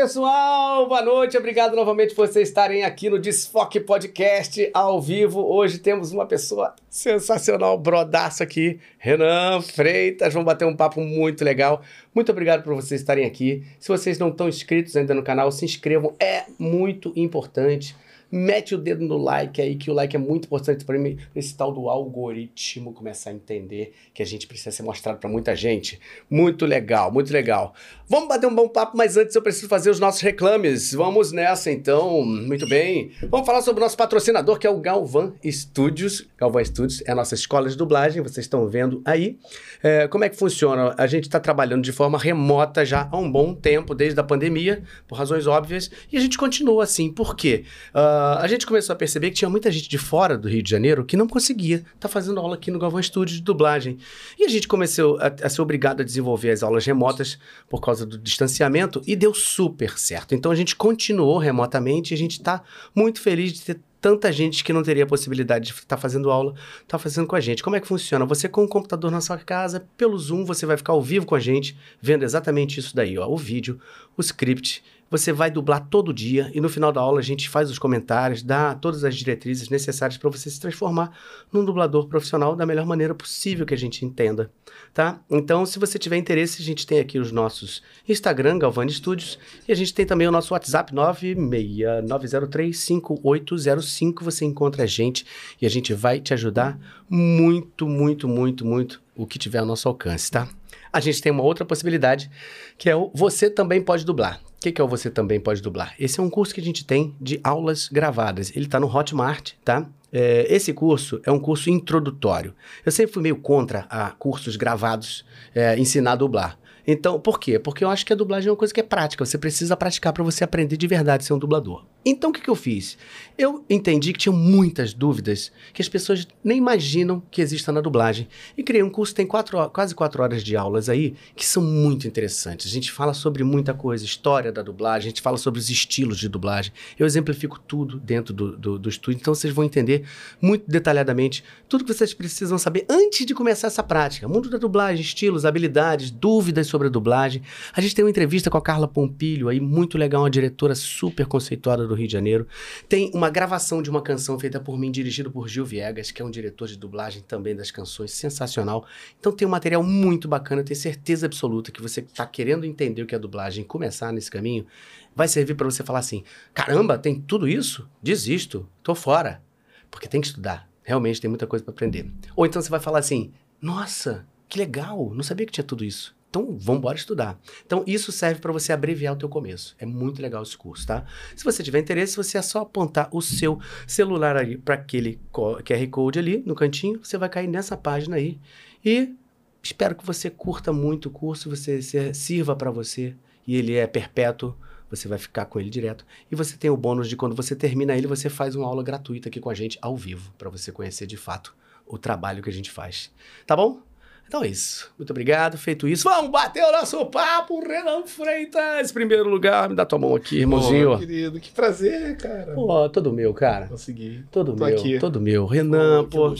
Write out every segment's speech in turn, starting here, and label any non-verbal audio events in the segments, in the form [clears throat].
Pessoal, boa noite, obrigado novamente por vocês estarem aqui no Desfoque Podcast ao vivo. Hoje temos uma pessoa sensacional, brodaço aqui, Renan Freitas. Vamos bater um papo muito legal. Muito obrigado por vocês estarem aqui. Se vocês não estão inscritos ainda no canal, se inscrevam, é muito importante mete o dedo no like aí, que o like é muito importante para mim, esse tal do algoritmo começar a entender que a gente precisa ser mostrado para muita gente. Muito legal, muito legal. Vamos bater um bom papo, mas antes eu preciso fazer os nossos reclames. Vamos nessa então, muito bem. Vamos falar sobre o nosso patrocinador, que é o Galvan Studios. Galvan Studios é a nossa escola de dublagem, vocês estão vendo aí. É, como é que funciona? A gente está trabalhando de forma remota já há um bom tempo, desde a pandemia, por razões óbvias, e a gente continua assim. Por quê? Uh, a gente começou a perceber que tinha muita gente de fora do Rio de Janeiro que não conseguia estar tá fazendo aula aqui no Galvão Studio de dublagem. E a gente começou a, a, ser obrigado a desenvolver as aulas remotas por causa do distanciamento e deu super certo. Então a gente continuou remotamente e a gente está muito feliz de ter tanta gente que não teria a possibilidade de estar tá fazendo aula, está fazendo com a gente. Como é que funciona? Você com o computador na sua casa, pelo Zoom, você vai ficar ao vivo com a gente, vendo exatamente isso daí, ó, o vídeo, o script você vai dublar todo dia e no final da aula a gente faz os comentários, dá todas as diretrizes necessárias para você se transformar num dublador profissional da melhor maneira possível que a gente entenda, tá? Então, se você tiver interesse, a gente tem aqui os nossos Instagram, Galvani Studios, e a gente tem também o nosso WhatsApp 969035805. Você encontra a gente e a gente vai te ajudar muito, muito, muito, muito o que tiver ao nosso alcance, tá? A gente tem uma outra possibilidade, que é o Você Também Pode Dublar. O que, que, é o Você Também Pode Dublar? Esse é um curso que a gente tem de aulas gravadas. Ele está no Hotmart, tá? É, esse curso é um curso introdutório. Eu sempre fui meio contra a cursos gravados é, ensinar a dublar. Então, por quê? Porque eu acho que a dublagem é uma coisa que é prática. Você precisa praticar para você aprender de verdade ser um dublador. Então, o que, que eu fiz? Eu entendi que tinha muitas dúvidas que as pessoas nem imaginam que exista na dublagem. E criei um curso, tem quatro, quase quatro horas de aulas aí, que são muito interessantes. A gente fala sobre muita coisa, história da dublagem, a gente fala sobre os estilos de dublagem. Eu exemplifico tudo dentro do, do, do estúdio, então vocês vão entender muito detalhadamente tudo que vocês precisam saber antes de começar essa prática. Mundo da dublagem, estilos, habilidades, dúvidas sobre a dublagem. A gente tem uma entrevista com a Carla Pompilho aí, muito legal, uma diretora super conceituada do Rio de Janeiro. Tem uma gravação de uma canção feita por mim, dirigido por Gil Viegas, que é um diretor de dublagem também das canções, sensacional. Então tem um material muito bacana, eu tenho certeza absoluta que você está querendo entender o que é dublagem, começar nesse caminho, vai servir para você falar assim: caramba, tem tudo isso? Desisto, tô fora. Porque tem que estudar. Realmente tem muita coisa para aprender. Ou então você vai falar assim: nossa, que legal, não sabia que tinha tudo isso. Então, vamos embora estudar. Então, isso serve para você abreviar o teu começo. É muito legal esse curso, tá? Se você tiver interesse, você é só apontar o seu celular ali para aquele QR Code ali no cantinho, você vai cair nessa página aí. E espero que você curta muito o curso, você sirva para você e ele é perpétuo. Você vai ficar com ele direto. E você tem o bônus de quando você termina ele, você faz uma aula gratuita aqui com a gente ao vivo, para você conhecer de fato o trabalho que a gente faz. Tá bom? Então é isso. Muito obrigado. Feito isso, vamos bater o nosso papo, Renan Freitas. Primeiro lugar, me dá tua mão aqui, irmãozinho. Pô, querido, que prazer, cara. Pô, todo meu, cara. Consegui. Todo Tô meu, aqui. todo meu. Renan, pô. pô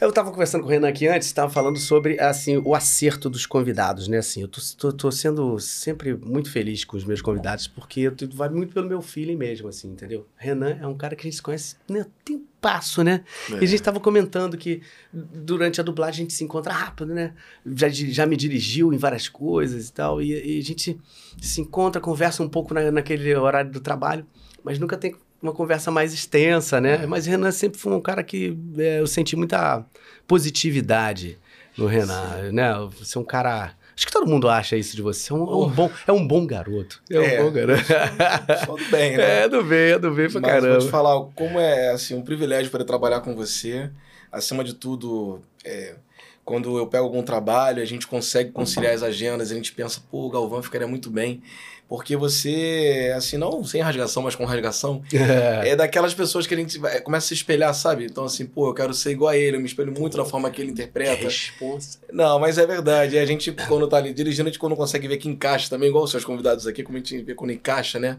eu estava conversando com o Renan aqui antes, estava falando sobre assim o acerto dos convidados, né? Assim, eu tô, tô, tô, sendo sempre muito feliz com os meus convidados, porque tudo vai muito pelo meu feeling mesmo, assim, entendeu? Renan é um cara que a gente se conhece né, tem passo, né? É. E a gente estava comentando que durante a dublagem a gente se encontra rápido, né? Já, já me dirigiu em várias coisas e tal, e, e a gente se encontra, conversa um pouco na, naquele horário do trabalho, mas nunca tem uma conversa mais extensa, né? É. Mas Renan sempre foi um cara que é, eu senti muita positividade no Renan, Sim. né? Você é um cara. Acho que todo mundo acha isso de você. É um, é um bom, é um bom garoto. É um é. bom garoto. [laughs] Só do bem, né? É, do bem, é do bem pra Mas caramba. Vou te falar como é assim, um privilégio poder trabalhar com você. Acima de tudo, é, quando eu pego algum trabalho, a gente consegue conciliar as agendas, a gente pensa, pô, o Galvão ficaria muito bem. Porque você, assim, não sem rasgação, mas com rasgação, [laughs] é, é daquelas pessoas que a gente vai, começa a se espelhar, sabe? Então, assim, pô, eu quero ser igual a ele, eu me espelho muito na forma que ele interpreta. Responsa. Não, mas é verdade. A gente, quando tá ali dirigindo, a gente quando consegue ver que encaixa também, igual os seus convidados aqui, como a gente vê quando encaixa, né?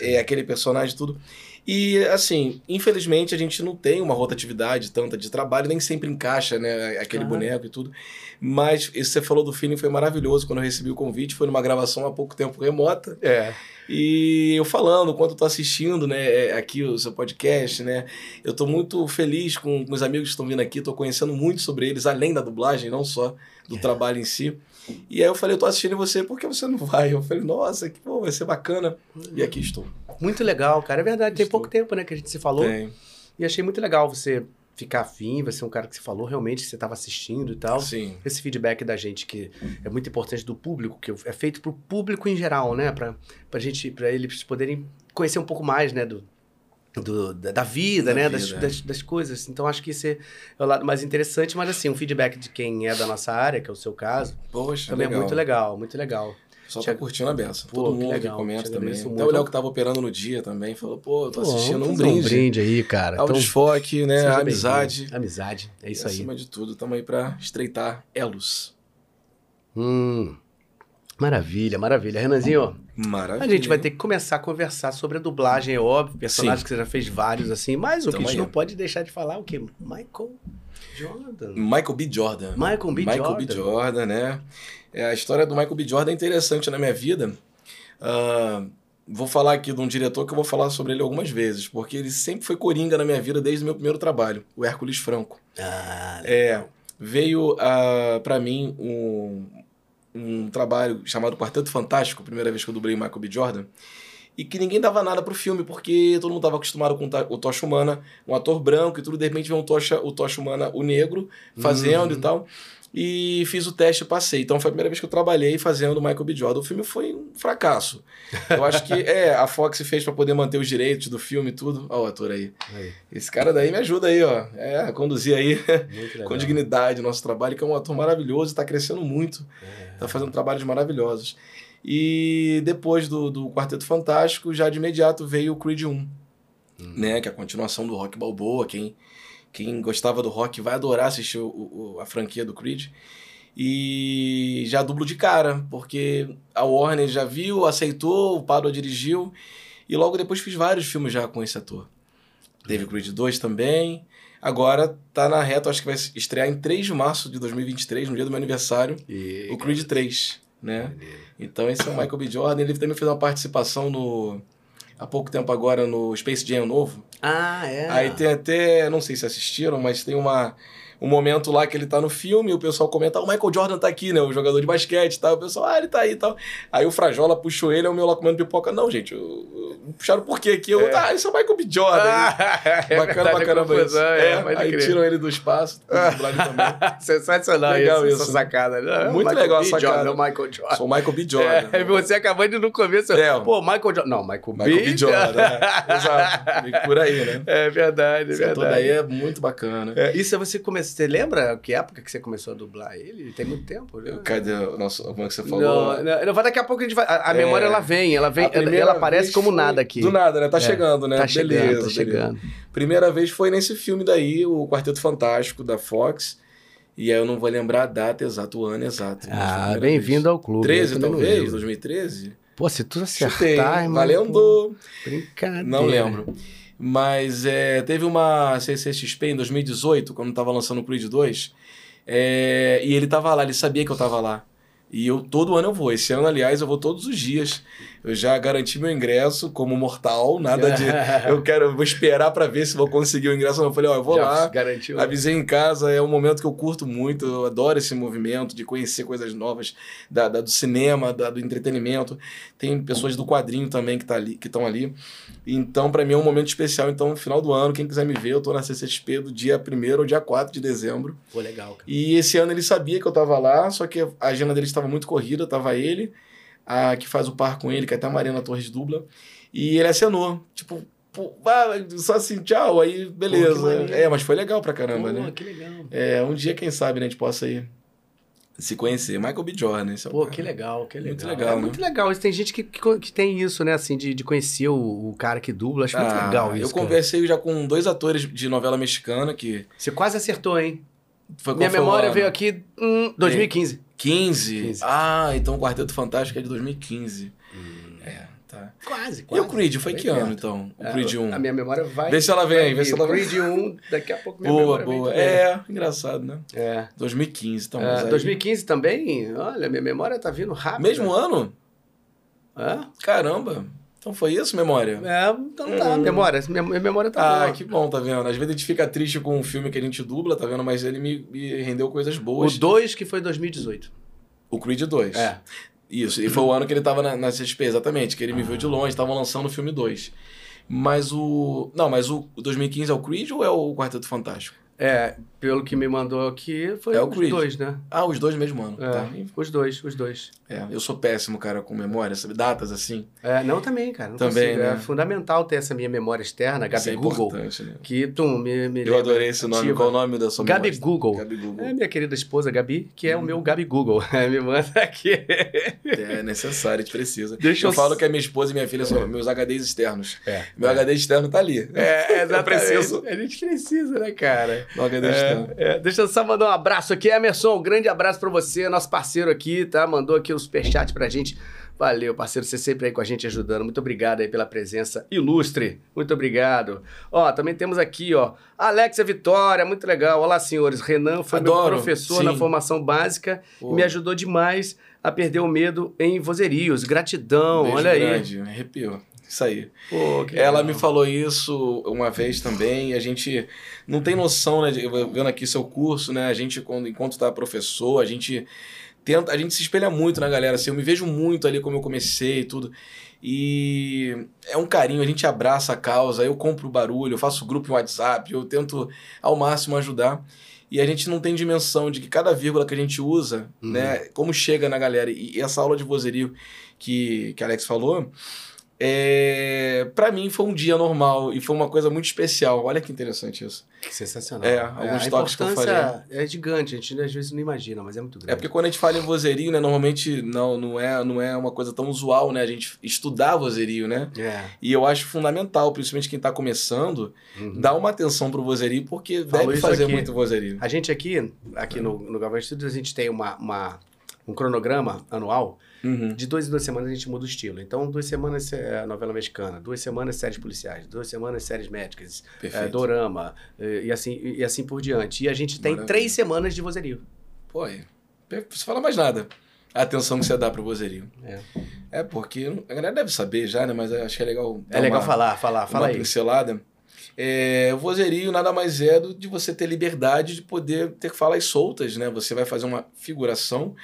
É, é aquele personagem tudo. E, assim, infelizmente a gente não tem uma rotatividade tanta de trabalho, nem sempre encaixa, né, aquele Claro. boneco e tudo. Mas isso que você falou do feeling foi maravilhoso quando eu recebi o convite. Foi numa gravação há pouco tempo remota. É. E eu falando, enquanto eu tô assistindo, né, é, aqui o seu podcast, né, eu tô muito feliz com, com os amigos que estão vindo aqui, tô conhecendo muito sobre eles, além da dublagem, não só do É. trabalho em si. E aí eu falei, eu tô assistindo você, por que você não vai? Eu falei, nossa, que bom, vai ser bacana. E aqui estou. Muito legal, cara. É verdade, tem Estou. pouco tempo, né, que a gente se falou. Tem. E achei muito legal você ficar afim, você é um cara que você falou realmente que você estava assistindo e tal. Sim. Esse feedback da gente que é muito importante do público, que é feito pro público em geral, né? Pra, pra gente, pra eles poderem conhecer um pouco mais, né? Do, do- da, da vida, Da né? vida, Das, é. das, das coisas. Então acho que esse é o lado mais interessante, mas assim, um feedback de quem é da nossa área, que é o seu caso, Poxa, também legal. é muito legal, muito legal. Só tá curtindo a. Pô, Todo que mundo legal, que comenta também. Até muito. o Léo que tava operando no dia também falou, pô, tô Pô, assistindo um brinde. Um brinde aí, cara. Ao Então, desfoque, né? A amizade. Amizade, é isso E aí. Acima de tudo, estamos aí pra estreitar elos. Hum, maravilha, maravilha. Renanzinho, Maravilha. a gente vai ter que começar a conversar sobre a dublagem, é óbvio, personagem Sim. que você já fez vários assim, mas o que a gente não pode deixar de falar é o quê? Michael Jordan. Michael B. Jordan. Michael B. Michael Jordan. B. Jordan, né? É, a história do Michael B. Jordan é interessante na minha vida. Ah, vou falar aqui de um diretor que eu vou falar sobre ele algumas vezes, porque ele sempre foi coringa na minha vida desde o meu primeiro trabalho, o Hércules Franco. Ah, É, veio uh, para mim um, um trabalho chamado Quarteto Fantástico, primeira vez que eu dublei Michael B. Jordan, e que ninguém dava nada pro filme, porque todo mundo estava acostumado com o Tocha Humana, um ator branco e tudo, de repente veio um Tocha, o Tocha Humana, o negro, fazendo Uhum. e tal. E fiz o teste e passei. Então foi a primeira vez que eu trabalhei fazendo o Michael B. Jordan. O filme foi um fracasso. Eu acho que [laughs] é, a Fox fez para poder manter os direitos do filme e tudo. Ó, o ator aí. aí, Esse cara daí me ajuda aí, ó. É, a conduzir aí [laughs] com dignidade o nosso trabalho, que é um ator maravilhoso, está crescendo muito, É. está fazendo trabalhos maravilhosos. E depois do, do Quarteto Fantástico, já de imediato veio o Creed 1, né? Que é a continuação do Rock Balboa. Quem, quem gostava do rock vai adorar assistir o- o- a franquia do Creed. E já dublo de cara, porque a Warner já viu, aceitou, o Padua dirigiu. E logo depois fiz vários filmes já com esse ator. Teve Creed 2 também. Agora tá na reta, acho que vai estrear em 3 de março de 2023, no dia do meu aniversário, E, o Creed 3, né? Então esse é o Michael B. Jordan, ele também fez uma participação no há pouco tempo agora no Space Jam novo. Ah, é. Aí tem até, não sei se assistiram, mas tem uma um momento lá que ele tá no filme o pessoal comenta, ah, o Michael Jordan tá aqui, né? O jogador de basquete e tal. O pessoal, ah, ele tá aí e tal. Aí o Frajola puxou ele, é o meu lá comendo pipoca. Não, gente, eu, puxaram por quê aqui? Eu, É. ah, isso é o Michael B. Jordan. [laughs] é Bacana verdade, pra caramba a isso. É, pode aí crer. tiram ele do espaço, [laughs] também. Sensacional Legal isso, isso. essa sacada. Não, é o Muito Michael legal a B. sacada. Jordan, é o Michael Jordan. Sou o Michael B. Jordan. É, [laughs] você acabando no começo. É. Pô, Michael Jordan. Não, Michael, Michael B. B. Jordan, é. Exato. Por aí, né? É verdade, é verdade. daí é muito bacana. É, isso você Você lembra que época que você começou a dublar ele? Tem muito tempo, né? Cadê o nosso. Como é que você falou? Não, não, daqui a pouco a gente vai. A, a É. memória ela vem, ela vem, ela, aparece como nada aqui. Do nada, né? Tá É. chegando, né? Tá chegando, beleza, tá beleza. chegando. Primeira vez foi nesse filme daí, o Quarteto Fantástico da Fox. E aí eu não vou lembrar a data exata, o ano exato. Ah, bem-vindo ao clube. 13, eu também não talvez? lembro. 2013? Pô, se tu Chutei. acertar, irmão. pô, Valendo! Brincadeira. Não lembro. Mas é, teve uma CCXP em 2018, quando tava lançando o Creed 2. é, e ele tava lá, ele sabia que eu tava lá. E eu todo ano eu vou. Esse ano, aliás, eu vou todos os dias. Eu já garanti meu ingresso como mortal, nada de. [laughs] eu quero, eu vou esperar pra ver se vou conseguir o ingresso. Eu falei, ó, eu vou Já lá. Garantiu. Avisei em casa, é um momento que eu curto muito, eu adoro esse movimento de conhecer coisas novas da, da- do cinema, da- do entretenimento. Tem pessoas do quadrinho também que tá ali, que estão ali. Então, para mim é um momento especial. Então, no final do ano, quem quiser me ver, eu tô na CCXP do dia 1 ao dia 4 de dezembro. Pô, legal, cara. E esse ano ele sabia que eu tava lá, só que a agenda dele estava muito corrida, tava ele, a que faz o par com ele, que é até a Mariana Torres dubla, e ele acenou. Tipo, pô, só assim, tchau, aí beleza. maneiro. é, mas foi legal pra caramba, Pô, né? que legal. É, um dia, quem sabe, né, a gente possa ir se conhecer. Michael B. Jordan, esse é o Pô, cara. que legal, que legal. Muito legal, É né? muito legal. Tem gente que, que, que tem isso, né, assim, de, de conhecer o, o cara que dubla. Acho muito Ah, legal isso. Eu cara. conversei já com dois atores de novela mexicana que Você quase acertou, hein? Minha memória veio aqui em 2015. 15? 15. Ah, então o Quarteto Fantástico é de 2015. É, tá. Quase, E quase. o Creed, foi Bem que ano, perto. então? O É, Creed 1. A minha memória vai. Vê se ela vem, vai vê se ela vem. Creed 1, daqui a pouco minha Boa, boa. É, engraçado, né? É. 2015, então. É, mas aí- 2015 também, olha, minha memória tá vindo rápido. Mesmo ano? É? Caramba. Então foi isso, memória? É, então tá, Hum. memória, minha, memória tá Ah, boa. que bom, tá vendo? Às vezes a gente fica triste com um filme que a gente dubla, tá vendo? Mas ele me, me rendeu coisas boas. O 2 que foi 2018. O Creed 2. É. Isso, e foi o ano que ele tava na, na CSP, exatamente, que ele me viu de longe, estavam lançando o filme 2. Mas o. Não, mas o o 2015 é o Creed ou é o Quarteto Fantástico? É, pelo que me mandou aqui, foi É os Creed. dois, né? Ah, os dois mesmo ano. É, Tá. os dois, os dois. É, eu sou péssimo, cara, com memória, sabe? Datas assim. É, não também, cara. Não Também, consigo. É né? fundamental ter essa minha memória externa, Isso Gabi é Google. importante, né? Que tu me, me Eu adorei esse nome. ativa. Qual o nome da sua Gabi memória? Google. Gabi Google. É minha querida esposa Gabi, que é o Uhum. meu Gabi Google. [laughs] É, me manda aqui. É necessário, a gente precisa. Deixa eu, eu falo que a minha esposa e minha filha são meus HDs externos. É. Meu HD externo tá ali. É, exatamente. [laughs] Eu preciso. A gente precisa, né, cara? No HD externo. É, é, deixa eu só mandar um abraço aqui. Emerson, um grande abraço pra você, nosso parceiro aqui, tá? Mandou aqui o superchat pra gente. Valeu, parceiro, você sempre aí com a gente ajudando. Muito obrigado aí pela presença ilustre. Muito obrigado. Ó, também temos aqui, ó, Alexia Vitória, muito legal. Olá, senhores. Renan foi Adoro, meu professor sim. na formação básica Pô. e me ajudou demais a perder o medo em vozerios. Gratidão, Beijo olha aí. grande, arrepiou. Isso aí. Pô, Ela legal. me falou isso uma vez também, a gente não tem noção, né? de- Vendo aqui seu curso, né? A gente, quando, enquanto tá professor, a gente tenta, a gente se espelha muito na galera, assim, eu me vejo muito ali como eu comecei e tudo. E é um carinho, a gente abraça a causa, eu compro barulho, eu faço grupo no WhatsApp, eu tento ao máximo ajudar. E a gente não tem dimensão de que cada vírgula que a gente usa, Uhum. né, como chega na galera. E, e essa aula de vozerio que, que Alex falou, é, para mim foi um dia normal e foi uma coisa muito especial. Olha que interessante isso. Que sensacional. É, alguns a toques que eu importância é gigante, a gente às vezes não imagina, mas é muito grande. É porque quando a gente fala em vozerio, né, normalmente não, não, é, não é uma coisa tão usual, né, a gente estudar vozerio, né? É. E eu acho fundamental, principalmente quem tá começando, Uhum. dar uma atenção pro vozerio, porque Falo deve fazer aqui. muito vozerio. A gente aqui, aqui no, no Galvão Studios, a gente tem uma, uma- um cronograma anual. Uhum. De duas em duas semanas a gente muda o estilo. Então, duas semanas é novela mexicana, duas semanas séries policiais, duas semanas séries médicas, é, dorama, e, e assim, e assim por diante. E a gente tem Maravilha. três semanas de vozerio. Pô, aí, não precisa falar mais nada. A atenção que você dá pro vozerio. É, É, porque a galera deve saber já, né? Mas acho que é legal. é legal uma- falar, falar, fala uma aí. pincelada. É, o vozerio nada mais é do de você ter liberdade de poder ter falas soltas, né? Você vai fazer uma figuração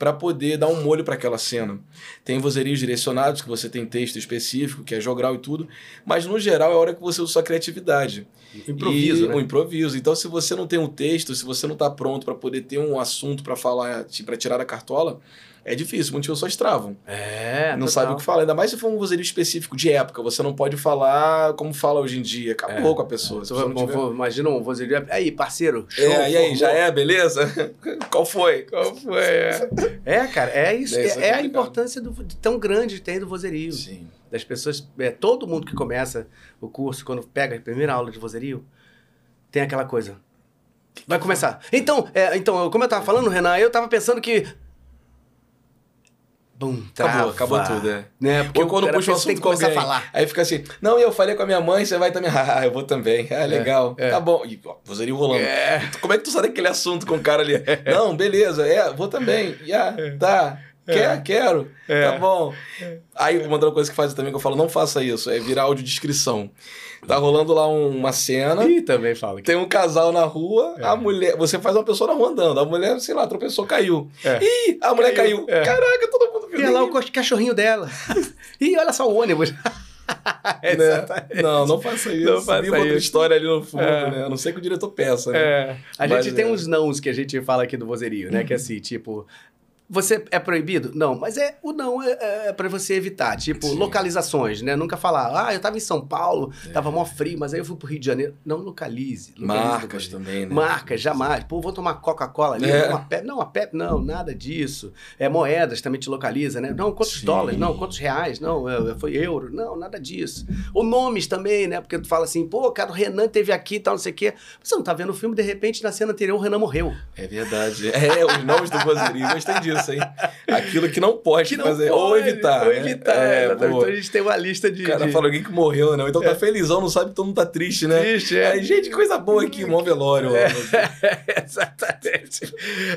para poder dar um molho para aquela cena. Tem vozerios direcionados, que você tem texto específico, que é jogral e tudo, mas no geral é a hora que você usa sua criatividade. Improviso, e, né? O improviso. Então, se você não tem um texto, se você não está pronto para poder ter um assunto para falar, para tirar da cartola, é difícil. Muitas pessoas travam É, não total. sabe o que falar. Ainda mais se for um vozerio específico de época. Você não pode falar como fala hoje em dia. Acabou É. com a pessoa. Vai- não tiver- vou- Imagina um vozerio. Aí, parceiro, show. É, e aí, já é, beleza? [laughs] Qual foi? Qual foi? É, É, cara, é isso. É, É, isso é é a importância do, de tão grande que tem do vozerio. Sim. Das pessoas. É, todo mundo que começa o curso, quando pega a primeira aula de vozerio, tem aquela coisa. Vai começar. Então, é, então como eu tava falando, Renan, eu tava pensando que. Bum, trava. Acabou, acabou tudo, é. Né? Porque quando cara puxa o assunto com alguém, a falar. aí fica assim, não, eu falei com a minha mãe, você vai também. [laughs] Ah, eu vou também. Ah, legal. é. Tá bom. E ó, rolando. É. Como é que tu sabe aquele assunto com o cara ali? Não, beleza, é, vou também. Yeah, [laughs] tá. Quer, quero. É. Tá bom. Aí, uma outra coisa que faz também que eu falo, não faça isso, é virar audiodescrição. Tá rolando lá um- uma cena, Ih, também fala. que- tem um casal na rua, É. a mulher. Você faz uma pessoa na rua andando, a mulher, sei lá, tropeçou, caiu. É. Ih, a mulher Caiu, caiu. é. Caraca, todo mundo viu. E lá o cachorrinho dela. [laughs] Ih, olha só o ônibus. [laughs] né? Não, não faça isso. Não faça Viva outra história ali no fundo, É. né? A não ser que o diretor peça, né? É. A Mas gente tem é. uns nãos que a gente fala aqui do vozerio, né? Que é assim, tipo. Você é proibido? Não, mas é o não é, é para você evitar. Tipo, Sim. localizações, né? Nunca falar, ah, eu tava em São Paulo, tava mó frio, mas aí eu fui pro Rio de Janeiro. Não localize. localize Marcas também, né? Marcas, jamais. Pô, vou tomar Coca-Cola ali, É. uma Pep. Não, uma Pep, não, nada disso. É, moedas também te localiza, né? Não, quantos Sim. dólares? Não, quantos reais? Não, é, foi euro. Não, nada disso. Ou nomes também, né? Porque tu fala assim, pô, cara, o Renan teve aqui e tal, não sei o quê. Você não tá vendo o filme, de repente, na cena anterior, o Renan morreu. É verdade. É, os nomes do vozerio. Gostei disso. Isso? Aquilo que não pode Que não fazer. pode, ou evitar. Ou né? evitar. É, exatamente. boa. então a gente tem uma lista de. O cara de... fala alguém que morreu, né? Então tá felizão, não sabe todo mundo tá triste, né? Triste, é. Aí, gente, coisa boa aqui, mó velório. É. [laughs] Exatamente.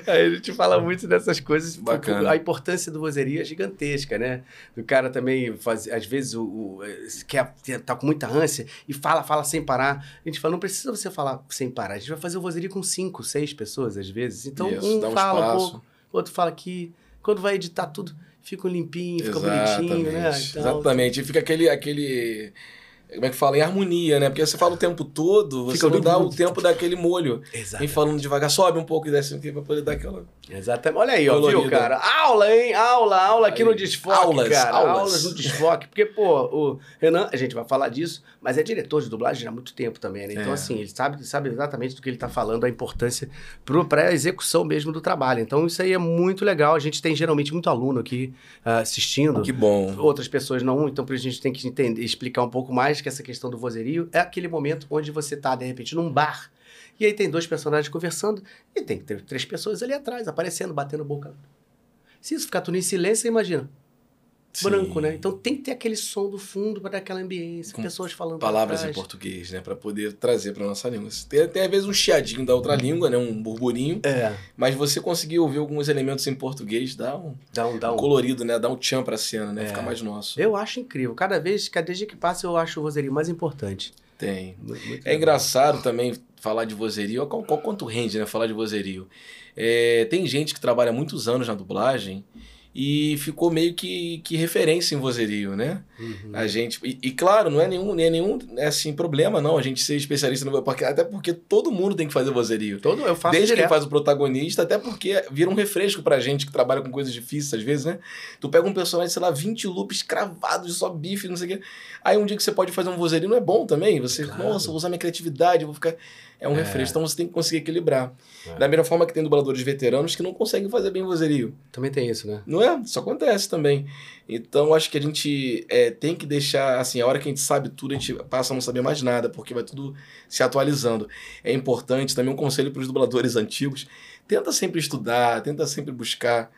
Aí a gente fala muito dessas coisas. Bacana. A importância do vozerio é gigantesca, né? Do cara também fazer, às vezes, o, o, quer, tá com muita ânsia e fala, fala sem parar. A gente fala, não precisa você falar sem parar. A gente vai fazer o vozerio com cinco, seis pessoas, às vezes. Então, Isso, um dá um fala um pouco, outro fala aqui. Quando vai editar tudo, fica limpinho, fica bonitinho, né? Então, Exatamente. E fica aquele, aquele. Como é que fala? Em harmonia, né? Porque você fala o tempo todo, você Fica não dá o tempo daquele molho. Exato. Vem falando devagar, sobe um pouco e desce um pouquinho pra poder dar aquela. Exatamente. Olha aí, ó, viu, Colorida. cara? Aula, hein? Aula, aula aqui Aí. no Desfoque, Aulas, cara. aulas. Aulas no Desfoque. Porque, pô, o Renan, a gente vai falar disso, mas é diretor de dublagem há muito tempo também, né? Então, É. assim, ele sabe, sabe exatamente do que ele tá falando, a importância para a execução mesmo do trabalho. Então, isso aí é muito legal. A gente tem geralmente muito aluno aqui ah, assistindo. Que bom. Outras pessoas não, então a gente tem que entender, explicar um pouco mais que essa questão do vozerio é aquele momento onde você tá, de repente, num bar, e aí tem dois personagens conversando, e tem tr- três pessoas ali atrás, aparecendo, batendo boca. Se isso ficar tudo em silêncio, você imagina, branco, Sim. né? Então tem que ter aquele som do fundo para dar aquela ambiência, Com pessoas falando Palavras em português, né? Pra poder trazer pra nossa língua. Tem, tem às vezes um chiadinho da outra língua, né? Um burburinho. É, Mas você conseguir ouvir alguns elementos em português, dá um, dá um, dá um... colorido, né? Dá um tchan pra cena, né? É. Fica mais nosso. Eu acho incrível. Cada vez, cada dia que passa, eu acho o vozerio mais importante. Tem. Muito- muito É legal. engraçado também falar de vozerio. Qual, qual quanto rende, né? Falar de vozerio. É, tem gente que trabalha muitos anos na dublagem e ficou meio que, que referência em vozerio, né? Uhum. A gente. E, e, claro, não é nenhum, nem é nenhum é, assim, problema, não, a gente ser especialista no porque Até porque todo mundo tem que fazer vozerio. Todo, eu faço Desde direto. quem faz o protagonista, até porque vira um refresco pra gente que trabalha com coisas difíceis, às vezes, né? Tu pega um personagem, sei lá, 20 loops cravados, só bife, não sei o quê. Aí um dia que você pode fazer um vozerio não é bom também. Você, Claro. nossa, vou usar minha criatividade, vou ficar. É um É. refresco. Então você tem que conseguir equilibrar. É. Da mesma forma que tem dubladores veteranos que não conseguem fazer bem vozerio. Também tem isso, né? Não é? Isso acontece também. Então, acho que a gente é, tem que deixar, assim, a hora que a gente sabe tudo, a gente passa a não saber mais nada, porque vai tudo se atualizando. É importante também um conselho para os dubladores antigos. Tenta sempre estudar, tenta sempre buscar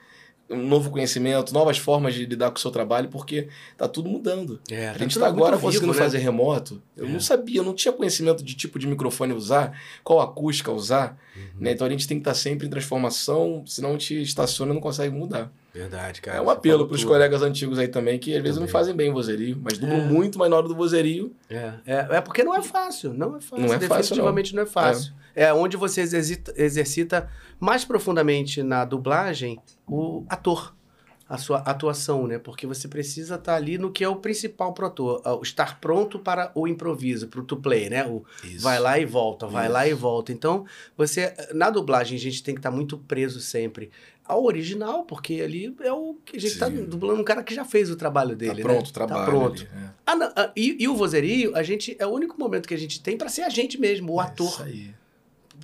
um novo conhecimento, novas formas de lidar com o seu trabalho, porque tá tudo mudando. É, A gente tudo está agora conseguindo vivo, né? fazer remoto. Eu É. não sabia, eu não tinha conhecimento de tipo de microfone usar, qual acústica usar. Uhum. Né? Então a gente tem que estar sempre em transformação, senão a gente estaciona e não consegue mudar. Verdade, cara. É um apelo para os colegas antigos aí também, que às vezes não Também. fazem bem vozerio, mas dublam É. muito, mas na hora do vozerio. É, é, é porque não é fácil, não é fácil. Não é fácil, Definitivamente não. é fácil. É. onde você exercita, exercita mais profundamente na dublagem o ator, a sua atuação, né? Porque você precisa estar ali no que é o principal pro ator, estar pronto para o improviso, para o to play, né? O vai lá e volta, vai Isso. lá e volta. Então, você na dublagem a gente tem que estar muito preso sempre ao original, porque ali é o que a gente está dublando um cara que já fez o trabalho Tá dele, pronto né? o trabalho. Tá pronto. ali, é. Ah, não, ah, e, e o vozerio, a gente é o único momento que a gente tem para ser a gente mesmo, o É Isso ator, aí.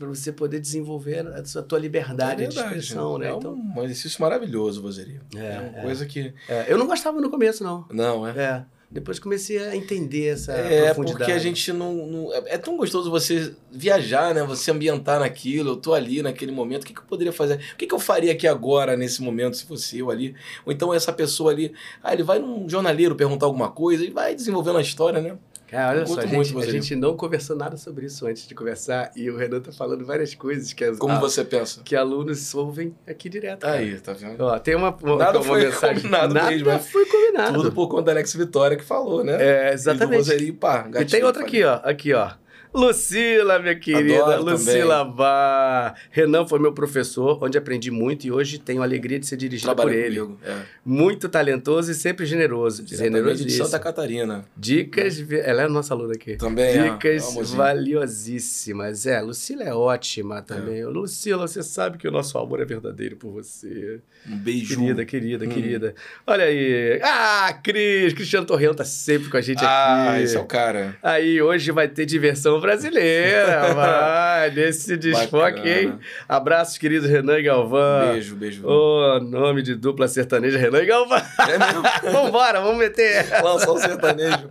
Para você poder desenvolver a sua tua liberdade É de verdade, expressão, né? É Então, um exercício maravilhoso o vozerio. É, É, uma é. coisa que. é, eu não gostava no começo, não. Não, é. É, depois comecei a entender essa É, profundidade. porque a gente não, não- É é tão gostoso você viajar, né? Você ambientar naquilo. Eu tô ali naquele momento. O que, que eu poderia fazer? O que, que eu faria aqui agora, nesse momento, se fosse eu ali? Ou então essa pessoa ali. Ah, ele vai num jornaleiro perguntar alguma coisa e vai desenvolvendo a história, né? Cara, olha Eu só, a gente, a gente não conversou nada sobre isso antes de conversar e o Renan tá falando várias coisas que, as, Como a- você pensa? que alunos ouvem aqui direto. cara. Aí, tá vendo? Ó, tem uma, uma, Nada uma foi mensagem. combinado nada mesmo, né? foi combinado. Tudo por conta da Alex Vitória que falou, né? É, E do exatamente. pá, E tem outra aqui, ó. Aqui, ó. Lucila, minha querida. Adoro Lucila Bar. Renan foi meu professor, onde aprendi muito e hoje tenho a alegria de ser dirigido por ele. comigo. É. Muito talentoso e sempre generoso. Diretamente de. Santa Catarina. Dicas. vi- Ela é a nossa aluna aqui. Também é. Dicas é valiosíssimas. É, Lucila é ótima também. Lucila, você sabe que o nosso amor é verdadeiro por você. Um beijo. Querida, querida, Hum. querida. Olha aí. Ah, Cris! Cristiano Torreão tá sempre com a gente Ah, aqui. esse é o cara. Aí, hoje vai ter diversão brasileira, [laughs] vai, nesse desfoque, hein? Abraços, querido Renan e Galvão. Beijo, beijo. Ô, nome de dupla sertaneja, Renan e Galvão. É mesmo? [laughs] Vambora, vamos meter. Lançar o sertanejo.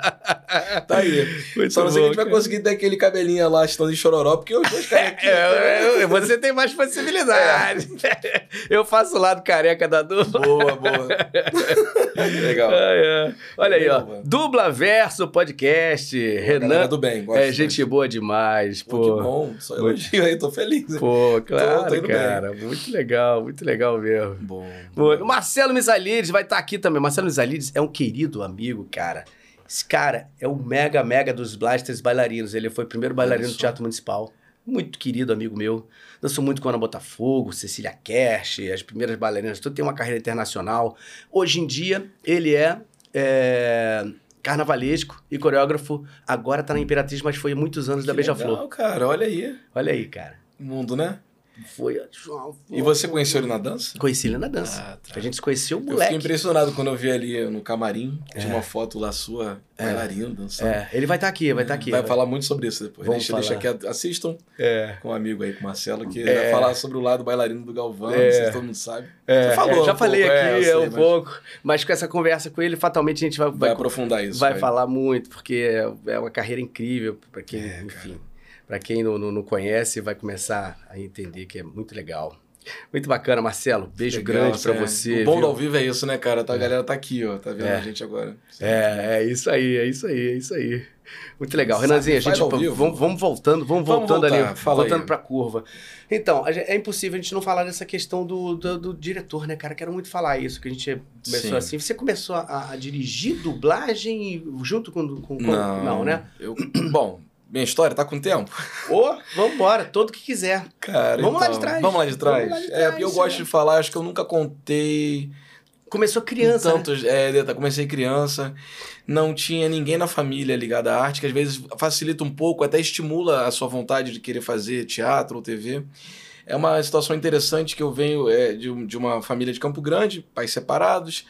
Tá aí. Muito Só não sei se a gente vai conseguir ter aquele cabelinho lá, estando em chororó, porque os dois caras É, é, você tem mais possibilidade. Eu faço o lado careca da dupla. Boa, boa. [laughs] Legal. Ai. Olha aí, ó. Dubla Verso Podcast. Renan. do bem, gosto. É gente boa demais, Pô, pô. que bom. Só elogio aí, tô feliz. Pô, [laughs] claro, tô bem. cara. Muito legal, muito legal mesmo. Bom. Pô, o Marcelo Misalides vai estar aqui também. Marcelo Misalides é um querido amigo, cara. Esse cara é o mega, mega dos Blasters bailarinos. Ele foi o primeiro bailarino do. Teatro Municipal. Muito querido amigo meu. Dançou muito com Ana Botafogo, Cecília Kersh, as primeiras bailarinas. Tudo tem uma carreira internacional. Hoje em dia, ele é, é, carnavalesco e coreógrafo. Agora tá na Imperatriz, mas foi muitos anos da Que Beija-Flor. legal, cara. Olha aí. Olha aí, cara. Mundo, né? Foi. João, E você conheceu ele na dança? Conheci ele na dança. Ah, tá. A gente se conheceu Eu fiquei moleque. impressionado quando eu vi ali no camarim. Tinha uma foto lá sua, bailarina, dançando. É, ele vai estar aqui, vai estar aqui. Vai falar muito sobre isso depois. Vamos Deixa, deixa falar. aqui, assistam É. com um amigo aí, com o Marcelo, que É. vai falar sobre o lado bailarino do Galvão, É. não sei se todo mundo sabe. É, Você falou é, já um falei pouco, é, aqui sei, um mas pouco, mas com essa conversa com ele, fatalmente a gente vai, Vai, vai, aprofundar isso. vai falar muito, porque é, é uma carreira incrível para quem, É, enfim, para quem não, não, não conhece, vai começar a entender que é muito legal. Muito bacana, Marcelo. Beijo Legal, grande pra é. você. O bom viu? do ao vivo é isso, né, cara? Tá, A galera tá aqui, ó. Tá vendo É. a gente agora. É, é isso aí, é isso aí, é isso aí. Muito legal. Sabe, Renanzinho, a gente vamos, vamos voltando, vamos, Vamos voltando voltar, ali, voltando aí. pra curva. Então, a é impossível a gente não falar dessa questão do, do, do diretor, né, cara? Quero muito falar isso, que a gente começou Sim. assim. Você começou a, a dirigir dublagem junto com... com, com Não, não, né? Eu, bom, minha história tá com tempo? Ô, vambora, todo que quiser. Cara, Vamos lá então, de trás. Vamos lá de trás. Vamos lá de É, trás, porque eu né? gosto de falar, acho que eu nunca contei Começou criança, né? tantos. É, Deta, comecei criança, não tinha ninguém na família ligado à arte, que às vezes facilita um pouco, até estimula a sua vontade de querer fazer teatro ou TV. É uma situação interessante que eu venho é, de, de uma família de Campo Grande, pais separados.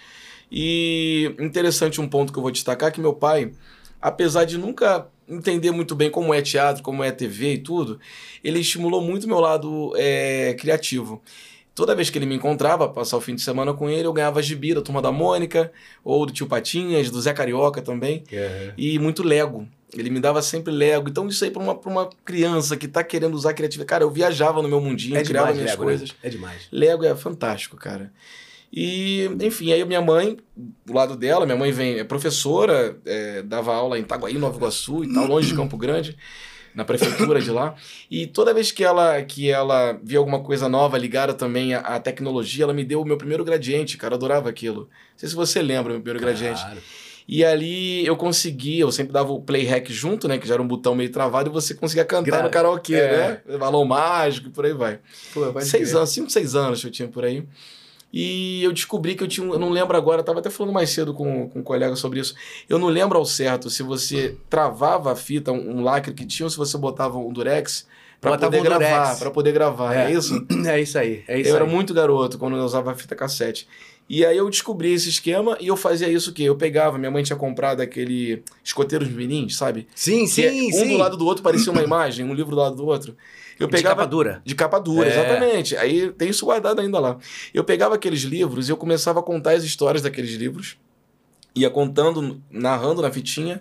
E interessante um ponto que eu vou destacar que meu pai, apesar de nunca entender muito bem como é teatro, como é TV e tudo, ele estimulou muito o meu lado é, criativo. Toda vez que ele me encontrava, passar o fim de semana com ele, eu ganhava gibi da Turma da Mônica, ou do Tio Patinhas, do Zé Carioca também, e muito Lego. Ele me dava sempre Lego. Então, isso aí pra uma, pra uma criança que tá querendo usar criatividade. Cara, eu viajava no meu mundinho, É criava demais, minhas Lego, coisas. né? É demais. Lego é fantástico, cara. E, enfim, aí minha mãe, do lado dela, minha mãe vem, é professora, é, dava aula em Itaguaí, Nova Iguaçu e tal, longe de Campo Grande, na prefeitura de lá. E toda vez que ela, que ela via alguma coisa nova ligada também à, à tecnologia, ela me deu o meu primeiro gradiente, cara, eu adorava aquilo. Não sei se você lembra, meu primeiro gradiente. Claro. E ali eu conseguia, eu sempre dava o play hack junto, né? Que já era um botão meio travado, e você conseguia cantar Gra- no karaokê, é. né? Balão mágico por aí vai. Pô, Seis crer. anos, cinco, seis anos que eu tinha por aí. E eu descobri que eu tinha, eu não lembro agora, eu tava até falando mais cedo com, com um colega sobre isso. Eu não lembro ao certo se você travava a fita, um, um lacre que tinha, ou se você botava um durex Botava poder um gravar, para poder gravar, é, É. isso? [clears throat] É isso aí, é isso eu aí. era muito garoto quando eu usava a fita cassete. E aí eu descobri esse esquema e eu fazia isso o quê? Eu pegava, minha mãe tinha comprado aquele escoteiros menins, sabe? Sim, Que é sim, um sim. do lado do outro parecia uma imagem, um livro do lado do outro. Eu De pegava capa dura. de capa dura, É. exatamente. Aí tem isso guardado ainda lá. Eu pegava aqueles livros e eu começava a contar as histórias daqueles livros. Ia contando, narrando na fitinha.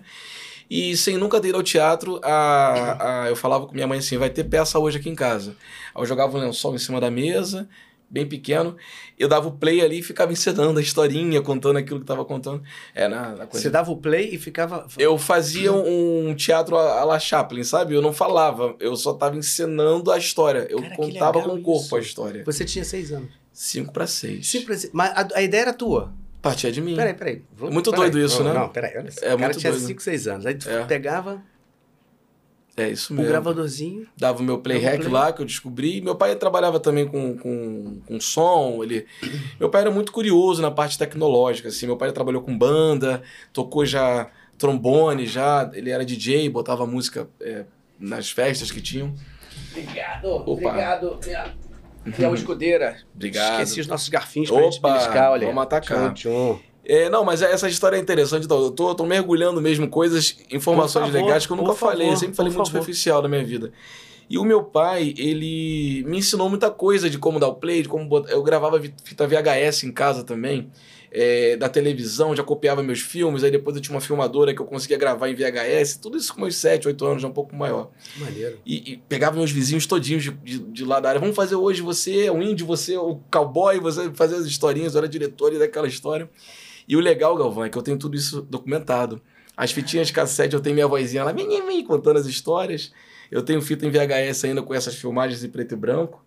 E sem nunca ter ido ao teatro, a, a- eu falava com minha mãe assim: vai ter peça hoje aqui em casa. Aí eu jogava um lençol em cima da mesa, bem pequeno. Eu dava o play ali e ficava encenando a historinha, contando aquilo que estava contando. É, na, na coisa Você dava o play e ficava. eu fazia um teatro a la Chaplin, sabe? Eu não falava, eu só tava encenando a história. Eu Cara, contava com o corpo isso. a história. Você tinha seis anos. Cinco para seis. Simples. Mas a, a ideia era tua. Partia de mim. Peraí, peraí. Vamos- Muito peraí. doido isso, não, né? Não, peraí, olha só. É o cara muito tinha doido. 5, 6 anos. Aí tu É. pegava É isso o mesmo. gravadorzinho. Dava o meu play Dava o hack play. lá, que eu descobri. Meu pai trabalhava também com, com, com som. Ele... Meu pai era muito curioso na parte tecnológica. Assim. Meu pai trabalhou com banda, tocou já trombone, já. Ele era DJ, botava música é, nas festas que tinham. Obrigado, Opa. obrigado. Fiel [laughs] Escudeira. Obrigado. Esqueci os nossos garfinhos pra gente Opa, beliscar, olha. vamos atacar. Tchum, tchum. É, não, mas essa história é interessante. Então, eu tô, tô mergulhando mesmo coisas, informações favor, legais que eu nunca falei. favor, eu sempre falei muito favor. superficial da minha vida. E o meu pai, ele me ensinou muita coisa de como dar o play, de como botar... Eu gravava fita VHS em casa também, é, da televisão, já copiava meus filmes, aí depois eu tinha uma filmadora que eu conseguia gravar em VHS, tudo isso com meus 7, 8 anos, já um pouco maior. Maneiro. E, e pegava meus vizinhos todinhos de, de, de lá da área. Vamos fazer hoje você é o índio, você é o cowboy, você fazer as historinhas, eu era diretor daquela história. E o legal, Galvão, é que eu tenho tudo isso documentado. As fitinhas de cassete, eu tenho minha vozinha lá, vem, vem, contando as histórias. Eu tenho fita em VHS ainda com essas filmagens em preto e branco.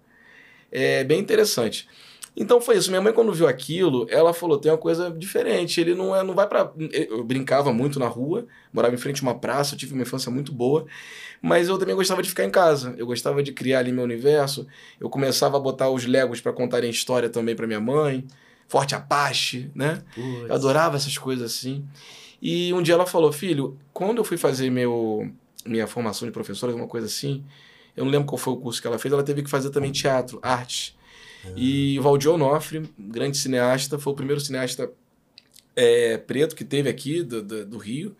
É bem interessante. Então foi isso. Minha mãe, quando viu aquilo, ela falou: tem uma coisa diferente. Ele não, é, não vai pra. Eu brincava muito na rua, morava em frente a uma praça, eu tive uma infância muito boa. Mas eu também gostava de ficar em casa. Eu gostava de criar ali meu universo. Eu começava a botar os Legos para contarem história também para minha mãe. Forte Apache, né? Eu adorava essas coisas assim. E um dia ela falou: Filho, quando eu fui fazer meu, minha formação de professora, alguma coisa assim, eu não lembro qual foi o curso que ela fez, ela teve que fazer também teatro, arte. E o Valdir Onofre, grande cineasta, foi o primeiro cineasta é, preto que teve aqui do, do, do Rio.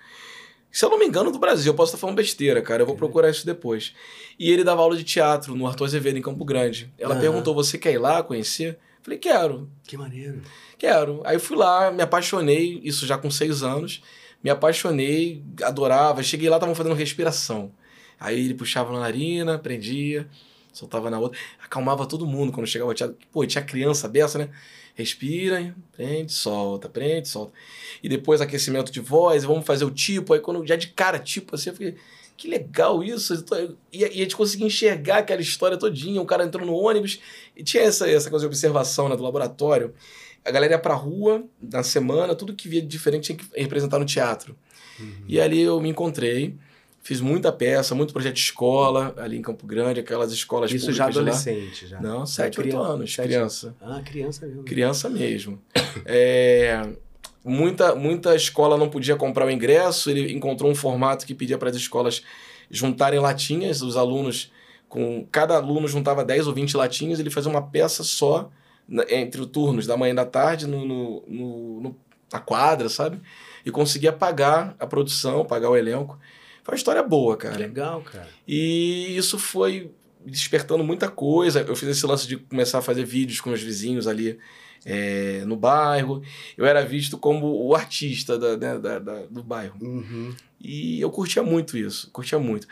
Se eu não me engano, do Brasil. Eu posso estar falando besteira, cara. Eu vou procurar isso depois. E ele dava aula de teatro no Arthur Azevedo, em Campo Grande. Ela Aham. perguntou: Você quer ir lá conhecer? Falei: Quero. Que maneiro. Quero. Aí fui lá, me apaixonei, isso já com seis anos. Me apaixonei, adorava. Cheguei lá, estavam fazendo respiração. Aí ele puxava na narina, prendia, soltava na outra. Acalmava todo mundo quando chegava o teatro. Pô, tinha criança dessa, né? Respira, prende, solta, prende, solta. E depois aquecimento de voz, vamos fazer o tipo. Aí quando já de cara, tipo assim, eu fiquei, que legal isso. Eu E, e a gente conseguia enxergar aquela história todinha. O cara entrou no ônibus e tinha essa, essa coisa de observação né, do laboratório. A galera ia pra rua na semana, tudo que via de diferente tinha que representar no teatro. E ali eu me encontrei, fiz muita peça, muito projeto de escola ali em Campo Grande, aquelas escolas Isso já de lá. adolescente, já. Não, 7, 8 criança, anos, sete- criança. Ah, criança mesmo. Criança mesmo. [coughs] É, muita, muita escola não podia comprar o ingresso, ele encontrou um formato que pedia para as escolas juntarem latinhas, os alunos, com cada aluno juntava 10 ou 20 latinhas, ele fazia uma peça só entre os turnos da manhã e da tarde no, no, no- na quadra, sabe? E conseguia pagar a produção, pagar o elenco. Foi uma história boa, cara. legal, cara. E isso foi despertando muita coisa. Eu fiz esse lance de começar a fazer vídeos com meus vizinhos ali é, no bairro. Eu era visto como o artista da, né, da- da- do bairro. Uhum. E eu curtia muito isso, curtia muito.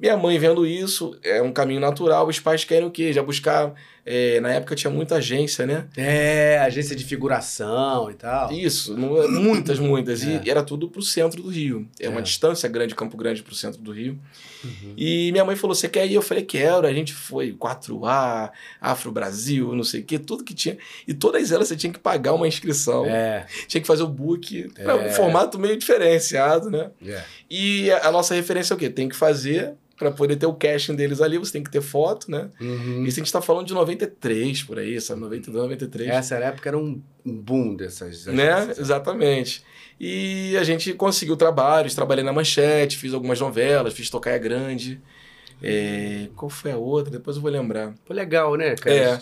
Minha mãe vendo isso, é um caminho natural, os pais querem o quê? Já buscar. é, na época tinha muita agência, né? É, agência de figuração e tal. Isso, não- muitas, muitas. É. E era tudo pro centro do Rio. É, uma É. distância grande, Campo Grande pro centro do Rio. Uhum. E minha mãe falou: Você quer ir? Eu falei: Quero. A gente foi 4A, Afro Brasil, não sei o quê, tudo que tinha. E todas elas você tinha que pagar uma inscrição, É, tinha que fazer o book. É. Era um formato meio diferenciado, né? é. E a, a nossa referência é o quê? Tem que fazer. Pra poder ter o casting deles ali, você tem que ter foto, né? Uhum. Isso a gente tá falando de 93 por aí, sabe? 92, 93. Essa época era um boom dessas Né? agências. Exatamente. E a gente conseguiu trabalhos, trabalhei na Manchete, fiz algumas novelas, fiz Tocaia Grande. É, qual foi a outra? Depois eu vou lembrar. Pô, legal, né, cara? É.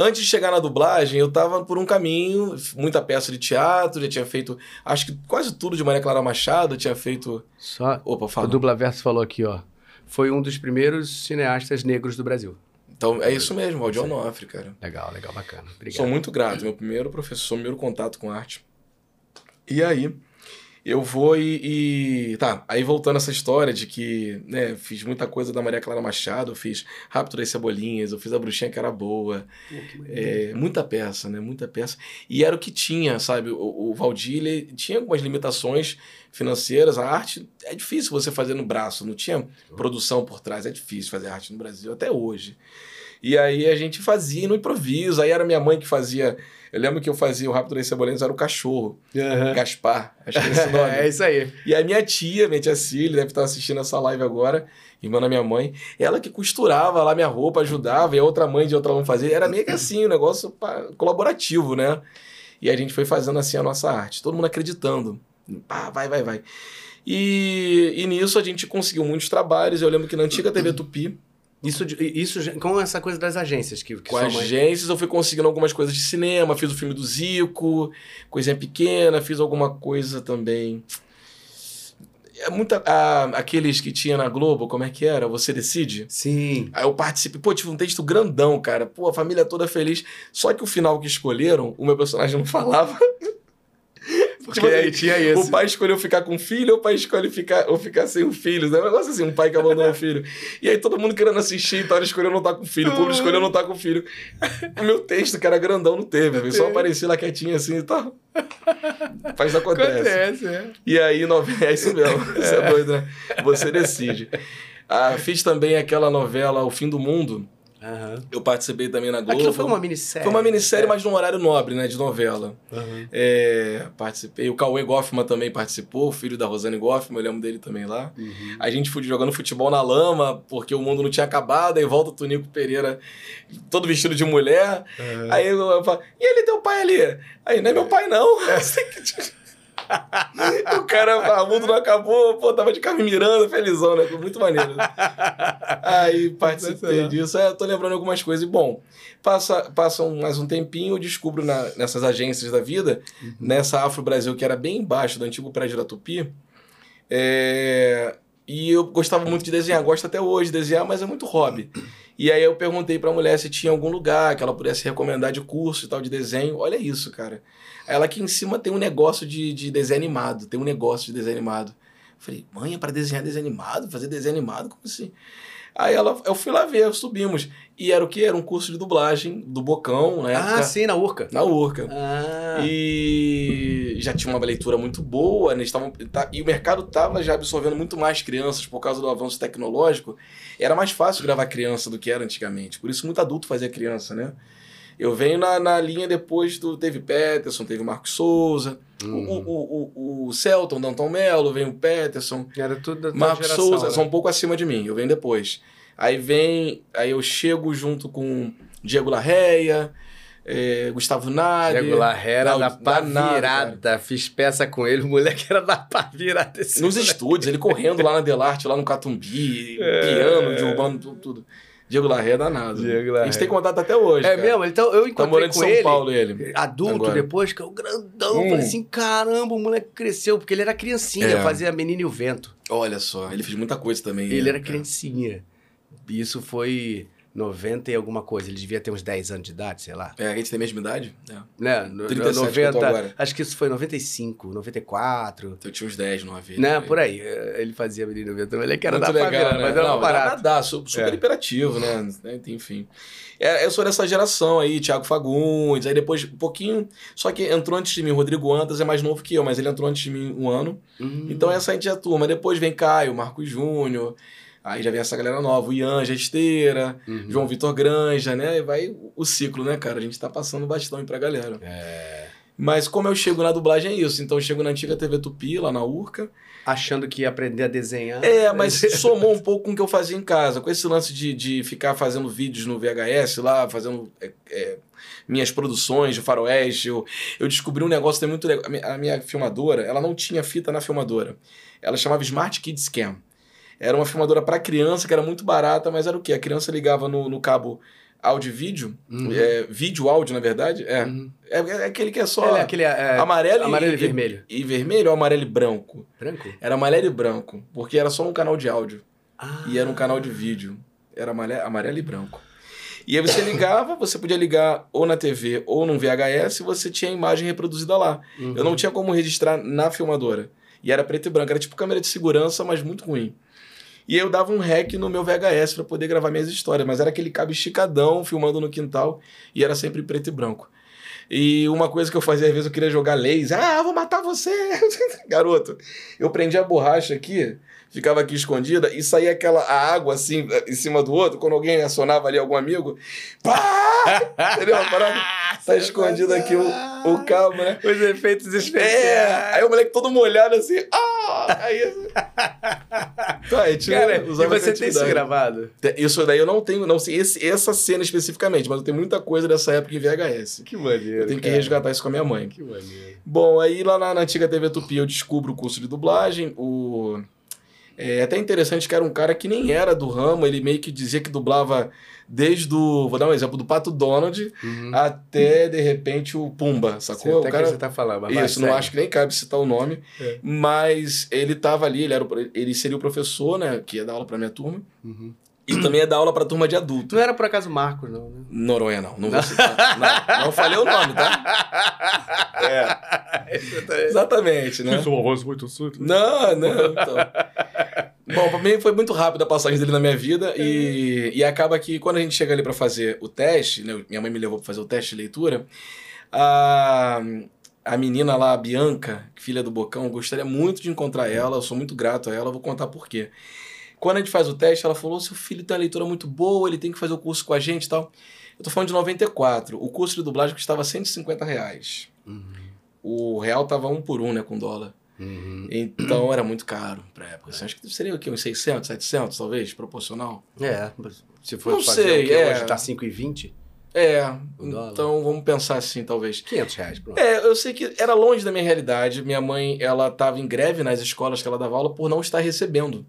Antes de chegar na dublagem, eu tava por um caminho, muita peça de teatro, já tinha feito, acho que quase tudo de Maria Clara Machado, tinha feito... Só Opa, o fala. Dubla Verso falou aqui, ó. Foi um dos primeiros cineastas negros do Brasil. Então, é isso mesmo, Valdir Onofre, cara. Legal, legal, bacana. Obrigado. Sou muito grato, meu primeiro professor, meu primeiro contato com arte. E aí, eu vou e, e- Tá, aí voltando essa história de que, né, fiz muita coisa da Maria Clara Machado, eu fiz Rápido das Cebolinhas, eu fiz A Bruxinha que era boa, Pô, que maneiro. é, muita peça, né, muita peça. E era o que tinha, sabe, o, o Valdir, ele tinha algumas limitações financeiras, a arte é difícil você fazer no braço, não tinha produção por trás, é difícil fazer arte no Brasil, até hoje. E aí a gente fazia no improviso, aí era minha mãe que fazia... Eu lembro que eu fazia o Rápido das Cebolinhas, era o cachorro, Aham. Gaspar, acho que é esse [laughs] nome. É isso aí. E a minha tia, minha tia Cília, deve estar assistindo essa live agora, irmã da minha mãe, ela que costurava lá minha roupa, ajudava, e a outra mãe de outra não fazia. Era meio que assim, um negócio colaborativo, né? E a gente foi fazendo assim a nossa arte, todo mundo acreditando. Pá, vai, vai, vai. E, e nisso a gente conseguiu muitos trabalhos. Eu lembro que na antiga TV Tupi, Isso, isso com essa coisa das agências que, que Com agências eu fui conseguindo algumas coisas de cinema, fiz o filme do Zico, coisinha pequena, fiz alguma coisa também. É muita. a- aqueles que tinha na Globo, como é que era? Você decide? Sim. Aí eu participei, pô, tive um texto grandão, cara. Pô, a família toda feliz. Só que o final que escolheram, o meu personagem não falava. [laughs] Porque aí tinha isso. O pai escolheu ficar com o filho, ou o pai escolhe ficar, ou ficar sem o filho. É um negócio assim, um pai que abandonou o filho. E aí todo mundo querendo assistir, então ele escolheu não estar com o filho, o público escolheu não estar com o filho. O meu texto, que era grandão, não teve. Só apareci lá quietinho assim e tal. Faz acontece. Acontece, é. E aí, novela, [laughs] é isso mesmo. Isso é doido, né? Você decide. Ah, fiz também aquela novela O Fim do Mundo. Aham. Eu participei também na Globo. Aquilo foi uma minissérie. Foi uma minissérie, mas num horário nobre, né? De novela. Aham. É, participei. O Cauê Goffman também participou, o filho da Rosane Goffman, eu lembro dele também lá. Uhum. A gente foi jogando futebol na lama, porque o mundo não tinha acabado, aí volta o Tonico Pereira, todo vestido de mulher. Aí eu, eu falo, e ele teu pai ali? Aí, não é meu pai, não. [laughs] [laughs] o cara, o mundo não acabou, pô, tava de Carmen Miranda, felizão, né? Muito maneiro. Aí participei disso, é, tô lembrando algumas coisas. E bom, passa, passa um- mais um tempinho, eu descubro na- nessas agências da vida, nessa Afro Brasil, que era bem embaixo do antigo prédio da Tupi. é, e eu gostava muito de desenhar, gosto até hoje de desenhar, mas é muito hobby. E aí eu perguntei pra mulher se tinha algum lugar que ela pudesse recomendar de curso e tal de desenho. Olha isso, cara. Ela aqui em cima tem um negócio de, de desenho animado, tem um negócio de desenho animado. Eu falei, mãe, é pra desenhar desenho animado? Fazer desenho animado? Como assim? Aí ela, eu fui lá ver, subimos. E era o quê? Era um curso de dublagem do Bocão, né? Ah, sim, na Urca. Na Urca. Ah. E já tinha uma leitura muito boa, né? Estavam, tá- e o mercado estava já absorvendo muito mais crianças por causa do avanço tecnológico. Era mais fácil gravar criança do que era antigamente. Por isso, muito adulto fazia criança, né? Eu venho na, na linha depois do. Teve Peterson, teve Marcos Souza, Uhum. o, o, o, o Celton, Danton Mello, vem o Peterson, Era tudo da Marcos geração, Souza, né? são um pouco acima de mim, eu venho depois. Aí vem. Aí eu chego junto com Diego Larreia, eh, Gustavo Nadi. Diego Larrera Não, da pá danado, virada. Fiz peça com ele, o moleque era da pá virada. Esse Nos moleque. estúdios, ele correndo lá na Delarte, lá no Catumbi, É. piano, derrubando tudo. tudo. Diego Larré é danado. Diego A gente Larré. tem contato até hoje. É cara. mesmo? Então eu Tá encontrei morando em com São ele. Paulo, ele. Adulto Agora. depois, que é o grandão. Hum. Falei assim: caramba, o moleque cresceu, porque ele era criancinha, É. fazia Menino e o Vento. Olha só, ele fez muita coisa também. Ele né, era cara? criancinha. E Isso foi 90 e alguma coisa. Ele devia ter uns 10 anos de idade, sei lá. É, a gente tem a mesma idade? É. Né? No- 37 que eu tô 90, agora. acho que isso foi 95, 94. Eu tinha uns 10, 9. Né, por aí. Ele fazia Menino o Vento. Ele que era Muito da legal, favela, né? mas era Não, um barato. Dá, dá, su- super É. hiperativo, né? Enfim. É, eu sou dessa geração aí, Thiago Fagundes, aí depois um pouquinho. Só que entrou antes de mim, Rodrigo Antas é mais novo que eu, mas ele entrou antes de mim um ano. Hum. Então essa a gente é a turma. Depois vem Caio, Marcos Júnior, aí já vem essa galera nova, o Ian, Esteira, Uhum. João Vitor Granja, né? E vai o ciclo, né, cara? A gente tá passando bastão aí pra galera. É. Mas como eu chego na dublagem é isso. Então eu chego na antiga TV Tupi, lá na Urca. Achando que ia aprender a desenhar. É, mas somou um pouco com o que eu fazia em casa. Com esse lance de, de ficar fazendo vídeos no VHS lá, fazendo é, é, minhas produções de faroeste. Eu, eu descobri um negócio que é muito legal. A minha, a minha filmadora, ela não tinha fita na filmadora. Ela chamava Smart Kids Cam. Era uma filmadora para criança, que era muito barata, mas era o quê? A criança ligava no, no cabo áudio e vídeo. Uhum. É, vídeo áudio, na verdade. É, Uhum. é, é aquele que é só é aquele é, amarelo, amarelo e e, vermelho. e vermelho ou amarelo e branco? Branco? Era amarelo e branco, porque era só um canal de áudio. Ah. E era um canal de vídeo. Era amare- amarelo e branco. E aí você ligava, você podia ligar ou na TV ou num VHS e você tinha a imagem reproduzida lá. Uhum. Eu não tinha como registrar na filmadora. E era preto e branco. Era tipo câmera de segurança, mas muito ruim. E eu dava um rec no meu VHS para poder gravar minhas histórias. Mas era aquele cabo esticadão, filmando no quintal. E era sempre preto e branco. E uma coisa que eu fazia, às vezes, eu queria jogar laser. Ah, vou matar você! [laughs] Garoto, eu prendia a borracha aqui, ficava aqui escondida, e saía aquela a água assim, em cima do outro, quando alguém acionava ali algum amigo. Pá! [laughs] Entendeu? A parada tá escondido aqui o, o cabo, né? Os efeitos É, especiais. aí o moleque todo molhado assim, ah! Aí. Tá, aí tinha, Cara, e você tem isso gravado? Isso daí eu não tenho, não sei esse- essa cena especificamente, mas eu tenho muita coisa dessa época em VHS. Que maneiro. Eu tenho que cara. resgatar isso com a minha mãe. Que maneiro. Bom, aí lá na, na antiga TV Tupi eu descubro o curso de dublagem, o É até interessante que era um cara que nem era do ramo, ele meio que dizia que dublava desde o. Vou dar um exemplo, do Pato Donald Uhum. até, de repente, o Pumba, sacou? Sei o até cara... que você tá falando. mas vai, Isso, não segue. acho que nem cabe citar o nome, É. mas ele tava ali, ele, era ele seria o professor, né, que ia dar aula pra minha turma, Uhum. e também ia dar aula pra turma de adulto. Não era por acaso Marcos, não, né? Noronha não, não vou [laughs] citar. não, não falei o nome, tá? [laughs] É, exatamente, né? uma voz muito surda. Não, não, então. Bom, pra mim foi muito rápido a passagem dele na minha vida e, e acaba que quando a gente chega ali pra fazer o teste, né, minha mãe me levou pra fazer o teste de leitura, a, a menina lá, a Bianca, filha do Bocão, gostaria muito de encontrar ela, eu sou muito grato a ela, eu vou contar por quê. Quando a gente faz o teste, ela falou: seu filho tem uma leitura muito boa, ele tem que fazer o curso com a gente e tal. Eu tô falando de 94. O curso de dublagem custava 150 reais. Uhum. O real tava um por um, né, com dólar. Uhum. Então era muito caro pra época. Assim, acho que seria o quê? Uns 600, 700, talvez, proporcional? É, se for Não fazer sei, o que é. hoje tá 5,20, É, então vamos pensar assim, talvez. 500 reais, pronto. É, eu sei que era longe da minha realidade. Minha mãe, ela tava em greve nas escolas que ela dava aula por não estar recebendo.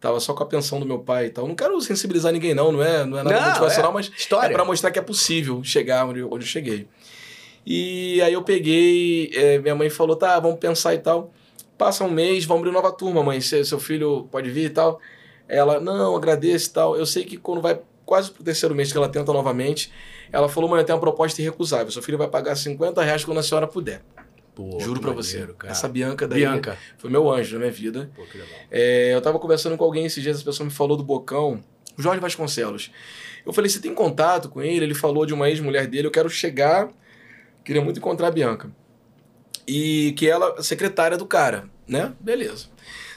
Tava só com a pensão do meu pai e tal. Não quero sensibilizar ninguém, não, não é, não é nada Não, motivacional, é mas História. É pra mostrar que é possível chegar onde, onde eu cheguei. E aí eu peguei, é, minha mãe falou, tá, vamos pensar e tal. Passa um mês, vamos abrir nova turma, mãe, seu, seu filho pode vir e tal. Ela, não, agradeço e tal. Eu sei que quando vai quase pro terceiro mês que ela tenta novamente, ela falou, mãe, eu tenho uma proposta irrecusável. Seu filho vai pagar 50 reais quando a senhora puder. Pô, Juro maneiro, você. cara. Essa Bianca daí Bianca. foi meu anjo na minha vida. Pô, que legal. É, eu tava conversando com alguém esses dias, essa pessoa me falou do Bocão, o Jorge Vasconcelos. Eu falei, você tem contato com ele? Ele falou de uma ex-mulher dele, eu quero chegar, queria muito encontrar a Bianca. E que ela é secretária do cara, né? Beleza.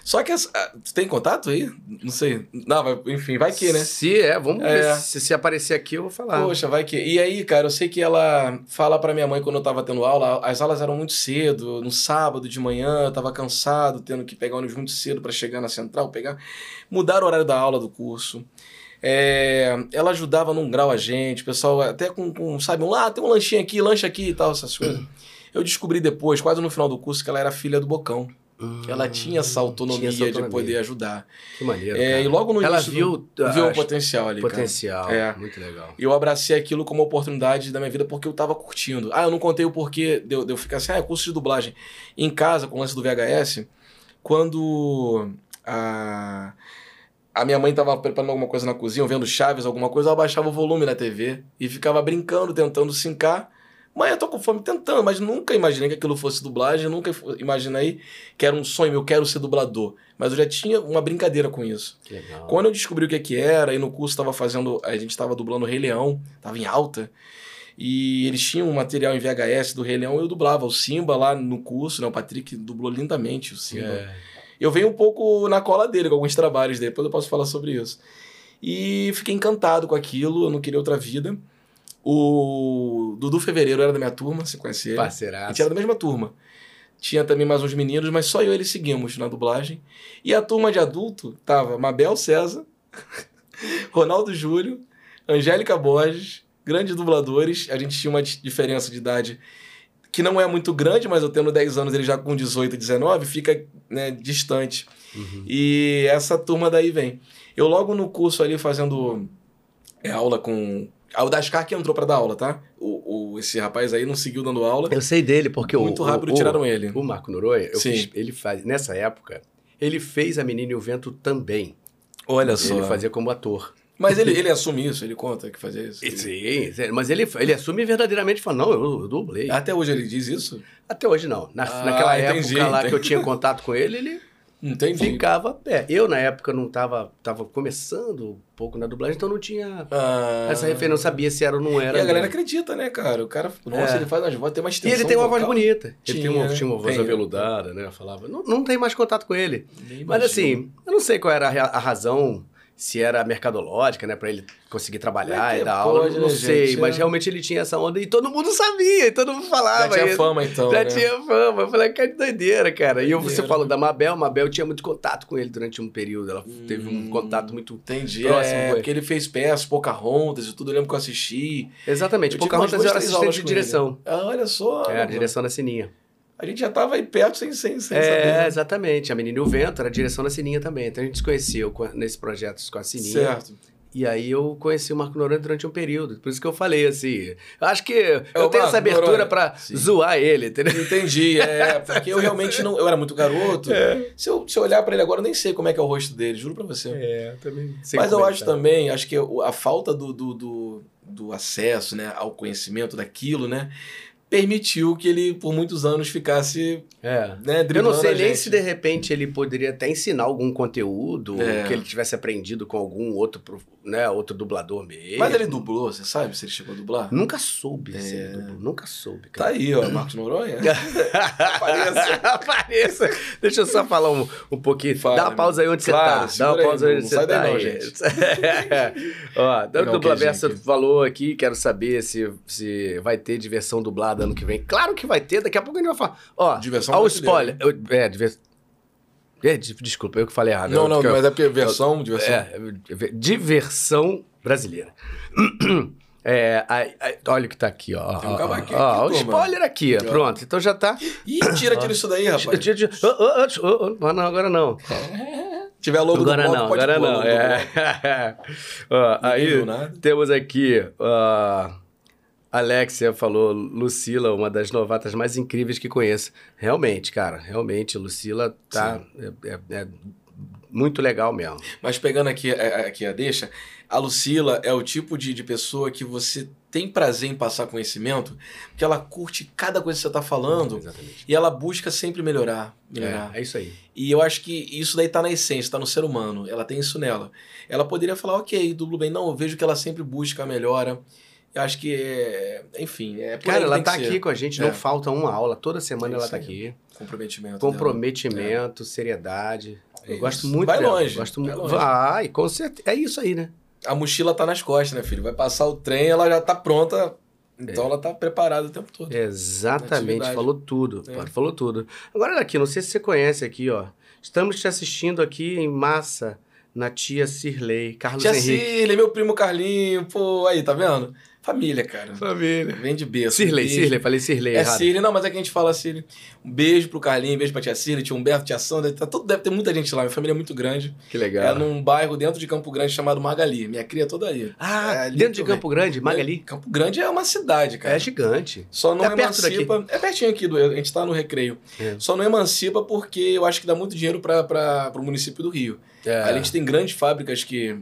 Só que, essa, ah, tem contato aí? Não sei. Não, enfim, vai que, né? Se é, vamos É. ver. Se, se aparecer aqui, eu vou falar. Poxa, vai que. E aí, cara, eu sei que ela fala pra minha mãe quando eu tava tendo aula, as aulas eram muito cedo, no sábado de manhã, eu tava cansado, tendo que pegar ônibus muito cedo pra chegar na central, pegar. Mudar o horário da aula do curso. É, ela ajudava num grau a gente, o pessoal até com, com sabe, um, ah, tem um lanchinho aqui, lanche aqui e tal, essas coisas. Eu descobri depois, quase no final do curso, que ela era filha do Bocão. Hum, Ela tinha essa autonomia, tinha essa de poder ajudar. Que maneiro. É, e logo no Ela início viu, do, viu o potencial ali, cara. potencial. É. Muito legal. E eu abracei aquilo como oportunidade da minha vida porque eu tava curtindo. Ah, eu não contei o porquê de eu, de eu ficar assim, ah, é curso de dublagem. Em casa, com o lance do VHS, quando a, a minha mãe tava preparando alguma coisa na cozinha, ou vendo Chaves, alguma coisa, eu abaixava o volume na TV e ficava brincando, tentando sincar. Mãe, eu tô com fome tentando, mas nunca imaginei que aquilo fosse dublagem, nunca imaginei que era um sonho, eu quero ser dublador. Mas eu já tinha uma brincadeira com isso. Legal. Quando eu descobri o que, que era, e no curso tava fazendo. A gente tava dublando o Rei Leão, tava em alta. E eles tinham um material em VHS do Rei Leão, eu dublava o Simba lá no curso, né? O Patrick dublou lindamente o Simba. É. Eu venho um pouco na cola dele, com alguns trabalhos depois eu posso falar sobre isso. E fiquei encantado com aquilo, eu não queria outra vida. O Dudu Fevereiro era da minha turma, você conhece ele? A Parceiraço. gente era da mesma turma. Tinha também mais uns meninos, mas só eu e ele seguimos na dublagem. E a turma de adulto tava Mabel César, [laughs] Ronaldo Júlio, Angélica Borges, grandes dubladores. A gente tinha uma di- diferença de idade que não é muito grande, mas eu tendo 10 anos, ele já com 18, 19, fica né, distante. Uhum. E essa turma daí vem. Eu logo no curso ali fazendo é, aula com... O Dascar que entrou pra dar aula, tá? O, o- esse rapaz aí não seguiu dando aula. Eu sei dele, porque o- Muito o, rápido o, tiraram ele. O Marco Noronha, fiz, ele faz, nessa época, ele fez a Menina e o Vento também. Olha só. Ele fazia como ator. Mas ele, ele assume isso, ele conta que fazia isso. Sim, sim, mas ele, ele assume verdadeiramente e fala, não, eu, eu dublei. Até hoje ele diz isso? Até hoje não. Na, Ah, naquela entendi, época lá que eu entendi. tinha contato com ele, ele Entendi. ficava pé. Eu, na época, não tava, tava começando um pouco na dublagem, então não tinha Ah, essa referência, não sabia se era ou não era. E a galera acredita, né, cara? O cara, nossa, É. ele faz umas vozes, tem uma E extensão ele tem uma voz vocal. bonita. Ele Tinha, tinha uma, né? tinha uma voz Tem. aveludada, né? Falava. Não, não tem mais contato com ele. Nem Mas imagino. assim, eu não sei qual era a, a razão, se era mercadológica, né, pra ele conseguir trabalhar é e dar aula, pode, não né, sei, gente? mas É. realmente ele tinha essa onda e todo mundo sabia, e todo mundo Já falava. tinha isso. fama, então, Já né? tinha fama. Eu falei, que doideira, cara. E eu, você Doideira. falou da Mabel, Mabel tinha muito contato com ele durante um período. Ela teve um Hum. contato muito. Entendi. Próximo, é, porque ele fez peças, Pocahontas e tudo, eu lembro que eu assisti. Exatamente. Eu Pocahontas era assistente de com direção. Ah, olha só. É, a direção da Sininha. A gente já tava aí perto sem, sem, sem é, saber. né? exatamente. A Menina e o Vento era a direção da Sininha também. Então a gente se conheceu nesse projeto com a Sininha. Certo. E aí eu conheci o Marco Noronha durante um período. Por isso que eu falei assim. Eu acho que eu o tenho Marco essa abertura Sim. zoar ele, entendeu? Entendi, é, porque eu [laughs] realmente não. Eu era muito garoto. É. Se, eu, se eu olhar pra ele agora, eu nem sei como é que é o rosto dele, juro pra você. É, também. Mas eu acho também, acho que a falta do, do, do, do acesso né, ao conhecimento daquilo, né? Permitiu que ele, por muitos anos, ficasse É. né, Eu não sei nem se de repente ele poderia até ensinar algum conteúdo É. que ele tivesse aprendido com algum outro, né, outro dublador mesmo. Mas ele dublou, você sabe se ele chegou a dublar? Nunca soube se É. ele dublou. Nunca soube, Tá cara. aí, ó, Marcos Noronha. [laughs] Apareça. [laughs] Apareça. Deixa eu só falar um, um pouquinho. Fala, Dá uma pausa aí onde você Claro, tá. Dá uma aí, pausa aí não onde você tá. não, aí. gente. [laughs] Ó, Pegar do um Dublaverso aqui. falou aqui, quero saber se, se vai ter diversão dublada ano que vem. Claro que vai ter, daqui a pouco a gente vai falar. Ó, Diversão ó o brasileira, spoiler. É, diversão. É, de- desculpa, eu que falei errado. Não, Eu- não, eu- mas é porque versão, diversão. é, diversão brasileira. [clears throat] É, ai, ai, olha o que tá aqui, ó. Tem um cavaquinho ó, aqui, ó, o spoiler aqui, ó. Pronto, então já tá. Ih, tira, tira isso daí, rapaz. Tira- tira- oh, oh, oh, não, agora não. Se tiver logo Agora do não, bloco, pode agora pôr não. É. [laughs] Ó, aí temos aqui. ó, Alexia falou, Lucila, uma das novatas mais incríveis que conheço. Realmente, cara, realmente, Lucila tá. É, é- é muito legal mesmo. Mas pegando aqui, é, aqui a deixa, a Lucila é o tipo de, de pessoa que você tem prazer em passar conhecimento, porque ela curte cada coisa que você tá falando Exatamente. e ela busca sempre melhorar. melhorar. É, é isso aí. E eu acho que isso daí tá na essência, tá no ser humano. Ela tem isso nela. Ela poderia falar, ok, dublo bem. Não, eu vejo que ela sempre busca a melhora. Eu acho que é. Enfim, é Cara, ela tá que ser. aqui com a gente, É. não falta uma aula. Toda semana É ela tá aqui. Comprometimento. Comprometimento, seriedade. É Eu gosto muito Vai dela. longe, Gosto vai longe. Vai, com certeza. É isso aí, né? A mochila tá nas costas, né, filho? Vai passar o trem, ela já tá pronta. Então ela tá preparada o tempo todo. Exatamente, falou tudo. É. pô, Falou tudo. Agora olha aqui, não sei se você conhece aqui, ó. Estamos te assistindo aqui em massa na tia Cirlei, Carlos Tia Henrique. Cília, meu primo Carlinho, pô, aí, tá vendo? Família, cara. Família. Vem de berço. Cirlei, Beijo. Cirlei, falei Cirlei É errado. Cília, não, mas é que a gente fala Cília. Um beijo pro Carlinho, um beijo pra tia Cília, tia Humberto, tia Sandra, tá tudo, deve ter muita gente lá, minha família é muito grande. Que É legal. num bairro dentro de Campo Grande chamado Magali. Minha cria é toda aí. Ah, É ali dentro de. Campo Grande, Magali. Campo Grande é uma cidade, cara. É gigante. Só não Tá emancipa. É pertinho aqui, do, a gente tá no recreio. É. Só não emancipa porque eu acho que dá muito dinheiro para o município do Rio. É. A gente tem grandes fábricas que.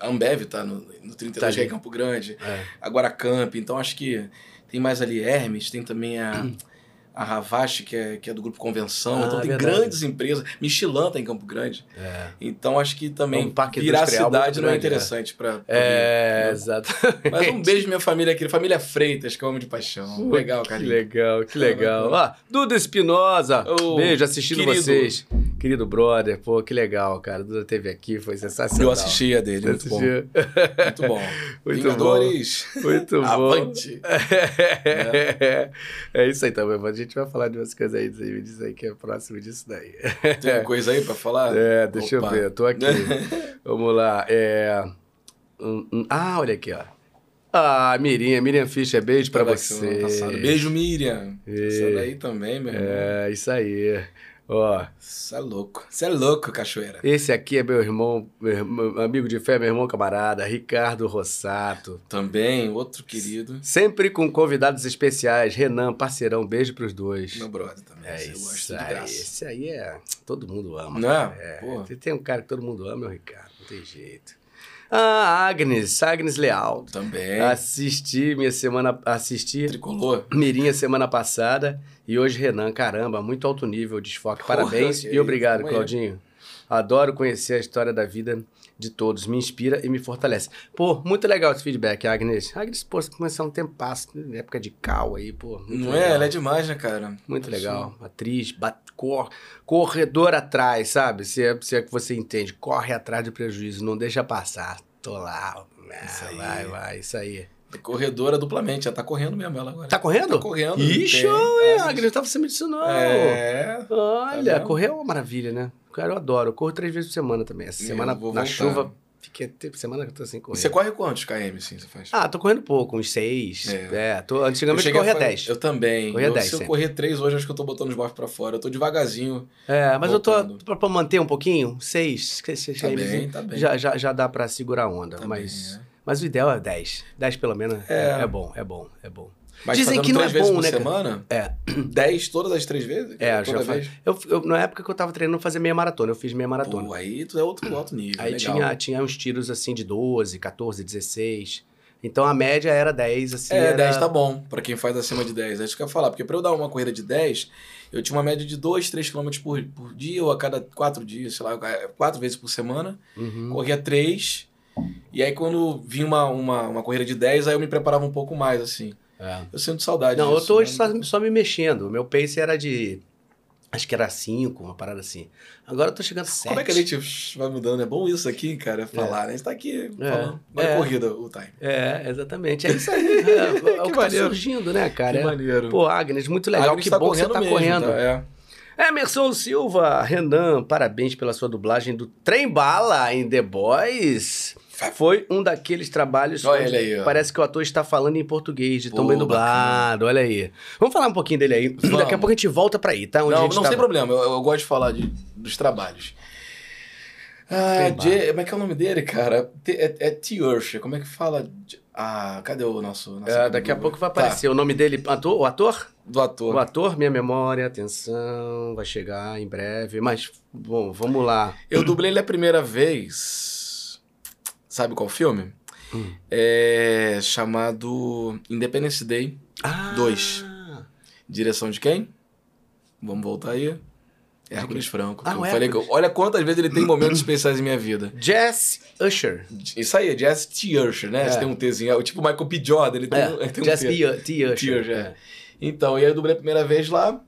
A Ambev tá no, no 32 Tá que é. Campo Grande. É. Agora a Camp, então acho que tem mais ali Hermes, tem também a, [clears throat] a Ravache, que é, que é do grupo Convenção. Ah, então tem verdade. grandes empresas. Michelin tá em Campo Grande. É. Então acho que também É um virar industrial cidade não é grande, interessante para É, exatamente. [laughs] Mas um [laughs] beijo minha família aqui, família Freitas, que eu amo de paixão. Legal, Que carinho. legal, que legal. Ó, Duda Espinosa, Ô, beijo, assistindo querido. vocês. Querido brother, pô, que legal, cara. Duda teve aqui, foi sensacional. Eu assisti a dele, muito bom. Muito bom. [laughs] Muito Vingadores. Muito bom. Avante. É. é isso aí também. A gente vai falar de umas coisas aí, me diz aí que é próximo disso daí. [laughs] Tem [laughs] coisa aí pra falar? É, deixa Opa. eu ver, eu tô aqui. [laughs] Vamos lá. É... hum, hum, Ah, olha aqui, ó. Ah, Miriam, Miriam Fischer, beijo pra Tava aqui semana você. Beijo, Miriam. É. Essa daí também, meu irmão. É, isso aí. Ó, Você é louco. Você é louco, cachoeira. esse aqui é meu irmão, meu irmão- amigo de fé, meu irmão camarada, Ricardo Rossato. Também, outro querido. Sempre com convidados especiais. Renan, parceirão, beijo pros dois. Meu brother também. É isso aí. Esse aí é. Todo mundo ama. Não cara. é? É. Pô. Tem- Tem um cara que todo mundo ama, é o Ricardo. Não tem jeito. Ah, Agnes, Agnes Leal. Também. Assisti minha semana. Assisti Tricolor. Mirinha semana passada e hoje Renan. Caramba, muito alto nível de desfoque. Porra, Parabéns que e obrigado, aí. Claudinho. Adoro conhecer a história da vida de todos. Me inspira e me fortalece. Pô, muito legal esse feedback, Agnes. Agnes, pô, você começou um tempo passo, época de cal aí, pô. Não legal. é? Ela é demais, né, cara? Muito legal. Atriz, bat, cor, corredor atrás, sabe? Se é, se é que você entende, corre atrás do prejuízo, não deixa passar. Tô lá. Ah. Vai, vai, isso aí. Corredora duplamente. Já tá correndo mesmo ela agora. Tá correndo? Tá correndo. Ixi, olha, É, Agnes, não tava sabendo disso, não. É. Olha, vendo? correr é uma maravilha, né? Cara, eu adoro. Eu corro três vezes por semana também. Essa Eu semana na voltar. chuva Fiquei tempo, semana que eu tô sem correr. Você corre quantos km, assim, você faz? Ah, tô correndo pouco, uns seis. É. É, tô, antigamente eu corria a 10. Eu também. Corria eu, 10 se eu sempre. correr três hoje, acho que eu tô botando os bofs pra fora. Eu tô devagarzinho. É, mas eu Voltando. tô, pra, pra manter um pouquinho, seis. seis, seis Tá km, bem, tá bem. Já, já, já dá pra segurar a onda, Tá mas... bem, é. Mas o ideal é 10. 10 pelo menos é, É. é bom, é bom, é bom. Mas Dizem que não é vezes bom, por né, semana? É. [clears throat] Dez todas as três vezes? É, Toda já vez? Eu, eu- na época que eu tava treinando fazer meia maratona, eu fiz meia maratona. Pô, aí tu é outro alto nível. Aí legal. tinha, tinha uns tiros assim de 12, 14, 16. Então a média era 10, assim. É, era... 10 tá bom, pra quem faz acima de 10. É isso que eu ia falar, porque pra eu dar uma corrida de 10, eu tinha uma média de 2, 3 km por, por dia, ou a cada 4 dias, sei lá, 4 vezes por semana. Uhum. Corria 3, e aí quando vinha uma, uma, uma corrida de 10, aí eu me preparava um pouco mais, assim. É. Eu sinto saudade Não, eu disso, tô hoje né? só, só me mexendo. O meu pace era de. Acho que era 5, uma parada assim. Agora eu tô chegando a 7. Como é que a gente vai mudando? É bom isso aqui, cara, falar, né? A gente tá aqui É. falando. É. corrida, o time. É, exatamente. É isso aí. [laughs] É, é o que, tá maneiro. surgindo, né, cara? que É- maneiro. Pô, Agnes, muito legal. Agnes que tá bom que você tá mesmo, correndo. tá? É. Emerson Silva, Renan, parabéns pela sua dublagem do Trem Bala em The Boys. Foi um daqueles trabalhos Olha onde aí, parece que o ator está falando em português, de tão bem dublado. Olha aí. Vamos falar um pouquinho dele aí. Daqui a pouco a gente volta pra aí, tá? Onde Não, não tem problema, eu, eu gosto de falar de, dos trabalhos. Ah. Jay- como é que é o nome dele, cara? É, é T-Ursh, como é que fala? Ah, cadê o nosso... nosso É, daqui a pouco vai Tá, aparecer o nome dele. Ator, o ator? do ator. O ator, minha memória, atenção, vai chegar em breve. Mas, bom, vamos lá. Eu dublei ele a primeira vez. Sabe qual filme? Hum. É chamado Independence Day. Ah, Dois. Direção de quem? Vamos voltar aí. Hércules Franco. Ah, eu falei que olha quantas vezes ele tem [coughs] momentos especiais em minha vida. Jess Usher. Isso aí, é Jazz T. Usher, né? É. Você tem um Tzinho. É o tipo Michael P. Jordan, ele tem, É, ele tem Jess um T. T. T. Usher. T. Usher, é. Então, e aí eu dublei a primeira vez lá.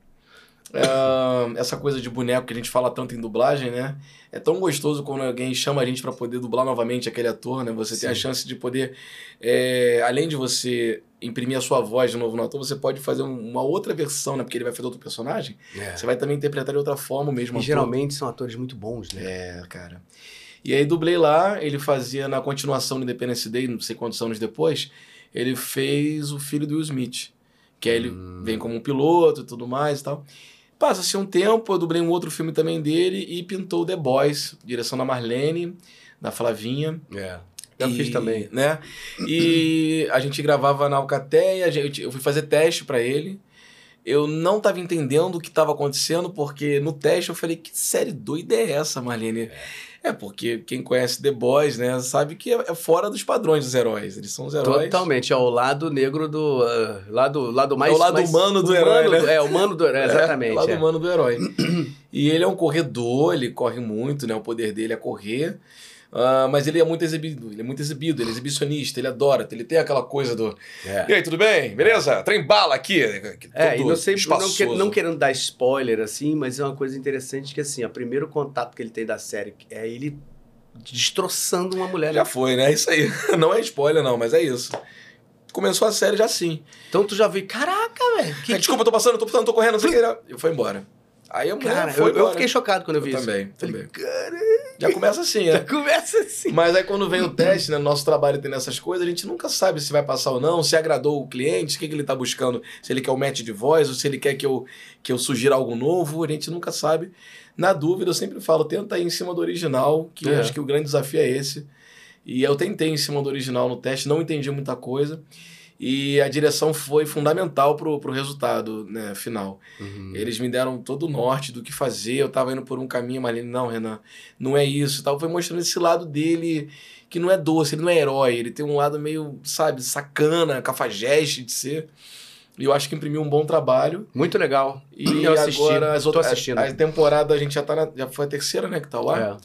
Essa coisa de boneco que a gente fala tanto em dublagem, né? É tão gostoso quando alguém chama a gente pra poder dublar novamente aquele ator, né? Você tem a Sim. chance de poder, é, além de você imprimir a sua voz de novo no ator, você pode fazer um- uma outra versão, né? Porque ele vai fazer outro personagem. É. Você vai também interpretar de outra forma o mesmo E ator. geralmente são atores muito bons, né? É, cara. E aí dublei lá, ele fazia na continuação do Independence Day, não sei quantos anos depois, ele fez o filho do Will Smith. Que aí ele Hum. vem como um piloto e tudo mais e tal. Passa-se um tempo, eu dublei um outro filme também dele e pintou The Boys, direção da Marlene, da Flavinha. É. Eu E, fiz também. Né? E a gente gravava na Alcateia, gente- eu fui fazer teste pra ele. Eu não tava entendendo o que tava acontecendo, porque no teste eu falei, que série doida é essa, Marlene? É, porque quem conhece The Boys, né, sabe que é é fora dos padrões dos heróis. Eles são os heróis. Totalmente, é o lado negro do. ah, lado, lado mais. É o lado mais- humano do humano herói, né? É, o humano do herói, exatamente. É, o lado é. humano do herói. [clears throat] e ele é um corredor, ele corre muito, né? O poder dele é correr. Ah, mas ele é muito exibido, ele é muito exibido, ele é exibicionista, ele adora, ele tem aquela coisa do. É. E aí, tudo bem? Beleza? Trem bala aqui. É, e não, sei, não, que- não querendo dar spoiler, assim, mas é uma coisa interessante que, assim, o primeiro contato que ele tem da série é ele destroçando uma mulher. Já né? foi, né? É isso aí. [laughs] Não é spoiler, não, mas é isso. Começou a série já assim. Então tu já viu, caraca, velho. que- Ah, Desculpa, eu tô passando, tô passando, tô correndo, não sei o que. E foi embora. Aí a mulher Cara, foi eu, eu fiquei chocado quando eu vi Eu isso. também, também. Já começa assim, já é. começa assim. Mas aí quando vem o teste, né? Nosso trabalho tem nessas coisas, a gente nunca sabe se vai passar ou não, se agradou o cliente, o que, que ele tá buscando, se ele quer o match de voz, ou se ele quer que eu, que eu sugira algo novo, a gente nunca sabe. Na dúvida, eu sempre falo, tenta ir em cima do original, que eu É. acho que o grande desafio é esse. E eu tentei em cima do original no teste, não entendi muita coisa. E a direção foi fundamental pro, pro resultado né, final. Uhum. Eles me deram todo o norte do que fazer. Eu tava indo por um caminho, mas ele, não, Renan, não é isso. e Tal. Foi mostrando esse lado dele que não é doce, ele não é herói. Ele tem um lado meio, sabe, sacana, cafajeste de ser. E eu acho que imprimiu um bom trabalho. Muito legal. E eu assisti, agora as outras, a, a temporada a gente já tá na, já foi a terceira, né, que tá lá. É.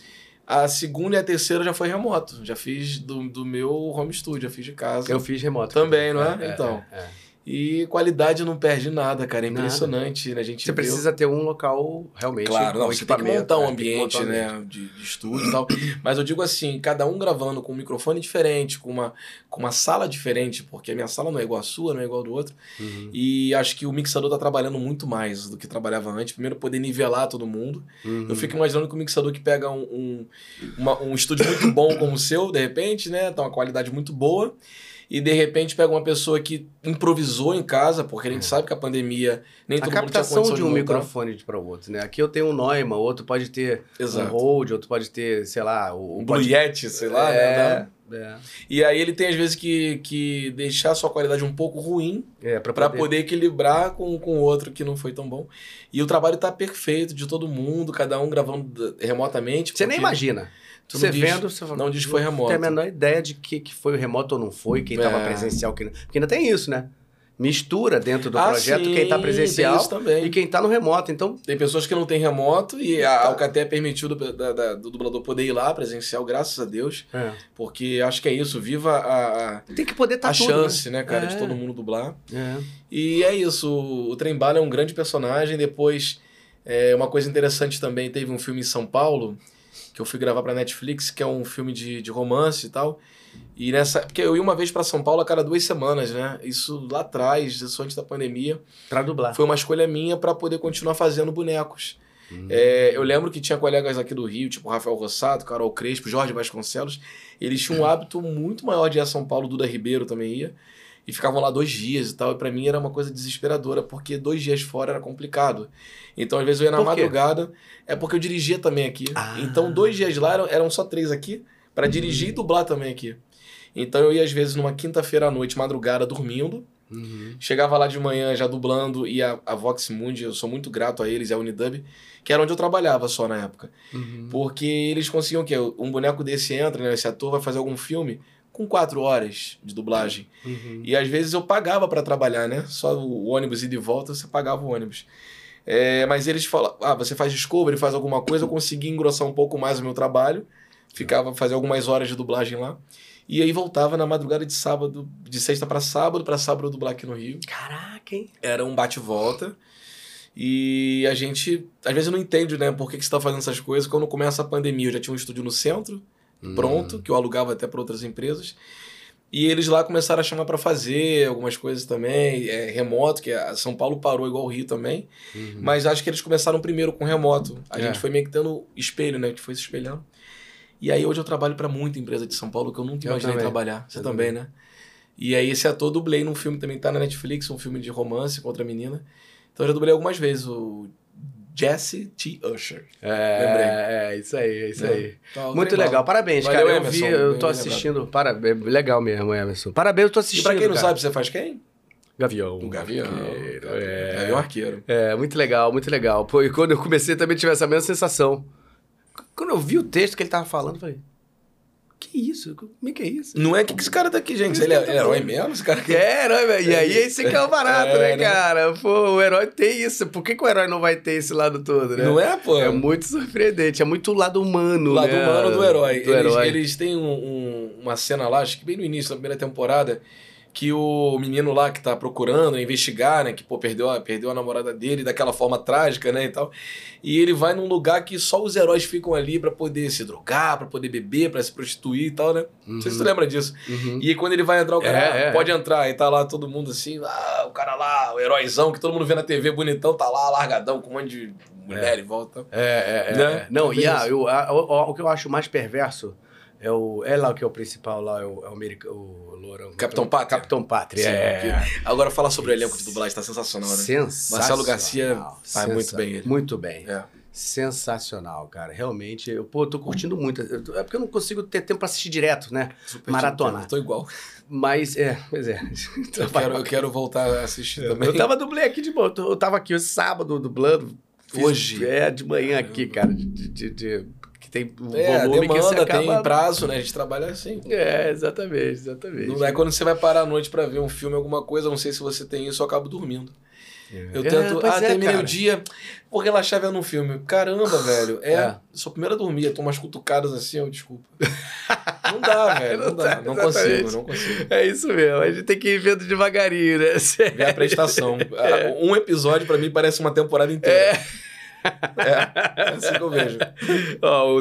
A segunda e a terceira já foi remoto. Já fiz do, do meu home studio, já fiz de casa. Eu fiz remoto. Também, não é? Então. é. E qualidade não perde nada, cara. É impressionante. Né? A gente Você precisa ter um local realmente. Claro, não, com você tem que montar um né? Ambiente, montar um né? ambiente. De, de estúdio e tal. Mas eu digo assim, cada um gravando com um microfone diferente, com uma, com uma sala diferente, porque a minha sala não é igual à sua, não é igual ao do outro. Uhum. E acho que o mixador tá trabalhando muito mais do que trabalhava antes. Primeiro, poder nivelar todo mundo. Uhum. Eu fico imaginando que o mixador que pega um, um, uma- um estúdio muito bom como o seu, de repente, né? Tá uma qualidade muito boa. E de repente pega uma pessoa que improvisou em casa, porque a gente sabe que a pandemia nem É. A todo mundo tinha captação de um montar. microfone para o outro, né? Aqui eu tenho um Neumann, outro pode ter Exato. um Rode, outro pode ter, sei lá, o Um Blue Yeti, sei lá, né? é, é, E aí ele tem às vezes que, que deixar a sua qualidade um pouco ruim é, para poder. poder equilibrar com com o outro que não foi tão bom. E o trabalho tá perfeito de todo mundo, cada um gravando remotamente. Você nem porque imagina. Tu Você diz- vendo, você fala, não diz que foi remoto. Não tem a menor ideia de que, que foi o remoto ou não foi, quem estava É. presencial, quem não. Porque ainda tem isso, né? Mistura dentro do Ah, projeto sim, quem tá tem presencial e quem tá no remoto. Então, Tem pessoas que não têm remoto e a Alcatel permitiu do, da- da- do dublador poder ir lá presencial, graças a Deus. Porque acho que é isso, viva a, a, tem que poder estar a tudo, chance, né, cara, de É. todo mundo dublar. né? E é isso, o Trem Bala é um grande personagem. Depois, é, uma coisa interessante também, teve um filme em São Paulo, que eu fui gravar pra Netflix, que é um filme de, de romance e tal. E nessa. Porque eu ia uma vez pra São Paulo a cada duas semanas, né? Isso lá atrás, isso antes da pandemia. Pra dublar. Foi uma escolha minha pra poder continuar fazendo bonecos. Hum. É, eu lembro que tinha colegas aqui do Rio, tipo Rafael Rossato, Carol Crespo, Jorge Vasconcelos. Eles tinham um hábito muito maior de ir a São Paulo, Duda Ribeiro também ia. E ficavam lá dois dias e tal. E pra mim era uma coisa desesperadora, porque dois dias fora era complicado. Então, às vezes, eu ia na Por madrugada. É porque eu dirigia também aqui. Ah. Então, dois dias lá eram, eram só três aqui, pra dirigir e dublar também aqui. Então, eu ia, às vezes, numa quinta-feira à noite, madrugada, dormindo. Uhum. Chegava lá de manhã já dublando e a, a Vox Mundi, eu sou muito grato a eles, e a Unidub, que era onde eu trabalhava só na época. Uhum. Porque eles conseguiam o quê? Um boneco desse entra, né? Esse ator vai fazer algum filme com quatro horas de dublagem. Uhum. E às vezes eu pagava pra trabalhar, né? Só o ônibus ir de volta, você pagava o ônibus. É, mas eles falam, ah, você faz Discovery, faz alguma coisa, eu consegui engrossar um pouco mais o meu trabalho, ficava fazer algumas horas de dublagem lá. E aí voltava na madrugada de sábado, de sexta pra sábado, pra sábado eu dublar aqui no Rio. Caraca, hein? Era um bate-volta. E a gente, às vezes, não entende, né, por que, que você tá fazendo essas coisas. Quando começa a pandemia, eu já tinha um estúdio no centro, Hum. pronto, que eu alugava até para outras empresas. E eles lá começaram a chamar para fazer algumas coisas também, é, remoto, que a São Paulo parou igual o Rio também. Uhum. Mas acho que eles começaram primeiro com remoto. A É. gente foi meio que tendo espelho, né? Que foi se espelhando. E aí hoje eu trabalho para muita empresa de São Paulo que eu nunca Eu imaginei também. trabalhar. Você Eu também, né? E aí esse ator dublei num filme também, tá na Netflix, um filme de romance com outra menina. Então eu já dublei algumas vezes o Jesse T. Usher. É, é, isso aí, é isso É. aí. Tá, o Muito bala. legal, parabéns, Valeu, cara. Eu Emerson, vi, eu tô lembrado. assistindo. Parabéns, legal mesmo, Emerson. Parabéns, eu tô E assistindo. pra quem não cara. sabe, você faz quem? Gavião. O Gavião. Arqueiro, Gavião. É. Gavião Arqueiro. É, muito legal, muito legal. Pô, e quando eu comecei também tive essa mesma sensação. Quando eu vi o texto que ele tava falando, eu falei: Que isso? Como é que é isso? Não é que esse cara tá aqui, gente. Ele é herói mesmo? Esse cara aqui? É, herói, velho. E aí, esse que é o barato, É, né, né? cara? Pô, o herói tem isso. Por que, que o herói não vai ter esse lado todo, né? Não é, pô? É muito surpreendente, é muito o lado humano, O lado né? humano do herói. Do eles, herói. eles têm um- um- uma cena lá, acho que bem no início da primeira temporada, que o menino lá que tá procurando investigar, né? Que, pô, perdeu a, perdeu a namorada dele daquela forma trágica, né? E tal. E ele vai num lugar que só os heróis ficam ali pra poder se drogar, pra poder beber, pra se prostituir e tal, né? Não sei se tu lembra disso. Uhum. E aí quando ele vai entrar, o cara É, ah, é, pode entrar. E tá lá todo mundo assim, ah, o cara lá, o heróizão, que todo mundo vê na TV bonitão, tá lá largadão com um monte de mulher em volta. É, é, é, Né? é. Não, e a, isso. eu- a- o, o que eu acho mais perverso é o. É lá o que é o principal lá, é o, é o Lourão. Capitão Pátria. Capitão Pátria. Sim, é. Agora falar sobre o elenco de dublagem tá sensacional, né? Sensacional. Marcelo Garcia faz muito bem ele. Muito bem. É. Sensacional, cara. Realmente, eu, pô, eu tô curtindo muito. É porque eu não consigo ter tempo pra assistir direto, né? Super Maratona. Tô igual. Mas, é, pois é. [laughs] Eu quero, eu quero voltar a assistir também. Eu tava dublê aqui de boa. Eu tava aqui hoje sábado dublando. Hoje? É, de manhã aqui, cara. De, de- de- tem um É, volume que você demanda, acaba... tem prazo, né? A gente trabalha assim. É, exatamente, exatamente. Não é quando você vai parar à noite pra ver um filme, alguma coisa, não sei se você tem isso, eu acabo dormindo. Eu É, tento, pois ah, é, terminei cara. o dia, vou relaxar vendo um filme. Caramba, velho. É, É. sou a primeira a dormir, eu tomo umas cutucadas assim, eu desculpa. Não dá, [laughs] velho. Não, Não dá. dá, Não exatamente. consigo, não consigo. É isso mesmo, a gente tem que ir vendo devagarinho, né? Ver a prestação. Ah, [laughs] Um episódio, pra mim, parece uma temporada inteira. É, é assim que eu vejo. [laughs] Ó, o,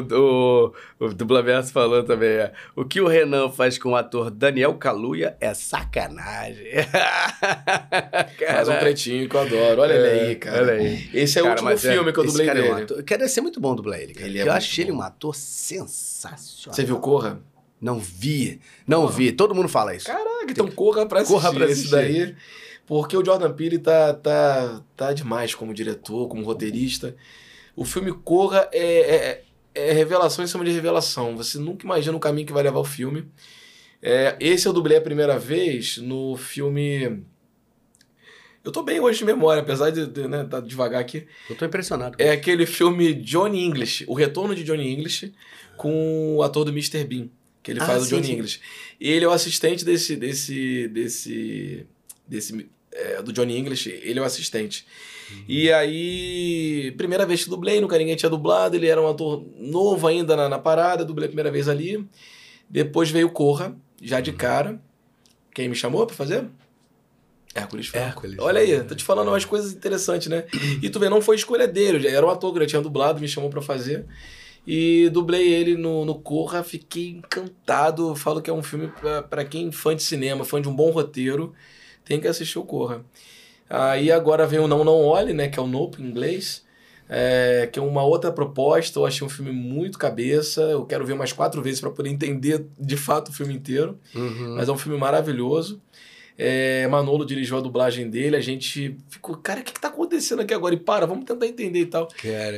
o, o Dublaverso falou também, é, o que o Renan faz com o ator Daniel Kaluuya é sacanagem. [laughs] Faz um pretinho que eu adoro. Olha ele aí, cara. É, Olha aí. Esse é o Cara, último mas é, filme que eu esse dublei cara é um dele. ator- Quero ser muito bom dublar ele, cara. Ele é eu achei ele bom. um ator sensacional. Você viu Corra? Não vi, não vi. Todo mundo fala isso. Caraca, então corra pra assistir, Corra pra esse assistir. daí. Porque o Jordan Peele tá, tá, tá demais como diretor, como roteirista. O filme Corra é, é, é revelação em cima de revelação. Você nunca imagina o caminho que vai levar o filme. É, esse eu dublei a primeira vez no filme. Eu tô bem hoje de memória, apesar de, de né, tá devagar aqui. Eu tô impressionado. É aquele filme Johnny English, O Retorno de Johnny English, com o ator do Mr. Bean, que ele Ah, faz o sim, Johnny sim. English. E ele é o assistente desse. desse. desse. desse é, do Johnny English, ele é o assistente. Uhum. E aí, primeira vez que dublei, nunca ninguém tinha dublado, ele era um ator novo ainda na, na parada, dublei a primeira vez ali. Depois veio Corra, já Uhum. de cara. Quem me chamou pra fazer? Hércules Franco. Hércules, Olha aí, tô te falando umas coisas interessantes, né? E tu vê, não foi escolha dele, era um ator que eu tinha dublado, me chamou pra fazer. E dublei ele no, no Corra, fiquei encantado. Falo que é um filme pra quem é fã de cinema, fã de um bom roteiro, tem que assistir o Corra. Aí agora vem o Não Não Olhe, né? Que é o Nope em inglês. é, que é uma outra proposta. Eu achei um filme muito cabeça. Eu quero ver mais quatro vezes para poder entender de fato o filme inteiro. Uhum. Mas é um filme maravilhoso. É, Manolo dirigiu a dublagem dele. A gente ficou, cara, o que, que tá acontecendo aqui agora? E para, vamos tentar entender e tal.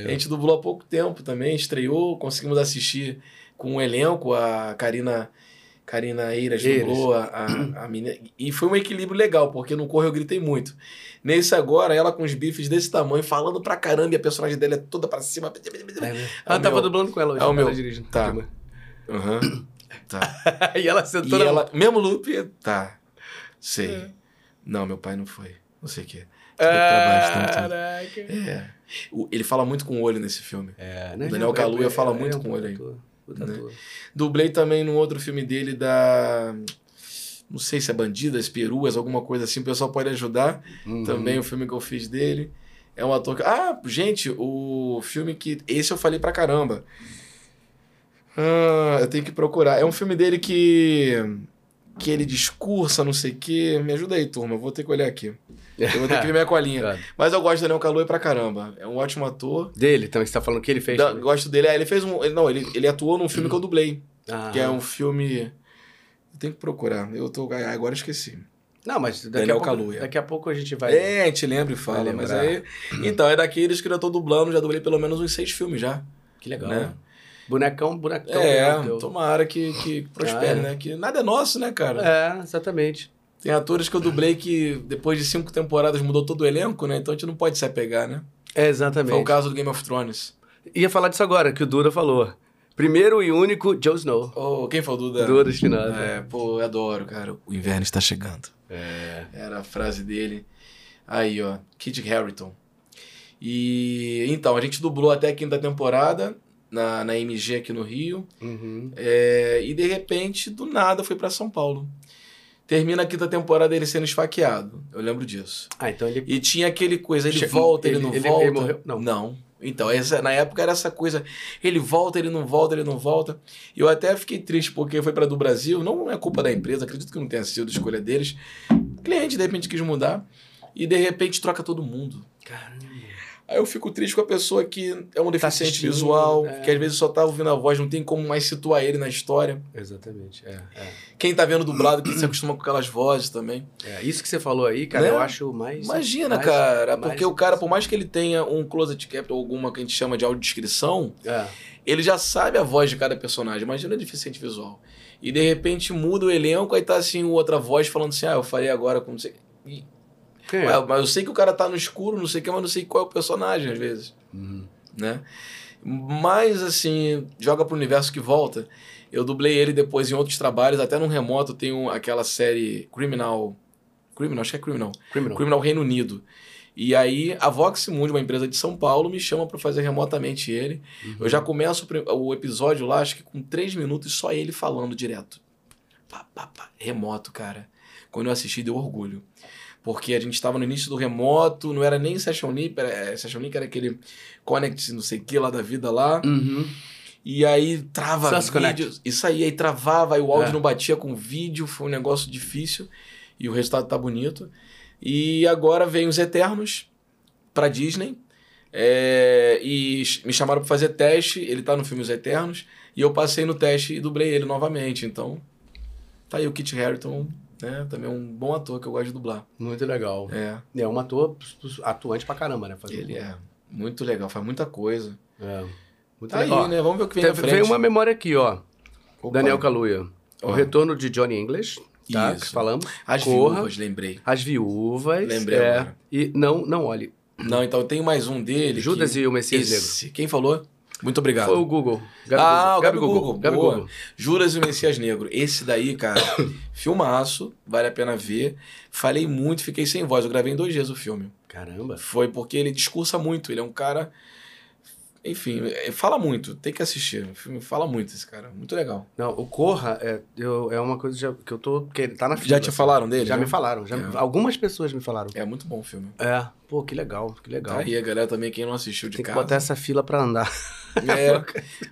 A gente dublou há pouco tempo também, estreou, conseguimos assistir com um elenco, a Karina. Karina Eiras dublou a, a, a menina. E foi um equilíbrio legal, porque no Corre eu gritei muito. Nesse agora, ela com os bifes desse tamanho, falando pra caramba, e a personagem dela é toda pra cima. É, né? É Ah, o tava meu- dublando com ela hoje. é o ela meu- dirigindo. tá. Aham. Tá. [laughs] e ela E sentou na ela, mesmo loop, tá. Sei. É. Não, meu pai não foi. Não sei o quê. Tudo pra baixo, tanto. Caraca. É. O- Ele fala muito com o olho nesse filme. É, O Daniel Kaluuya fala é, muito é um com ele aí. Puta Né? Dublei também num outro filme dele da. Não sei se é Bandidas, Peruas, alguma coisa assim. O pessoal pode ajudar. Uhum. Também o filme que eu fiz dele. É um ator que. Ah, gente, o filme que. Esse eu falei pra caramba. Ah, eu tenho que procurar. É um filme dele que. Que ele discursa, não sei o quê. Me ajuda aí, turma. Eu vou ter que olhar aqui. Eu vou ter que ver minha colinha. [laughs] Claro. Mas eu gosto do Daniel Kaluuya pra caramba. É um ótimo ator. Dele também, você tá falando que ele fez? Da- também? gosto dele. É, ele fez um. ele- não, ele, ele atuou num filme que eu dublei. Ah. Que é um filme. Eu tenho que procurar. Eu tô. Agora eu esqueci. Não, mas daqui Daniel a, pouco, Kaluuya. daqui a pouco a gente vai... É, a gente lembra e fala, mas aí. Então, é daqueles que eu já tô dublando, já dublei pelo menos uns seis filmes já. Que legal. Né? Bonecão, bonecão. é, teu. tomara que, que prospere, Ah, é. né? Que nada é nosso, né, cara? É, exatamente. Tem atores que eu dublei que depois de cinco temporadas mudou todo o elenco, né? Então a gente não pode se apegar, né? É, exatamente. Foi o caso do Game of Thrones. Ia falar disso agora, que o Dura falou. Primeiro e único, Joe Snow. Oh, quem foi o Duda? Dura Espinosa. É, pô, eu adoro, cara. O inverno está chegando. É. Era a frase dele. Aí, ó, Kit Harington. E então, a gente dublou até a quinta temporada na, na MG aqui no Rio. Uhum. É, e de repente, do nada, foi pra São Paulo. Termina a quinta temporada ele sendo esfaqueado. Eu lembro disso. Ah, então ele... E tinha aquele coisa, ele Che- volta, ele, ele- não ele- volta. ele morreu? Não. Não. Então, essa, na época era essa coisa, ele volta, ele não volta, ele não volta. E eu até fiquei triste porque foi para do Brasil, não é culpa da empresa, acredito que não tenha sido escolha deles. O cliente de repente quis mudar e de repente troca todo mundo. Caramba. Aí eu fico triste com a pessoa que é um deficiente assistindo, visual, é. que às vezes só tá ouvindo a voz, não tem como mais situar ele na história. Exatamente, é, é. Quem tá vendo dublado, que se acostuma com aquelas vozes também. É, Isso que você falou aí, cara, Né? eu acho mais... Imagina, mais- cara, mais- porque o cara, por mais que ele tenha um closet cap ou alguma que a gente chama de audiodescrição, É. ele já sabe a voz de cada personagem. Imagina o deficiente visual. E de repente muda o elenco, aí tá assim outra voz falando assim: ah, eu falei agora com não sei. E- Quem é? Mas, eu sei que o cara tá no escuro, não sei o que, mas não sei qual é o personagem às vezes, Uhum. né? Mas assim, joga pro universo que volta. Eu dublei ele depois em outros trabalhos, até num remoto tem um- aquela série Criminal. Criminal, acho que é Criminal. Criminal. Criminal Reino Unido. E aí a Vox Mundi, uma empresa de São Paulo, me chama para fazer remotamente ele. Uhum. Eu já começo o episódio lá, acho que com três minutos, só ele falando direto. Pá, pá, pá. Remoto, cara. Quando eu assisti, deu orgulho. Porque a gente estava no início do remoto, não era nem Session Link, era, é, Session Link era aquele Connect, não sei o que lá da vida lá. Uhum. E aí trava vídeo. Isso aí, aí travava, aí o áudio é. não batia com o vídeo, foi um negócio difícil. E o resultado tá bonito. E agora vem os Eternos pra Disney. É, e me chamaram para fazer teste. Ele tá no filme Os Eternos. E eu passei no teste e dublei ele novamente. Então, tá aí o Kit Harington, né? Também é um bom ator que eu gosto de dublar. Muito legal. É. É um ator atuante pra caramba, né? Fazer ele é. Muito legal, faz muita coisa. É. Muito tá legal. aí, né? Vamos ver o que vem Tem, Veio uma memória aqui, ó. Opa. Daniel Kaluuya. O retorno de Johnny English. Tá, Isso. que falamos. As Corra, viúvas, lembrei. As viúvas. Lembrei é, agora. E não, não olhe. Não, então tem mais um dele. Judas que... e o Messias Esse. Negro. Quem falou? Muito obrigado. Foi o Google. Gabi ah, Google. o Gabi, Google. Google. Gabi Google. Judas e o Messias Negro. Esse daí, cara, [coughs] filmaço, vale a pena ver. Falei muito, fiquei sem voz. Eu gravei em dois dias o filme. Caramba. Foi porque ele discursa muito. Ele é um cara enfim, é, fala muito, tem que assistir. O filme fala muito esse cara, muito legal. Não, o Corra é, eu, é uma coisa que eu tô. que tá na fila. Já te assim. falaram dele? Já né? me falaram. Já, é. Algumas pessoas me falaram. É muito bom o filme. É, pô, que legal, que legal. Tá aí a galera também, quem não assistiu de tem casa. Tem que botar essa fila pra andar. [laughs] [laughs] É.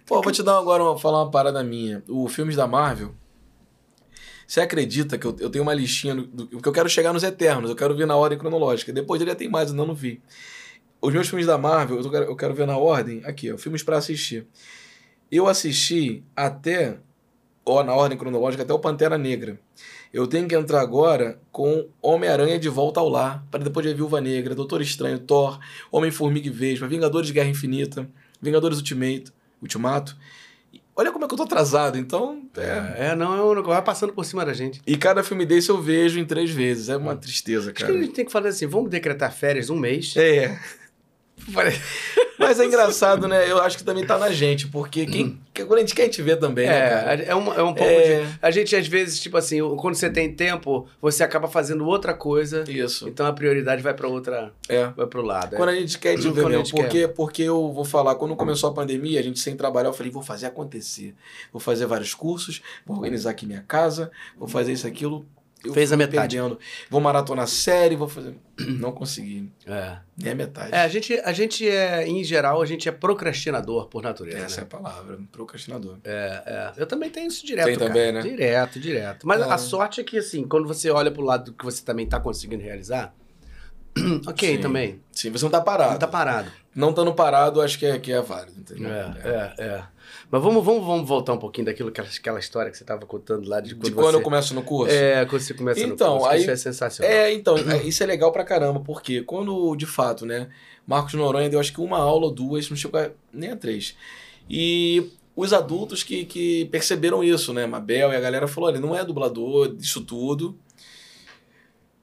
pô, vou te dar agora uma, falar uma parada minha. O filmes da Marvel. Você acredita que eu, eu tenho uma listinha do, que eu quero chegar nos Eternos, eu quero ver na ordem cronológica. Depois ele tem mais, ainda não vi. Os meus filmes da Marvel, eu quero, eu quero ver na ordem. Aqui, ó, filmes para assistir. Eu assisti até, ó, na ordem cronológica, até o Pantera Negra. Eu tenho que entrar agora com Homem-Aranha de Volta ao Lar, para depois ver Viúva Negra, Doutor Estranho, Thor, Homem-Formiga e Vespa, Vingadores de Guerra Infinita, Vingadores Ultimate, Ultimato. Olha como é que eu tô atrasado, então. É, é não, é vai passando por cima da gente. E cada filme desse eu vejo em três vezes. É uma tristeza, cara. Acho que a gente tem que falar assim: vamos decretar férias um mês. É. [laughs] Mas é engraçado, né? Eu acho que também tá na gente, porque quem, quando a gente quer, a gente vê também, né, é, cara? É um, é um pouco é... de... A gente, às vezes, tipo assim, quando você tem tempo, você acaba fazendo outra coisa. Isso. Então a prioridade vai para outra... É. Vai pro lado. É. Quando a gente quer, a gente vê mesmo. Porque, porque eu vou falar, quando começou a pandemia, a gente sem trabalhar, eu falei, vou fazer acontecer. Vou fazer vários cursos, vou organizar aqui minha casa, vou fazer isso, aquilo Fez a metade. Perdendo. Vou maratonar série, vou fazer. [clears throat] Não consegui. É. Nem a metade. É, a gente, a gente é, em geral, a gente é procrastinador por natureza. Essa né? é a palavra, procrastinador. É, é. Eu também tenho isso direto. Tem cara. também, né? Direto, direto. Mas é. a sorte é que, assim, quando você olha pro lado que você também tá conseguindo realizar, [clears throat] ok Sim. também. Sim, você não tá parado. Não tá parado. Não estando parado, acho que é, que é válido, entendeu? É, é, é. Mas vamos, vamos, vamos voltar um pouquinho daquilo, aquela, aquela história que você estava contando lá de quando, de quando você... eu começo no curso? É, quando você começa então, no curso. Aí, isso é sensacional. É, então, é, isso é legal pra caramba, porque quando, de fato, né, Marcos Noronha deu acho que uma aula ou duas, não chegou a, nem a três. E os adultos que, que perceberam isso, né, Mabel e a galera falou, olha, não é dublador disso tudo,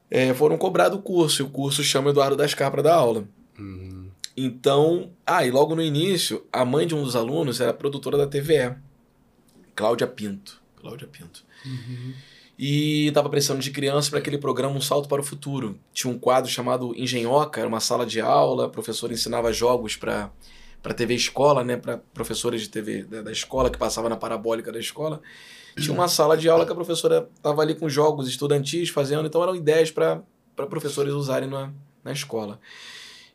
é, foram cobrados o curso, e o curso chama Eduardo das para dar aula. Uhum. Então, ah, e logo no início, a mãe de um dos alunos era produtora da TVE, Cláudia Pinto. Cláudia Pinto. Uhum. E estava precisando de crianças para aquele programa Um Salto para o Futuro. Tinha um quadro chamado Engenhoca, era uma sala de aula, a professora ensinava jogos para para TV escola, né, para professores de TV da, da, escola que passava na parabólica da escola. Tinha uma sala de aula que a professora estava ali com jogos estudantis fazendo, então eram ideias para professores usarem na, na escola.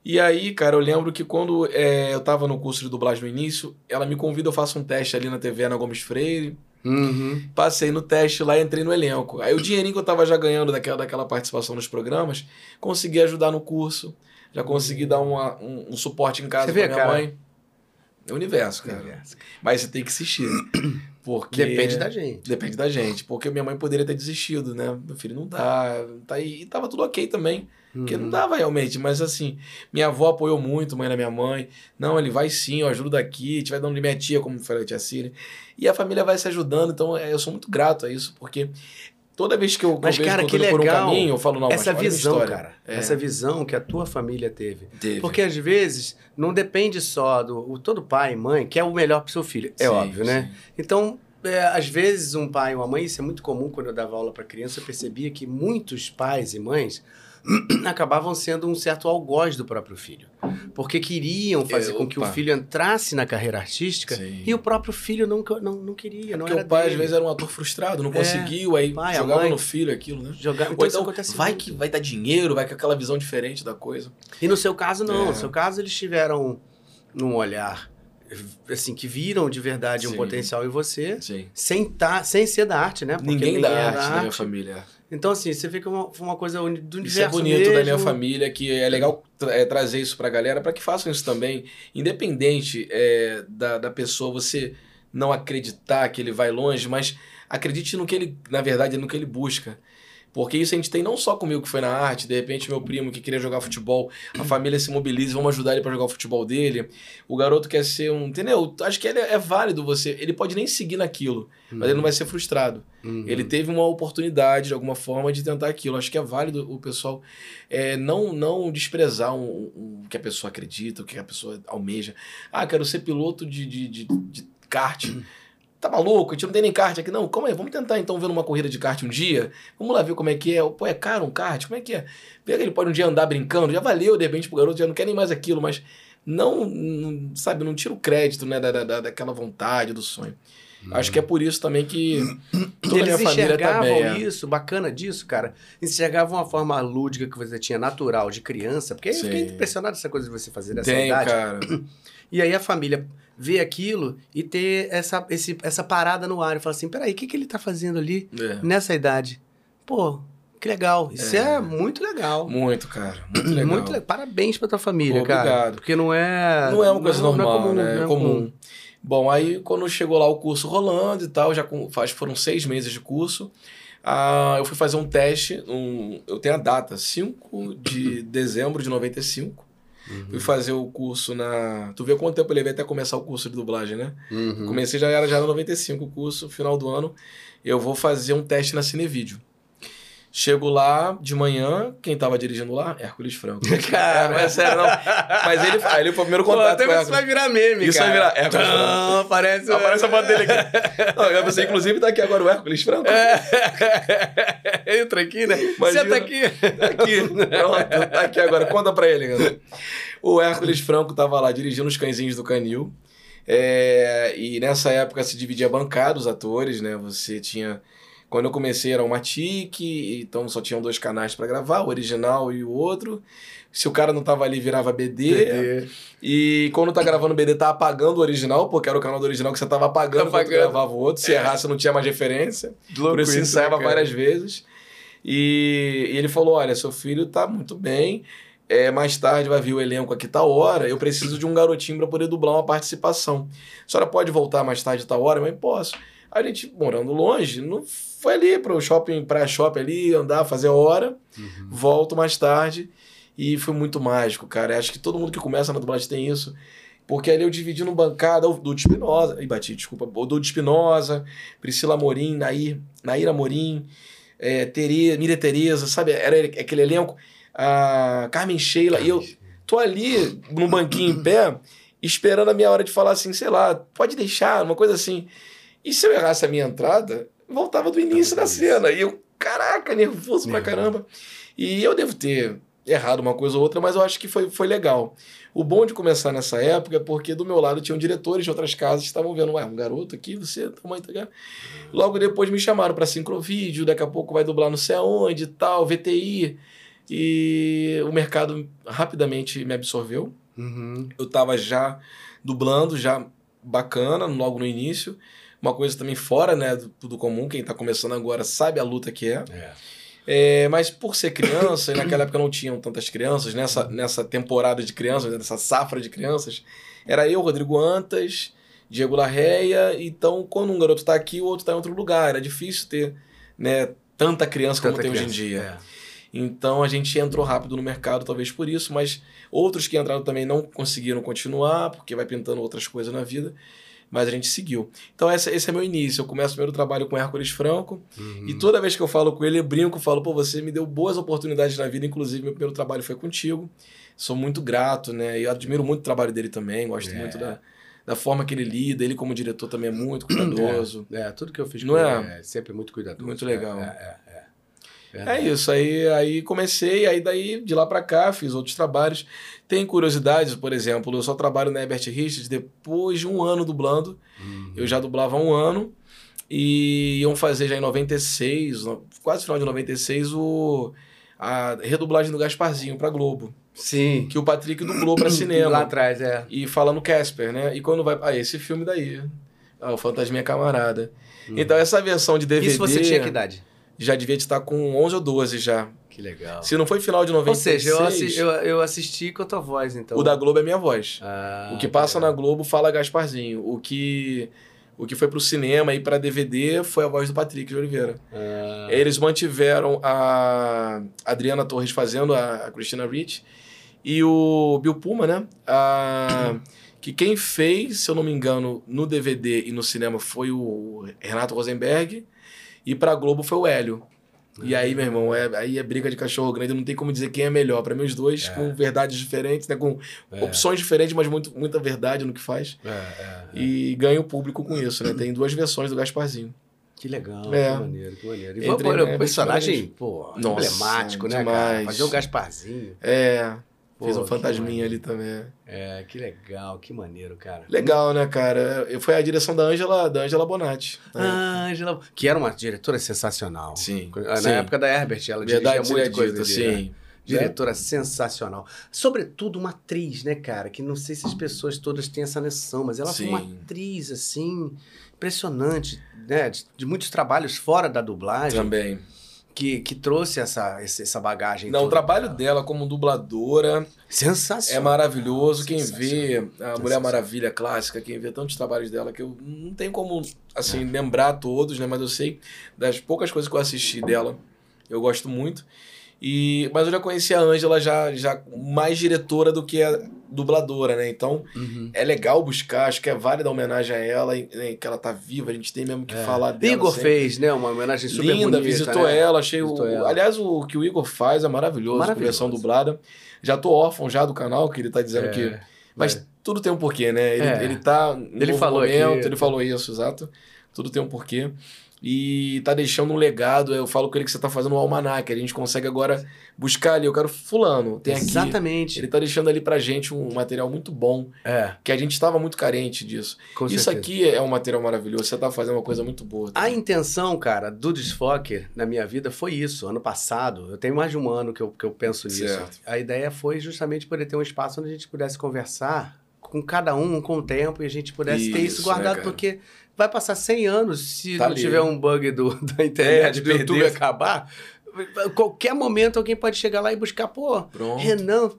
E aí, cara, eu lembro que quando é, eu tava no curso de dublagem no início, ela me convida, eu faço um teste ali na TV Ana Gomes Freire. Uhum. Passei no teste lá e entrei no elenco. Aí o dinheirinho que eu tava já ganhando daquela, daquela participação nos programas, consegui ajudar no curso. Já consegui dar uma, um, um suporte em casa você pra minha cara? mãe. É o universo, cara. Universo. Mas você tem que assistir. Porque... Depende da gente. Depende da gente. Porque minha mãe poderia ter desistido, né? Meu filho não dá. Tá aí. E tava tudo ok também. Porque não uhum. dava realmente, mas assim, minha avó apoiou muito, mãe da minha mãe. Não, ele vai sim, eu ajudo aqui, a gente vai dando de minha tia, como foi a tia Cília. E a família vai se ajudando, então é, eu sou muito grato a isso, porque toda vez que eu, mas, eu cara, que legal, por um caminho, eu falo, não, essa mas visão, cara, é. essa visão que a tua família teve. teve. Porque às vezes não depende só do o, todo pai e mãe quer o melhor pro seu filho, é sim, óbvio, né? sim. Então, é, às vezes um pai ou uma mãe, isso é muito comum quando eu dava aula para criança, eu percebia que muitos pais e mães [clears throat] acabavam sendo um certo algoz do próprio filho. Porque queriam fazer É, com que o filho entrasse na carreira artística Sim. e o próprio filho não, não, não queria, não Porque era o pai, às dele. vezes, era um ator frustrado, não É, conseguiu, aí pai, jogava no filho aquilo, né? Jogar... Ou Então, então, acontece vai muito. que vai dar dinheiro, vai com aquela visão diferente da coisa. E no seu caso, não. É. No seu caso, eles tiveram um olhar, assim, que viram de verdade um Sim. potencial em você, Sim. sem, tá, sem ser da arte, né? Porque Ninguém da é arte da minha família. Então, assim, você vê que é uma, uma coisa do Isso é universo bonito da minha mesmo. família, que é legal tra- é, trazer isso pra galera, pra que façam isso também. Independente é, da, da pessoa, você não acreditar que ele vai longe, mas acredite no que ele, na verdade, no que ele busca. Porque isso a gente tem não só comigo que foi na arte, de repente meu primo que queria jogar futebol, a [clears throat] família se mobiliza, vamos ajudar ele pra jogar o futebol dele. O garoto quer ser um, entendeu? Acho que ele é, válido você, ele pode nem seguir naquilo, mas ele não vai ser frustrado. Uhum. Ele teve uma oportunidade, de alguma forma, de tentar aquilo. Acho que é válido o pessoal é, não, não desprezar um- um- o que a pessoa acredita, o que a pessoa almeja. Ah, quero ser piloto de, de, de, de kart. [clears throat] Tá maluco? A gente não tem nem kart aqui. Não, calma aí, vamos tentar então ver uma corrida de kart um dia. Vamos lá ver como é que é. Pô, é caro um kart? Como é que é? Que ele pode um dia andar brincando. Já valeu, de repente, pro garoto, já não quer nem mais aquilo, mas não, não- sabe, não tira o crédito, né, da, da, da- daquela vontade, do sonho. Acho que é por isso também que [clears throat] toda a Eles minha família enxergavam também. é. isso, bacana disso, cara. Enxergavam uma forma lúdica que você tinha natural de criança, porque eu fiquei Sim. impressionado essa coisa de você fazer nessa Tem, idade. cara. [clears throat] E aí a família vê aquilo e ter essa, esse, essa parada no ar e fala assim: peraí, o que, que ele tá fazendo ali É. nessa idade? Pô, que legal. Isso é, É. muito legal. Muito, cara. Muito legal. Muito le- Parabéns pra tua família, cara. obrigado. Porque não é. Não é uma coisa não- não normal, comum, né? não É comum. Bom, aí quando chegou lá o curso rolando e tal, já com, que foram seis meses de curso, ah, eu fui fazer um teste, um, eu tenho a data, 5 de dezembro de 95. Uhum. Fui fazer o curso na. Tu vê quanto tempo eu levei até começar o curso de dublagem, né? Uhum. Comecei já era já era 95 o curso, final do ano. Eu vou fazer um teste na Cinevídeo. Chego lá de manhã, quem tava dirigindo lá? Hércules Franco. [laughs] Cara. Não é sério, não. Mas ele, aí ele foi o primeiro Pô, contato até com o isso vai Hércules. virar meme, Isso cara. vai virar- é, vai virar. Não, aparece. Aparece a foto dele aqui. [laughs] Não, eu pensei, inclusive, tá aqui agora o Hércules Franco. É. [laughs] Entra aqui, né? Imagina. Senta aqui. Tá aqui. Pronto, tá aqui agora. Conta pra ele, cara. O Hércules Franco tava lá dirigindo os cãezinhos do Canil. É, e nessa época se dividia bancada os atores, né? Você tinha. Quando eu comecei era uma TIC, então só tinham dois canais pra gravar, o original e o outro. Se o cara não tava ali, virava BD. E quando tá gravando BD, tá apagando o original, porque era o canal do original que você tava apagando, Apagando. apagando. gravava o outro. Se errasse, não tinha mais referência. Louco Por isso ensaiava né, várias vezes. E, e ele falou: olha, seu filho tá muito bem. É, mais tarde vai vir o elenco aqui tal hora. Eu preciso de um garotinho para poder dublar uma participação. A senhora pode voltar mais tarde tal hora? Mas posso. A gente, morando longe, não foi ali pro shopping, pra shopping ali, andar, fazer hora. Uhum. Volto mais tarde. E foi muito mágico, cara. Acho que todo mundo que começa na dublagem tem isso. Porque ali eu dividi no bancada o Dudu Espinosa. Ih, bati, desculpa. O Dudu Espinosa, Priscila Morim, Nair, Naira Morim, é, Tere, Miriam Tereza, sabe? Era aquele elenco. A Carmen Sheila. E eu tô ali no banquinho em pé, esperando a minha hora de falar assim, sei lá, pode deixar, uma coisa assim. E se eu errasse a minha entrada, voltava do início da cena. E eu, caraca, nervoso pra caramba. E eu devo ter errado uma coisa ou outra, mas eu acho que foi, foi legal. O bom de começar nessa época é porque do meu lado tinham diretores de outras casas que estavam vendo, ué, um garoto aqui, você, tamanho, tá ligado? Logo depois me chamaram pra Sincrovídeo, daqui a pouco vai dublar não sei aonde e tal, VTI. E o mercado rapidamente me absorveu. Uhum. Eu tava já dublando, já bacana, logo no início. Uma coisa também fora, né, do, do comum, quem tá começando agora sabe a luta que é. É. É, mas por ser criança, e naquela época não tinham tantas crianças, nessa, nessa temporada de crianças, né, nessa safra de crianças, era eu, Rodrigo Antas, Diego Larreia, então quando um garoto tá aqui, o outro tá em outro lugar. Era difícil ter né, tanta criança como Tanta tem hoje em dia. É. Então a gente entrou rápido no mercado, talvez por isso, mas outros que entraram também não conseguiram continuar, porque vai pintando outras coisas na vida. Mas a gente seguiu. Então essa, esse é meu início. Eu começo o primeiro trabalho com Hércules Franco. Uhum. E toda vez que eu falo com ele, eu brinco, falo, pô, você me deu boas oportunidades na vida, inclusive meu primeiro trabalho foi contigo. Sou muito grato, né? E eu admiro muito o trabalho dele também, gosto É. muito da, da forma que ele lida. Ele, como diretor, também é muito [clears throat] cuidadoso. É, tudo que eu fiz Não com é? ele é sempre muito cuidadoso. Muito legal. É, é, é. É isso, aí, aí comecei, aí daí de lá pra cá fiz outros trabalhos. Tem curiosidades, por exemplo, eu só trabalho na Herbert Richards depois de um ano dublando. Uhum. Eu já dublava há um ano e iam fazer já em 96, no- quase final de 96, o, a redublagem do Gasparzinho pra Globo. Sim. Que o Patrick dublou pra [clears throat] cinema. Lá atrás, é. E fala no Casper, né? E quando vai. Ah, esse filme daí. Ah, o Fantasminha Camarada. Então, essa versão de DVD. Isso você tinha que idade? Já devia estar com 11 ou 12 já. Que legal. Se não foi final de Ou 96. seja, eu, assi- eu, eu assisti com a tua voz, então. O da Globo é minha voz. Ah, o que passa legal. na Globo fala Gasparzinho. O que. O que foi pro cinema e pra DVD foi a voz do Patrick de Oliveira. Ah, Eles mantiveram a Adriana Torres fazendo a, a Christina Ricci e o Bill Puma, né? A- que quem fez, se eu não me engano, no DVD e no cinema foi o Renato Rosenberg e pra Globo foi o Hélio. E aí, meu irmão, é, aí é briga de cachorro grande, não tem como dizer quem é melhor. Pra mim, os dois com verdades diferentes, né? Com É. opções diferentes, mas muito, muita verdade no que faz. é, é, é. E ganha o público com isso, né? Tem duas versões do Gasparzinho. Que legal, É. que maneiro, que maneiro. E Entrei pô, o personagem, pô, Nossa, emblemático, né, cara? demais. Fazer o Gasparzinho. É, Pô, fez um fantasminha ali também. É, que legal, que maneiro, cara. Legal, né, cara? Foi a direção da Ângela, da Ângela Bonatti. né? Ah, Angela, que era uma diretora sensacional. Sim, Na sim. época da Herbert, ela Verdade dirigia muita coisa né? sim. Diretora sensacional. Sobretudo uma atriz, né, cara? Que não sei se as pessoas todas têm essa noção, mas ela foi uma Sim. atriz, assim, impressionante, né? De, de muitos trabalhos fora da dublagem, Também. Que, que trouxe essa, essa bagagem. Não, o trabalho dela. dela como dubladora é Sensacional. maravilhoso. Quem vê a Mulher. Maravilha clássica, quem vê tantos trabalhos dela, que eu não tenho como, assim, lembrar todos, né? Mas eu sei das poucas coisas que eu assisti dela. Eu gosto muito. E, mas eu já conheci a Ângela já, já mais diretora do que a dubladora, né? Então, Uhum. é legal buscar, acho que é válida a homenagem a ela, e que ela tá viva, a gente tem mesmo que falar dela. Igor sempre. fez, né? Uma homenagem super Linda, bonita, visitou né? ela, achei Visitou o. ela. Aliás, o que o Igor faz é maravilhoso, Maravilhoso. versão dublada. Já tô órfão já do canal, que ele tá dizendo É, que. Mas é. tudo tem um porquê, né? Ele, É. ele tá. Ele falou momento, aqui- ele falou isso, exato. Tudo tem um porquê. E tá deixando um legado. Eu falo com ele que você tá fazendo um almanac. A gente consegue agora buscar ali. Eu quero fulano. Tem aqui. Exatamente. Ele tá deixando ali pra gente um material muito bom. É, Que a gente estava muito carente disso. com Isso certeza. aqui é um material maravilhoso. Você tá fazendo uma coisa muito boa. A intenção, cara, do Desfoque na minha vida foi isso. Ano passado, eu tenho mais de um ano que eu, que eu penso nisso. Certo. A ideia foi justamente poder ter um espaço onde a gente pudesse conversar com cada um, com o tempo, e a gente pudesse ter isso Isso, guardado, né, porque vai passar 100 anos se Tá não ali. tiver um bug do, [laughs] da É, internet, de do YouTube acabar. Qualquer momento alguém pode chegar lá e buscar, pô, Pronto. Renan.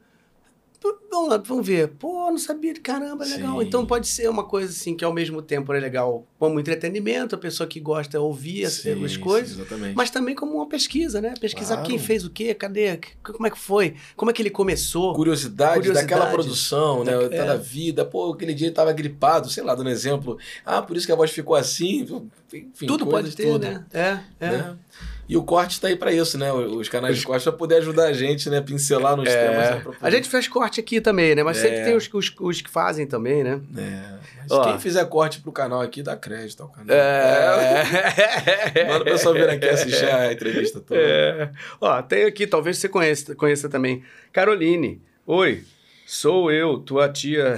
Vamos lá, vamos ver. Pô, não sabia. Caramba, legal. Sim. Então pode ser uma coisa assim que ao mesmo tempo é legal como entretenimento, a pessoa que gosta ouvir as, Sim, as sim, coisas, exatamente. mas também como uma pesquisa, né? Pesquisar Claro. quem fez o quê, cadê, como é que foi, como é que ele começou. curiosidade, Curiosidade. daquela produção, né? Da- Tá é. da vida. Pô, aquele dia ele tava gripado, sei lá, dando exemplo. Ah, por isso que a voz ficou assim. Enfim, tudo pode ter, tudo, né? É, é. né? E o corte tá aí pra isso, né? Os canais de corte pra poder ajudar a gente, né? Pincelar nos temas. É. Né? Pra poder- A gente faz corte aqui também, né? Mas É. sempre tem os, os, os que fazem também, né? É. Mas Ó. quem fizer corte pro canal aqui, dá crédito ao canal. É. Manda o pessoal vir aqui assistir a entrevista toda. É. Ó, tem aqui, talvez você conheça, conheça também. Caroline. Oi, sou eu, tua tia.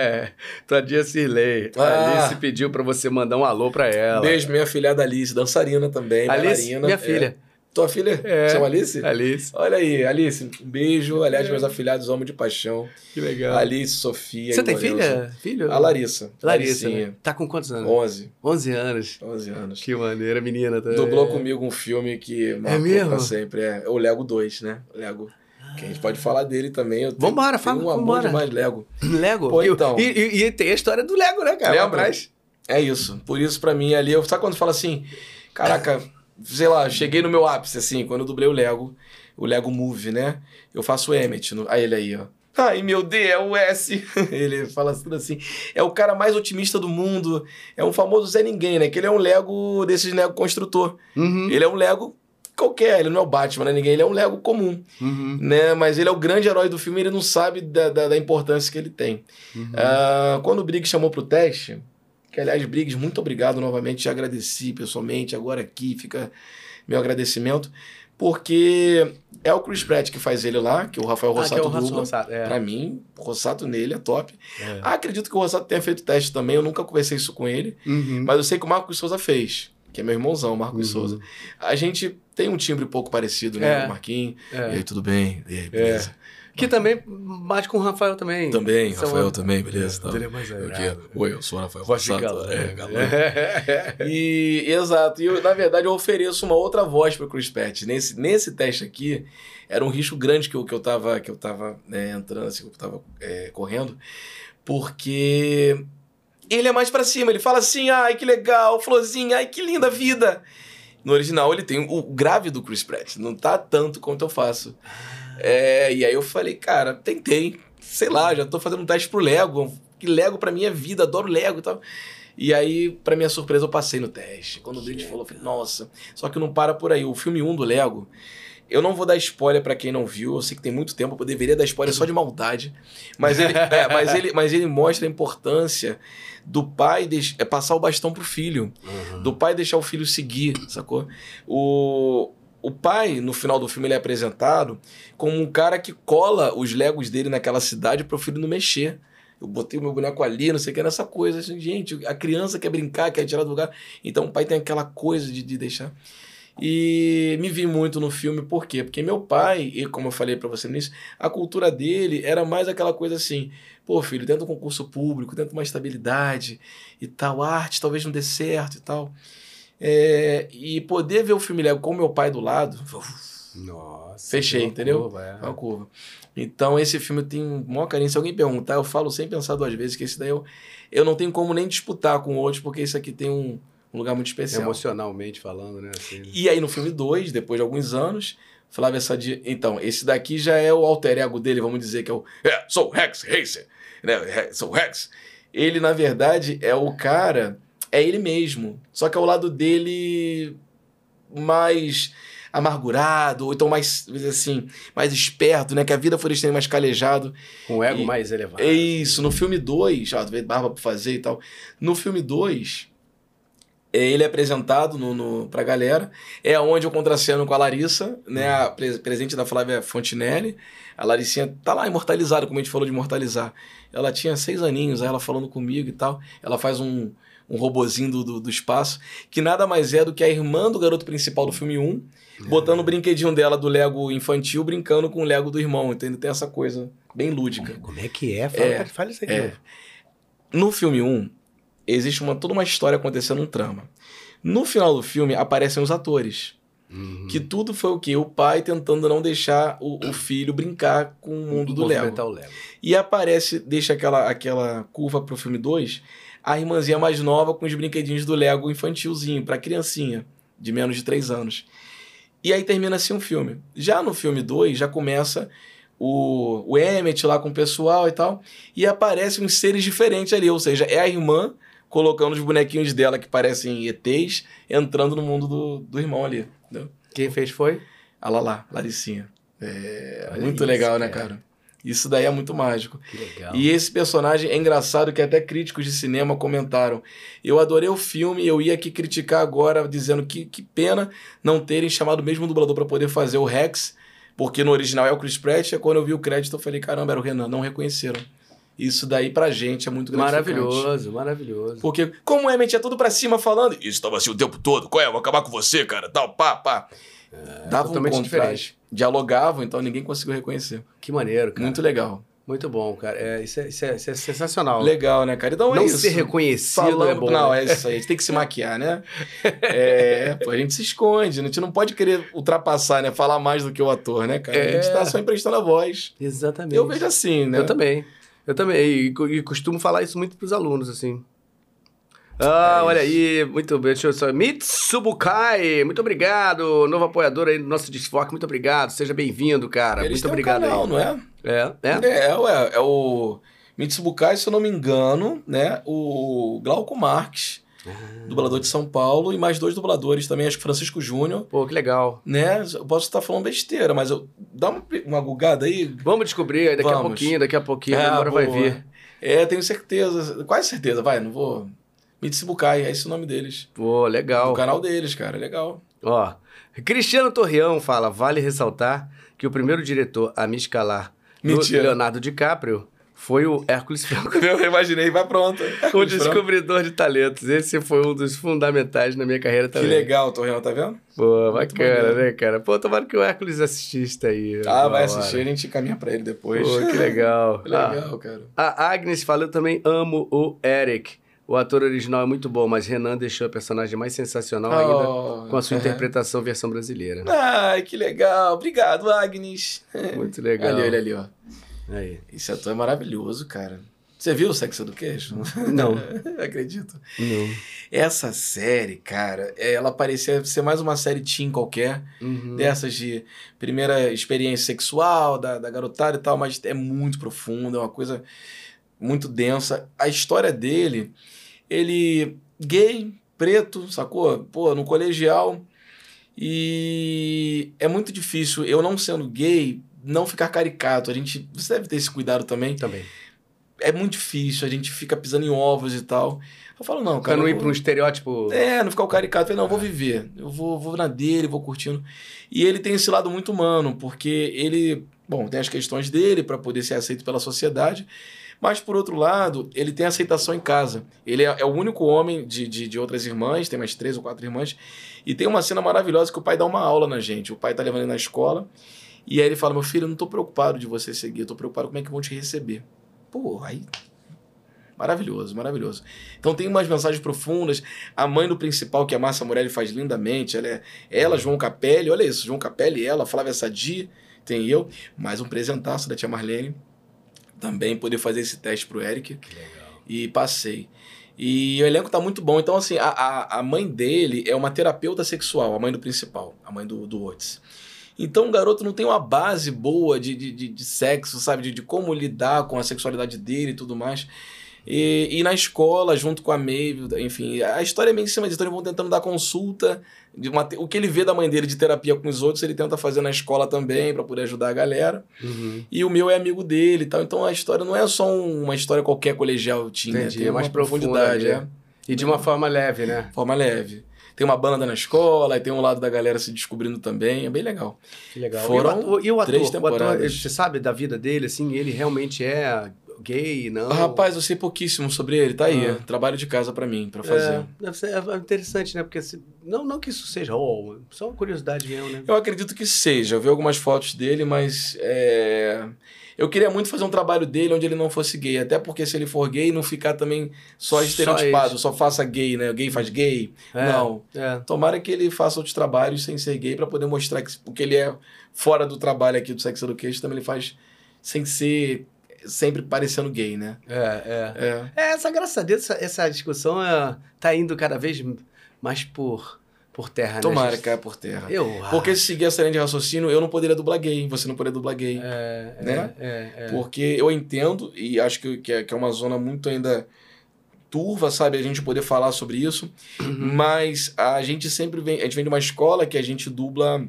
[laughs] tua tia Cirlei. A Ah. Alice pediu pra você mandar um alô pra ela. Beijo, minha filhada Alice, dançarina também, Alice, bailarina. minha É. filha. Tua filha? É. Chama Alice? Alice. Olha aí, Alice, um beijo. Aliás, É. meus afilhados amo de paixão. Que legal. Alice, Sofia. você tem filha? Filho? A Larissa. Larissa, né? Tá com quantos anos? 11. 11 anos. 11 anos. Que maneira, menina. Tá... Dublou comigo um filme que marcou mesmo? pra sempre. É o Lego 2, né? Lego. Que a gente pode falar dele também. Eu tenho, Vambora, tenho fala, um amor demais Lego. Lego? Pô, então. E, e- e tem a história do Lego, né, cara? Lembra? É isso. Por isso, pra mim, ali... Eu, sabe quando fala assim... Caraca, sei lá, cheguei no meu ápice, assim, quando eu dublei o Lego. O Lego Movie, né? Eu faço o Emmett. No, aí ele aí, ó. Ai, meu D, é o S. [laughs] ele fala tudo assim. É o cara mais otimista do mundo. É um famoso Zé Ninguém, né? Que ele é um Lego desses Lego construtor. Uhum. Ele é um Lego qualquer. Ele não é o Batman, né? Ninguém. Ele é um Lego comum, Uhum. né? Mas ele é o grande herói do filme e ele não sabe da, da, da importância que ele tem. Uhum. Ah, quando o Briggs chamou pro teste, Que, aliás, Briggs, muito obrigado novamente. Te agradeci pessoalmente. Agora aqui fica meu agradecimento. Porque é o Chris Pratt que faz ele lá, que o Rafael Ah, é Rossato o dubla. Rossato, é. Pra mim, o Rossato nele é top. É. Ah, acredito que o Rossato tenha feito teste também. Eu nunca conversei isso com ele. Uhum. Mas eu sei que o Marcos Souza fez. Que é meu irmãozão, o Marcos Uhum. Souza. A gente tem um timbre pouco parecido, né? É. O Marquinhos. É. E aí, tudo bem? E aí, beleza? Que também bate com o Rafael também. Também, São- Rafael também, beleza. É, ele é mais que- Oi, eu sou o Rafael Voz de Rossato. galã. É, galã. É. E, exato. E eu, na verdade, eu ofereço uma outra voz para o Chris Pratt. Nesse, nesse teste aqui, era um risco grande que eu, que eu tava, que eu tava né, entrando, assim, que eu tava é, correndo, porque ele é mais para cima. Ele fala assim, ai, que legal, florzinha, ai, que linda vida. No original, ele tem o grave do Chris Pratt. Não tá tanto quanto eu faço. É, e aí eu falei, cara, tentei. Sei lá, já tô fazendo um teste pro Lego. Que Lego pra mim é vida, adoro Lego e tal. E aí, pra minha surpresa, eu passei no teste. Quando o Briggs falou, eu falei, nossa. Só que não para por aí. O filme 1 do Lego, eu não vou dar spoiler pra quem não viu. Eu sei que tem muito tempo, eu deveria dar spoiler só de maldade. Mas ele, [laughs] é, mas ele, mas ele mostra a importância do pai deix- é, passar o bastão pro filho Uhum. do pai deixar o filho seguir, sacou? O, o pai, no final do filme, ele é apresentado como um cara que cola os legos dele naquela cidade para o filho não mexer. Eu botei o meu boneco ali, não sei o que, nessa coisa. Assim, gente, a criança quer brincar, quer tirar do lugar. Então o pai tem aquela coisa de, de deixar. E me vi muito no filme, por quê? Porque meu pai, e como eu falei para você no início, a cultura dele era mais aquela coisa assim: pô, filho, tenta um concurso público, tenta uma estabilidade e tal, arte talvez não dê certo e tal. É, e poder ver o filme Lego com meu pai do lado, Nossa. Fechei, entendeu? loucura, é. uma curva. Então, esse filme tem um maior carinho. Se alguém perguntar, eu falo sem pensar duas vezes que esse daí eu, eu não tenho como nem disputar com outros, porque esse aqui tem um, um lugar muito especial. Emocionalmente falando, né? Assim, E aí, no filme 2, depois de alguns anos, Flávia Sadia. Então, esse daqui já é o alter ego dele, vamos dizer que é o. É, sou o Rex Racer. Né? Sou o Rex. Ele, na verdade, é o cara. É ele mesmo. Só que é o lado dele mais amargurado, ou então mais, assim, mais esperto, né? Que a vida ele mais calejado. com o ego E- mais elevado. É isso, no filme 2, ó, barba pra fazer e tal. No filme 2, ele é apresentado no, no, pra galera. É onde eu contraceno com a Larissa, né? A pre- presente da Flávia Fontinelli. A Laricinha tá lá imortalizada, como a gente falou de imortalizar. Ela tinha seis aninhos, aí ela falando comigo e tal. Ela faz um, um robozinho do, do, do espaço, que nada mais é do que a irmã do garoto principal do filme 1, botando o brinquedinho dela do Lego infantil, brincando com o Lego do irmão, entende? Tem essa coisa bem lúdica. Como é que é? Fala, É, fala isso de é. No filme 1, existe uma, toda uma história acontecendo, um trama. No final do filme, aparecem os atores. Uhum. Que tudo foi o quê? O pai tentando não deixar o, o filho brincar com o mundo do Lego. Lego. E aparece, deixa aquela, aquela curva pro filme 2, a irmãzinha mais nova com os brinquedinhos do Lego infantilzinho, pra criancinha, de menos de 3 anos. E aí termina assim o filme. Já no filme 2, já começa o, o Emmett lá com o pessoal e tal, e aparecem uns seres diferentes ali, ou seja, é a irmã colocando os bonequinhos dela que parecem ETs, entrando no mundo do, do irmão ali. Entendeu? Quem fez foi? A Lala, Laricinha. É muito isso, legal, né, cara. cara? Isso daí é muito mágico. Que legal. E esse personagem é engraçado que até críticos de cinema comentaram. Eu adorei o filme, eu ia aqui criticar agora, dizendo que, que pena não terem chamado o mesmo dublador para poder fazer o Rex, porque no original é o Chris Pratt, e quando eu vi o crédito eu falei, caramba, era o Renan, não reconheceram. Isso daí pra gente é muito. Maravilhoso, maravilhoso. Porque, como o Emmett é tudo pra cima falando, isso estava assim o tempo todo, qual é? Eu vou acabar com você, cara, tal, pá, pá. Dava um contraste. diferente. Dialogavam, então ninguém conseguiu reconhecer. Que maneiro, cara. Muito legal. Muito bom, cara. É, isso, é, isso, é, isso é sensacional. Legal, né, cara? Então é Não isso. ser reconhecido Falando, é bom. não, né? é isso aí. A gente tem que se maquiar, né? É, pô, a gente se esconde. A gente não pode querer ultrapassar, né? Falar mais do que o ator, né, cara? A É. gente tá só emprestando a voz. Exatamente. Eu vejo assim, né? Eu também. Eu também. E, e costumo falar isso muito pros alunos, assim. Ah, É olha aí, muito bem. Deixa eu só. Mitsubukai, muito obrigado. Novo apoiador aí do nosso Desfoque, muito obrigado. Seja bem-vindo, cara. Eles muito têm um obrigado canal, aí. não é? É, é. É, ué. É o Mitsubukai, se eu não me engano, né? O Glauco Marques, Ah. dublador de São Paulo, e mais dois dubladores também, acho que Francisco Júnior. Pô, que legal. Né? Eu posso estar falando besteira, mas eu dá uma, uma gugada aí. Vamos descobrir aí daqui a Vamos. pouquinho, daqui a pouquinho, É, agora vai boa. vir. É, tenho certeza, quase certeza, vai, não vou Mitsibukai, é esse o nome deles. Pô, legal. O canal deles, cara, legal. Ó, Cristiano Torreão fala: vale ressaltar que o primeiro diretor a me escalar Mentira. Leonardo DiCaprio foi o Hércules Franco. Eu imaginei, vai pronto. o descobridor de talentos. Esse foi um dos fundamentais na minha carreira Que também. legal, Torreão, tá vendo? Pô, bacana, maneiro. né, cara? Pô, tomara que o Hércules assistisse aí. Ah, vai hora. assistir, a gente caminha pra ele depois. Pô, que legal. [laughs] Que legal, cara. Ah, a Agnes fala, eu também amo o Eric. O ator original é muito bom, mas Renan deixou a personagem mais sensacional ainda Oh, com a sua é. interpretação versão brasileira. Ai, que legal. Obrigado, Agnes. Muito legal. Ali, olha ali, ó. Aí. Esse ator é maravilhoso, cara. Você viu o Sex Education? Não. [laughs] Acredito. Não. Essa série, cara, ela parecia ser mais uma série teen qualquer, Uhum. dessas de primeira experiência sexual da, da garotada e tal, mas é muito profunda, é uma coisa muito densa. A história dele, ele gay, preto, sacou? Pô, no colegial. E é muito difícil, eu não sendo gay, não ficar caricato. A gente, você deve ter esse cuidado também. Também. É muito difícil, a gente fica pisando em ovos e tal. Eu falo, não, Pra cara. não eu ir vou- pra um estereótipo. é, não ficar o caricato. Eu falei, não, eu vou viver. Eu vou, vou na dele, vou curtindo. E ele tem esse lado muito humano, porque ele, bom, tem as questões dele para poder ser aceito pela sociedade. Mas, por outro lado, ele tem aceitação em casa. Ele é, é o único homem de, de, de outras irmãs, tem mais três ou quatro irmãs. E tem uma cena maravilhosa que o pai dá uma aula na gente. O pai tá levando ele na escola. E aí ele fala: Meu filho, eu não tô preocupado de você seguir, eu tô preocupado com como é que vão te receber. Pô, aí Maravilhoso, maravilhoso. Então tem umas mensagens profundas. A mãe do principal, que é a Márcia Morelli, faz lindamente. Ela, é, ela, João Capelli, olha isso, João Capelli, ela, Flávia Sadi, tem eu, mais um presentaço da tia Marlene. Também poder fazer esse teste pro Eric. Que legal. E passei. E o elenco tá muito bom. Então, assim, a, a, a mãe dele é uma terapeuta sexual, a mãe do principal, a mãe do, do Otis. Então o garoto não tem uma base boa de, de, de, de sexo, sabe? De, de como lidar com a sexualidade dele e tudo mais. E, e na escola, junto com a Maeve, enfim, a história é meio em cima disso. Então eles vão tentando dar consulta. De uma, o que ele vê da mãe dele de terapia com os outros, ele tenta fazer na escola também, para poder ajudar a galera. Uhum. E o meu é amigo dele e tal. Então a história não é só um- uma história qualquer colegial tinha. Entendi, Tem é mais profundidade, profunda, é. E de uma forma leve, né? Forma leve. Tem uma banda na escola, e tem um lado da galera se descobrindo também. É bem legal. Que legal. Foram e o ator, e o ator, três o ator, temporadas. você sabe da vida dele, assim, ele realmente é gay, não? Rapaz, eu sei pouquíssimo sobre ele. Tá aí. Ah. Trabalho de casa pra mim, pra fazer. É, ser é interessante, né? Porque se- não, não que isso seja oh, só uma curiosidade mesmo, né? Eu acredito que seja. Eu vi algumas fotos dele, mas é... eu queria muito fazer um trabalho dele onde ele não fosse gay. Até porque se ele for gay, não ficar também só Só estereotipado, isso. só, faça gay, né? Gay faz gay. É, Não. É. Tomara que ele faça outros trabalhos sem ser gay pra poder mostrar que o que ele é fora do trabalho aqui do Sex Education também ele faz sem ser sempre parecendo gay, né? É, é. É. É, essa, graças a Deus, essa, essa discussão é, tá indo cada vez mais por, por terra, né? Tomara que caia por terra. Eu, Porque se seguir essa linha de raciocínio, eu não poderia dublar gay, você não poderia dublar gay. É, é, né? é, é. Porque eu entendo, e acho que, que, é, que é uma zona muito ainda turva, sabe? A gente poder falar sobre isso. Uhum. Mas a gente sempre vem. A gente vem de uma escola que a gente dubla.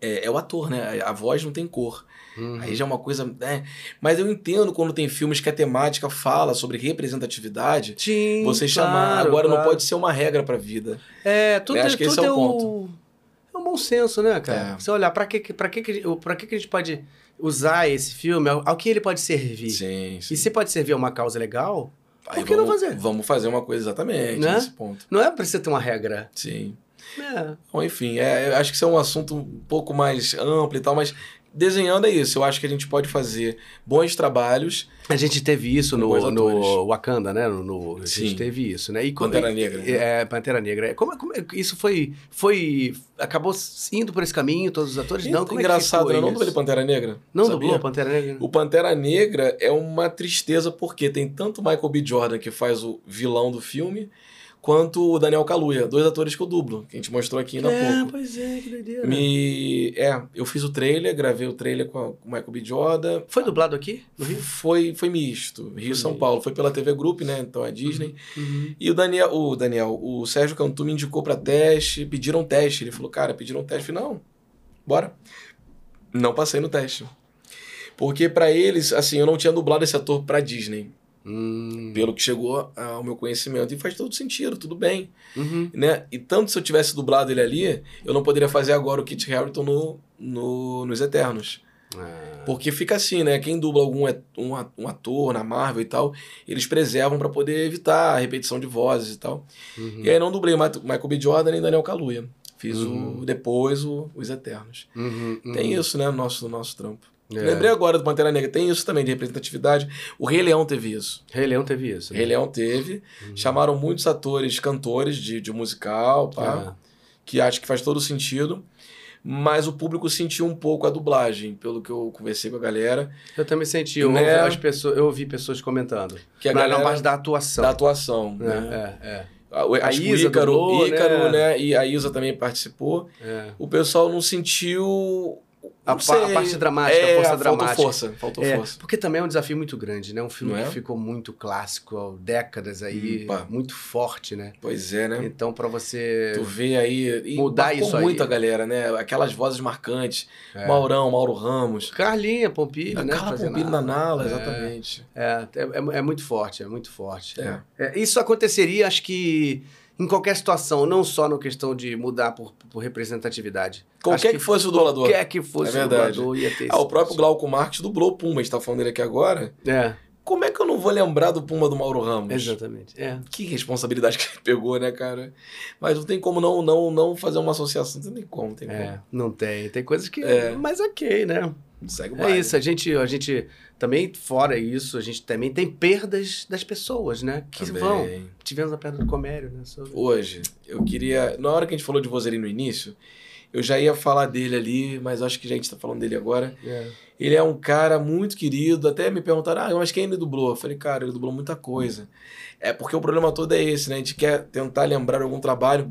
É, é o ator, né? A voz não tem cor. Uhum. Aí já é uma coisa. Né? Mas eu entendo quando tem filmes que a temática fala sobre representatividade. Sim, Você chamar. claro, Agora não claro. pode ser uma regra pra vida. É, tudo, Eu acho é, que esse tudo é o é o É um bom senso, né, cara? É. Você olhar pra que, pra que, pra que, que a gente pode usar esse filme, ao, ao que ele pode servir. Sim, sim. E se pode servir a uma causa legal, Aí por que não vamos- fazer? Vamos fazer uma coisa exatamente Né? nesse ponto. não é precisa ter uma regra. Sim. É. Bom, enfim, é, acho que isso é um assunto um pouco mais amplo e tal, mas desenhando é isso. Eu acho que a gente pode fazer bons trabalhos. A gente teve isso no, no. Wakanda, né? No, no- a gente Sim. teve isso, né? E Pantera Negra. né? É, Pantera Negra. Como, como é que isso foi, foi. Acabou indo por esse caminho, todos os atores? Não, como engraçado, é que né? ficou Não dublei Pantera Negra. Não sabia? dublou Pantera Negra? O Pantera Negra é uma tristeza porque tem tanto Michael B. Jordan, que faz o vilão do filme, quanto o Daniel Kaluuya, dois atores que eu dublo, que a gente mostrou aqui ainda há é, pouco. pois é, que doideira. Me... É, eu fiz o trailer, gravei o trailer com, a- com o Michael B. Jordan. Foi dublado aqui, no Rio? Foi, foi misto. Rio e São. Paulo. Foi pela TV Group, né? Então é Disney. Uhum. E o Daniel, o Daniel, o Sérgio Cantu me indicou pra teste, pediram teste. Ele falou, cara, pediram teste. Eu falei, não, bora. Não passei no teste. Porque pra eles, assim, eu não tinha dublado esse ator pra Disney. Hum. Pelo que chegou ao meu conhecimento. E faz todo sentido, tudo bem. Uhum. Né? E tanto se eu tivesse dublado ele ali, eu não poderia fazer agora o Kit Harington no, no, nos Eternos. Ah. Porque fica assim, né? Quem dubla algum um ator na Marvel e tal, eles preservam pra poder evitar a repetição de vozes e tal. Uhum. E aí não dublei Michael B. Jordan nem Daniel Kaluuya. Fiz Uhum. o, depois o, os Eternos. Uhum, uhum. Tem isso, né, no nosso, no nosso trampo. É. Lembrei agora do Pantera Negra. Tem isso também de representatividade. O Rei Leão teve isso. Rei Leão teve isso. O né? Rei Leão teve. Chamaram muitos atores, cantores de, de musical, pá, É. que acho que faz todo sentido. Mas o público sentiu um pouco a dublagem, pelo que eu conversei com a galera, Eu também senti, eu, Né? ouvi, as pessoas, eu ouvi pessoas comentando. que a na, galera na parte da atuação. da atuação. É, Né? é, é. A, que Isa o Ícaro, dublou, Ícaro né? né? E a Isa também participou. é. O pessoal não sentiu. A, sei. a parte dramática, É, a força faltou dramática. força. Faltou É, força. porque também é um desafio muito grande, né? Um filme Não que é? ficou muito clássico, há décadas aí, muito forte, né? Pois é, né? Então, pra você Tu vê aí. Mudar isso aí. muito a galera, né? Aquelas vozes marcantes. É. Maurão, Mauro Ramos. Carlinha Pompilho, A né? Carla Pompilho na Nala, É. exatamente. É, é, é- é muito forte, é muito forte. É. É, isso aconteceria, acho que em qualquer situação, não só na questão de mudar por, por representatividade. Qualquer Acho que fosse o dublador. Qualquer que fosse É o dublador ia ter Ah, o próprio Glauco Marques dublou o Pumba, a gente tá falando dele aqui agora. É, Como é que eu não vou lembrar do Pumba do Mauro Ramos? exatamente. É. Que responsabilidade que ele pegou, né, cara? Mas não tem como não, não, não fazer uma associação. Não tem como, não tem É, não tem. Tem coisas que. É. Mas ok, né? Segue o É isso, a gente, a gente também, fora isso, a gente também tem perdas das pessoas, né? Que Também. vão. Tivemos a perda do Comério, né? Sobre... Hoje, eu queria. Na hora que a gente falou de Vozerim no início, eu já ia falar dele ali, mas acho que a gente tá falando dele agora. É. Ele é um cara muito querido. Até me perguntaram, ah, mas quem ele dublou? Eu falei, cara, ele dublou muita coisa. É porque o problema todo é esse, né? A gente quer tentar lembrar algum trabalho,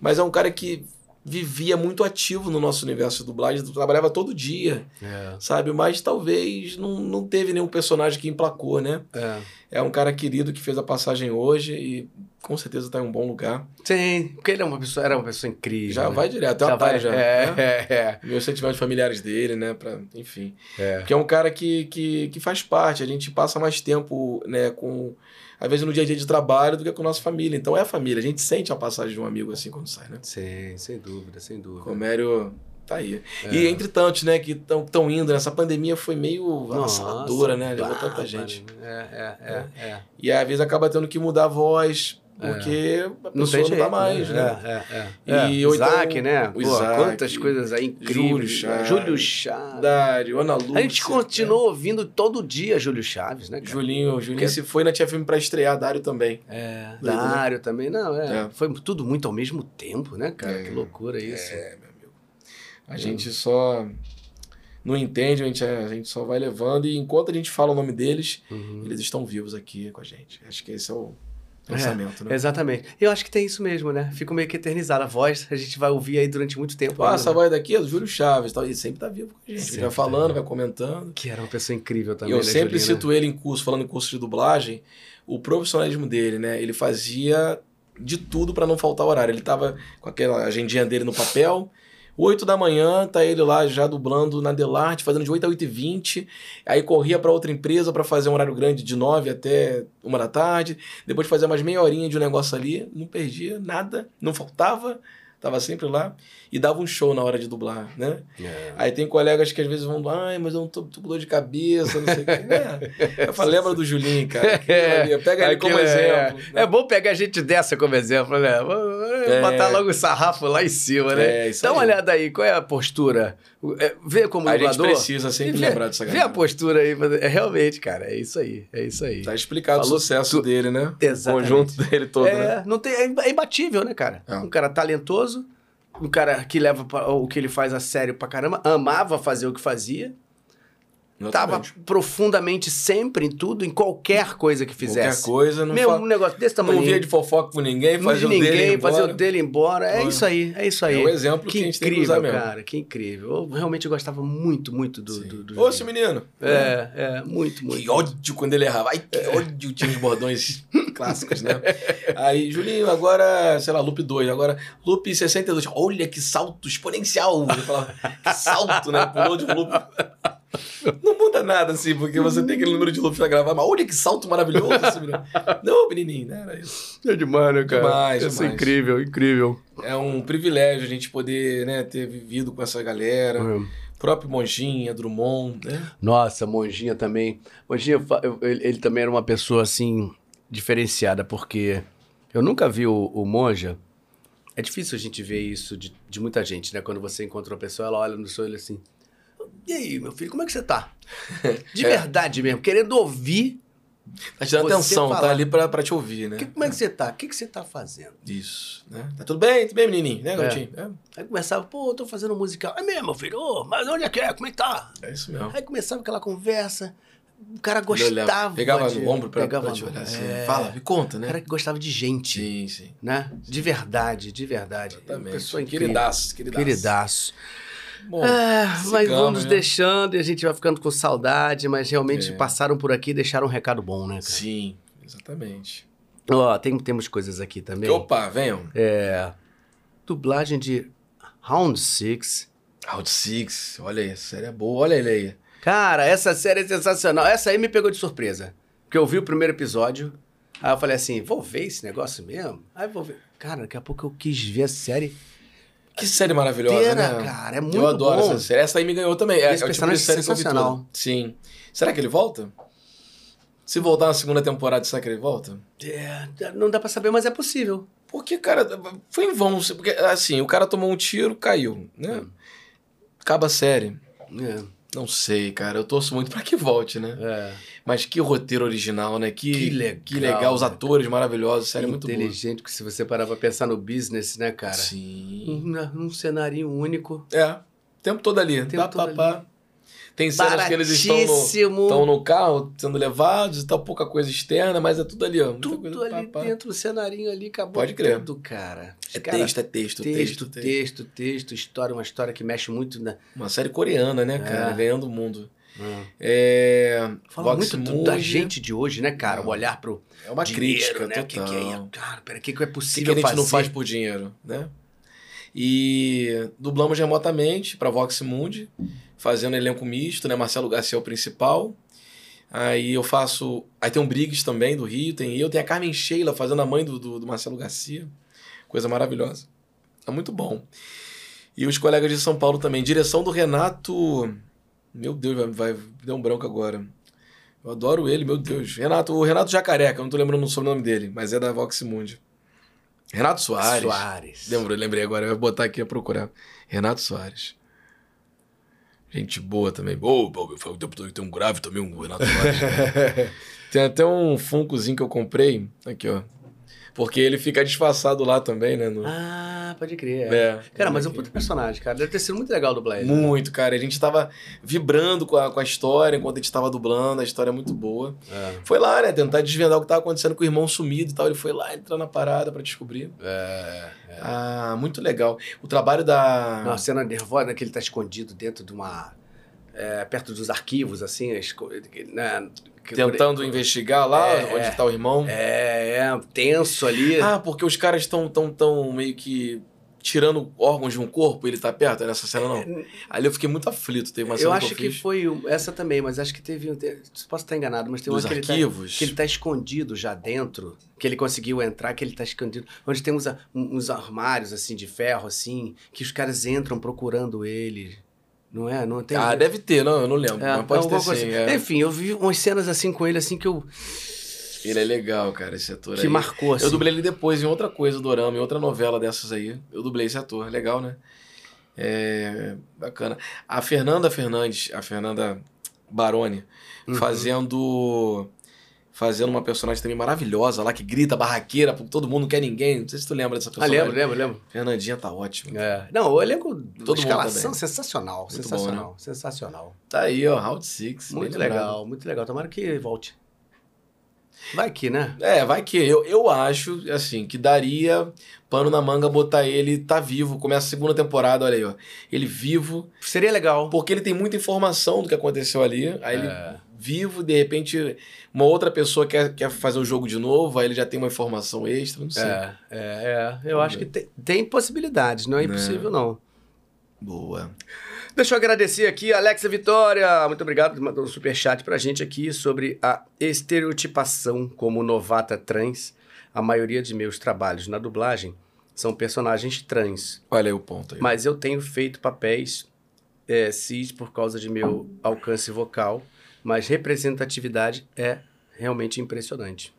mas é um cara que vivia muito ativo no nosso universo de dublagem, trabalhava todo dia, É. sabe? Mas talvez não, não teve nenhum personagem que emplacou, né? É. É um cara querido que fez a passagem hoje e com certeza tá em um bom lugar. Sim, porque ele é uma pessoa, era uma pessoa incrível. Já né? vai direto, tem Já vai. já. é, né? é, é, Meus sentimentos familiares dele, né? Pra, enfim. é. Porque é um cara que, que, que faz parte, a gente passa mais tempo, né, com. Às vezes no dia a dia de trabalho do que com a nossa família. Então é a família, a gente sente a passagem de um amigo assim quando sai, né? Sim, sem dúvida, sem dúvida. Comério tá aí. É. E entre tantos, né, que estão indo, nessa pandemia foi meio avassaladora, né? Levou tanta gente. É, é, é, é. E às vezes acaba tendo que mudar a voz, porque a Não pessoa tem não, jeito, dá mais, né? É, é, é. E é. então Isaac, né? Pô, Isaac, quantas coisas aí incríveis. Júlio Chaves. Júlio Chaves. Dário, Ana Lúcia. A gente continuou ouvindo todo dia Júlio Chaves, né, né? cara? Julinho, Julinho Porque- se foi na Tia Filme pra estrear, Dário também. É, Doido, né? Dário também, não, é, É. Foi tudo muito ao mesmo tempo, né, cara? É. Que loucura isso. É, meu amigo. A gente só não entende, a gente, a gente só vai levando e enquanto a gente fala o nome deles, Uhum. eles estão vivos aqui com a gente. Acho que esse é o pensamento, né? Exatamente. Eu acho que tem isso mesmo, né? Fico meio que eternizado. A voz a gente vai ouvir aí durante muito tempo. Ainda, essa né? voz daqui é do Júlio Chaves, tal, e sempre tá vivo com a gente. Sempre vai tá falando, vivo. vai comentando. Que era uma pessoa incrível E também. eu né, sempre né? cito ele em curso, falando em curso de dublagem, o profissionalismo dele, né? Ele fazia de tudo pra não faltar horário. Ele tava com aquela agendinha dele no papel. 8 da manhã, tá ele lá já dublando na Delarte, fazendo de 8 a 8 e 20. Aí corria pra outra empresa pra fazer um horário grande de 9 até 1 da tarde. Depois fazia mais meia horinha de um negócio ali. Não perdia nada, não faltava. Tava sempre lá. E dava um show na hora de dublar, né? É. Aí tem colegas que às vezes vão, ai, mas eu não tô, tô com dor de cabeça, não sei o quê. [laughs] É. Eu falo, lembra do Julinho, cara. [laughs] Aquilo ali, Pega ele como Aquilo é- exemplo. É, bom pegar gente dessa como exemplo, né? É. Botar logo o sarrafo lá em cima, né? É, isso Dá uma aí. olhada aí, qual é a postura? É, Vê como A gente dublador. precisa sempre vê, lembrar dessa Vê galera. a postura aí. É realmente, cara, é isso aí. É isso aí. Tá explicado Falou o sucesso tu- dele, né? Exatamente. O conjunto dele todo, né? É, não tem, é imbatível, né, cara? É. Um cara talentoso, um cara que leva o que ele faz a sério pra caramba, amava fazer o que fazia, tava Exatamente. profundamente sempre em tudo, em qualquer coisa que fizesse. Qualquer coisa, não, Mesmo fa... um negócio desse tamanho. não via de fofoca com ninguém, fazia de o dele ninguém, embora. fazer o dele embora. É Olha. isso aí, é isso aí. É o exemplo que, que a gente tem que incrível, mesmo. cara, que incrível. Eu realmente gostava muito, muito do, Sim. do, do Ô, esse menino. É, é, muito, muito. Que ódio quando ele errava. Ai, que ódio tinha os bordões [laughs] clássicos, né? Aí, Julinho, agora, sei lá, loop 2, agora loop 62. Olha que salto exponencial. Eu falava, que salto, né? Pulou de um loop. [laughs] Não muda nada, assim, porque você tem aquele número de Luffy pra gravar, mas olha que salto maravilhoso esse menino. [laughs] Não, menininho, não era isso. É demais, né, cara? Demais, Isso é incrível, incrível. É um privilégio a gente poder, né, ter vivido com essa galera. O próprio Monjinha, Drummond, né? Nossa, Monjinha também. Monjinha, ele, ele também era uma pessoa, assim, diferenciada, porque eu nunca vi o, o Monja. É difícil a gente ver isso de, de muita gente, né? Quando você encontra uma pessoa, ela olha no seu olho assim. E aí, meu filho, como é que você tá? [laughs] De É. verdade mesmo, querendo ouvir. Tá te dando atenção, falar. tá ali pra, pra te ouvir, né? Que- como é que você tá? O que, que você tá fazendo? Isso, né? Tá tudo bem? Tudo bem, menininho? Né, garotinho? É, Aí começava, pô, eu tô fazendo um musical. É mesmo, meu filho? Ô, mas onde é que é? Como é que tá? é isso mesmo. Aí começava aquela conversa. O cara gostava. Pegava de- no ombro pra, pegava pra te olhar assim. é. Fala, me conta, O né? cara que gostava de gente, Sim, sim. né? De verdade, de verdade. Exatamente. Pessoa incrível. Queridaço, queridaço. Queridaço. Bom, Ah, vamos nos né? deixando e a gente vai ficando com saudade, mas realmente É. passaram por aqui e deixaram um recado bom, né, cara? Sim, exatamente. Ó, tem, temos coisas aqui também. Opa, venham. É. Dublagem de Round Six. Round Six, olha aí, a série é boa, olha ele aí. Cara, essa série é sensacional. Essa aí me pegou de surpresa. Porque eu vi o primeiro episódio. Aí eu falei assim, vou ver esse negócio mesmo? Aí eu vou ver. Cara, daqui a pouco eu quis ver a série. Que série maravilhosa, Inteira, né? cara, é muito Eu adoro bom. essa série. Essa aí me ganhou também. É, Esse é o tipo de série que eu vi sensacional. toda. Sim. Será que ele volta? Se voltar na segunda temporada, será que ele volta? É, não dá pra saber, mas é possível. Porque, cara, foi em vão. Porque, assim, o cara tomou um tiro, caiu, né? Acaba a série. É, Não sei, cara. Eu torço muito pra que volte, né? é. Mas que roteiro original, né? Que, Que legal, Que legal. Os né? atores maravilhosos. Série muito boa. inteligente, que se você parar pra pensar no business, né, cara? Sim. Um, um cenário único. É. O tempo todo ali. tempo Pá, todo pá, pá. Tem cenas que eles estão no, estão no carro sendo levados e tal, pouca coisa externa, mas é tudo ali, ó. muita Tudo coisa, ali pá, pá. dentro, o cenarinho ali, acabou Pode crer. tudo, cara. Os É cara- texto, é texto, texto, texto, texto, texto, história, uma história que mexe muito na... Uma série coreana, né, cara? É. Ganhando o mundo. É. Fala Vox muito do- da gente de hoje, né, cara? O olhar pro É uma dinheiro, crítica, né? O que, total. que é, cara, pera, o que, que é O que, possível que a gente não fazer? faz por dinheiro, né? E dublamos remotamente para Vox Mundi, fazendo elenco misto, né? Marcelo Garcia é o principal. Aí eu faço. Aí tem o Briggs também, do Rio, tem eu, tem a Carmen Sheila fazendo a mãe do, do, do Marcelo Garcia. Coisa maravilhosa. É muito bom. E os colegas de São Paulo também. Direção do Renato. Meu Deus, vai, vai me deu um branco agora. Eu adoro ele, meu Deus. Renato, o Renato Jacareca, eu não tô lembrando o sobrenome dele, mas é da Vox Mundi. Renato Soares. Soares. Lembrei, lembrei agora, eu vou botar aqui a procurar. Renato Soares. Gente boa também. Ô, pô, foi o tempo todo que tem um grave também, um Renato [laughs] tem até um funkozinho que eu comprei. Aqui, ó. Porque ele fica disfarçado lá também, né? no- Ah, pode crer. É. Cara, mas é um puto personagem, cara. Deve ter sido muito legal dublar ele. Muito, cara. A gente tava vibrando com a, com a história enquanto a gente tava dublando. A história é muito boa. É. Foi lá, né? Tentar desvendar o que tava acontecendo com o irmão sumido e tal. Ele foi lá entrar na parada pra descobrir. É. Ah, muito legal. O trabalho da. Uma cena nervosa, né, que ele tá escondido dentro de uma... é, perto dos arquivos, assim, né, que- Tentando investigar lá É, onde tá o irmão. É, é, tenso ali. Ah, porque os caras estão tão, tão meio que tirando órgãos de um corpo e ele tá perto nessa cena, não. Ali eu fiquei muito aflito. Teve uma cena eu acho que que, eu fiz foi essa também, mas acho que teve. te- Posso estar enganado, mas tem uma dos que ele, tá, arquivos. que ele tá escondido já dentro, que ele conseguiu entrar, que ele tá escondido. Onde tem uns, uns armários assim de ferro, assim, que os caras entram procurando ele. Não é? Não tem. Ah, deve ter, não, eu não lembro. É, mas pode ter sim. assim. é. Enfim, eu vi umas cenas assim com ele assim que eu. Ele é legal, cara, esse ator que aí. marcou assim. Eu dublei ele depois em outra coisa, Dorama, em outra novela dessas aí. Eu dublei esse ator, legal, né? É, bacana. A Fernanda Fernandes, a Fernanda Baroni, Uhum. fazendo fazendo uma personagem também maravilhosa lá, que grita barraqueira, porque todo mundo não quer ninguém. Não sei se tu lembra dessa Ah, personagem. lembro, lembro, lembro. Fernandinha tá ótima. É. Não, o elenco, Todo escalação mundo sensacional, Muito sensacional, sensacional. Tá aí, ó, Round Six. Muito lembrado. legal, muito legal. Tomara que volte. Vai que, né? É, vai que. Eu, eu acho, assim, que daria pano na manga botar ele, tá vivo. Começa a segunda temporada, olha aí, ó. Ele vivo, Seria legal. porque ele tem muita informação do que aconteceu ali. Aí ele É. vivo, de repente, uma outra pessoa quer, quer fazer o jogo de novo, aí ele já tem uma informação extra, não sei. É, é, é. Eu acho que tem, tem possibilidades, não é Né. impossível, não. Boa. Deixa eu agradecer aqui a Alexa Vitória. Muito obrigado, mandou um superchat pra gente aqui sobre a estereotipação como novata trans. A maioria de meus trabalhos na dublagem são personagens trans. Olha aí o ponto aí. Mas eu tenho feito papéis é, cis por causa de meu alcance vocal, mas representatividade é realmente impressionante.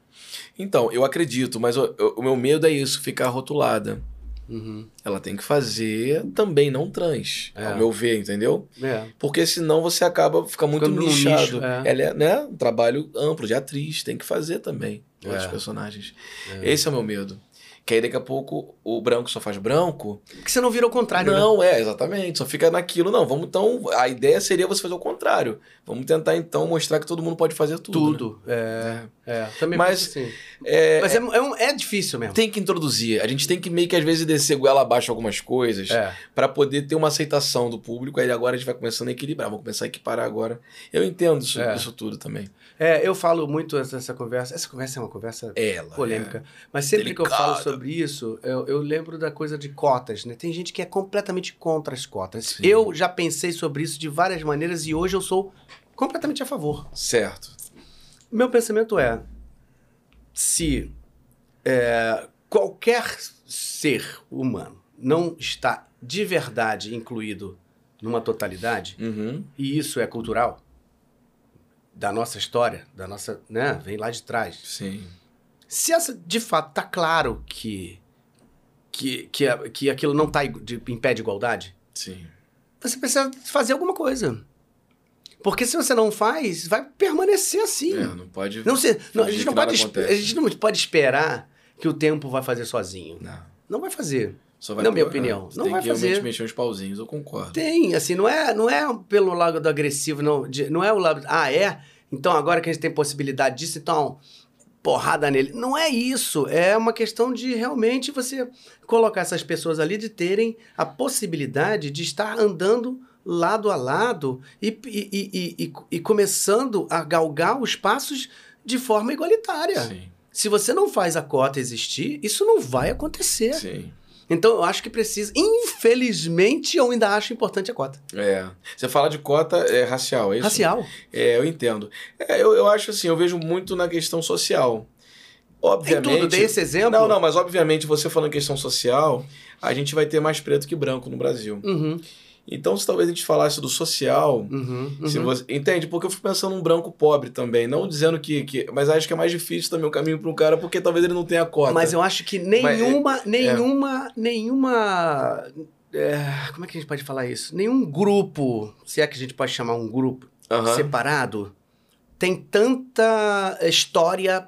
Então, eu acredito, mas o, o meu medo é isso, ficar rotulada. Uhum. Ela tem que fazer também não trans, É. ao meu ver, entendeu? É. Porque senão você acaba fica muito Ficando nichado. nicho, é. Ela é, né, um trabalho amplo de atriz, tem que fazer também É. outros personagens. É. Esse é o meu medo. Que aí daqui a pouco o branco só faz branco. Porque você não vira o contrário, né? não, é, exatamente. Só fica naquilo. Não, vamos então. A ideia seria você fazer o contrário. Vamos tentar então mostrar que todo mundo pode fazer tudo. né? Tudo. É, é. Também Mas- assim. É, Mas é, é, um- é difícil mesmo. tem que introduzir. A gente tem que meio que às vezes descer goela abaixo algumas coisas É. pra poder ter uma aceitação do público. Aí agora a gente vai começando a equilibrar. Vamos começar a equiparar agora. Eu entendo isso, É. isso tudo também. É, eu falo muito essa, conversa. Essa conversa é uma conversa Ela. polêmica. Mas sempre que eu falo Delicada. sobre isso, eu, eu lembro da coisa de cotas, né? Tem gente que é completamente contra as cotas. Sim. Eu já pensei sobre isso de várias maneiras e hoje eu sou completamente a favor. É, certo. Meu pensamento é: se é, qualquer ser humano não está de verdade incluído numa totalidade, Uhum. e isso é cultural, da nossa história, da nossa, né, vem lá de trás. Sim. Se essa, de fato tá claro que que, que, a- que aquilo não tá de, em pé de igualdade, Sim. você precisa fazer alguma coisa. Porque se você não faz, vai permanecer assim. É, não pode. Não se, não, a, gente não pode, acontece. a gente não pode esperar que o tempo vai fazer sozinho. Não. Não vai fazer. Só vai Na minha opinião, você não tem vai que realmente fazer. mexer uns pauzinhos, eu concordo. Tem, assim, não é, não é pelo lado do agressivo, não, de- não é o lado, ah, é? Então agora que a gente tem possibilidade disso, então porrada nele. Não é isso, é uma questão de realmente você colocar essas pessoas ali de terem a possibilidade de estar andando lado a lado e, e, e, e, e- e começando a galgar os passos de forma igualitária. Sim. Se você não faz a cota existir, isso não vai acontecer. Sim. Então eu acho que precisa. Infelizmente, eu ainda acho importante a cota. É. Você fala de cota é, racial, é isso? Racial. É, eu entendo. É, eu, eu acho assim, eu vejo muito na questão social. Obviamente. Em tudo, dei esse exemplo. Não, não, mas obviamente você falando em questão social, a gente vai ter mais preto que branco no Brasil. Uhum, Então, se talvez a gente falasse do social, uhum, uhum. se você, entende? Porque eu fico pensando num branco pobre também, não dizendo que, que mas acho que é mais difícil também o caminho para um cara, porque talvez ele não tenha cota. Mas eu acho que é, nenhuma, nenhuma, nenhuma. é, como é que a gente pode falar isso? Nenhum grupo, se é que a gente pode chamar um grupo Aham. separado, tem tanta história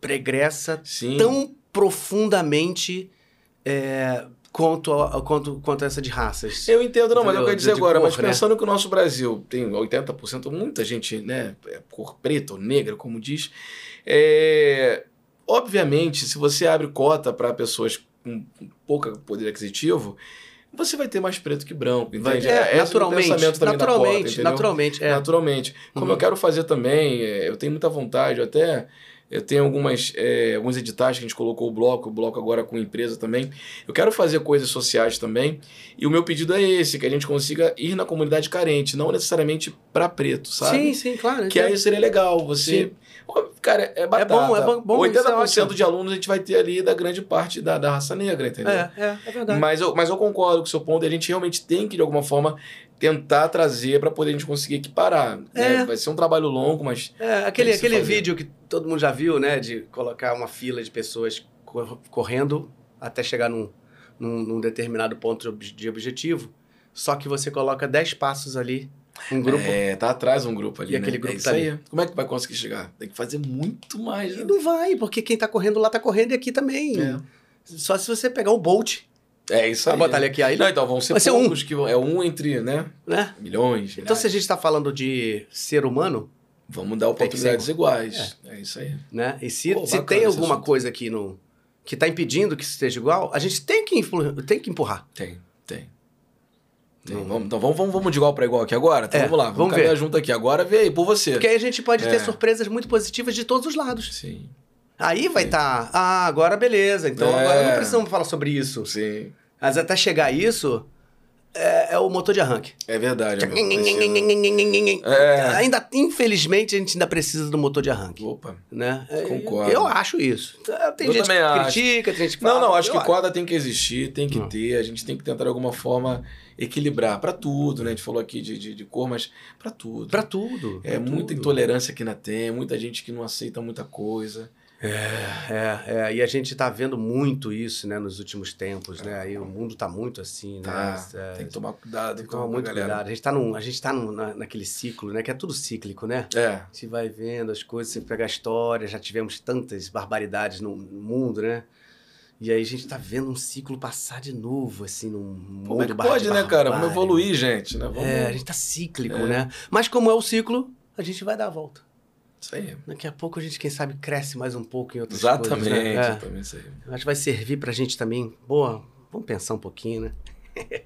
pregressa, Sim. tão profundamente é, quanto, a- quanto, quanto essa de raças. Eu entendo, não, mas eu Entendeu? quero dizer agora, cor, mas né? pensando que o nosso Brasil tem 80%, muita gente, né, é cor preta ou negra, como diz, é, obviamente, se você abre cota para pessoas com pouco poder aquisitivo, você vai ter mais preto que branco, Vai- é, Esse naturalmente, da naturalmente, cota, naturalmente, é. Naturalmente. Como Uhum. eu quero fazer também, é, eu tenho muita vontade, eu até eu tenho algumas, é, alguns editais que a gente colocou o bloco, o bloco agora com empresa também. Eu quero fazer coisas sociais também. E o meu pedido é esse, que a gente consiga ir na comunidade carente, não necessariamente para preto, sabe? Sim, sim, claro. Que aí seria legal, você... Sim. Cara, é batata. bom, é bom- bom, é 80% ótimo. de alunos a gente vai ter ali da grande parte da, da raça negra, entendeu? É, é, é verdade. Mas eu, mas eu concordo com o seu ponto, e a gente realmente tem que, de alguma forma, tentar trazer para poder a gente conseguir equiparar. né? É. Vai ser um trabalho longo, mas. É, aquele, aquele fazer. vídeo que todo mundo já viu, né? De colocar uma fila de pessoas cor- correndo até chegar num, num, num determinado ponto de ob- de objetivo. Só que você coloca 10 passos ali, um grupo. É, tá atrás um grupo ali. E aquele né? grupo é tá ali. aí. Como é que vai conseguir chegar? Tem que fazer muito mais. E Né? não vai, porque quem tá correndo lá tá correndo e aqui também. É. Só se você pegar o Bolt, É isso aí. botar ele aqui, aí, Não, então vão ser Vai ser um. poucos que vão. É um entre, né? né? Milhões. Então, se a milhares. gente tá falando de ser humano, Vamos dar oportunidades iguais. É. isso aí. né? E se, Pô, se tem alguma assunto. coisa aqui no que tá impedindo que esteja igual, a gente tem que, tem que empurrar. Tem, tem. Tem. Não. Vamos, então vamos, vamos, vamos de igual para igual aqui agora? Então É, vamos lá, vamos, vamos caminhar ver. junto aqui. Agora vê aí, por você. Porque aí a gente pode ter É. surpresas muito positivas de todos os lados. Sim, Aí vai estar, ah, agora beleza, então É. agora não precisamos falar sobre isso. sim. Mas até chegar a isso, é, é o motor de arranque. É verdade. É. Ainda, infelizmente, a gente ainda precisa do motor de arranque. Opa. Né? Concordo. Eu acho isso. Tem Eu gente que acho. critica, tem gente que fala. Não, não, acho que corda tem que existir, tem que Hum. ter, a gente tem que tentar de alguma forma equilibrar pra tudo, né? A gente falou aqui de, de, de cor, mas pra tudo. Pra tudo. É pra muita tudo. intolerância que ainda tem, muita gente que não aceita muita coisa. É, é, e a gente tá vendo muito isso, né, nos últimos tempos, né? Aí o mundo tá muito assim, né? Tá, É, tem que tomar cuidado tem que tomar muito galera. cuidado. A gente tá, num, a gente tá num- na, naquele ciclo, né? Que é tudo cíclico, né? É, A gente vai vendo as coisas, você pega a história, já tivemos tantas barbaridades no mundo, né? E aí a gente tá vendo um ciclo passar de novo, assim, num como é que pode, de né, cara? Vamos evoluir, gente, né? Vamos... É, a gente tá cíclico, É. né? Mas como é o ciclo, a gente vai dar a volta. Isso aí. Daqui a pouco a gente, quem sabe, cresce mais um pouco em outras Exatamente, coisas. né? É. exatamente isso aí. Acho que vai servir pra gente também. Boa, vamos pensar um pouquinho, né? [laughs]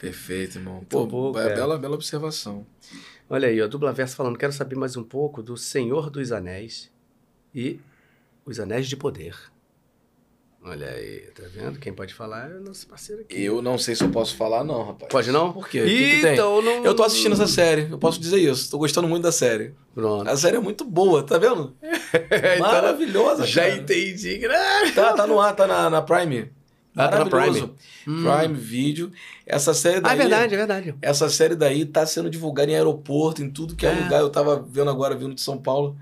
Perfeito, irmão. Pô, bom, é bela, bela observação. Olha aí, ó, Dubla Verso falando, quero saber mais um pouco do Senhor dos Anéis e os Anéis de Poder. Olha aí, tá vendo? Quem pode falar é o nosso parceiro aqui. Eu não sei se eu posso falar, não, rapaz. Pode não? Por quê? O que que tem? Então não... Eu tô assistindo essa série, eu posso dizer isso. Tô gostando muito da série. Pronto. A série é muito boa, tá vendo? [laughs] Então, Maravilhosa, já cara. entendi. Tá, tá no ar, tá na, na Prime. Ah, tá na Maravilhoso. Hum. Prime Video. Essa série Ah, daí. é verdade, é verdade. Essa série daí tá sendo divulgada em aeroporto, em tudo que é, É. lugar. Eu tava vendo agora, vindo de São Paulo.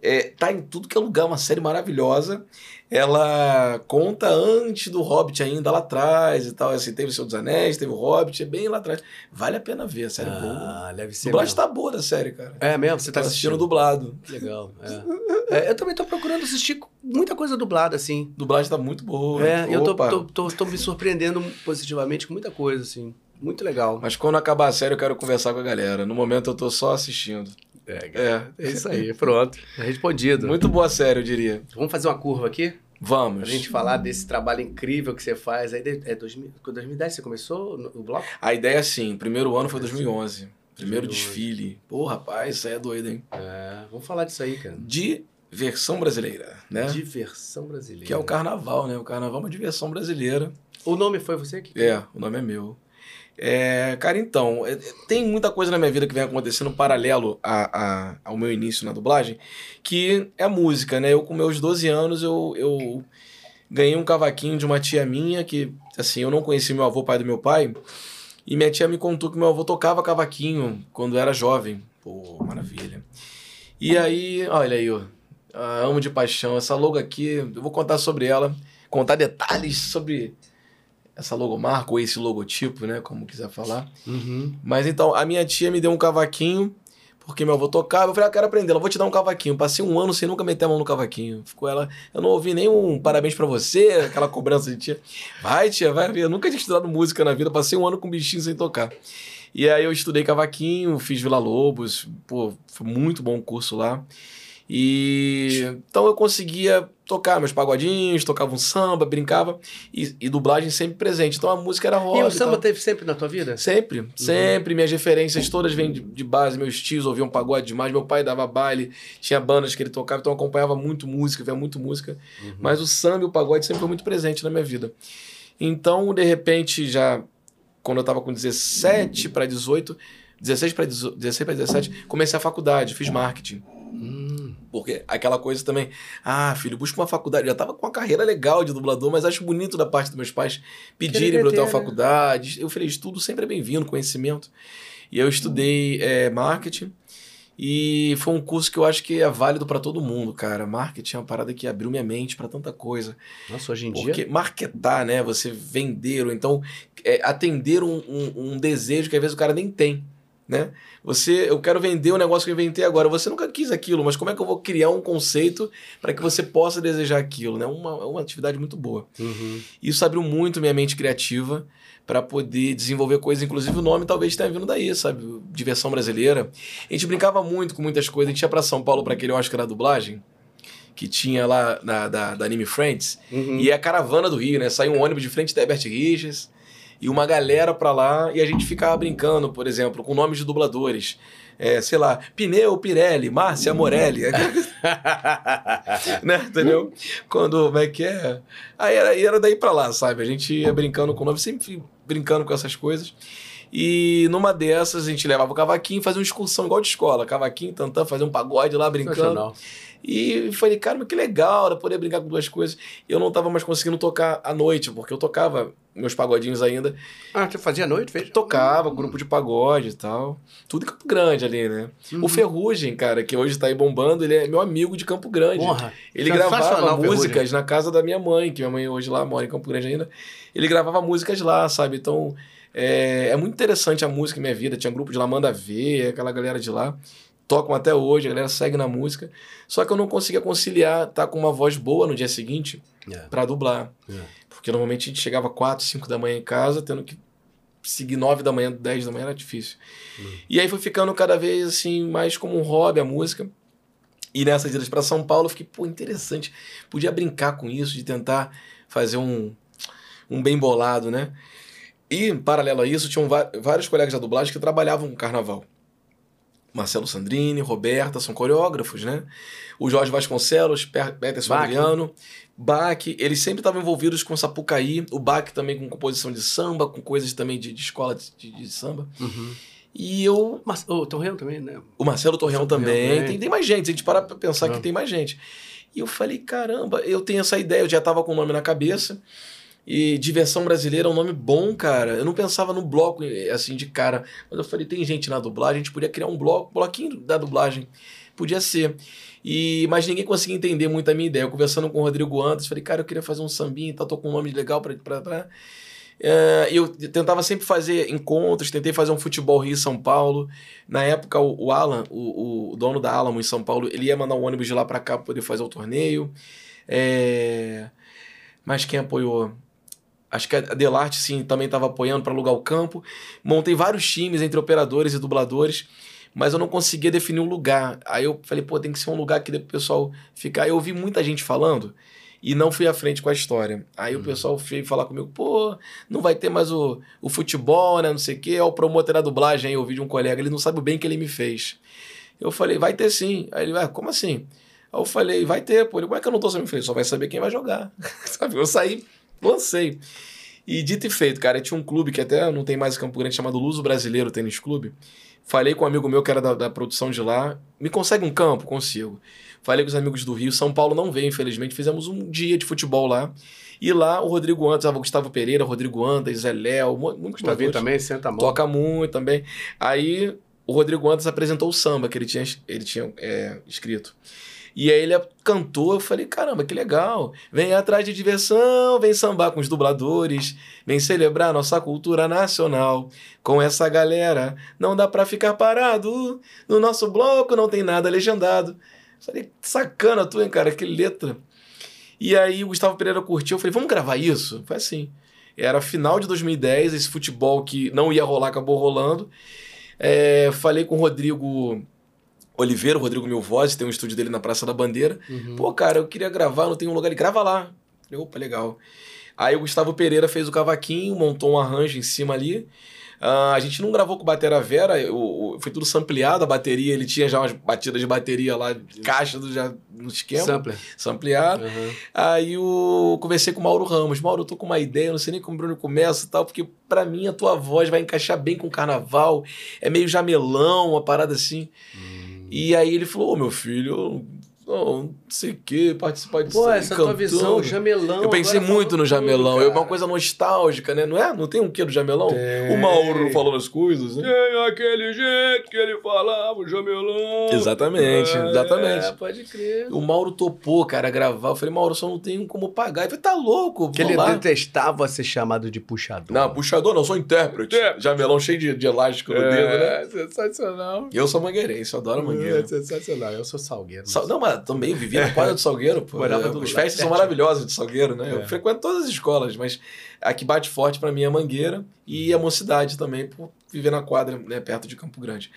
É, tá em tudo que é lugar, uma série maravilhosa. Ela conta antes do Hobbit ainda, lá atrás e tal. Assim, teve o Senhor dos Anéis, teve o Hobbit, é bem lá atrás. Vale a pena ver, a série é boa. Ah, deve A ser dublagem mesmo. tá boa da série, cara. É mesmo? Você Tá tá assistindo assistindo? dublado. Legal, é. É, Eu também tô procurando assistir muita coisa dublada, assim. Dublagem tá muito boa. É, eu tô, tô, tô, tô me surpreendendo positivamente com muita coisa, assim. Muito legal. Mas quando acabar a série, eu quero conversar com a galera. No momento eu tô só assistindo. É, É. é isso aí, pronto. Respondido. Muito boa série, eu diria. Vamos fazer uma curva aqui? Pra Vamos. gente falar desse trabalho incrível que você faz. Aí, é 2000, 2010 você começou no- o bloco? A ideia, sim, primeiro ano foi 2011. Primeiro 2011. desfile. Pô, rapaz, isso aí é doido, hein? É, vamos falar disso aí, cara. Diversão brasileira, né? Diversão brasileira. Que é o carnaval, né? O carnaval é uma diversão brasileira. O nome foi você que... É, o nome é meu. É, cara, então, é, tem muita coisa na minha vida que vem acontecendo paralelo a, a- ao meu início na dublagem, que é música, né? Eu, com meus 12 anos, eu, eu ganhei um cavaquinho de uma tia minha, que, assim, eu não conheci meu avô, pai do meu pai, e minha tia me contou que meu avô tocava cavaquinho quando era jovem. Pô, maravilha. E aí, olha aí, ó, amo de paixão. Essa logo aqui, eu vou contar sobre ela, contar detalhes sobre essa logomarca ou esse logotipo, né? Como quiser falar. Uhum. Mas então, a minha tia me deu um cavaquinho, porque meu avô tocava. Eu falei, ah, quero aprender, eu vou te dar um cavaquinho. Passei um ano sem nunca meter a mão no cavaquinho. Ficou ela. Eu não ouvi nenhum parabéns pra você, aquela cobrança de tia. Vai, tia, vai ver. Eu nunca tinha estudado música na vida, passei um ano com bichinho sem tocar. E aí eu estudei cavaquinho, fiz Vila Lobos, pô, foi muito bom o curso lá. E então eu conseguia tocar meus pagodinhos, tocava um samba, brincava e, e dublagem sempre presente. Então a música era roda. E o samba teve sempre na tua vida? Sempre, sempre. Minhas referências todas vêm de, de base. Meus tios ouviam pagode demais. Meu pai dava baile, tinha bandas que ele tocava, então eu acompanhava muito música, via muito música. Mas o samba e o pagode sempre foi muito presente na minha vida. Então, de repente, já quando eu tava com 17 para 18, 16 para 16 para 17, comecei a faculdade, fiz marketing. Hum. Porque aquela coisa também, ah, filho, busca uma faculdade. Eu já tava com uma carreira legal de dublador, mas acho bonito da parte dos meus pais pedirem para eu ter uma né? faculdade. Eu falei, estudo sempre é bem-vindo, conhecimento. E eu estudei é, marketing. E foi um curso que eu acho que é válido para todo mundo, cara. Marketing é uma parada que abriu minha mente para tanta coisa. Nossa, hoje em dia... Porque marketar, né? Você vender, ou então é, atender um, um, um desejo que às vezes o cara nem tem, né? Você, eu quero vender o negócio que eu inventei agora. Você nunca quis aquilo, mas como é que eu vou criar um conceito para que você possa desejar aquilo, né? Uma, é uma atividade muito boa. Uhum. Isso abriu muito minha mente criativa para poder desenvolver coisas, inclusive o nome talvez tenha vindo daí, sabe? Diversão brasileira. A gente brincava muito com muitas coisas. A gente ia para São Paulo para aquele Oscar da dublagem, que tinha lá na, da, da Anime Friends. Uhum. E é a caravana do Rio, né? Saiu um ônibus de frente da Herbert Richards e uma galera pra lá e a gente ficava brincando, por exemplo, com nomes de dubladores. É, sei lá, Pneu Pirelli, Márcia Morelli. [laughs] né? Entendeu? Quando, como é que é? Aí era, era daí pra lá, sabe? A gente ia brincando com nomes, sempre brincando com essas coisas. E numa dessas a gente levava o cavaquinho e fazia uma excursão igual de escola. Cavaquinho, tantã, fazer um pagode lá brincando. Sensacional. E falei, cara, mas que legal, era poder brincar com duas coisas. Eu não tava mais conseguindo tocar à noite, porque eu tocava meus pagodinhos ainda. Ah, você fazia noite, fez? Tocava, grupo de pagode e tal. Tudo em Campo Grande ali, né? Uhum. O Ferrugem, cara, que hoje tá aí bombando, ele é meu amigo de Campo Grande. Porra. Ele gravava músicas na casa da minha mãe, que minha mãe hoje lá mora em Campo Grande ainda. Ele gravava músicas lá, sabe? Então, é, é muito interessante a música em minha vida. Tinha grupo de lá, Manda Ver, aquela galera de lá. Tocam até hoje, a galera segue na música. Só que eu não conseguia conciliar estar com uma voz boa no dia seguinte É. pra dublar. É. Porque normalmente a gente chegava 4, 5 da manhã em casa, tendo que seguir 9 da manhã, 10 da manhã era difícil. Hum. E aí foi ficando cada vez assim, mais como um hobby a música. E nessas idas para São Paulo, eu fiquei, pô, interessante. Podia brincar com isso, de tentar fazer um, um bem bolado, né? E, em paralelo a isso, tinham vários colegas da dublagem que trabalhavam com carnaval. Marcelo Sandrini, Roberta, são coreógrafos, né? O Jorge Vasconcelos, Peterson Bach. Adriano, Bach, eles sempre estavam envolvidos com Sapucaí, o Bach também com composição de samba, com coisas também de, de escola de, de- samba. Uhum. E eu o Tom Real também, né? o Marcelo Torreão também. Torreão, Tem, tem mais gente. A gente parar pra pensar Ah. que tem mais gente. E eu falei, caramba, eu tenho essa ideia. Eu já tava com o nome na cabeça. E Diversão Brasileira é um nome bom, cara. Eu não pensava no bloco, eh, assim, de cara. Mas eu falei, tem gente na dublagem, a gente podia criar um bloco, bloquinho da dublagem. Podia ser. E, mas ninguém conseguia entender muito a minha ideia. Eu conversando com o Rodrigo antes, falei, cara, eu queria fazer um sambinha e tal, tô com um nome legal pra... pra, pra. É, eu tentava sempre fazer encontros, tentei fazer um futebol Rio São Paulo. Na época, o, o Alan, o, o dono da Alamo em São Paulo, ele ia mandar um ônibus de lá pra cá pra poder fazer o torneio. É... Mas quem apoiou? Acho que a Delarte, sim, também estava apoiando para alugar o campo. Montei vários times entre operadores e dubladores, mas eu não conseguia definir um lugar. Aí eu falei, pô, tem que ser um lugar que dê pro pessoal ficar. Eu ouvi muita gente falando e não fui à frente com a história. Aí o pessoal veio falar comigo, pô, não vai ter mais o, o futebol, né? Não sei o quê. É o promotor da dublagem aí, eu ouvi de um colega, ele não sabe o bem que ele me fez. Eu falei, vai ter sim. Aí ele, ah, como assim? Aí eu falei, vai ter, pô. Ele, como é que eu não tô sabendo? Eu falei, só vai saber quem vai jogar. [laughs] Sabe? Eu saí, lancei. E dito e feito, cara, tinha um clube que até não tem mais em Campo Grande, chamado Luso Brasileiro Tênis Clube. Falei com um amigo meu que era da, da produção de lá. Me consegue um campo? Consigo. Falei com os amigos do Rio. São Paulo não veio, infelizmente. Fizemos um dia de futebol lá. E lá o Rodrigo Antas, o Gustavo Pereira, Rodrigo Antas, Zé Léo, mu- muitos dubladores. também, senta a mão. Toca muito também. Aí o Rodrigo Antas apresentou o samba que ele tinha, ele tinha é, escrito. E aí ele cantou, eu falei, caramba, que legal. Vem atrás de diversão, vem sambar com os dubladores, vem celebrar nossa cultura nacional. Com essa galera, não dá pra ficar parado. No nosso bloco não tem nada legendado. Falei, sacana tu, hein, cara, que letra. E aí o Gustavo Pereira curtiu, eu falei, vamos gravar isso? Foi assim. Era final de 2010, esse futebol que não ia rolar, acabou rolando. É, falei com o Rodrigo Oliveira, o Rodrigo Mil Vozes, tem um estúdio dele na Praça da Bandeira. Uhum. Pô, cara, eu queria gravar, não tem um lugar, ele grava lá. Falei, opa, legal. Aí o Gustavo Pereira fez o cavaquinho, montou um arranjo em cima ali. Ah, a gente não gravou com Batera Vera, foi tudo sampleado, a bateria, ele tinha já umas batidas de bateria lá, caixa do, já no esquema, Sampler. sampleado. Uhum. Aí eu conversei com o Mauro Ramos. Mauro, eu tô com uma ideia, não sei nem como o Bruno começa e tal, porque pra mim a tua voz vai encaixar bem com o carnaval. É meio jamelão, uma parada assim. Hum. E aí ele falou: Ô meu filho, não, não sei o que, participar disso. Pô, essa tua cantando." visão, jamelão. Eu pensei muito no jamelão, tudo, é uma coisa nostálgica, né? Não é? Não tem um quê do jamelão? Tem. O Mauro falando as coisas, né? Tem aquele jeito que ele falava, o jamelão. Exatamente, É, exatamente. pode crer. O Mauro topou, cara, gravar. Eu falei, Mauro, só não tenho como pagar. Ele falou, tá louco, Que ele lá. detestava ser chamado de puxador. Não, puxador não, sou intérprete. Intérprete. Jamelão cheio de, de elástico no dedo, né? é, sensacional. Eu sou mangueirense, eu adoro mangueira. É sensacional. Eu sou salgueiro. Sal- Não, mas também vivi na quadra do Salgueiro, pô. É, do As festas são maravilhosas de Salgueiro, né? É. Eu frequento todas as escolas, mas a que bate forte pra mim é a Mangueira e a Mocidade também, por viver na quadra, né, perto de Campo Grande.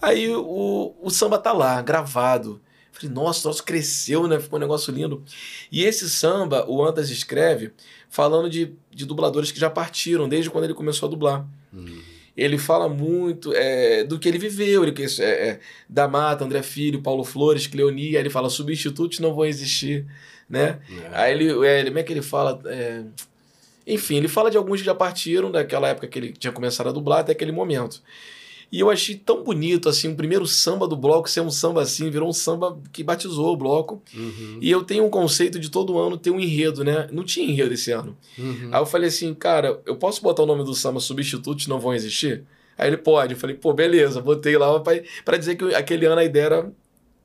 Aí o, o samba tá lá, gravado. Falei, nossa, nosso cresceu, né? Ficou um negócio lindo. E esse samba, o Antas escreve falando de, de dubladores que já partiram, desde quando ele começou a dublar. Hum. Ele fala muito é, do que ele viveu, ele, é, é, da Mata, André Filho, Paulo Flores, Cleoni, aí ele fala, substitutos não vão existir, né? É. Aí ele, é, ele- como é que ele fala? É, Enfim, ele fala de alguns que já partiram daquela época que ele tinha começado a dublar até aquele momento. E eu achei tão bonito, assim, o primeiro samba do bloco ser um samba assim, virou um samba que batizou o bloco. Uhum. E eu tenho um conceito de todo ano ter um enredo, né? Não tinha enredo esse ano. Uhum. Aí eu falei assim, cara, eu posso botar o nome do samba Substitutos Não Vão Existir? Aí ele pode. Eu falei, pô, beleza, botei lá pra, pra dizer que aquele ano a ideia era.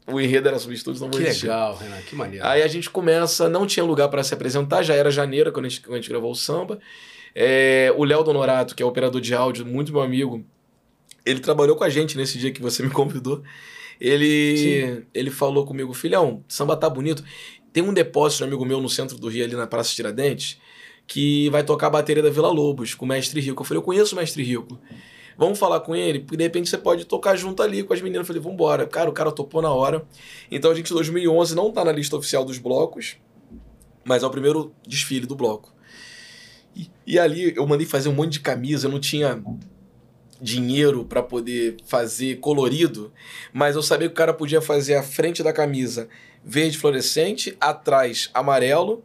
O enredo era Substitutos Não Vão Que Existir. legal, Renan, que maneiro. Aí a gente começa, não tinha lugar para se apresentar, já era janeiro quando a gente, quando a gente gravou o samba. É, o Léo Donorato, que é operador de áudio, muito meu amigo, ele trabalhou com a gente nesse dia que você me [laughs] convidou. Ele, ele falou comigo, filhão, samba tá bonito. Tem um depósito, um amigo meu, no centro do Rio, ali na Praça Tiradentes, que vai tocar a bateria da Vila Lobos, com o Mestre Rico. Eu falei, eu conheço o Mestre Rico. Vamos falar com ele, porque de repente você pode tocar junto ali com as meninas. Eu falei, vambora. Cara, o cara topou na hora. Então a gente, em 2011, não tá na lista oficial dos blocos, mas é o primeiro desfile do bloco. E, e ali eu mandei fazer um monte de camisa, eu não tinha dinheiro para poder fazer colorido, mas eu sabia que o cara podia fazer a frente da camisa verde fluorescente, atrás amarelo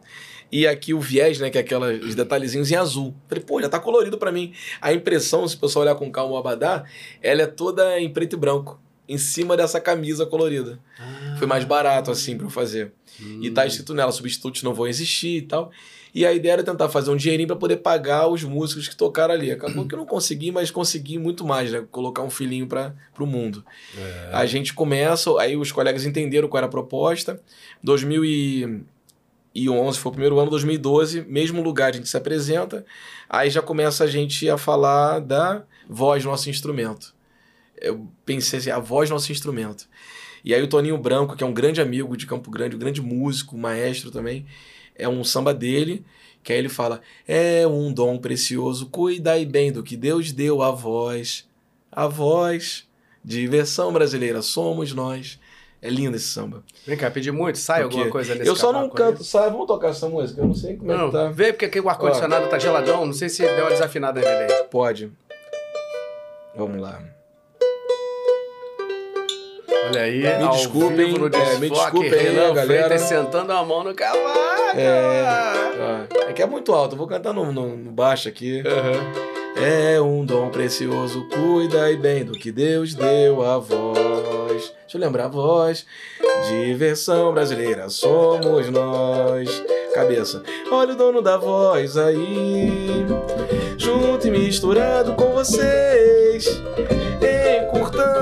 e aqui o viés, né, que é aqueles detalhezinhos em azul. Falei, pô, já tá colorido para mim. A impressão, se o pessoal olhar com calma o abadá, ela é toda em preto e branco, em cima dessa camisa colorida. Ah. Foi mais barato assim para eu fazer. Hum. E tá escrito nela, substitutos não vão existir e tal. E a ideia era tentar fazer um dinheirinho para poder pagar os músicos que tocaram ali. Acabou que eu não consegui, mas consegui muito mais, né? Colocar um filhinho para o mundo. É. A gente começa, aí os colegas entenderam qual era a proposta. 2011 foi o primeiro ano, 2012, mesmo lugar a gente se apresenta. Aí já começa a gente a falar da voz nosso instrumento. Eu pensei assim, a voz nosso instrumento. E aí o Toninho Branco, que é um grande amigo de Campo Grande, um grande músico, maestro também, é um samba dele, que aí ele fala: É um dom precioso, cuidai bem do que Deus deu à voz. A voz, diversão brasileira, somos nós. É lindo esse samba. Vem cá, pedi muito, sai Porque alguma coisa nesse Eu só não canto, sabe? Vamos tocar essa música? Eu não sei como é Não, que tá. vê porque aqui o ar-condicionado tá geladão, não sei se deu uma desafinada nele. Pode. Vamos lá. Olha aí, Me ao desculpem, vivo no é, me desculpem aí, Renan galera. Freitas sentando a mão no cavaco. É, é que é muito alto, eu vou cantar no, no- no baixo aqui. É um dom precioso, cuida e bem do que Deus deu a voz. Deixa eu lembrar a voz. Diversão brasileira, somos nós. Cabeça, olha o dono da voz aí. Junto e misturado com vocês.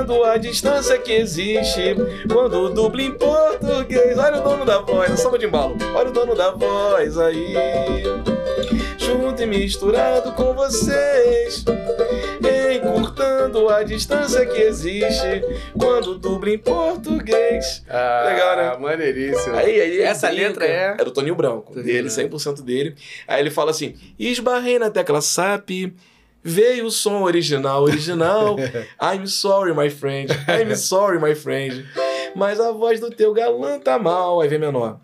Encurtando a distância que existe quando dubla em português. Olha o dono da voz, é samba de embalo. Olha o dono da voz aí junto e misturado com vocês. Encurtando a distância que existe quando dubla em português. Ah, Legal, né? Maneiríssimo. Aí, aí Essa brinca. letra é- É do Toninho Branco, Toninho dele, Branco. 100% dele. Aí ele fala assim: esbarrei na tecla SAP. Veio o som original, original. [laughs] I'm sorry, my friend. I'm sorry, my friend. Mas a voz do teu galã tá mal. Aí vem menor.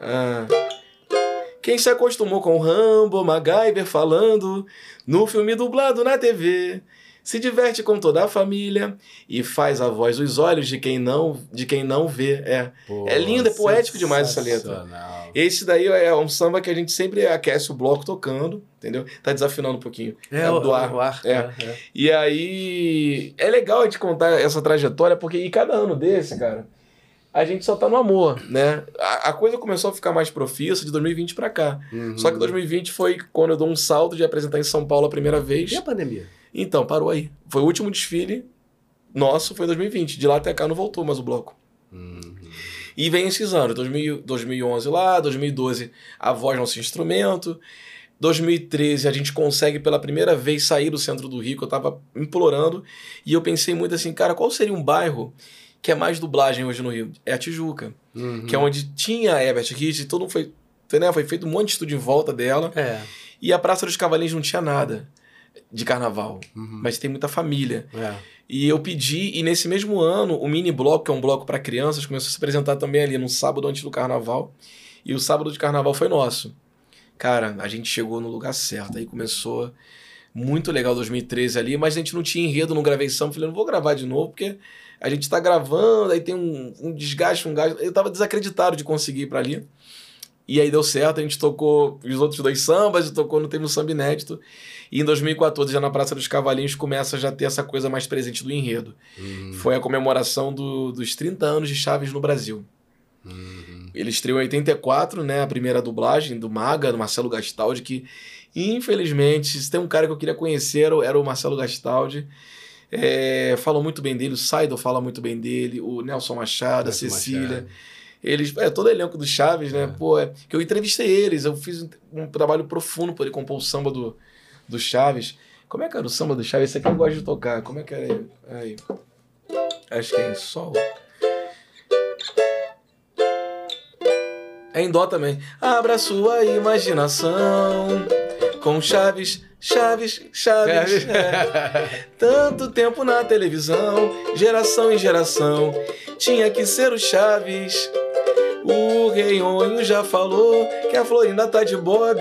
Ah. Quem se acostumou com Rambo, MacGyver falando no filme dublado na TV, se diverte com toda a família e faz a voz dos olhos de quem não, de quem não vê. É. Pô, É lindo, é poético demais essa letra. Esse daí é um samba que a gente sempre aquece o bloco tocando, entendeu? Tá desafinando um pouquinho. É, o, do ar. o ar. É. é. E aí é legal a gente contar essa trajetória, porque e cada ano desse, cara, a gente só tá no amor, né? A, a coisa começou a ficar mais profissa de 2020 pra cá. Uhum. Só que 2020 foi quando eu dou um salto de apresentar em São Paulo a primeira vez. E a pandemia? Então, parou aí. Foi o último desfile nosso, foi em 2020. De lá até cá não voltou mais o bloco. Uhum. E vem esses anos, 2000, 2011 lá, 2012 a voz nosso instrumento, 2013 a gente consegue pela primeira vez sair do centro do Rio, que eu tava implorando, e eu pensei muito assim, cara, qual seria um bairro que é mais dublagem hoje no Rio? É a Tijuca, Uhum. que é onde tinha a Herbert Kitt, todo mundo foi, né, foi feito um monte de estudo em volta dela, É. e a Praça dos Cavalinhos não tinha nada de carnaval, Uhum. mas tem muita família. É. E eu pedi, e nesse mesmo ano, o mini bloco, que é um bloco para crianças, começou a se apresentar também ali no sábado antes do carnaval. E o sábado de carnaval foi nosso. Cara, a gente chegou no lugar certo. Aí começou muito legal 2013 ali, mas a gente não tinha enredo, não gravei samba. Falei, não vou gravar de novo, porque a gente tá gravando, aí tem um, um desgaste, um gasto. Eu tava desacreditado de conseguir ir pra ali. E aí deu certo, a gente tocou os outros dois sambas, tocou no um Samba Inédito. E em 2014, já na Praça dos Cavalinhos, começa a já ter essa coisa mais presente do enredo. Uhum. Foi a comemoração do, dos 30 anos de Chaves no Brasil. Uhum. Ele estreou em 84, né? A primeira dublagem do Maga, do Marcelo Gastaldi, que infelizmente, se tem um cara que eu queria conhecer, era o- Marcelo Gastaldi. É, falam muito bem dele, o Saido fala muito bem dele, o Nelson Machado, Nelson a Cecília. Machado. Eles, é, todo elenco do Chaves, né? É. Pô, é, que eu entrevistei eles, eu fiz um, um trabalho profundo para ele compor o samba do, do Chaves. Como é que era o samba do Chaves? Esse aqui eu gosto de tocar. Como é que era? Aí. Acho que é em sol. É em dó também. Abra sua imaginação com Chaves, Chaves, Chaves. é. Tanto tempo na televisão, geração em geração, tinha que ser o Chaves. O Rei Onho já falou que a Florinda tá de bob.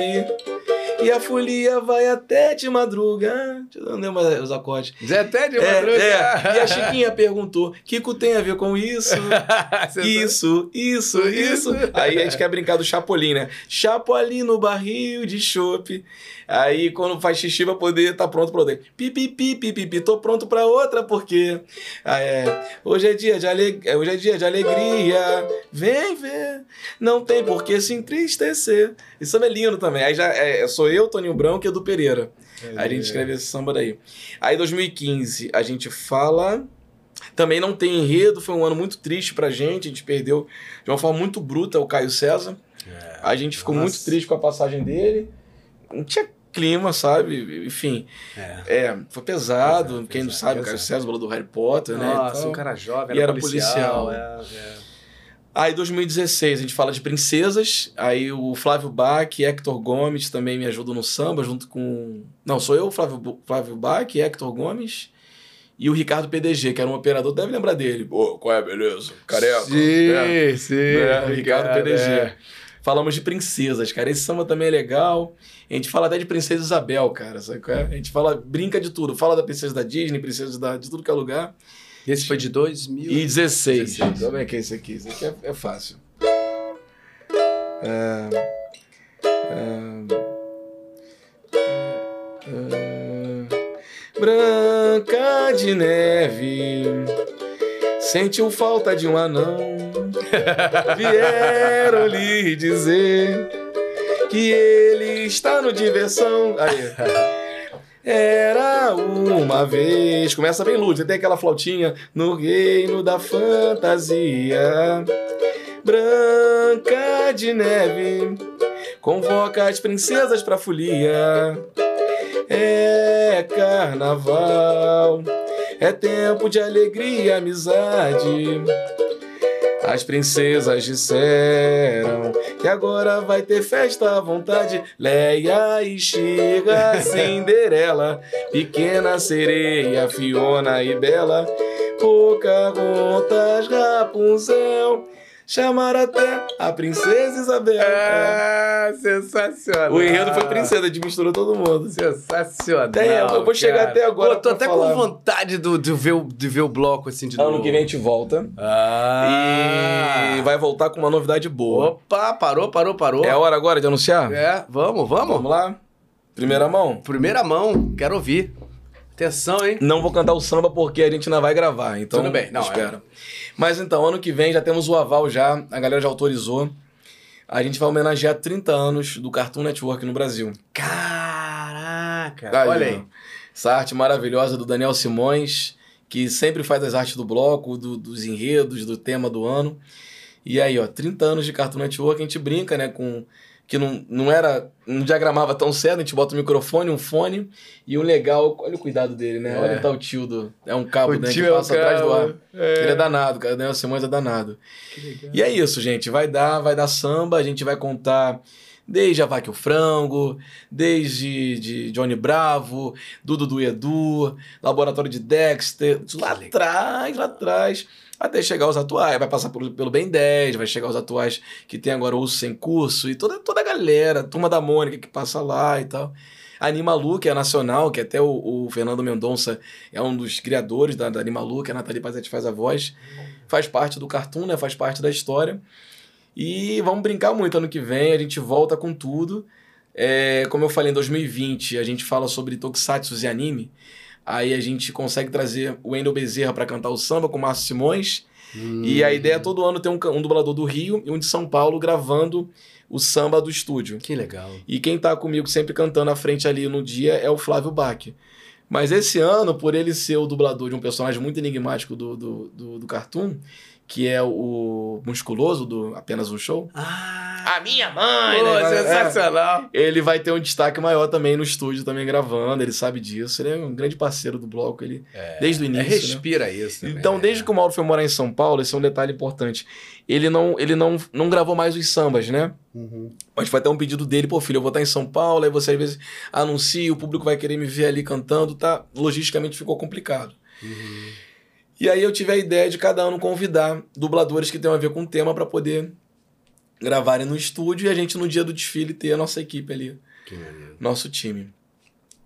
E a folia vai até de madruga. Deixa eu não lembro mais os acordes. Zé até de É, madruga. é. E a Chiquinha perguntou: Kiko tem a ver com [laughs] Isso, isso, isso. Isso. Aí a gente quer brincar do Chapolin, né? Chapolin no barril de chope. Aí quando faz xixi vai poder tá pronto pra outra. Pipi, pipi, pipi, tô pronto pra outra porque ah, é, hoje é dia de alegria, hoje é dia de alegria. Vem ver, não tem por que se entristecer. Isso é lindo também. Aí já é, sou eu, Toninho Branco e Edu Pereira. Aí a gente escreve esse samba daí. Aí 2015 a gente fala. Também não tem enredo, foi um ano muito triste pra gente. A gente perdeu de uma forma muito bruta o Caio César. É. A gente ficou Nossa. muito triste com a passagem dele. Não tinha clima, sabe? Enfim, É. é, foi pesado. Pesado, Quem não pesado, sabe, o Caio pesado. César falou do Harry Potter, né? Nossa, Então, um cara jovem, e era, era policial. policial. é, é. Aí 2016 a gente fala de princesas. Aí o Flávio Bach e Hector Gomes também me ajudam no samba, junto com. Não, sou eu, Flávio, Flávio Bach, Hector Gomes. E o Ricardo PDG, que era um operador, deve lembrar dele. Pô, qual é, beleza? Careca. É. Sim, sim. É, Ricardo PDG. é. Falamos de princesas, cara. Esse samba também é legal. A gente fala até de Princesa Isabel, cara. Sabe é? A gente fala, brinca de tudo. Fala da princesa da Disney, princesa da, de tudo que é lugar. Esse foi de 2000. E 16. 16. Como é que é esse aqui? Esse aqui é, é fácil. É, é, é, Branca de neve sentiu falta de um anão. [laughs] Vieram lhe dizer que ele está no diversão. Aí. Era uma vez. Começa bem lúdico, tem aquela flautinha no reino da fantasia. Branca de neve convoca as princesas pra folia. É carnaval, é tempo de alegria e amizade. As princesas disseram que agora vai ter festa à vontade. Leia e chega, Cinderela, pequena sereia, Fiona e Bela, Pocahontas, Rapunzel, chamar até a princesa Isabel. Ah, sensacional. O enredo foi princesa, a gente misturou todo mundo. Sensacional. Até eu, eu vou chegar cara. até agora Pô, tô até falar. com vontade do, de, ver, o- de ver o bloco assim de novo. Ano que vem a gente volta Ah. e vai voltar com uma novidade boa. Opa, parou, parou, parou. É hora agora de anunciar? É, vamos, vamos. Vamos lá? Primeira mão? Primeira mão, quero ouvir. Atenção, hein? Não vou cantar o samba porque a gente ainda vai gravar, então Tudo bem, não, espera. Mas então, ano que vem já temos o aval já, a galera já autorizou. A gente vai homenagear 30 anos do Cartoon Network no Brasil. Caraca. Aí, Olha aí. Essa arte maravilhosa do Daniel Simões, que sempre faz as artes do bloco, do- dos enredos, do tema do ano. E aí, ó, 30 anos de Cartoon Network, a gente brinca, né, com que não, não era, não diagramava tão cedo, a gente bota um microfone, um fone e um legal, olha o cuidado dele, né? É. Olha tá o tio do, é um cabo, O né, que é passa atrás do ar. É. Ele é danado, cara, o Daniel Simões é danado. E é isso, gente. Vai dar, vai dar samba. A gente vai contar desde a Vaca o Frango, desde de Johnny Bravo, do Dudu e Edu, Laboratório de Dexter, lá atrás, lá atrás, até chegar aos atuais. Vai passar pelo, pelo Ben 10, vai chegar aos atuais que tem agora o Sem Curso e toda, toda a galera, Turma da Mônica que passa lá e tal. Animalu, que é nacional, que até o, o Fernando Mendonça é um dos criadores da, da Animalu, que a Nathalie Pazetti faz a voz. Faz parte do cartoon, né? Faz parte da história. E vamos brincar muito ano que vem, a gente volta com tudo. É, como eu falei, em 2020 a gente fala sobre tokusatsu e anime. Aí a gente consegue trazer o Wendel Bezerra para cantar o samba com o Márcio Simões. Hum. E a ideia é todo ano ter um, um dublador do Rio e um de São Paulo gravando o samba do estúdio. Que legal. E quem tá comigo sempre cantando à frente ali no dia é o Flávio Bach. Mas esse ano, por ele ser o dublador de um personagem muito enigmático do, do, do, do Cartoon, que é o musculoso do Apenas um Show. Ah, a minha mãe, pô, né? sensacional. É, ele vai ter um destaque maior também no estúdio, também gravando, ele sabe disso. Ele é um grande parceiro do bloco, ele É, desde o é, início. né? respira isso. também, Então, né? desde que o Mauro foi morar em São Paulo, esse é um detalhe importante. Ele não, ele não, não gravou mais os sambas, né? Uhum. Mas foi até um pedido dele, pô, filho, eu vou estar em São Paulo, aí você às vezes anuncia, o público vai querer me ver ali cantando, tá? Logisticamente ficou complicado. Uhum. E aí eu tive a ideia de cada ano convidar dubladores que tenham a ver com o tema para poder gravarem no estúdio e a gente no dia do desfile ter a nossa equipe ali, nosso time.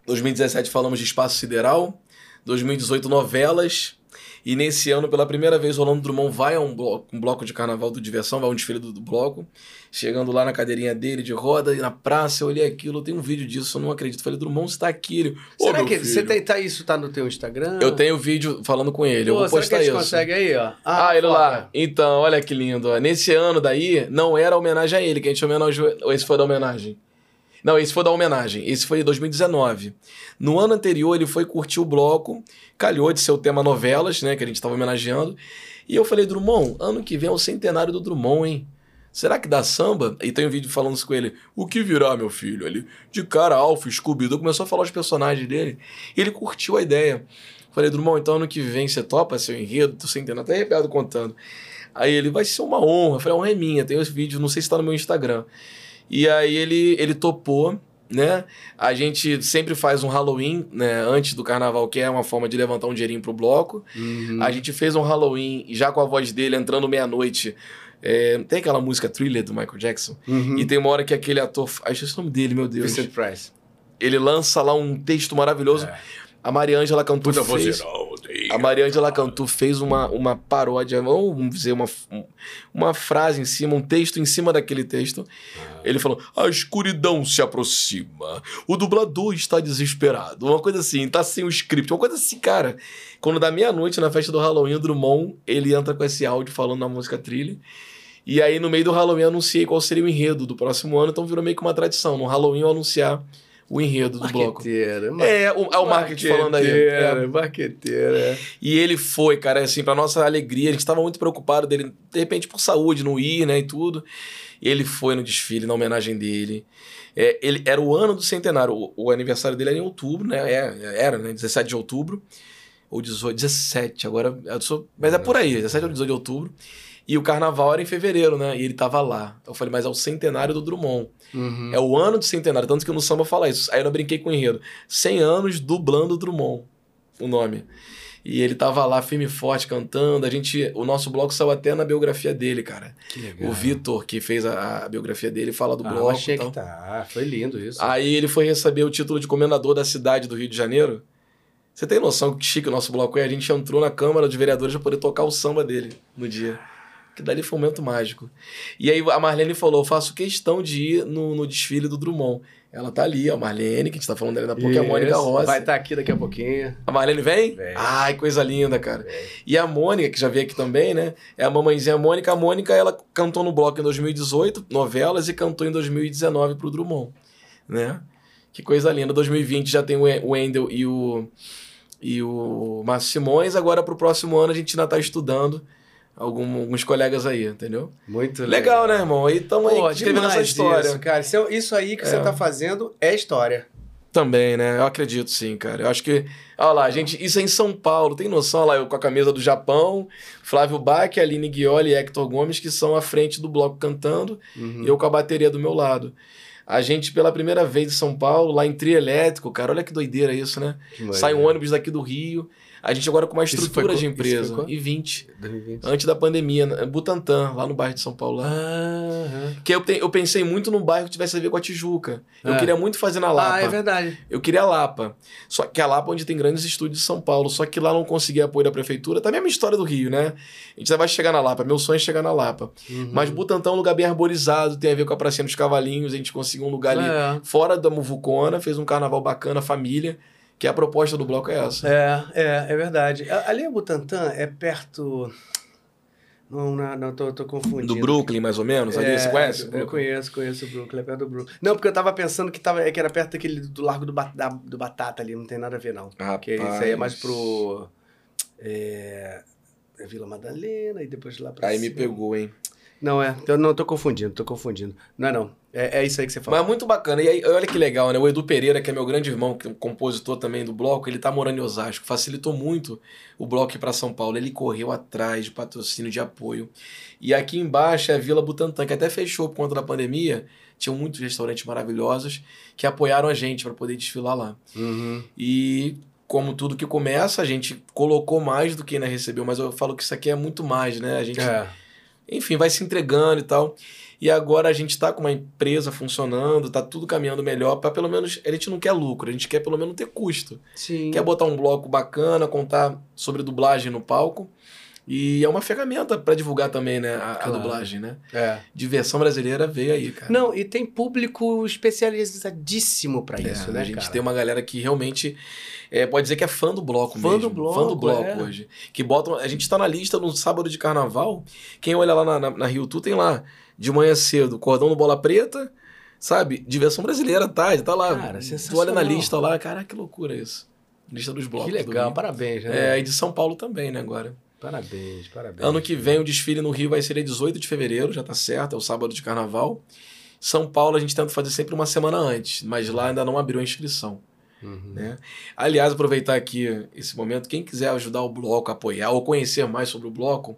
2017 falamos de Espaço Sideral, 2018 novelas, e nesse ano, pela primeira vez, o Orlando Drummond vai a um bloco, um bloco de carnaval do Diversão, vai a um desfile do, do bloco. Chegando lá na cadeirinha dele, de roda, e na praça, eu olhei aquilo, eu tenho um vídeo disso, eu não acredito. Falei, Drummond, você tá aqui. Ele, "Ô, Será que você filho." tem, tá, isso tá no teu Instagram? Eu tenho vídeo falando com ele, eu Pô, vou será postar que isso. consegue aí, ó? Ah, ele foto. lá. Então, olha que lindo. ó. Nesse ano daí, não era homenagem a ele, que a gente homenageou. Ou esse foi da homenagem? Não, esse foi da homenagem. Esse foi em 2019. No ano anterior, ele foi curtir o bloco, calhou de ser o tema novelas, né, que a gente estava homenageando. E eu falei, Drummond, ano que vem é o centenário do Drummond, hein? Será que dá samba? E tem um vídeo falando isso com ele. O que virá, meu filho? Ele, de cara, Alf, Scooby-Doo, começou a falar os personagens dele. E ele curtiu a ideia. Falei, Drummond, então ano que vem você topa seu enredo, tô centenário, até arrepiado contando. Aí ele, vai ser uma honra. Eu falei, a honra é minha, tem os vídeos, não sei se tá no meu Instagram. E aí ele, ele topou, né? A gente sempre faz um Halloween, né? Antes do carnaval, que é uma forma de levantar um dinheirinho pro bloco. Uhum. A gente fez um Halloween, já com a voz dele entrando meia-noite. É, tem aquela música Thriller do Michael Jackson? Uhum. E tem uma hora que aquele ator. Ai, esqueci o nome dele, meu Deus. Vincent Price. Ele lança lá um texto maravilhoso. É. A Mariângela Cantu Puta fez. A Mariângela Cantu fez uma, uma paródia, ou vamos dizer, uma, uma frase em cima, um texto em cima daquele texto. Ele falou: A escuridão se aproxima, o dublador está desesperado. Uma coisa assim, tá sem o script, uma coisa assim, cara. Quando dá meia-noite na festa do Halloween, o Drummond, ele entra com esse áudio falando na música trilha. E aí, no meio do Halloween, eu anunciei qual seria o enredo do próximo ano, então virou meio que uma tradição. No Halloween, eu anunciar o enredo do bloco. Marqueteira. É, o, é o marketing falando aí. É. Marqueteira, marqueteira. E ele foi, cara, assim, pra nossa alegria, a gente tava muito preocupado dele, de repente, por saúde, não ir, né, e tudo. Ele foi no desfile, na homenagem dele. É, ele Era o ano do centenário, o, o aniversário dele era em outubro, né, é, era, né, 17 de outubro, ou 18, 17, agora, sou, mas é por aí, 17 ou 18 de outubro. E o carnaval era em fevereiro, né, e ele tava lá. Eu falei, mas é o centenário do Drummond. Uhum. É o ano do centenário, tanto que no samba fala isso. Aí eu brinquei com o enredo. 100 anos dublando Drummond, o nome. E ele tava lá firme e forte cantando. A gente, o nosso bloco saiu até na biografia dele, cara. Que legal. O Vitor, que fez a, a biografia dele, fala do ah, bloco. achei e tal. que tá. Foi lindo isso. Aí ele foi receber o título de comendador da cidade do Rio de Janeiro. Você tem noção que chique o nosso bloco é? A gente entrou na Câmara de Vereadores para poder tocar o samba dele no dia. Que dali foi um momento mágico. E aí a Marlene falou: eu faço questão de ir no, no desfile do Drummond. Ela tá ali, a Marlene, que a gente tá falando dela da pouco, é a Mônica. Rossi. Vai estar aqui daqui a pouquinho. A Marlene vem? Vem. Ai, coisa linda, cara. E a Mônica, que já veio aqui também, né? É a mamãezinha Mônica. A Mônica, ela cantou no bloco em 2018, novelas, e cantou em 2019 pro Drummond, né? Que coisa linda. 2020 já tem o Wendel e o, e o Márcio Simões. Agora, pro próximo ano, a gente ainda tá estudando algum- alguns colegas aí, entendeu? Muito Legal, né, irmão? Aí estamos Pô, aí escrevendo essa história. Isso, cara. Isso, é- isso aí que você É. tá fazendo é história. Também, né? Eu acredito sim, cara. Eu acho que. Olha lá, gente, isso é em São Paulo, tem noção? Olha lá, eu com a camisa do Japão, Flávio Bach, Aline Guioli e Hector Gomes, que são à frente do bloco cantando, Uhum. e eu com a bateria do meu lado. A gente, pela primeira vez em São Paulo, lá em trio elétrico, cara, olha que doideira isso, né? Sai um ônibus daqui do Rio. A gente agora com uma estrutura de empresa. E 20. 2020. Antes da pandemia, Butantã, lá no bairro de São Paulo. Ah, Que eu, eu pensei muito num bairro que tivesse a ver com a Tijuca. Eu é. queria muito fazer na Lapa. Ah, é verdade. Eu queria a Lapa. Só que a Lapa, onde tem grandes estúdios de São Paulo. Só que lá não consegui apoio da prefeitura. É a minha história do Rio, né? A gente vai chegar na Lapa. Meu sonho é chegar na Lapa. Uhum. Mas Butantã é um lugar bem arborizado, tem a ver com a Pracinha dos Cavalinhos. A gente conseguiu um lugar ali é. fora da Muvucona, fez um carnaval bacana, família. Que a proposta do bloco é essa. É, é, é verdade. Ali a Butantã é perto. Não, não, não tô, tô confundindo. Do Brooklyn, mais ou menos? Ali, é, você conhece? Eu conheço, conheço o Brooklyn, é perto do Brooklyn. Não, porque eu tava pensando que, tava, que era perto daquele do Largo do, da, do Batata ali, não tem nada a ver, não. Rapaz. Porque isso aí é mais pro. É, é Vila Madalena e depois lá pra Aí cima. me pegou, hein? Não, é. Eu não tô confundindo, tô confundindo. Não é não. É, é isso aí que você falou. Mas muito bacana. E aí, olha que legal, né? O Edu Pereira, que é meu grande irmão, que é um compositor também do bloco, ele tá morando em Osasco. Facilitou muito o bloco ir para São Paulo. Ele correu atrás de patrocínio, de apoio. E aqui embaixo é a Vila Butantã, que até fechou por conta da pandemia. Tinham muitos restaurantes maravilhosos que apoiaram a gente para poder desfilar lá. Uhum. E como tudo que começa, a gente colocou mais do que ainda recebeu, mas eu falo que isso aqui é muito mais, né? A gente. É enfim, vai se entregando e tal. E agora a gente está com uma empresa funcionando, está tudo caminhando melhor, para pelo menos. A gente não quer lucro, a gente quer pelo menos ter custo. Sim. Quer botar um bloco bacana, contar sobre dublagem no palco. E é uma ferramenta para divulgar também, né? A, claro. a, dublagem, né? É. Diversão brasileira veio aí, cara. Não, e tem público especializadíssimo para é, isso, né? A gente cara? tem uma galera que realmente é, pode dizer que é fã do bloco fã mesmo. Do bloco, fã do bloco é. hoje. Que botam. A gente tá na lista no sábado de carnaval. Quem olha lá na, na, na Rio Tu tem lá, de manhã cedo, cordão no bola preta, sabe? Diversão brasileira, tá? Tá lá. Cara, tu olha na lista lá, cara, que loucura isso. Lista dos blocos. Que legal, parabéns, né? É, e de São Paulo também, né, agora. Parabéns, parabéns. Ano que vem o desfile no Rio vai ser 18 de fevereiro, já tá certo, é o sábado de carnaval. São Paulo a gente tenta fazer sempre uma semana antes, mas lá ainda não abriu a inscrição. Uhum. Né? Aliás, aproveitar aqui esse momento, quem quiser ajudar o bloco, apoiar ou conhecer mais sobre o bloco,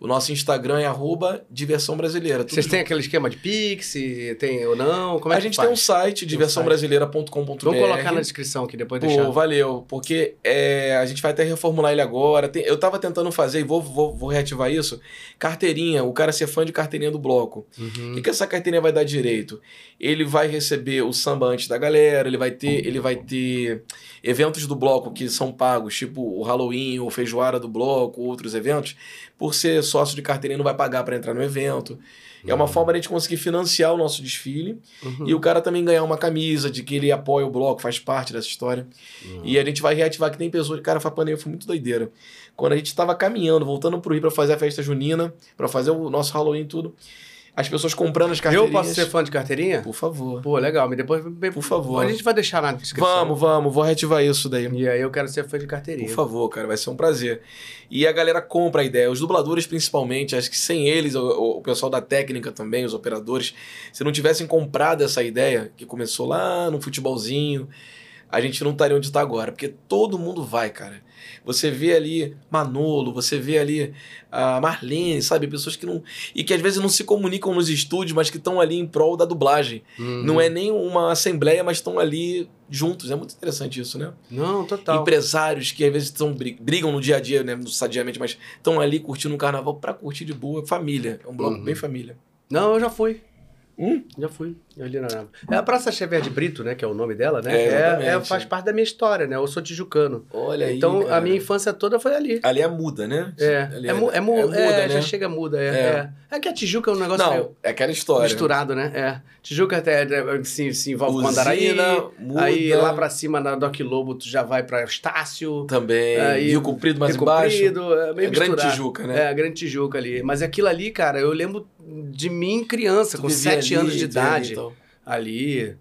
o nosso Instagram é arroba diversão brasileira. Vocês têm aquele esquema de Pix, tem ou não? Como é a gente tem um site, diversãobrasileira.com.br. Vamos colocar na descrição aqui, depois Pô, deixar. valeu, porque é, a gente vai até reformular ele agora. Tem, eu estava tentando fazer, e vou, vou, vou, reativar isso, carteirinha, o cara ser fã de carteirinha do bloco. Uhum. O que, que essa carteirinha vai dar direito? Ele vai receber o samba antes da galera, ele vai ter, ele vai ter eventos do bloco que são pagos, tipo o Halloween, ou feijoada do bloco, outros eventos, por ser sócio de carteirinha não vai pagar para entrar no evento. Uhum. É uma uhum. forma de a gente conseguir financiar o nosso desfile uhum. e o cara também ganhar uma camisa de que ele apoia o bloco, faz parte dessa história. Uhum. E a gente vai reativar que tem pessoas. Cara, a pandemia foi muito doideira. Quando a gente estava caminhando, voltando pro Rio para fazer a festa junina, para fazer o nosso Halloween e tudo as pessoas comprando as carteirinhas. Eu posso ser fã de carteirinha? Por favor. Pô, legal. Mas depois. Por favor. A gente vai deixar na descrição. Vamos, vamos. Vou reativar isso daí. E aí eu quero ser fã de carteirinha. Por favor, cara. Vai ser um prazer. E a galera compra a ideia. Os dubladores, principalmente. Acho que sem eles, o, o pessoal da técnica também, os operadores, se não tivessem comprado essa ideia, que começou lá no futebolzinho, a gente não estaria onde está agora. Porque todo mundo vai, cara. Você vê ali Manolo, você vê ali a Marlene, sabe? Pessoas que não. E que às vezes não se comunicam nos estúdios, mas que estão ali em prol da dublagem. Uhum. Não é nem uma assembleia, mas estão ali juntos. É muito interessante isso, né? Não, total. Empresários que às vezes tão, brigam no dia a dia, né? Sadiamente, mas estão ali curtindo um carnaval para curtir de boa. Família. É um bloco uhum. bem família. Não, eu já fui. Hum? Já fui. É a Praça Xavier de Brito, né? Que é o nome dela, né? É, é, é faz parte da minha história, né? Eu sou tijucano. Olha aí. Então a minha infância toda foi ali. Ali é muda, né? É. Ali é, é, mu, é, mu, muda, né? já chega muda. É, é. que a Tijuca é um negócio. Não, é aquela história. Misturado, né? É. Tijuca até se, se envolve com Andaraí. Muda. Aí lá pra cima na Doc Lobo tu já vai pra Estácio. Também. Aí, Rio Comprido mais Rio embaixo. Comprido, é meio é Grande Tijuca, né? É, a Grande Tijuca ali. Mas aquilo ali, cara, eu lembro de mim criança, tu com sete ali, anos de idade. Então. Ali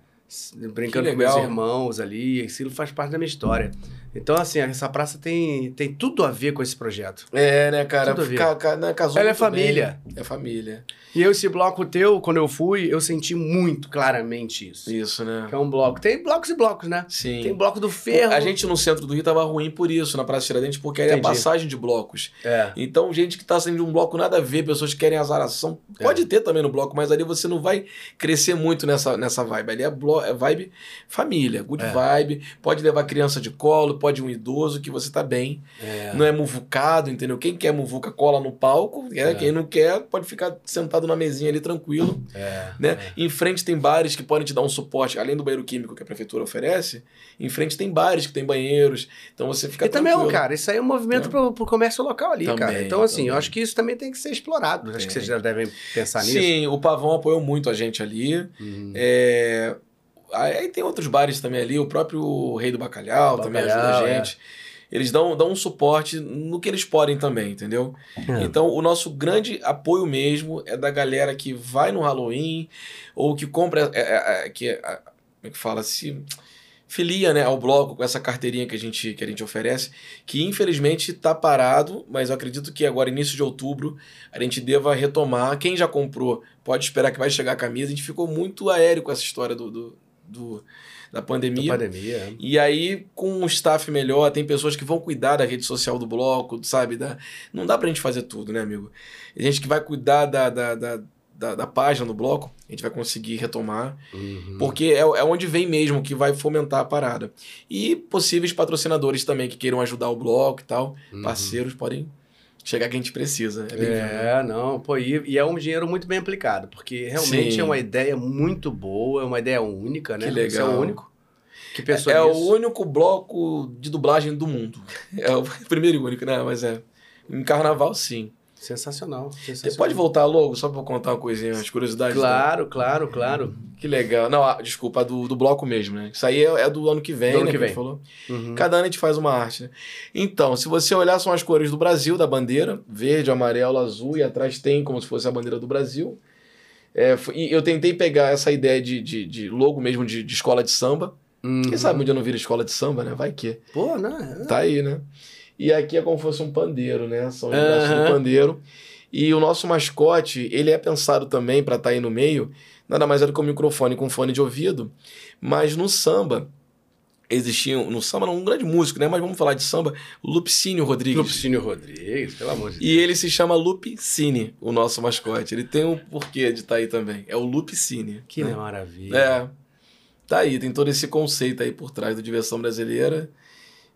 brincando com meus irmãos ali. Aquilo faz parte da minha história. Então, assim, essa praça tem, tem tudo a ver com esse projeto. É, né, cara? Tudo a ver. Ca, ca, né, Ela é família. bem. É família. E eu, esse bloco teu, quando eu fui, eu senti muito claramente isso. Isso, né? Que é um bloco. Tem blocos e blocos, né? Sim. Tem bloco do ferro. A gente no centro do Rio tava ruim por isso, na Praça Tiradentes, porque é Entendi. passagem de blocos. É. Então, gente que tá saindo de um bloco nada a ver, pessoas que querem azaração, pode ter também no bloco, mas ali você não vai crescer muito nessa, nessa vibe. Ali é, blo é vibe família, good É. vibe. Pode levar criança de colo, pode um idoso, que você tá bem. É. Não é muvucado, entendeu? Quem quer muvuca cola no palco, é, É. quem não quer pode ficar sentado na mesinha ali tranquilo. É. Né? Em frente tem bares que podem te dar um suporte, além do banheiro químico que a prefeitura oferece, em frente tem bares que tem banheiros, então você fica E também, tranquilo. cara, isso aí é um movimento É. pro, pro comércio local ali, Também, cara. Então, assim, eu também. acho que isso também tem que ser explorado. Acho que vocês já devem pensar nisso. Sim, o Pavão apoiou muito a gente ali. Uhum. É, Aí tem outros bares também ali, o próprio Rei do Bacalhau, também ajuda Bacalhau, a é. Eles dão, dão um suporte no que eles podem também, entendeu? É. Então, o nosso grande apoio mesmo é da galera que vai no Halloween ou que compra, é, é, é, que, é, como é que fala, se filia né, ao bloco com essa carteirinha que a gente, que a gente oferece, que infelizmente está parado, mas eu acredito que agora, início de outubro, a gente deva retomar. Quem já comprou pode esperar que vai chegar a camisa. A gente ficou muito aéreo com essa história do, do, do- da Da pandemia. pandemia. é. E aí, com um staff melhor, tem pessoas que vão cuidar da rede social do bloco, sabe? Da... Não dá pra gente fazer tudo, né, amigo? A gente que vai cuidar da, da, da, da, da página do bloco, a gente vai conseguir retomar. Uhum. Porque é, é onde vem mesmo que vai fomentar a parada. E possíveis patrocinadores também que queiram ajudar o bloco e tal. Uhum. Parceiros podem chegar que a gente precisa. É. É, não, pô, e, e é um dinheiro muito bem aplicado, porque realmente Sim. é uma ideia muito boa, é uma ideia única, né? Que Você é legal. o único que pensou É nisso. o único bloco de dublagem do mundo. [laughs] É o primeiro e único, né? Mas é. Em carnaval, sim. Sensacional, Você sensacional. pode voltar logo, só pra eu contar uma coisinha, umas curiosidades? Claro, claro, claro. Que legal. Não, ah, desculpa, a do, do bloco mesmo, né? Isso aí é, é do ano que vem, Do ano né? que a gente vem. falou. Uhum. Cada ano a gente faz uma arte, né? Então, se você olhar, são as cores do Brasil, da bandeira: verde, amarelo, azul, e atrás tem como se fosse a bandeira do Brasil. É, e eu tentei pegar essa ideia de, de, de logo mesmo de, de escola de samba. Uhum. Quem sabe um dia não vira escola de samba, né? Vai que. Pô, né? Tá aí, né? E aqui é como se fosse um pandeiro, né? São os braços Aham. do pandeiro. E o nosso mascote, ele é pensado também para estar aí no meio, nada mais é do que um microfone com fone de ouvido. Mas no samba, existia, no samba não, um grande músico, né? Mas vamos falar de samba, Lupicínio Rodrigues. Lupicínio Rodrigues, pelo amor de Deus. E ele se chama Lupicine, o nosso mascote. Ele tem um porquê de estar aí também. É o Lupicine. Que né? maravilha. É. Tá aí, tem todo esse conceito aí por trás da diversão brasileira. É,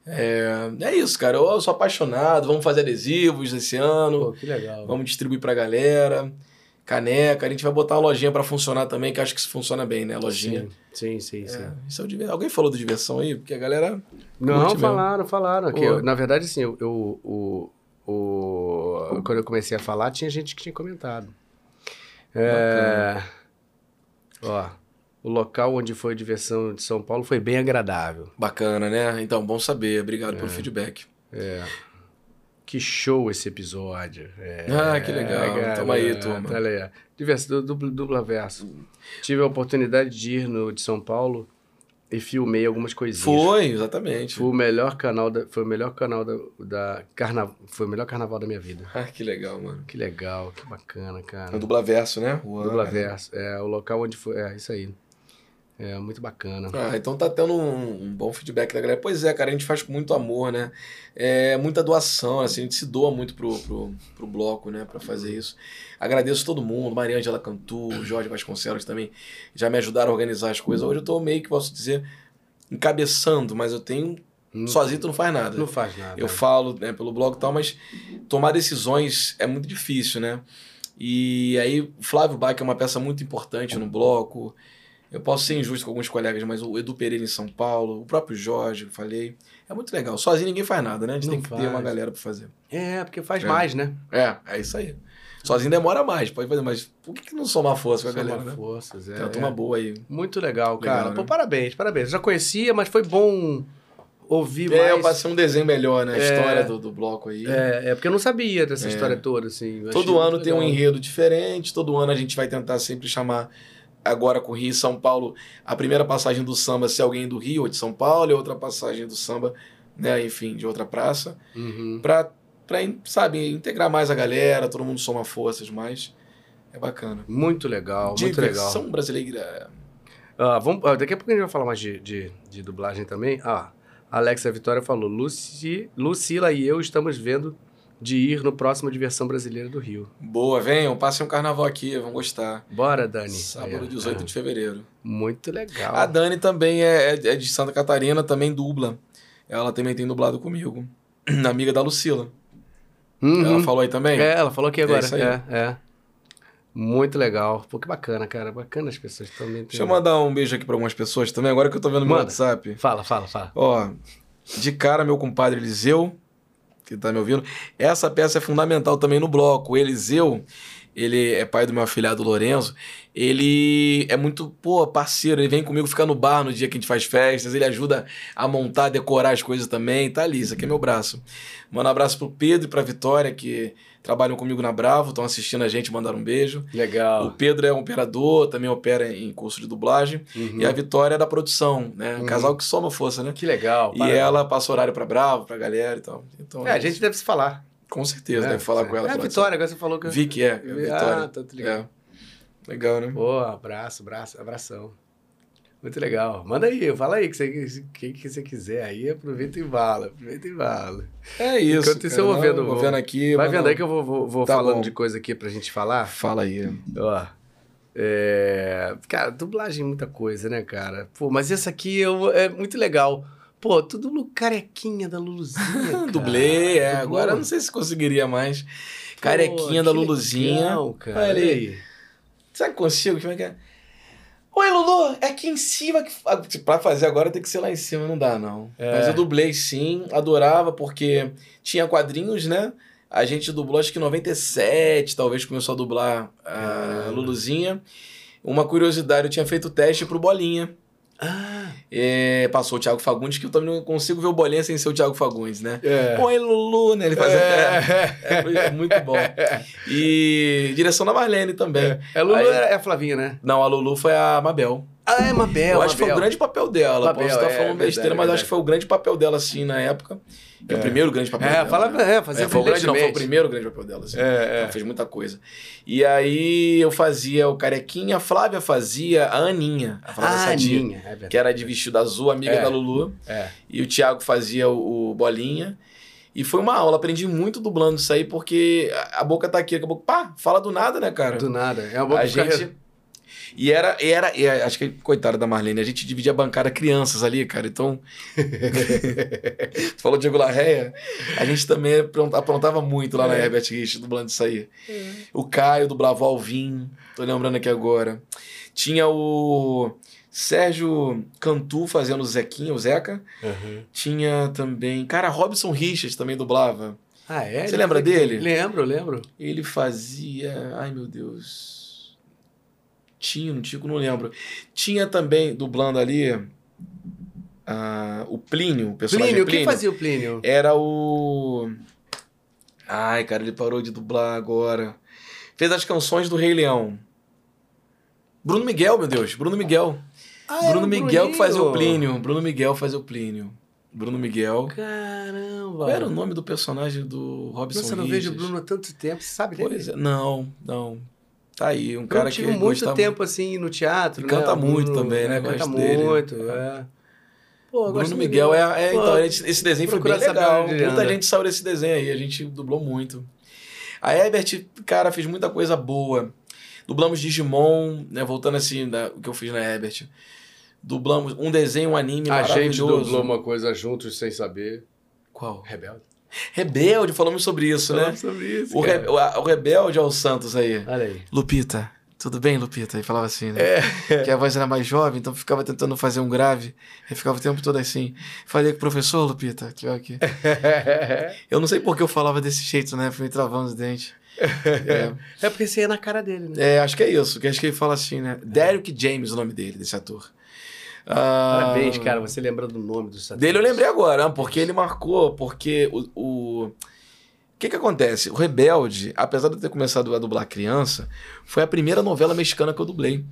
é isso, cara. Eu sou apaixonado. Vamos fazer adesivos esse ano. Pô, que legal. Vamos distribuir pra galera. Caneca. A gente vai botar uma lojinha pra funcionar também, que acho que isso funciona bem, né? Lojinha. Sim, sim, sim. sim. É, isso é diver- Alguém falou do diversão aí? Porque a galera. Não, Curte mesmo. falaram, falaram. Pô. eu- na verdade, assim, eu, eu- o, o- quando eu comecei a falar, tinha gente que tinha comentado. É, ó, o local onde foi a diversão de São Paulo foi bem agradável. Bacana, né? Então, bom saber. Obrigado É. pelo feedback. Que show esse episódio. É, Ah, que legal. Tamo aí, turma. Tá ó. Diverso, du- dupla, dupla verso. Tive a oportunidade de ir no de São Paulo e filmei algumas coisinhas. Foi, exatamente. Foi o melhor canal da, foi o melhor canal da, da carna, foi o melhor carnaval da minha vida. Ah, que legal, mano. Que legal, que bacana, É o cara. dubla verso, né? Uau. Dubla verso, é o local onde foi, é isso aí. É muito bacana. Ah, então tá tendo um, um bom feedback da galera. Pois é, cara, a gente faz com muito amor, né? É muita doação, assim, a gente se doa muito pro, pro, pro bloco, né, pra fazer isso. Agradeço todo mundo, Maria Angela Cantu, Jorge Vasconcelos também, já me ajudaram a organizar as coisas. Hoje eu tô meio que, posso dizer, encabeçando, mas eu tenho. Não- Sozinho tu não faz nada. Não faz nada. Eu falo né, pelo blog e tal, mas tomar decisões é muito difícil, né? E aí, Flávio Bach é uma peça muito importante no bloco. Eu posso ser injusto com alguns colegas, mas o Edu Pereira em São Paulo, o próprio Jorge, eu falei. É muito legal. Sozinho ninguém faz nada, né? A gente Não tem que ter uma galera pra fazer. É, porque faz É. mais, né? É, é isso aí. Sozinho demora mais, pode fazer, mas por que, que não somar força com a galera, né? forças, é. Tem uma turma é. boa aí. Muito legal, Legal, cara. né? Pô, parabéns, parabéns. Eu já conhecia, mas foi bom ouvir É, eu mais. passei um desenho melhor, né? A É. história do, do bloco aí. É, é porque eu não sabia dessa É. história toda, assim. Eu Todo ano tem um legal. enredo diferente, todo ano a gente vai tentar sempre chamar agora com Rio e São Paulo, a primeira passagem do samba ser alguém do Rio ou de São Paulo, e outra passagem do samba, né, enfim, de outra praça, Uhum. pra, pra, sabe, integrar mais a galera, todo mundo soma forças mais. É bacana. Muito legal, muito legal. Diversão brasileira. Ah, vamos, ah, daqui a pouco a gente vai falar mais de, de, de dublagem também. Ah, a Alexa Vitória falou: Luci, Lucila e eu estamos vendo de ir no próximo Diversão Brasileira do Rio. Boa, venham, passem um carnaval aqui, vão gostar. Bora, Dani. Sábado, Aí, 18 ah, de fevereiro. Muito legal. A Dani também é, é- é de Santa Catarina, também dubla. Ela também tem dublado comigo. [clears throat] Amiga da Lucila. Uhum. Ela falou aí também? É, ela falou aqui agora. isso aí. É, é. Muito legal. Pô, que bacana, cara. Bacana as pessoas também. Deixa eu mandar um beijo aqui pra algumas pessoas também, agora que eu tô vendo no meu Manda. WhatsApp. Fala, fala, fala. Ó, de cara, meu compadre Eliseu, que tá me ouvindo. Essa peça é fundamental também no bloco. Eliseu, ele é pai do meu afilhado Lorenzo. Ele é muito, pô, parceiro. Ele vem comigo ficar no bar no dia que a gente faz festas. Ele ajuda a montar, decorar as coisas também. Tá ali, isso aqui é meu braço. Manda um abraço pro Pedro e pra Vitória, que trabalham comigo na Bravo, estão assistindo a gente, mandaram um beijo. O Legal. Pedro é um operador, também opera em curso de dublagem. Uhum. E a Vitória é da produção, né? Um Uhum. casal que soma força, né? Que legal. E parabéns. ela passa horário pra Bravo, pra galera e tal. Então, É, a gente deve se falar. Com certeza né? deve falar com ela. É a Vitória, agora você falou que. WhatsApp. Vicky é, é a Vitória. Ah, tá ligado. É. Legal, né? Pô, abraço, abraço, abração. Muito legal. Manda aí, fala aí que você, que, que você quiser aí, aproveita e vala, aproveita e vala. É isso. Enquanto isso eu vou vendo, Vou vendo aqui. Vai vendo aí que eu vou, vou, vou Tá falando bom. de coisa aqui pra gente falar. Fala aí. Ó. É... Cara, dublagem é muita coisa, né, cara? Pô, mas essa aqui eu, é muito legal. Pô, tudo no carequinha da Luluzinha. [laughs] Dublê, é. Dublou. Agora eu não sei se conseguiria mais. Pô, Carequinha da Luluzinha. legal, cara. Olha aí. Será que consigo? Como é que é? Oi, Lulu, é aqui em cima que. Ah, Pra fazer agora tem que ser lá em cima, não dá, não. É. Mas eu dublei sim, adorava, porque tinha quadrinhos, né? A gente dublou acho que em 97, talvez começou a dublar a. Luluzinha. Uma curiosidade, eu tinha feito teste pro Bolinha. Ah, É, passou o Thiago Fagundes, que eu também não consigo ver o Bolinha sem ser o Thiago Fagundes, né? é. Oi, Lulu, né? Ele fazia. É, É. é muito bom. E direção da Marlene também. É, Lulu Aí- é a Flavinha, né? Não, a Lulu foi a Mabel. Ah, é Mabel. eu acho que foi o grande papel dela. Mabel, Posso estar é, falando verdade, besteira, mas acho que foi o grande papel dela, assim, na época. Que é. o É. primeiro grande papel É, dela. fala, né? é, fazer É, foi o grande, não, foi o primeiro grande papel dela, assim. É, é. Ela fez muita coisa. E aí eu fazia o Carequinha, a Flávia fazia a Aninha, a Flávia Ah, Sadia, Aninha, é que era de vestido azul, amiga É. da Lulu. É. E o Thiago fazia o, o Bolinha. E foi uma aula, aprendi muito dublando isso aí, porque a, a boca tá aqui, daqui a pouco, pá, fala do nada, né, cara? Do nada. É uma boa a gente. E era, e era, e acho que, coitada da Marlene, a gente dividia a bancada crianças ali, cara. Então. [laughs] tu falou Diego Larreia, a gente também apron- aprontava muito lá na É. Herbert Rich, dublando isso aí. O Caio dublava o Alvin, tô lembrando aqui agora. Tinha o Sérgio Cantu fazendo o Zequinha, o Zeca. Uhum. Tinha também. Cara, Robson Richards também dublava. Ah, é? Você lembra dele? Lembro, lembro. Ele fazia. Ai, meu Deus. Tinha, não Tico, não lembro. Tinha também, dublando ali, ah, o Plínio, o personagem Plínio, Plínio. quem fazia o Plínio? Era o. Ai, cara, ele parou de dublar agora. Fez as canções do Rei Leão. Bruno Miguel, meu Deus, Bruno Miguel. Ah, Bruno Miguel que fazia o Bruninho. Plínio. Bruno Miguel fazia o Plínio. Bruno Miguel. Caramba. Qual era o nome do personagem do Robson Nossa, eu não vejo o? Bruno há tanto tempo. Você sabe dele? Pois é, não, não. Tá aí, um Eu cara tive que muito gosta tempo assim no teatro. E né? canta O muito também, né? Canta Gosto dele. muito, é. Pô, Bruno gosto Miguel muito. é, é Pô, então esse esse desenho foi bem legal. Muita gente saiu desse desenho aí, a gente dublou muito. A Herbert, cara, fez muita coisa boa. Dublamos Digimon, né? Voltando assim, da, o que eu fiz na Herbert. Dublamos um desenho, um anime A gente maravilhoso. dublou uma coisa juntos sem saber. Qual? Rebelde. Rebelde, falamos sobre isso, né? Falamos sobre isso. O. Re- o, o Rebelde é o Santos aí. Olha aí. Lupita, tudo bem, Lupita? E falava assim, né? É. Que a voz era mais jovem, então ficava tentando fazer um grave. Aí ficava o tempo todo assim. Falei com o professor, Lupita, que aqui. [laughs] Eu não sei por que eu falava desse jeito, né? Fui travando os dentes. [laughs] É, É porque você ia na cara dele, né? é, acho que é isso. Que acho que ele fala assim, né? Derek James, o nome dele, desse ator. Ah, Parabéns, cara. Você lembra do nome do satélite. Dele eu lembrei agora, porque ele marcou, porque o. o... O que que acontece? O Rebelde, apesar de eu ter começado a dublar criança, foi a primeira novela mexicana que eu dublei.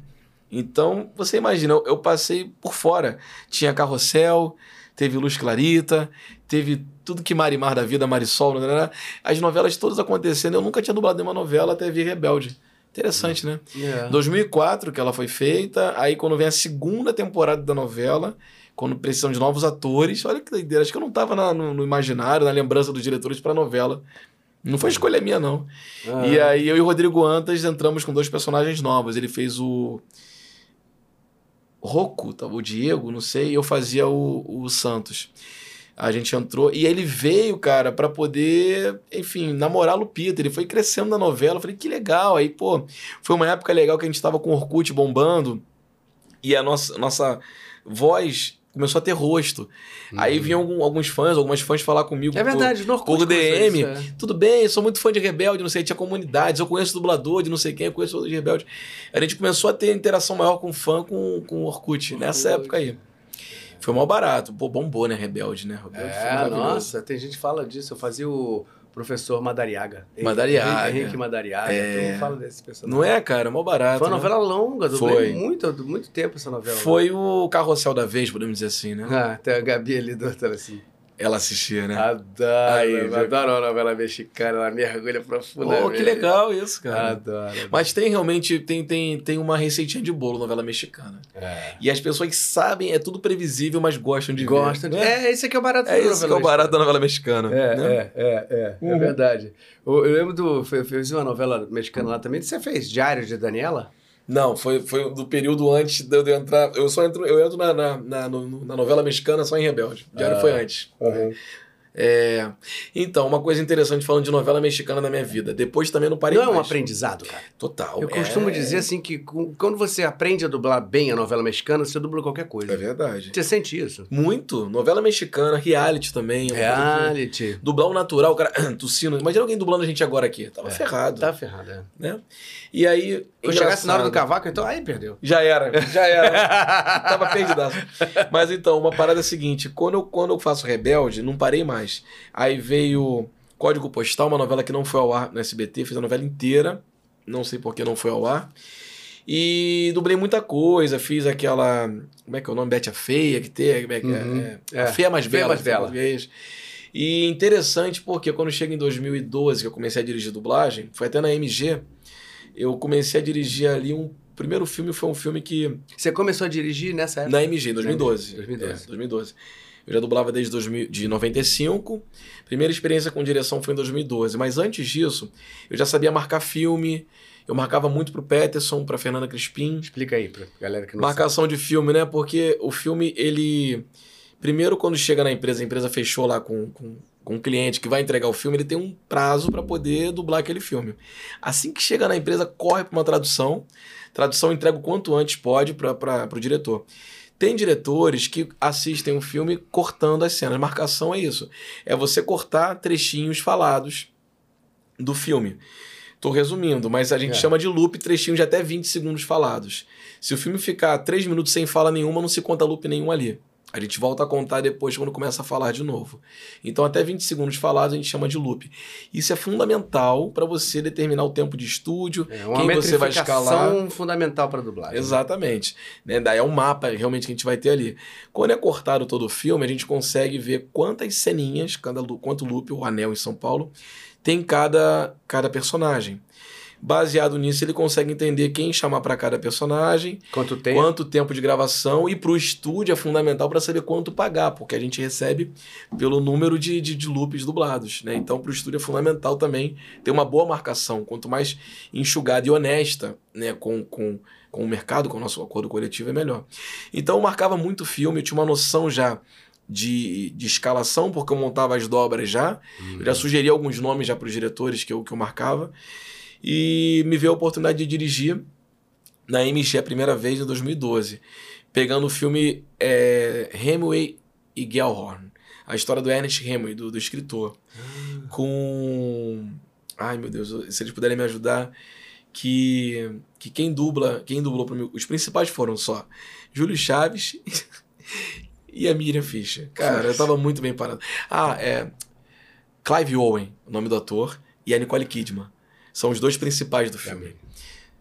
Então, você imagina, eu, eu passei por fora. Tinha Carrossel, teve Luz Clarita, teve tudo que Marimar da vida, Marisol, né, né, né? as novelas todas acontecendo. Eu nunca tinha dublado nenhuma novela até vir Rebelde. Interessante, né? Yeah. 2004 que ela foi feita, aí quando vem a segunda temporada da novela, quando precisam de novos atores, olha que doideira, acho que eu não tava na- no, no imaginário, na lembrança dos diretores pra novela. Não foi escolha minha, não. Ah. E aí eu e o Rodrigo Antas entramos com dois personagens novos. Ele fez o Rocco, tá? o Diego, não sei, e eu fazia o, o Santos. A gente entrou e ele veio, cara, pra poder, enfim, namorar a Lupita. Ele foi crescendo na novela. Eu falei, que legal. Aí, pô, foi uma época legal que a gente tava com o Orkut bombando e a nossa, nossa voz começou a ter rosto. Aí vinham algum- alguns fãs, algumas fãs falar comigo. É verdade, no Orkut por DM, isso, é. tudo bem, sou muito fã de Rebelde, não sei, tinha comunidades, eu conheço dublador de não sei quem, eu conheço de Rebelde. A gente começou a ter interação maior com fã com, com o Orkut, nessa Orkut. época aí. Foi mal barato. Pô, bombou, né, Rebelde, né? Rebelde É, nossa, tem gente que fala disso. Eu fazia o professor Madariaga. Madariaga. Henrique Madariaga. É. Todo mundo fala desse personagem. Não é, cara? Mal barato. Foi uma né? novela longa, Foi. muito, muito tempo essa novela. Foi o carrossel da vez, podemos dizer assim, né? Ah, tem a Gabi ali do assim. Ela assistia, né? Adoro, adoro a novela mexicana, ela mergulha profundamente. Pô, que legal isso, cara. Adoro. Mas tem realmente, tem, tem, tem uma receitinha de bolo novela mexicana. É. E as pessoas sabem, é tudo previsível, mas gostam de Gosta ver. de... né? É, esse aqui é o barato É da novela que é o barato da novela mexicana. É, né? é, é, é, é Uhum. verdade. Eu, eu lembro do. Eu fiz uma novela mexicana lá também. Você fez Diário de Daniela? Não, foi, foi do período antes de eu entrar. Eu só entro, eu entro na, na, na, na novela mexicana só em Rebelde. Diário Ah. foi antes. É, então, uma coisa interessante falando de novela mexicana na minha vida. Depois também não parei Não é um mais. aprendizado, cara. Total. Eu costumo é- dizer assim que quando você aprende a dublar bem a novela mexicana, você dubla qualquer É coisa. verdade. Você sente isso? Muito. Novela mexicana, reality também. é que- Reality. Dublar o natural, o cara [clears throat] tossindo. Imagina alguém dublando a gente agora aqui. Tava É, ferrado. Tá ferrado, é. Né? E aí. Quando chegasse na hora do cavaco, então aí perdeu. Já era, já era. [laughs] Tava perdidaço. Mas então, uma parada é a seguinte: quando eu, quando eu faço Rebelde, não parei mais. Aí veio Código Postal, uma novela que não foi ao ar no SBT, fiz a novela inteira. Não sei por que não foi ao ar. E dublei muita coisa, fiz aquela. Como é que é o nome? Bete a Feia, que tem. É é? Uhum. É, É, A Feia Mais Feia Bela. Mais tem em Bela. português. E interessante porque quando chega em 2012, que eu comecei a dirigir dublagem, foi até na MG, eu comecei a dirigir ali um. O primeiro filme foi um filme que. Você começou a dirigir nessa época? Na MG, em 2012. 2012. É, 2012. Eu já dublava desde 2000, de 95. Primeira experiência com direção foi em 2012. Mas antes disso, eu já sabia marcar filme. Eu marcava muito pro Peterson, pra Fernanda Crispim. Explica aí pra galera que não Marcação de filme, né? Porque o filme, ele. Primeiro, quando chega na empresa, a empresa fechou lá com, com, com um cliente que vai entregar o filme, ele tem um prazo para poder dublar aquele filme. Assim que chega na empresa, corre para uma tradução. Tradução entrega o quanto antes pode para o diretor. Tem diretores que assistem um filme cortando as cenas. Marcação é isso. É você cortar trechinhos falados do filme. Tô resumindo, mas a gente É. chama de loop trechinhos de até 20 segundos falados. Se o filme ficar 3 minutos sem fala nenhuma, não se conta loop nenhum ali. A gente volta a contar depois quando começa a falar de novo. Então, até 20 segundos falados a gente chama de loop. Isso é fundamental para você determinar o tempo de estúdio, É uma quem você vai escalar. fundamental para dublagem. Exatamente. Né? Daí é um mapa realmente que a gente vai ter ali. Quando é cortado todo o filme, a gente consegue ver quantas ceninhas, cada, quanto loop, o anel em São Paulo, tem cada, cada personagem. Baseado nisso, ele consegue entender quem chamar para cada personagem, Quanto tempo? quanto tempo de gravação, e para o estúdio é fundamental para saber quanto pagar, porque a gente recebe pelo número de, de, de loops dublados. Né? Então, para o estúdio é fundamental também ter uma boa marcação. Quanto mais enxugada e honesta né, com, com, com o mercado, com o nosso acordo coletivo, é melhor. Então, eu marcava muito filme, eu tinha uma noção já. De, de escalação, porque eu montava as dobras já. Eu já sugeri alguns nomes já para os diretores que eu, que eu marcava. E me veio a oportunidade de dirigir na MG a primeira vez em 2012, pegando o filme é, Hemingway e Gellhorn, a história do Ernest Hemingway, do, do escritor, com... Ai, meu Deus, se eles puderem me ajudar, que, que quem dubla, quem dublou para mim, os principais foram só Júlio Chaves [laughs] e a Miriam Fischer. Cara, eu tava muito bem parado. Ah, é Clive Owen, o nome do ator, e a Nicole Kidman. São os dois principais do filme.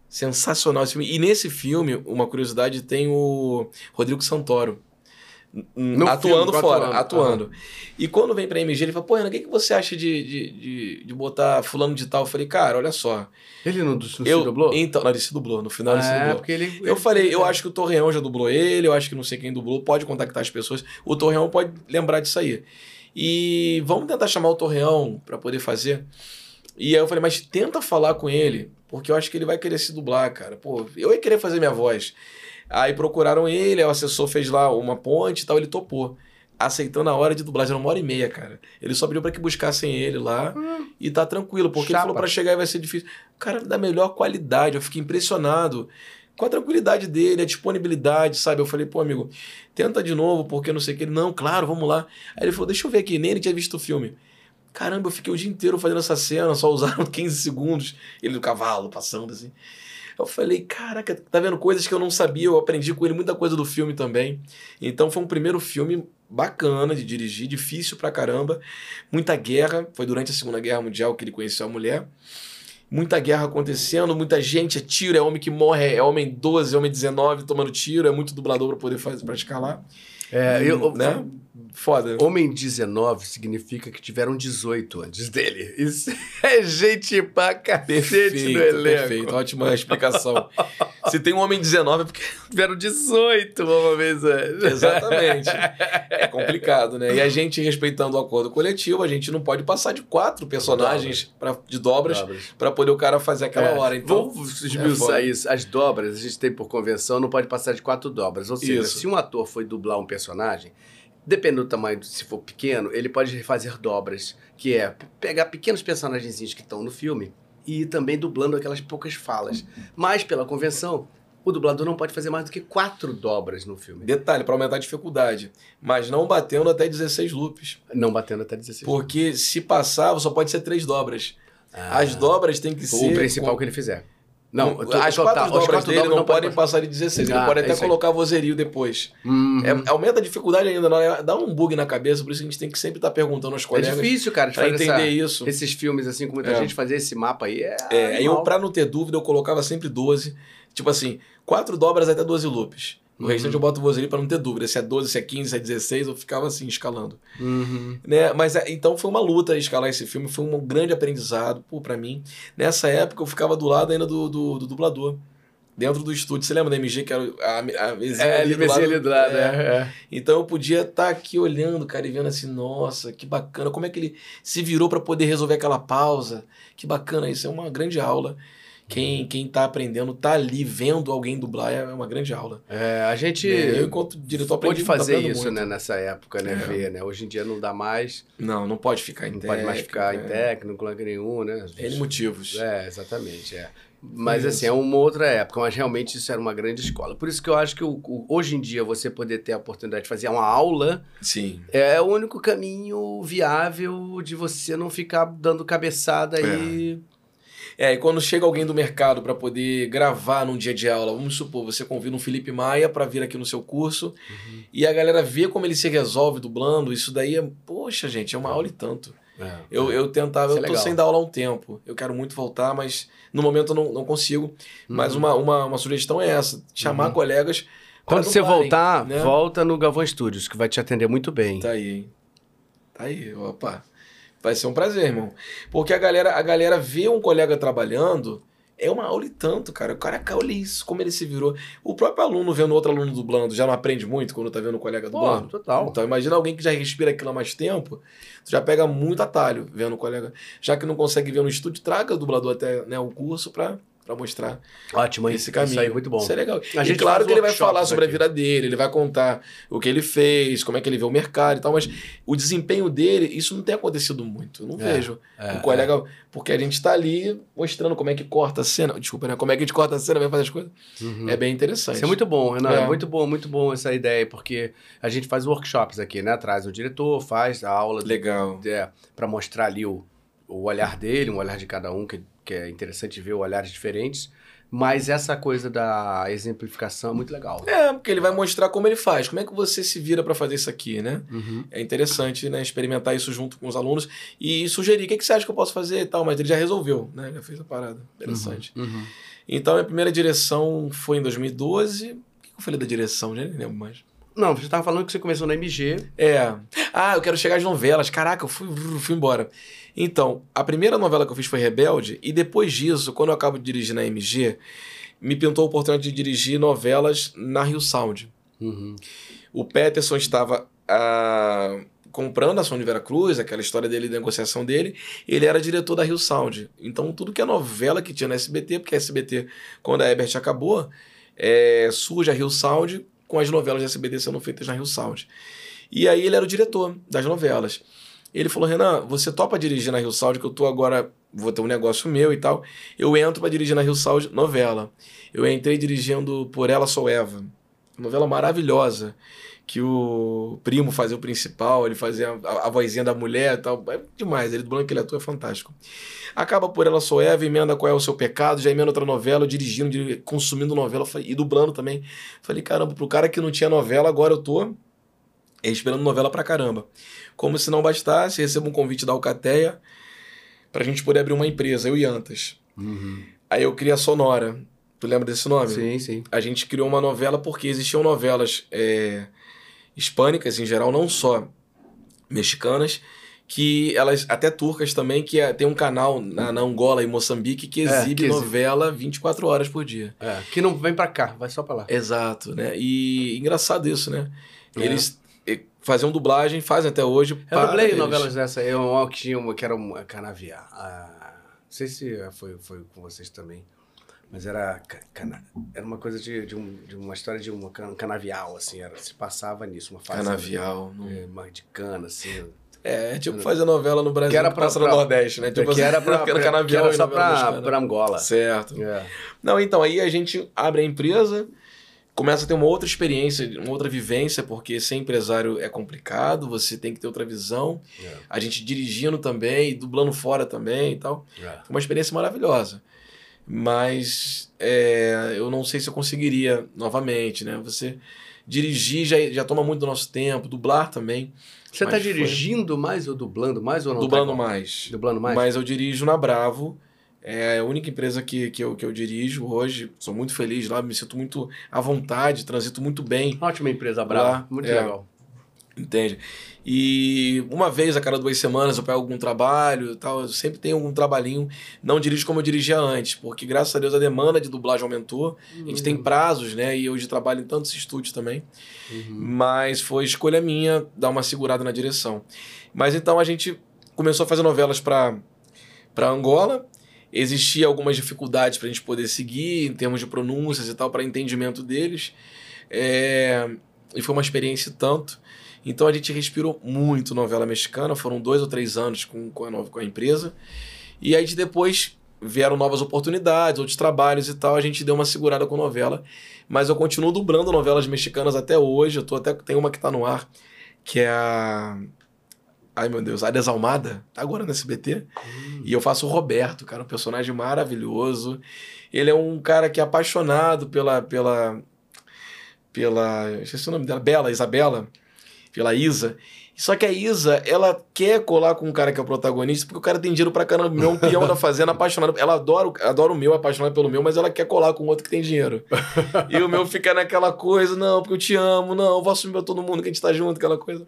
Sensacional esse filme. E nesse filme, uma curiosidade, tem o Rodrigo Santoro. No atuando filme, fora, atuando. atuando. E quando vem pra MG, ele fala, pô, Ana, o que, que você acha de, de, de, de botar fulano de tal? Eu falei, cara, olha só. Ele não, não eu, se dublou? Então, não, ele se dublou. No final ele se é, dublou. porque ele... Eu falei, eu acho que o Torreão já dublou ele, eu acho que não sei quem dublou, pode contactar as pessoas. O Torreão pode lembrar disso aí. E vamos tentar chamar o Torreão para poder fazer. E aí eu falei, mas tenta falar com ele, porque eu acho que ele vai querer se dublar, cara. Pô, eu ia querer fazer minha voz. Aí procuraram ele, o assessor fez lá uma ponte e tal, ele topou. Aceitou na hora de dublagem, era uma hora e meia, cara. Ele só pediu pra que buscassem ele lá e tá tranquilo, porque ele Chapa. falou pra chegar e vai ser difícil. Cara, da melhor qualidade, eu fiquei impressionado com a tranquilidade dele, a disponibilidade, sabe? Eu falei, pô, amigo, tenta de novo, porque não sei o que. Ele, não, claro, vamos lá. Aí ele falou, deixa eu ver aqui, nem ele tinha visto o filme. Caramba, eu fiquei o dia inteiro fazendo essa cena, só usaram [laughs] 15 segundos. Ele no cavalo, passando assim. Eu falei, caraca, tá vendo coisas que eu não sabia, eu aprendi com ele muita coisa do filme também. Então foi um primeiro filme bacana de dirigir, difícil pra caramba. Muita guerra, foi durante a Segunda Guerra Mundial que ele conheceu a mulher. Muita guerra acontecendo, muita gente, é tiro, é homem que morre, é homem 12, é homem 19 tomando tiro, é muito dublador pra poder fazer, praticar lá. É, eu, né? Foda. Homem 19 significa que tiveram 18 antes dele. Isso [laughs] é gente pra cacete no elenco. perfeito, ótima explicação. Se tem um homem 19 é porque [laughs] Tiveram 18 uma vez antes. Exatamente. É complicado, né? E a gente, respeitando o acordo coletivo, a gente não pode passar de quatro personagens pra, de dobras para poder o cara fazer aquela É, hora. Então, Vamos é esmiuçar foda. isso. As dobras, a gente tem por convenção, não pode passar de quatro dobras. Ou seja, Isso. se um ator foi dublar um personagem, dependendo do tamanho, se for pequeno, ele pode fazer dobras, que é pegar pequenos personagenzinhos que estão no filme e também dublando aquelas poucas falas. Mas, pela convenção, o dublador não pode fazer mais do que quatro dobras no filme. detalhe, para aumentar a dificuldade. Mas não batendo até 16 loops. Não batendo até 16. Porque se passar, só pode ser três dobras. Ah, As dobras têm que o ser. principal com- que ele fizer. Não, to- as total- quatro os dobras quatro dele dobras não pode podem passar de 16. Ah, ele pode é até aí. colocar vozerio depois. Uhum. É- aumenta a dificuldade ainda, não é? dá um bug na cabeça, por isso a gente tem que sempre estar perguntando aos É colegas difícil, cara, de fazer entender essa- isso. esses filmes assim com muita É. gente fazer esse mapa aí é. É, eu, pra não ter dúvida, eu colocava sempre 12. Tipo assim, quatro dobras até 12 loops. No Uhum. restante eu boto vozerio pra não ter dúvida. Se é 12, se é 15, se é 16, eu ficava assim, escalando. Uhum. Né? Mas é, então foi uma luta escalar esse filme, foi um grande aprendizado pô, pra mim. Nessa época eu ficava do lado ainda do, do, do dublador. Dentro do estúdio. Você lembra da MG, que era a, a mesinha É, ali ele mesinha ali do lado, É. é. é. Então eu podia estar aqui olhando, cara, e vendo assim, nossa, que bacana, como é que ele se virou para poder resolver aquela pausa. Que bacana, isso é uma grande aula. Quem, quem tá aprendendo, tá ali vendo alguém dublar, é uma grande aula. É, a gente eu, enquanto diretor, aprendi pôde fazer aprendo isso, muito. né, nessa época, né, É. ver, né? Hoje em dia não dá mais, Não, não pode ficar em não pode mais ficar em técnica, técnico, lugar nenhum, né? é. N motivos. É, exatamente, é. Mas Isso. assim, é uma outra época, mas realmente isso era uma grande escola. Por isso que eu acho que o- o- hoje em dia você poder ter a oportunidade de fazer uma aula Sim. é o único caminho viável de você não ficar dando cabeçada aí. É, e quando chega alguém do mercado para poder gravar num dia de aula, vamos supor, você convida um Felipe Maia para vir aqui no seu curso Uhum. e a galera vê como ele se resolve dublando, isso daí é, poxa, gente, é uma aula e tanto. É. Eu, eu tentava, eu é tô legal. sem dar aula há um tempo. Eu quero muito voltar, mas no momento eu não, não consigo. Mas Uhum. uma, uma, uma sugestão é essa: chamar Uhum. colegas. Quando você dublarem, voltar, né? volta no Galvão Studios, que vai te atender muito bem. Tá aí, hein? Tá aí, opa. Vai ser um prazer, irmão. Porque a galera, a galera vê um colega trabalhando, é uma aula e tanto, cara. O cara, olha isso, como ele se virou. O próprio aluno vendo outro aluno dublando já não aprende muito quando tá vendo o colega Pô, dublando. total. Então imagina alguém que já respira aquilo há mais tempo, já pega muito atalho vendo o colega. Já que não consegue ver no estúdio, traga o dublador até né, o curso pra, pra mostrar Ótimo, esse caminho. Isso aí, muito bom. Isso é legal. A e gente claro faz que ele vai falar sobre aqui. a vida dele, ele vai contar o que ele fez, como é que ele vê o mercado e tal, mas o desempenho dele, isso não tem acontecido muito. Eu não É, vejo. É, o colega, porque a gente tá ali mostrando como é que corta a cena. Desculpa, né? Como é que a gente corta a cena, vai fazer as coisas. Uhum. É bem interessante. Isso é muito bom, Renan. É. É. muito bom, muito bom essa ideia, porque a gente faz workshops aqui, né? Traz o diretor, faz a aula legal. é, para mostrar ali o, o olhar dele, um olhar de cada um, que, que é interessante ver olhares diferentes. Mas essa coisa da exemplificação é muito legal. É, porque ele vai mostrar como ele faz, como é que você se vira para fazer isso aqui, né? Uhum. É interessante, né, experimentar isso junto com os alunos e sugerir, o que, que você acha que eu posso fazer e tal, mas ele já resolveu, né? Já fez a parada. Interessante. Uhum. Então, a primeira direção foi em 2012. O que eu falei da direção? Já nem lembro mais. Não, você estava falando que você começou na MG. É. Ah, eu quero chegar às novelas. Caraca, eu fui, fui embora. Então, a primeira novela que eu fiz foi Rebelde, e depois disso, quando eu acabo de dirigir na MG, me pintou a oportunidade de dirigir novelas na Rio Sound. Uhum. O Peterson estava ah, comprando a Som de Veracruz, aquela história dele, da negociação dele, ele era diretor da Rio Sound. Então, tudo que é novela que tinha na SBT, porque a SBT, quando a Ebert acabou, é, surge a Rio Sound com as novelas da SBT sendo feitas na Rio Sound. E aí ele era o diretor das novelas. Ele falou: Renan, você topa dirigir na Rio Sound, que eu tô agora, vou ter um negócio meu e tal. Eu entro para dirigir na Rio Sound novela. Eu entrei dirigindo Por Ela Sou Eva. Novela maravilhosa. Que o primo fazia o principal, ele fazia a, a vozinha da mulher e tal. É demais, ele dublando aquele ator é fantástico. Acaba Por Ela Sou Eva, emenda Qual é o Seu Pecado, já emenda outra novela, dirigindo, diri- consumindo novela e dublando também. Falei, caramba, pro cara que não tinha novela, agora eu tô esperando novela pra caramba. Como se não bastasse, recebo um convite da Alcateia pra gente poder abrir uma empresa, eu e Antas. Uhum. Aí eu criei a Sonora. Tu lembra desse nome? Sim, sim. A gente criou uma novela porque existiam novelas é, hispânicas em geral, não só mexicanas, que elas, até turcas também, que é- tem um canal na, na Angola e Moçambique que É, exibe que exi- novela 24 horas por dia. É, que não vem pra cá, vai só pra lá. Exato, né? E engraçado isso, né? É. Eles faziam dublagem, fazem até hoje. Eu dublei eles. novelas dessa. Eu uma que tinha uma que era um canaviar. Ah, não sei se foi, foi com vocês também. Mas era, ca- cana, era uma coisa de, de, um- de uma história de uma can- canavial, assim. Era, se passava nisso, uma fase. Canavial. não- É, uma de cana, assim. É, tipo fazer novela no Brasil Que era que pra- passa no pra- Nordeste, né? Tipo [laughs] que era, pra, que canavial era e só pra, pra Angola. Certo. É. Não, então aí a gente abre a empresa, começa a ter uma outra experiência, uma outra vivência, porque ser empresário é complicado, você tem que ter outra visão. É, A gente dirigindo também, dublando fora também e tal. é. Foi uma experiência maravilhosa. Mas é, eu não sei se eu conseguiria novamente, né? Você dirigir já, já toma muito do nosso tempo, dublar também. Você tá Mas foi- dirigindo mais ou dublando mais ou não? dublando tá mais. Dublando mais? Mas eu dirijo na Bravo. É a única empresa que, que, eu, que eu dirijo hoje. Sou muito feliz lá, me sinto muito à vontade, transito muito bem, Ótima empresa, Brava. Muito é. legal. entende? E uma vez a cada duas semanas eu pego algum trabalho e tal. Eu sempre tenho algum trabalhinho. Não dirijo como eu dirigia antes, porque graças a Deus a demanda de dublagem aumentou. A gente Uhum. tem prazos, né? E hoje trabalho em tantos estúdios também. Uhum. Mas foi escolha minha dar uma segurada na direção. Mas então a gente começou a fazer novelas para para Angola. Existia algumas dificuldades para a gente poder seguir em termos de pronúncias e tal, para entendimento deles. É, E foi uma experiência tanto. Então a gente respirou muito novela mexicana. Foram dois ou três anos com, com, a, nova, com a empresa. E aí de depois vieram novas oportunidades, outros trabalhos e tal. A gente deu uma segurada com novela. Mas eu continuo dublando novelas mexicanas até hoje. Eu tô até tem uma que tá no ar, que é a Ai meu Deus, a Desalmada, tá agora no SBT. E eu faço o Roberto, cara, um personagem maravilhoso. Ele é um cara que é apaixonado pela pela pela, esqueci o nome dela, Bela, Isabela, pela Isa. Só que a Isa, ela quer colar com o cara que é o protagonista, porque o cara tem dinheiro pra caramba. Meu um peão da fazenda apaixonado. Ela adora, o- adora o meu, apaixonada pelo meu, mas ela quer colar com outro que tem dinheiro. [laughs] e o meu fica naquela coisa, não, porque eu te amo, não, eu vou assumir pra todo mundo que a gente tá junto, aquela coisa.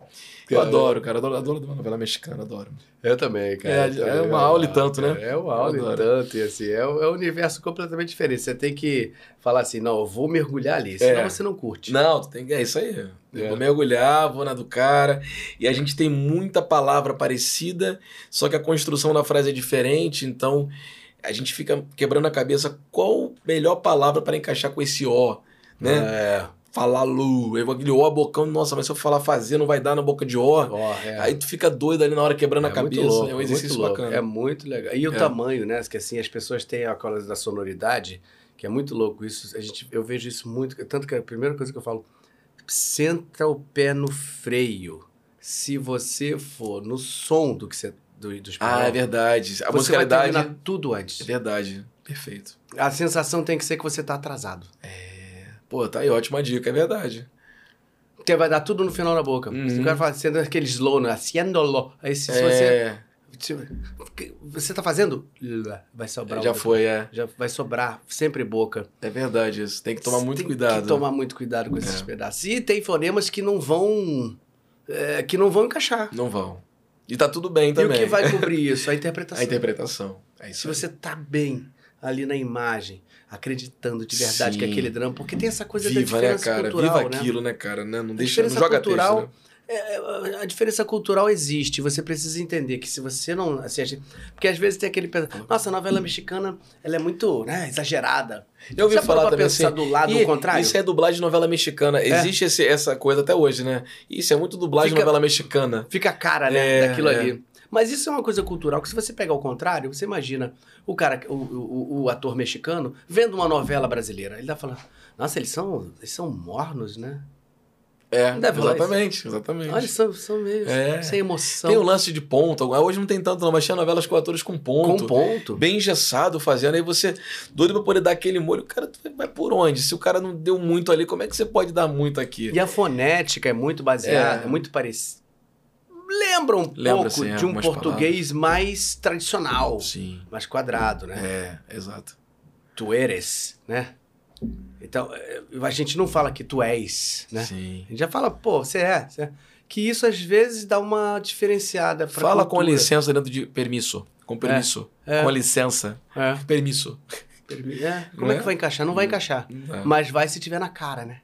Eu adoro, cara, adoro, adoro uma novela mexicana, adoro. Eu também, cara. É, é uma aula e tanto, né? É uma aula e tanto, e assim, é, um- é um universo completamente diferente. Você tem que falar assim, não, eu vou mergulhar ali, senão É. você não curte. Não, tu tem. É isso aí. Eu É. Vou mergulhar, vou na do cara. E a gente tem muita palavra parecida, só que a construção da frase é diferente, então a gente fica quebrando a cabeça qual melhor palavra para encaixar com esse O, né? É, Falar lu, eu aquele O bocão, nossa, mas se eu falar fazer não vai dar na boca de ó, é. Aí tu fica doido ali na hora quebrando a É muito cabeça. louco, é um exercício muito louco. bacana. É muito legal. E o É. tamanho, né? Que assim, as pessoas têm a coisa da sonoridade, que é muito louco. Isso, a gente, eu vejo isso muito. Tanto que a primeira coisa que eu falo, senta o pé no freio. Se você for no som do que você. Do, do Ah, é verdade. A você vai musicalidade. terminar tudo antes. É verdade. Perfeito. A sensação tem que ser que você tá atrasado. Pô, tá aí, ótima dica, é verdade. Porque vai dar tudo no final da boca. Uhum. Se o cara fala sendo aquele slow, né? Haciéndolo. Aí se, se você. é, se- você tá fazendo. Vai sobrar. já um- foi, é. Já vai sobrar sempre boca. É verdade isso. Tem que tomar muito Tem cuidado. que tomar muito cuidado com esses É. pedaços. E tem fonemas que não vão. é, que não vão encaixar. Não vão. E tá tudo bem E também. o que vai cobrir [laughs] isso? A interpretação. A interpretação. É isso Se aí. você tá bem ali na imagem, acreditando de verdade que é Sim. aquele drama, porque tem essa coisa da Viva, né, diferença cara? cultural, Viva né? aquilo, né, cara? Né? Não deixa, não joga cultural- texto, né? É, é, a diferença cultural existe. Você precisa entender que se você não. Assim, gente- porque às vezes tem aquele. pensa- Nossa, a novela mexicana ela é muito né, exagerada. Eu ouvi falar também assim. do lado e contrário? É. Isso é dublagem de novela mexicana. Existe esse- essa coisa até hoje, né? Isso é muito dublagem de Fica- novela mexicana. Fica a cara, né, É, daquilo é. ali. Mas isso é uma coisa cultural que se você pegar o contrário, você imagina o cara, o, o, o ator mexicano, vendo uma novela brasileira. Ele tá falando, nossa, eles são, eles são mornos, né? É, exatamente, exatamente. Olha, são, são meio É. sem emoção. Tem o lance de ponto. Hoje não tem tanto, não, mas tinha novelas com atores com ponto. com ponto. Bem engessado fazendo, aí você doido pra poder dar aquele molho. Cara, tu vai por onde? Se o cara não deu muito ali, como é que você pode dar muito aqui? E a fonética é muito baseada, É. é, muito parecida. Lembra um Lembra, pouco sim, de um português mais tradicional, Sim. mais quadrado, né? É, exato. Tu eres, né? Então, eh, a gente não fala que tu és, né? Sim. A gente já fala, pô, você é, você é. Que isso às vezes dá uma diferenciada pra Fala com cultura. licença dentro de permisso. Com permisso. É. Com licença. É. Permisso. Permi- é. Como Não é é? que vai encaixar? Não vai encaixar. É. Mas vai se tiver na cara, né?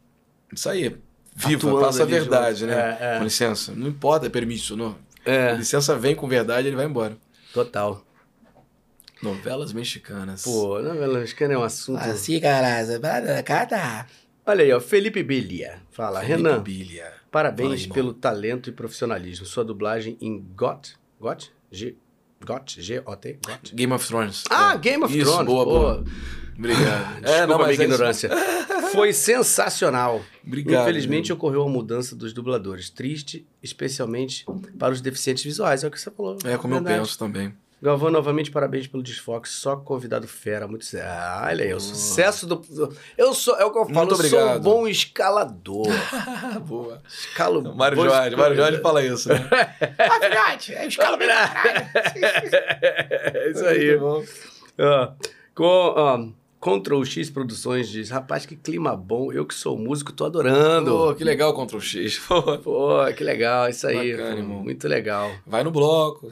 Isso aí. Viva, Atuando passa a verdade, junto. né? É, é. Com licença. Não importa, é permisso. Não. É, Licença vem com verdade, ele vai embora. total. Novelas mexicanas. Pô, novela mexicana é um assunto. Assim, cara, cada. Olha aí, ó, Felipe Belia. Fala, Renan, Bíblia. Fala parabéns irmão. pelo talento e profissionalismo. Sua dublagem em GOT, GOT? G, GOT, G-O-T, GOT. Game of Thrones. Ah, É. Game of Isso, Thrones. boa, pô. boa. Obrigado. [laughs] Desculpa a minha é isso. ignorância. Foi sensacional. Obrigado. Infelizmente meu. ocorreu a mudança dos dubladores. Triste, especialmente para os deficientes visuais. É o que você falou. É como eu Verdade. penso também. Galvão, novamente, parabéns pelo desfoque. Só convidado fera, muito sério. Ah, olha aí, o sucesso do. Eu sou, é o que eu falo, Muito eu sou um obrigado. bom escalador. [laughs] Boa. Escalo. Mário bom Jorge, Mário Jorge fala isso, né? [laughs] ah, é escala bem. É isso aí. Muito bom. Com, Ctrl X Produções diz: Rapaz, que clima bom. Eu que sou músico, tô adorando. Pô, que legal Ctrl X. [laughs] Pô, que legal, isso aí. Bacana, irmão. muito legal. Vai no bloco.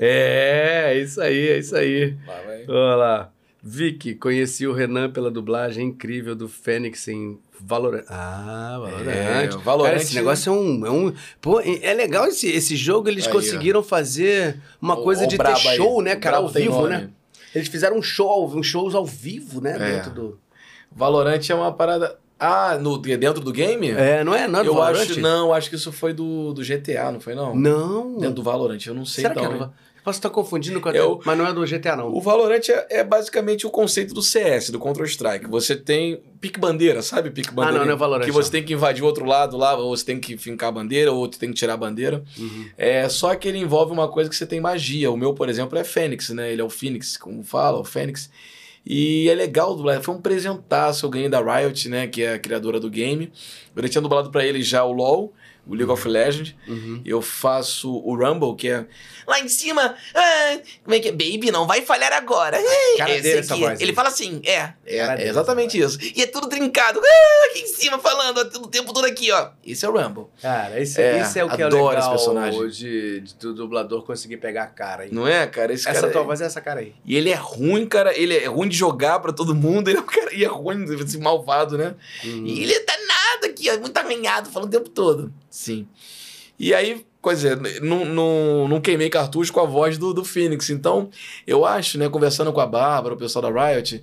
É, isso aí, é isso aí. Vai, vai. Olha lá. Vicky, conheci o Renan pela dublagem incrível do Fênix em Valorant. Ah, Valorant. É, Valorant- Cara, esse negócio é um. É, um, pô, é legal esse, esse jogo, eles Aí, ó. conseguiram fazer uma O- coisa o de ter brabo aí. show, né, cara, ao vivo, nome. né? Eles fizeram um show, ao- um shows ao vivo, né, É. dentro do. Valorant é uma parada. Ah, no, dentro do game? É, não é? Não é do eu Valorant? acho, não, acho que isso foi do, do GTA, não foi não? Não. Dentro do Valorant, eu não sei Será então. que é do... hein? Posso estar confundindo com a... Eu- Mas não é do GTA, não. O Valorant é, é basicamente o conceito do CS, do Counter-Strike. Você tem pique bandeira, sabe pique bandeira? Ah, não, não é Valorant, Que você não. tem que invadir o outro lado lá, ou você tem que fincar a bandeira, ou você tem que tirar a bandeira. Uhum. É só que ele envolve uma coisa que você tem magia. O meu, por exemplo, é Fênix, né? Ele é o Phoenix, como fala, o Fênix. E é legal dublar. Foi um presentaço. Eu ganhei da Riot, né? Que é a criadora do game. Eu já tinha dublado pra ele já o LoL, o League of Legends. Uhum. Eu faço o Rumble, que é. Lá em cima. ah, como é que é? Baby, não vai falhar agora. Ah, Cara esse dele essa voz Ele aí. fala assim: é. É, é exatamente isso. E é tudo trincado. Ah, aqui em cima falando o tempo todo aqui, ó. Esse é o Rumble. Cara, esse É, esse é o que é adoro legal esse personagem. De, de- do dublador conseguir pegar a cara aí. Não é, cara? Esse Essa cara tua é- voz é essa cara aí. E ele é ruim, cara. Ele é ruim de jogar pra todo mundo. [laughs] Ele é um cara. E é ruim, malvado, né? Uhum. E ele é danado aqui, ó. Muito arranhado, falando o tempo todo. Sim. E aí, coisa, não, não, não queimei cartucho com a voz do, do Phoenix. Então, eu acho, né, conversando com a Bárbara, o pessoal da Riot,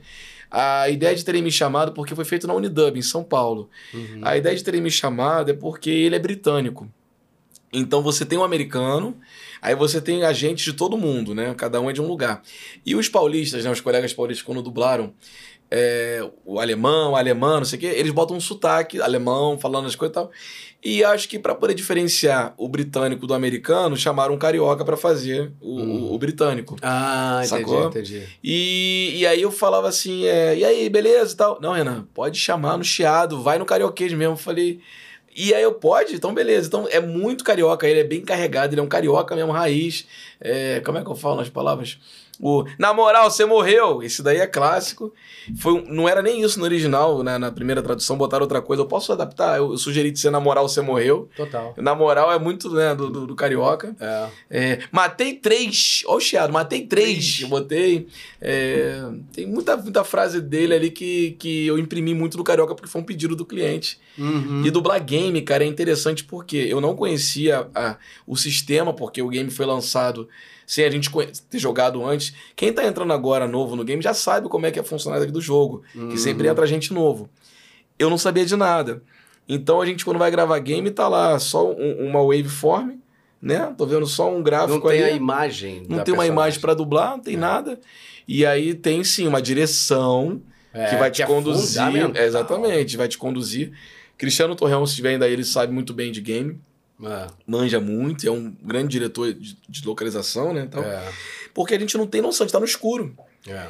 a ideia de terem me chamado, porque foi feito na Unidub, em São Paulo. Uhum. A ideia de terem me chamado é porque ele é britânico. Então você tem um americano, aí você tem agentes de todo mundo, né? Cada um é de um lugar. E os paulistas, né? Os colegas paulistas, quando dublaram, é, o alemão, o alemão, não sei o quê, eles botam um sotaque alemão, falando as coisas e tal. E acho que para poder diferenciar o britânico do americano, chamaram um carioca para fazer o, hum. o, britânico. Ah, sacou? entendi, entendi. E, e aí eu falava assim, é, e aí, beleza e tal? Não, Renan, pode chamar no chiado, vai no carioquês mesmo. Eu falei... E aí eu, pode? Então beleza. Então é muito carioca, ele é bem carregado, ele é um carioca mesmo, raiz. É, como é que eu falo nas palavras? O, na moral, você morreu. Esse daí é clássico. Foi, não era nem isso no original, né? Na primeira tradução, botaram outra coisa. Eu posso adaptar? Eu, eu sugeri de ser na moral, você morreu. Total. Na moral é muito, né, do, do, do carioca. É. é. Matei três. Ó, o chiado, matei três. Eu botei. É, tem muita, muita frase dele ali que, que eu imprimi muito do carioca porque foi um pedido do cliente. Uhum. E dublar game, cara, é interessante porque eu não conhecia a, o sistema, porque o game foi lançado sem a gente ter jogado antes. Quem tá entrando agora novo no game já sabe como é que é a funcionalidade do jogo, uhum. que sempre entra gente novo. Eu não sabia de nada. Então a gente, quando vai gravar game, tá lá só um, uma waveform, né? Tô vendo só um gráfico Não tem ali. a imagem. Não tem uma imagem para dublar, não tem é. nada. E aí tem sim uma direção é, que vai te que é conduzir. É exatamente, vai te conduzir. Cristiano Torreão, se estiver ainda aí, ele sabe muito bem de game. É. Manja muito, é um grande diretor de, de localização, né? Então, é. Porque a gente não tem noção, a gente tá no escuro. É.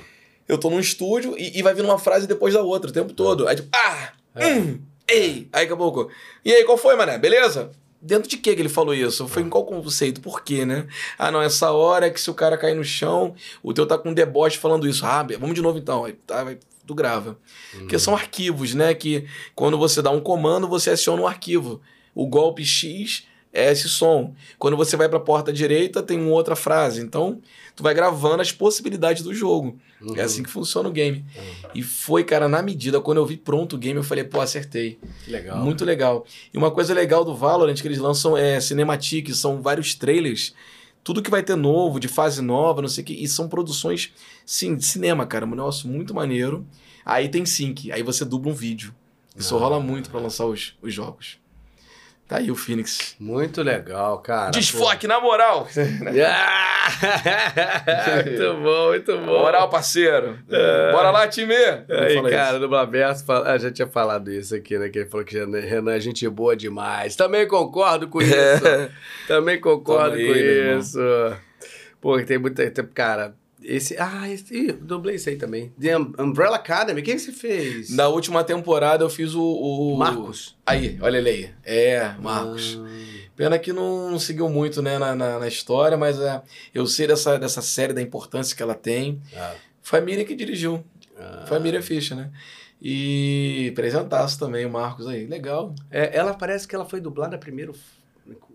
Eu tô num estúdio e, e, vai vir uma frase depois da outra o tempo todo. Aí tipo, ah! É. Hum, ei! Aí acabou. E aí, qual foi, mané? Beleza? Dentro de que que ele falou isso? Foi em qual conceito? Por quê, né? Ah, não, essa hora é que se o cara cair no chão, o teu tá com um deboche falando isso. Ah, vamos de novo então. Aí tá, vai, tu grava. Hum. Porque são arquivos, né? Que quando você dá um comando, você aciona um arquivo o golpe X é esse som. Quando você vai para a porta direita, tem uma outra frase. Então, tu vai gravando as possibilidades do jogo. Uhum. É assim que funciona o game. Uhum. E foi, cara, na medida, quando eu vi pronto o game, eu falei, pô, acertei. Que legal. Muito né? legal. E uma coisa legal do Valorant que eles lançam é cinematic, são vários trailers. Tudo que vai ter novo, de fase nova, não sei o que. E são produções, sim, de cinema, cara. Um negócio muito maneiro. Aí tem sync, aí você dubla um vídeo. Isso ah, rola muito para lançar os, os jogos. Tá aí o Phoenix. Muito legal, cara. Desfoque, pô. na moral. [laughs] muito [laughs] bom, muito bom. Moral, parceiro. É. Bora lá, time. Aí, cara, no Blaberto, ah, já tinha falado isso aqui, né? Que ele falou que Renan é gente boa demais. Também concordo com isso. É. [laughs] Também concordo Toma com isso. Pô, tem muita... Cara, esse, ah, esse, ih, dublei isso aí também. The Umbrella Academy, quem você fez? Na última temporada eu fiz o. o... Marcos. Aí, olha ele aí. É, Marcos. Ah. Pena que não seguiu muito né, na, na, na, história, mas é, eu sei dessa, dessa série, da importância que ela tem. Ah. Família que dirigiu. Ah. Família Ficha, né? E apresentaço também o Marcos aí. Legal. É, ela parece que ela foi dublada primeiro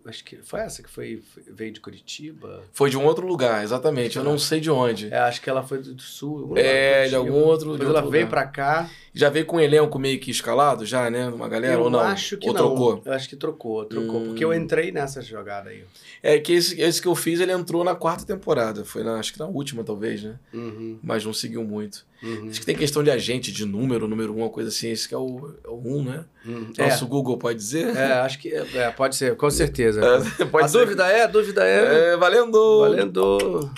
Acho que foi essa que foi, veio de Curitiba. Foi de um outro lugar, exatamente. Eu não sei de onde. É, acho que ela foi do sul. É, de algum outro. Depois ela veio para cá. Já veio com um elenco meio que escalado, já, né? Uma galera eu ou não? Acho que ou não. trocou? Eu acho que trocou, trocou. Hum. Porque eu entrei nessa jogada aí. É que esse, esse que eu fiz, ele entrou na quarta temporada. Foi na, acho que na última, talvez, né? Uhum. Mas não seguiu muito. Uhum. Acho que tem questão de agente, de número, número um, uma coisa assim. Esse que é o, é o um, né? Uhum. Nosso é. Google pode dizer? É, acho que é, é pode ser, com certeza. É, a ser. dúvida é, a dúvida é. É, valendo! Valendo!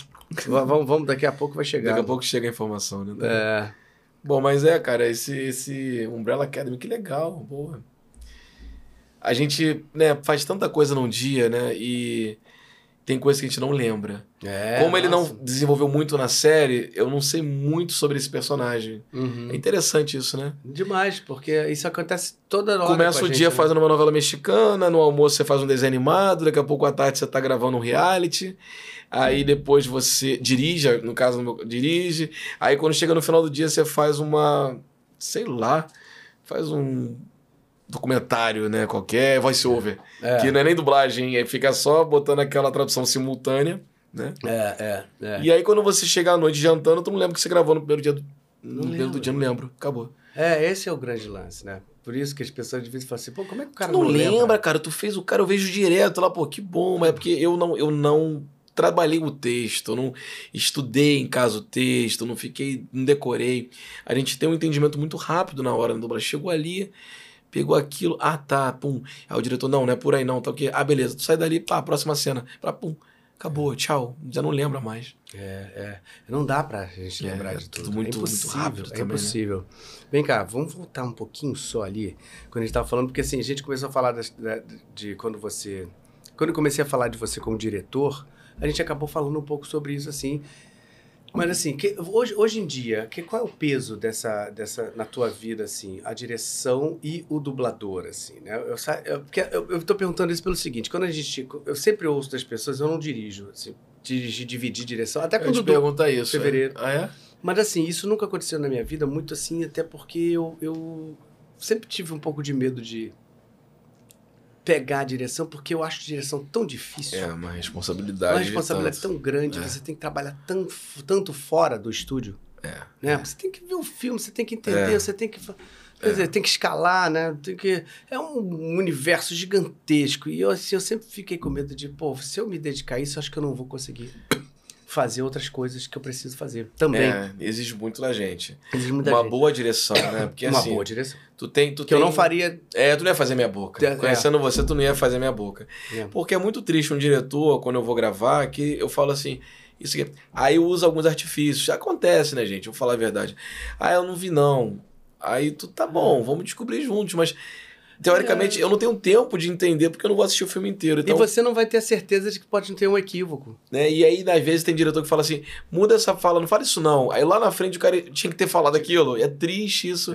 vamos, vamos, daqui a pouco vai chegar. Daqui a pouco chega a informação, né? É. Bom, mas é, cara, esse, esse Umbrella Academy, que legal, boa. A gente, né, faz tanta coisa num dia, né? E tem coisas que a gente não lembra. É, Como ele não desenvolveu muito na série, eu não sei muito sobre esse personagem. Uhum. É interessante isso, né? Demais, porque isso acontece toda hora. Começa o gente, dia né? fazendo uma novela mexicana, no almoço você faz um desenho animado, daqui a pouco à tarde você tá gravando um reality. Aí depois você dirige, no caso, dirige. Aí quando chega no final do dia você faz uma. sei lá. Faz um documentário, né, qualquer voice over, é. que não é nem dublagem, é fica só botando aquela tradução simultânea, né? É, é, é. E aí quando você chega à noite jantando, tu não lembra que você gravou no primeiro dia do no primeiro do dia, não lembro, acabou. É, esse é o grande lance, né? Por isso que as pessoas de vez falam assim, pô, como é que o cara tu não, não lembra, lembra? cara, tu fez o cara, eu vejo direto lá, pô, que bom, mas é porque eu não eu não trabalhei o texto, eu não estudei em casa o texto, não fiquei, não decorei. A gente tem um entendimento muito rápido na hora da dublagem. Chegou ali, pegou aquilo, ah tá, pum. Aí o diretor, não, não é por aí não, tá o quê? Ah, beleza, tu sai dali, pá, próxima cena. Pra, pum, acabou, tchau, já não lembra mais. É, é. Não dá pra gente É, lembrar é de tudo tudo. muito- é muito rápido É né? impossível. Vem cá, vamos voltar um pouquinho só ali, quando a gente tava falando, porque assim, a gente começou a falar da- de quando você... Quando eu comecei a falar de você como diretor, a gente acabou falando um pouco sobre isso, assim. Mas assim, que- hoje, hoje em dia, que, qual é o peso dessa, dessa na tua vida, assim, a direção e o dublador, assim, né? Eu, eu, eu, eu tô perguntando isso pelo seguinte, quando a gente... Eu sempre ouço das pessoas, eu não dirijo, assim, dirigir, dividir direção, até quando te eu dou- pergunta isso. fevereiro. é. Ah, é? mas assim, isso nunca aconteceu na minha vida, muito assim, até porque eu, eu sempre tive um pouco de medo de pegar a direção, porque eu acho direção tão difícil. É, uma responsabilidade. uma responsabilidade tão grande, É. você tem que trabalhar tão, tanto fora do estúdio. É. Né? Você tem que ver o filme, você tem que entender, É. você tem que. Quer dizer, tem que escalar, né? Tem que... É um universo gigantesco. E eu, assim, eu sempre fiquei com medo de, pô, se eu me dedicar a isso, acho que eu não vou conseguir fazer outras coisas que eu preciso fazer. Também. É, exige muito da gente. Exige muita uma boa direção, né? [coughs] Porque Uma assim, boa direção. tu tem. Tu Que eu tem- não faria. É, tu não ia fazer minha boca. É. Conhecendo você, tu não ia fazer minha boca. É. Porque é muito triste um diretor, quando eu vou gravar, que eu falo assim, isso aqui. Aí eu uso alguns artifícios. Acontece, né, gente? Eu vou falar a verdade. Ah, eu não vi, não. Aí tu, tá bom, vamos descobrir juntos, mas. Teoricamente, eu não tenho tempo de entender porque eu não vou assistir o filme inteiro. Então, É. E você não vai ter a certeza de que pode não ter um equívoco. né? E aí, às vezes, tem diretor que fala assim: muda essa fala, não fala isso não. Aí lá na frente o cara tinha que ter falado aquilo. É triste isso.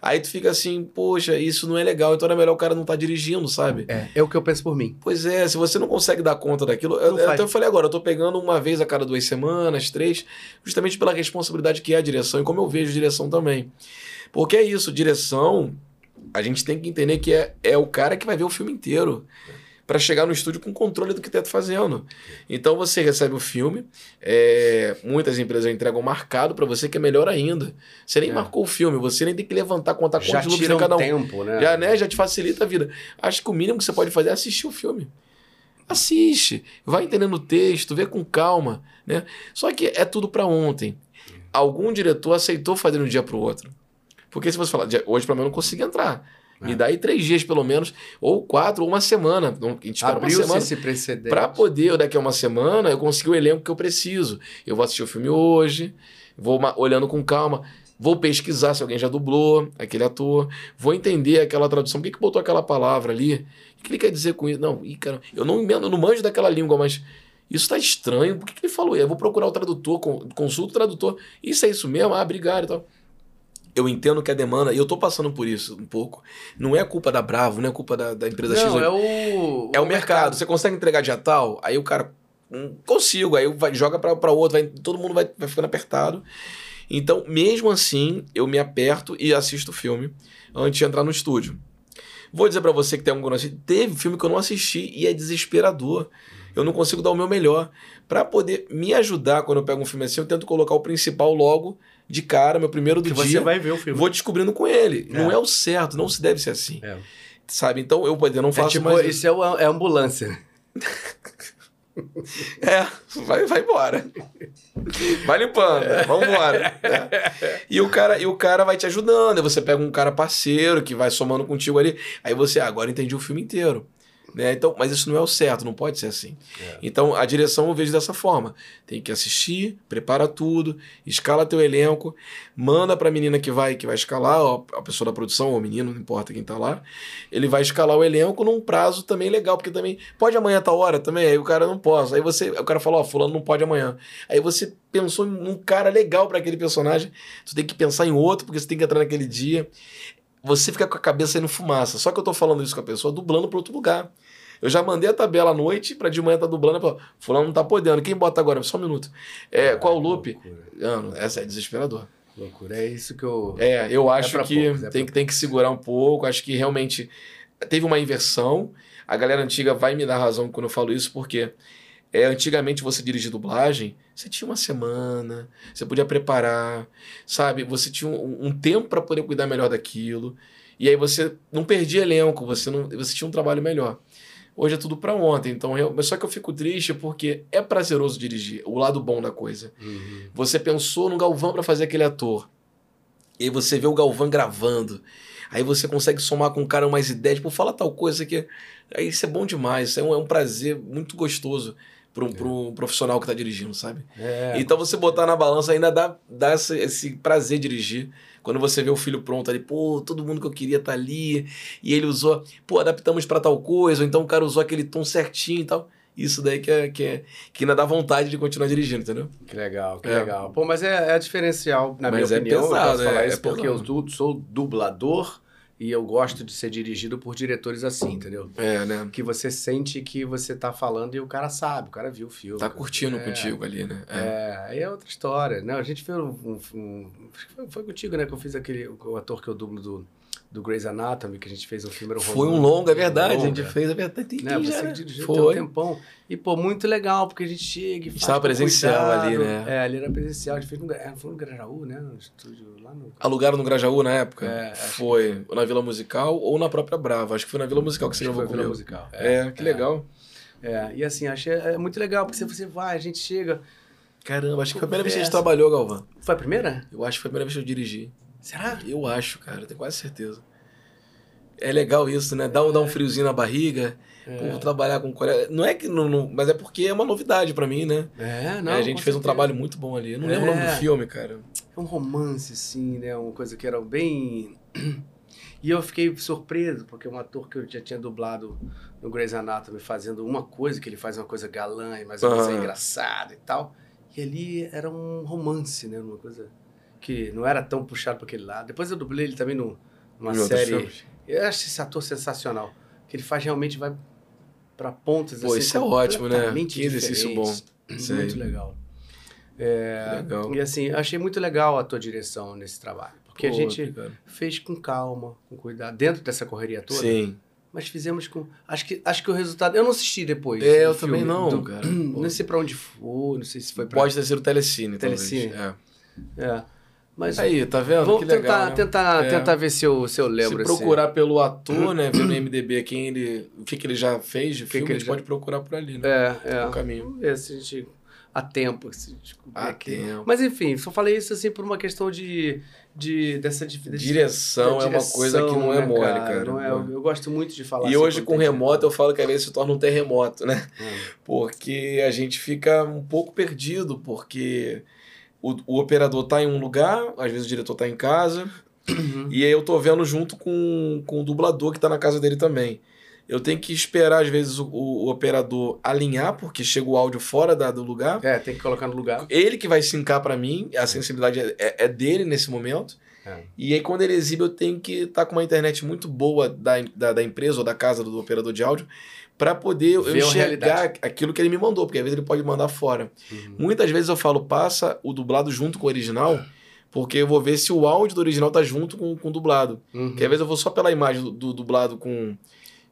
Aí tu fica assim, poxa, isso não é legal, então era melhor o cara não estar dirigindo, sabe? É, é o que eu penso por mim. Pois é, se você não consegue dar conta daquilo. Eu, Não eu, até eu falei agora, eu tô pegando uma vez a cada duas semanas, três, justamente pela responsabilidade que é a direção e como eu vejo direção também. Porque é isso, direção, a gente tem que entender que é, é o cara que vai ver o filme inteiro. Pra chegar no estúdio com controle do que tá fazendo. Então você recebe o filme, é, muitas empresas entregam marcado pra você, que é melhor ainda. Você nem É. marcou o filme, você nem tem que levantar, contar Já quantos loops é cada um tempo, né? Já, né, já te facilita a vida. Acho que o mínimo que você pode fazer é assistir o filme. Assiste, vai entendendo o texto, vê com calma, né? Só que é tudo pra ontem. Algum diretor aceitou fazer de um dia pro outro. Porque se você falar, "Dia- hoje pelo menos eu não consegui entrar. Me É. dá aí três dias pelo menos, ou quatro, ou uma semana. A gente espera uma Abriu-se semana. esse precedente. Pra poder, daqui a uma semana, eu conseguir o elenco que eu preciso. Eu vou assistir o filme hoje, vou olhando com calma, vou pesquisar se alguém já dublou aquele ator, vou entender aquela tradução, por que, que botou aquela palavra ali? O que ele quer dizer com isso? Não, ih, cara, eu não, emendo- não manjo daquela língua, mas isso tá estranho, por que, que ele falou? Eu vou procurar o tradutor, con- consulto o tradutor. Isso é isso mesmo? Ah, obrigado e tal. Eu entendo que a demanda, e eu tô passando por isso um pouco, não é culpa da Bravo, não é culpa da, da empresa X. Não, é o... É o mercado. Você consegue entregar dia tal? Aí o cara. "Hum, Consigo. Aí vai, joga pra outro. Vai, todo mundo vai, vai ficando apertado. Então, mesmo assim, eu me aperto e assisto o filme antes de entrar no estúdio. Vou dizer pra você que tem algum teve filme que eu não assisti e é desesperador. Eu não consigo dar o meu melhor. Pra poder me ajudar quando eu pego um filme assim, eu tento colocar o principal logo de cara, meu primeiro do Que dia. você vai ver o filme. Vou descobrindo com ele. É. Não é o certo, não se deve ser assim. É. Sabe? Então eu, eu não É faço tipo, mais. isso. é, o, é ambulância. [laughs] É, vai, vai embora. Vai limpando, vamos embora. É. E, o cara, e o cara vai te ajudando. Aí você pega um cara parceiro que vai somando contigo ali. Aí você, ah, agora entendi o filme inteiro. Né? Então, mas isso não é o certo, não pode ser assim. É. Então, a direção eu vejo dessa forma. Tem que assistir, prepara tudo, escala teu elenco, manda pra menina que vai que vai escalar, a pessoa da produção, ou o menino, não importa quem tá lá. Ele vai escalar o elenco num prazo também legal, porque também pode amanhã tá hora também, aí o cara não pode. Aí você, o cara fala, ó, fulano não pode amanhã. Aí você pensou num cara legal pra aquele personagem, tu tem que pensar em outro, porque você tem que entrar naquele dia. Você fica com a cabeça indo fumaça. Só que eu tô falando isso com a pessoa dublando pra outro lugar. Eu já mandei a tabela à noite pra de manhã tá dublando. Falo, fulano não tá podendo. Quem bota agora? Só um minuto. É, qual o loop? Mano, essa é desesperador. Loucura. É isso que eu... É, eu acho pra que poucos, é tem, que tem que segurar um pouco. Acho que realmente teve uma inversão. A galera antiga vai me dar razão quando eu falo isso, porque é, antigamente você dirigir dublagem, você tinha uma semana, você podia preparar, sabe? Você tinha um, um tempo para poder cuidar melhor daquilo. E aí você não perdia elenco, você, não, você tinha um trabalho melhor. Hoje é tudo para ontem, então eu, mas só que eu fico triste porque é prazeroso dirigir, o lado bom da coisa. Uhum. Você pensou no Galvão para fazer aquele ator. E aí você vê o Galvão gravando. Aí você consegue somar com o cara umas ideias, tipo, fala tal coisa que. Aí isso é bom demais, isso é um, é um prazer muito gostoso para um, é. um profissional que está dirigindo, sabe? É. Então você botar na balança ainda dá, dá esse, esse prazer dirigir. Quando você vê o filho pronto ali, pô, todo mundo que eu queria tá ali, e ele usou, pô, adaptamos para tal coisa, ou então o cara usou aquele tom certinho e tal. Isso daí que, é, que, é, que ainda dá vontade de continuar dirigindo, entendeu? Que legal, que é. legal. Pô, mas é, é diferencial, na mas minha é opinião. Pesado, falar é, isso porque pesado. eu sou dublador e eu gosto de ser dirigido por diretores assim, entendeu? É, né? Que você sente que você tá falando e o cara sabe, o cara viu o filme. Tá curtindo é, contigo ali, né? É. é, aí é outra história. Não, a gente fez um, um, um. foi, foi contigo, né? Que eu fiz aquele. O ator que eu dublo do do Grey's Anatomy, que a gente fez um filme. Era um Foi um longo, é verdade. Longa. A gente fez, é verdade. Né? Você já, dirigiu Foi. um tempão. E, pô, muito legal, porque a gente chega e faz. Estava presencial cuidado. ali, né? É, ali era presencial. A gente fez no, é, foi no Grajaú, né? No estúdio lá no. Alugaram no Grajaú na época? É. Foi. Que... Na Vila Musical ou na própria Brava. Acho que foi na Vila Musical que você gravou comigo. Vila Musical. É, é que legal. É, e assim, achei é muito legal, porque você vai, a gente chega. Caramba, acho que foi a primeira vez que a gente trabalhou, Galvão. Foi a primeira? Eu acho que foi a primeira vez que eu dirigi. Será? Eu acho, cara, tenho quase certeza. É legal isso, né? Dá um, dá um friozinho na barriga. É. Pô, trabalhar com Coreia. Não é que. Não, não, mas é porque é uma novidade para mim, né? É, não. É, a gente fez um trabalho muito bom ali. Eu não é. lembro o nome do filme, cara. É um romance, assim, né? Uma coisa que era bem. [clears throat] E eu fiquei surpreso, porque um ator que eu já tinha dublado no Grey's Anatomy fazendo uma coisa, que ele faz uma coisa galã, mas uma coisa engraçada e tal. E ali era um romance, né? Uma coisa que não era tão puxado para aquele lado. Depois eu dublei ele também no, numa série. Eu acho esse ator sensacional. Que ele faz realmente vai para pontas Pô, assim. isso é ótimo, né? Que exercício bom. Muito legal. É, legal. E assim, achei muito legal a tua direção nesse trabalho. Porque Pô, a gente fez com calma, com cuidado, dentro dessa correria toda. Sim. Mas fizemos com. Acho que, acho que o resultado. Eu não assisti depois. É, eu também não, do, cara. [clears throat] Não sei para onde foi, não sei se foi pra. Pode ter sido o Telecine. Telecine. Talvez. É. é. Mas aí, tá vendo? Vamos que tentar, legal, né? tentar, é. tentar ver se eu, se eu lembro. Se procurar assim. pelo ator, né? Ver no [clears throat] MDB quem ele, o que, que ele já fez de que filme, que a gente já... pode procurar por ali, né? É, é. O caminho. Vamos ver se a gente... A tempo. Se a tempo. Mas enfim, só falei isso assim por uma questão de... de dessa de, de direção, é uma coisa que não é né, mole, cara. cara. Não é, eu, eu, gosto muito de falar E assim, hoje com remoto eu falo que às vezes se torna um terremoto, né? Hum. Porque a gente fica um pouco perdido, porque o, o operador está em um lugar, às vezes o diretor está em casa, uhum. e aí eu tô vendo junto com, com o dublador que está na casa dele também. Eu tenho que esperar, às vezes, o, o, operador alinhar, porque chega o áudio fora da, do lugar. É, tem que colocar no lugar. Ele que vai sincar para mim, a sensibilidade é, é, é dele nesse momento. É. E aí, quando ele exibe, eu tenho que estar tá com uma internet muito boa da, da, da empresa ou da casa do operador de áudio para poder Ver eu enxergar aquilo que ele me mandou, porque às vezes ele pode mandar fora. Uhum. Muitas vezes eu falo, passa o dublado junto com o original, porque eu vou ver se o áudio do original tá junto com, com o dublado. Uhum. Que às vezes eu vou só pela imagem do, do dublado com,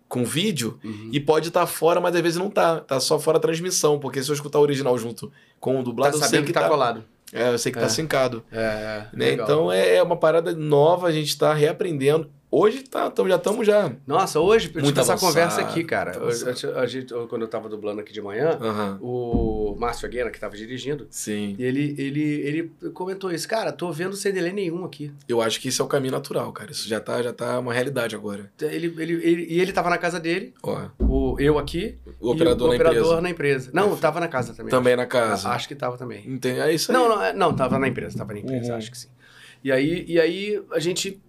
com vídeo uhum. e pode estar tá fora, mas às vezes não tá. Tá só fora a transmissão, porque se eu escutar o original junto com o dublado, tá eu sei que, que tá, tá colado. É, eu sei que tá é. tá sincado. É, é né? Então é, é uma parada nova, a gente está reaprendendo. Hoje tá, tamo, já estamos já. Nossa, hoje, Muito essa conversa aqui, cara. Eu, a gente, quando eu tava dublando aqui de manhã, o Márcio Aguena, que tava dirigindo, Sim. Ele, ele, ele comentou isso. Cara, tô vendo sem delay nenhum aqui. Eu acho que isso é o caminho natural, cara. Isso já tá, já tá uma realidade agora. Ele, ele, ele, e ele tava na casa dele, Ó. o, eu aqui, o operador, o na, operador empresa. na empresa. Não, tava na casa também. Também acho. na casa. Acho que tava também. Entendi. É isso aí. Não, não, é, não tava na empresa. Tava na empresa, uhum. acho que sim. E aí, e aí a gente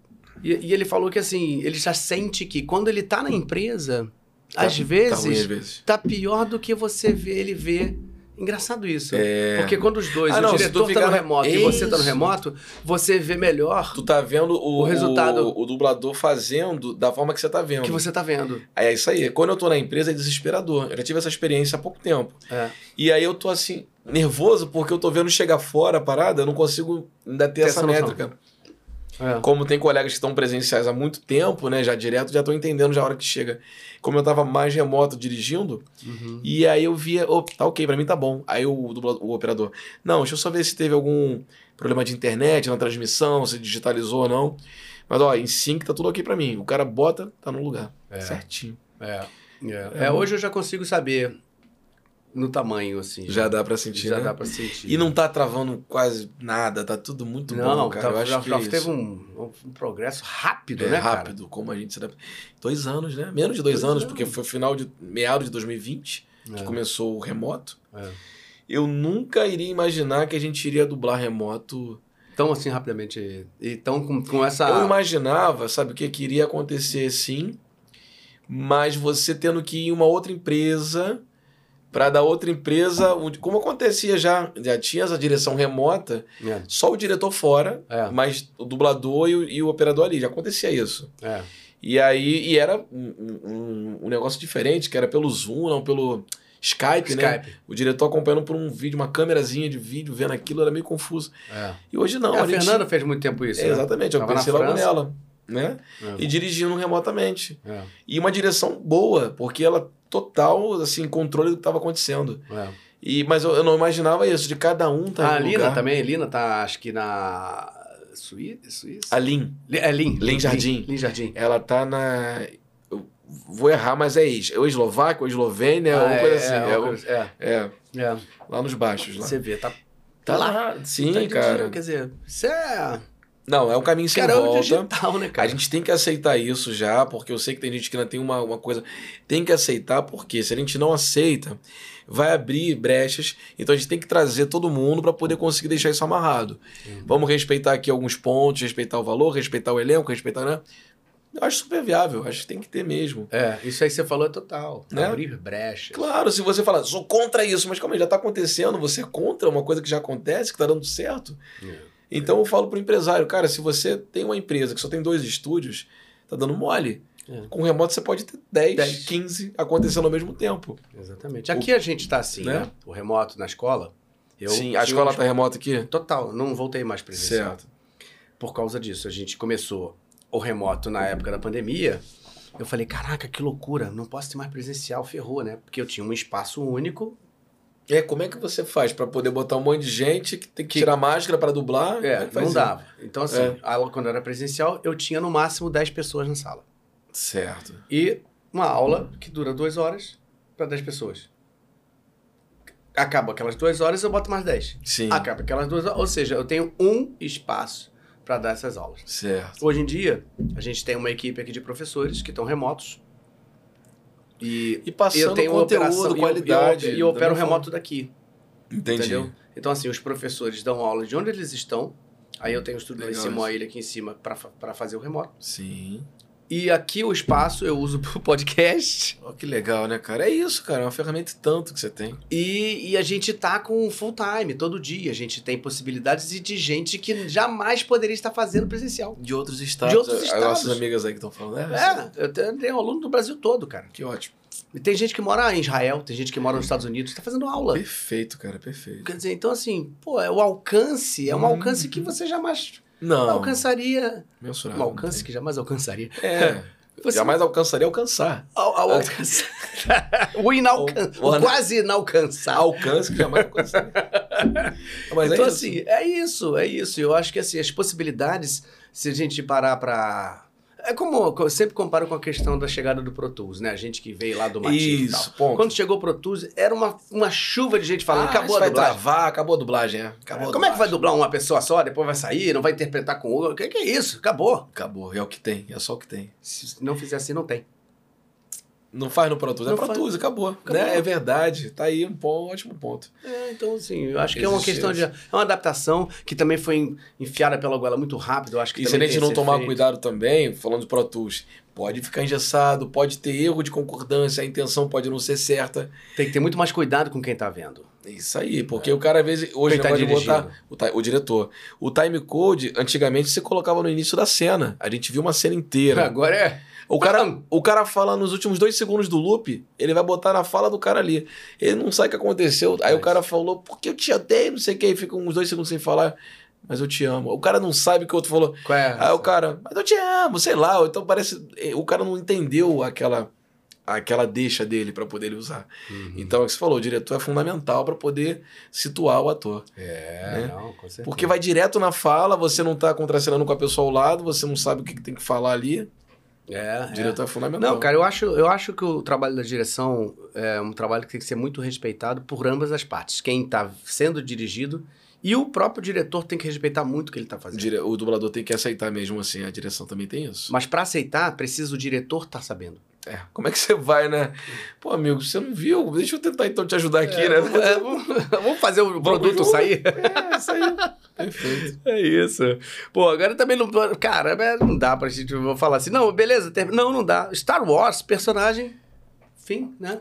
e, e, ele falou que assim, ele já sente que quando ele tá na empresa, tá, às, vezes, tá, ruim, às vezes tá pior do que você vê ele ver. Engraçado isso. É... Porque quando os dois, ah, o não, diretor tá no remoto isso. e você tá no remoto, você vê melhor. Tu tá vendo o, o resultado. O, o, dublador fazendo da forma que você tá vendo. Que você tá vendo. Aí é isso aí. Quando eu tô na empresa é desesperador. Eu já tive essa experiência há pouco tempo. É. E aí eu tô assim, nervoso porque eu tô vendo chegar fora a parada, eu não consigo ainda ter, ter essa, essa métrica. É. Como tem colegas que estão presenciais há muito tempo, né? Já direto, já estão entendendo já a hora que chega. Como eu estava mais remoto dirigindo, uhum. e aí eu via, oh, tá ok, para mim tá bom. Aí o, o operador, não, deixa eu só ver se teve algum problema de internet na transmissão, se digitalizou ou não. Mas ó, em sync tá tudo ok para mim. O cara bota, tá no lugar. É. Certinho. É. É. é. hoje eu já consigo saber no tamanho, assim. Já dá pra sentir, Já né? dá pra sentir. E não tá travando quase nada, tá tudo muito não, bom, cara. tá- Eu acho já, que já isso. teve um, um progresso rápido, É né, cara? rápido, como a gente se adapta. Dois anos, né? Menos de dois, Dois anos, anos. porque foi final de meados de 2020 que É, começou o remoto. é. Eu nunca iria imaginar que a gente iria dublar remoto. Tão assim rapidamente. E tão com, com essa. Eu imaginava, sabe o que? Que iria acontecer sim, mas você tendo que ir em uma outra empresa para da outra empresa, onde- como acontecia já, já tinha essa direção remota, É, só o diretor fora, É. mas o dublador e o, e o operador ali, já acontecia isso. é. E aí, e era um, um, um negócio diferente, que era pelo Zoom, não pelo Skype, né? Skype. O diretor acompanhando por um vídeo, uma câmerazinha de vídeo, vendo aquilo, era meio confuso. É. E hoje não. É, a a gente- Fernanda fez muito tempo isso. É, né? exatamente, eu pensei logo nela, né? É. E dirigindo remotamente. É, E uma direção boa, porque ela total, assim, controle do que estava acontecendo. é. E, mas eu, eu não imaginava isso, de cada um tá a Lina lugar. também. A Lina tá, acho que na. Suíça? Suíça? A Lin, Li- É Lin. Lin Jardim. Lin Jardim. ela tá na... Eu vou errar, mas é ex. Ou Eslováquia, ou Eslovênia, Ah, alguma coisa é, assim. é, É, coisa- é, é, é. lá nos baixos. Lá. Você vê, tá. Tá lá. Sim, tá cara. Quer dizer, isso é. Não, é um caminho sem Cara, o volta. digital, né, A cara? gente tem que aceitar isso já, porque eu sei que tem gente que ainda tem uma, uma coisa. Tem que aceitar, porque se a gente não aceita, vai abrir brechas. Então a gente tem que trazer todo mundo para poder conseguir deixar isso amarrado. Vamos respeitar aqui alguns pontos, respeitar o valor, respeitar o elenco, respeitar. Né? Eu acho super viável, acho que tem que ter mesmo. É, isso aí que você falou é total. Né? Abrir brechas. Claro, se você falar, sou contra isso, mas calma aí, já está acontecendo, você é contra uma coisa que já acontece, que está dando certo. É. Então eu falo pro empresário, cara, se você tem uma empresa que só tem dois estúdios, tá dando mole. É. Com remoto você pode ter 10, 10. 15 acontecendo ao mesmo tempo. Exatamente. Aqui a gente tá assim, Né? né? O remoto na escola. Eu Sim, a escola uns- tá remota aqui? Total, não voltei mais presencial. Certo. Por causa disso. A gente começou o remoto na época da pandemia. Eu falei, caraca, que loucura, não posso ter mais presencial, ferrou, né? Porque eu tinha um espaço único. É, como é que você faz pra poder botar um monte de gente que tem que Que- tirar máscara pra dublar? É, faz não dava. Então, assim, É. aula, quando era presencial, eu tinha no máximo 10 pessoas na sala. Certo. E uma aula que dura duas horas para 10 pessoas. Acaba aquelas duas horas, eu boto mais 10. Sim. Acaba aquelas duas horas. Ou seja, eu tenho um espaço para dar essas aulas. Certo. Hoje em dia, a gente tem uma equipe aqui de professores que estão remotos. E E passando eu tenho conteúdo, operação, qualidade. E eu, eu da opero remoto daqui. forma. Entendi. Entendeu? Então, assim, os professores dão aula de onde eles estão. Aí eu tenho o estúdio lá em Legal cima, a ilha aqui em cima, para fazer o remoto. Sim. E aqui o espaço eu uso [laughs] pro podcast. Ó, que legal, né, cara? É isso, cara. É uma ferramenta tanto que você tem. E, e a gente tá com full time todo dia. A gente tem possibilidades e de gente que jamais poderia estar fazendo presencial. De outros estados. De outros As estados. nossas amigas aí que estão falando. É, É, eu tenho, tenho aluno do Brasil todo, cara. Que ótimo. E tem gente que mora em Israel, tem gente que mora nos Estados Unidos, tá fazendo aula. Perfeito, cara. Perfeito. Quer dizer, então assim, pô, é o alcance, é um Hum. alcance que você jamais Não. alcançaria. Mensurável. Um [laughs] alcance que jamais alcançaria. [laughs] É. Você- Jamais alcançaria alcançar. Ao, ao alcance. o inalcan... O- o- o quase inalcançável. Alcance que jamais alcançaria. Mas então, é isso. assim, é isso, é isso. Eu acho que assim, as possibilidades, se a gente parar pra. É como eu sempre comparo com a questão da chegada do Pro Tools, né? A gente que veio lá do Matinho e tal. Isso. Quando chegou o Pro Tools, era uma, uma chuva de gente falando, Ah, acabou isso a vai dublagem. travar, acabou a dublagem, é. Acabou a Como é que vai dublagem. dublar uma pessoa só, depois vai sair, não vai interpretar com o O que, que é isso? Acabou. Acabou, é o que tem, é só o que tem. Se não fizer assim, não tem. Não faz no Pro Tools, é Pro faz. Tools, acabou. Acabou. Né? É verdade, tá aí um bom, ótimo ponto. É, então, assim, eu acho que é uma Existe questão de. É uma adaptação que também foi enfiada pela goela muito rápido. Eu acho que E se a gente não tomar feito. cuidado também, falando de Pro Tools, pode ficar engessado, pode ter erro de concordância, a intenção pode não ser certa. Tem que ter muito mais cuidado com quem tá vendo. É Isso aí, porque o cara às vezes. Hoje tá de botar. O, o diretor. O time code, antigamente, você colocava no início da cena. A gente viu uma cena inteira. Agora é. O cara, o cara fala nos últimos dois segundos do loop, ele vai botar na fala do cara ali. Ele não sabe o que aconteceu. Aí o cara falou, porque eu te odeio, não sei o que, e fica uns dois segundos sem falar, mas eu te amo. O cara não sabe o que o outro falou. Qual é? Aí o cara, mas eu te amo, sei lá. Então parece. O cara não entendeu aquela, aquela deixa dele pra poder ele usar. Uhum. Então é o que você falou, o diretor é fundamental pra poder situar o ator. É, né? não, com certeza. Porque vai direto na fala, você não tá contracenando com a pessoa ao lado, você não sabe o que que tem que falar ali. É, O diretor é, fundamental. Não, cara, eu acho, eu acho que o trabalho da direção é um trabalho que tem que ser muito respeitado por ambas as partes. Quem está sendo dirigido e o próprio diretor tem que respeitar muito o que ele está fazendo. Dire- O dublador tem que aceitar mesmo assim, a direção também tem isso. Mas para aceitar, precisa o diretor estar sabendo. É, como é que você vai, né? Pô, amigo, você não viu? Deixa eu tentar então te ajudar aqui, É, né? vamos- vamos, [laughs] vamos fazer o produto junto. sair? É, isso aí. Perfeito. [laughs] É isso. Pô, agora também não. Cara, é, não dá pra gente vou falar assim. Não, beleza. ter- Não, não dá. Star Wars, personagem. Fim, né?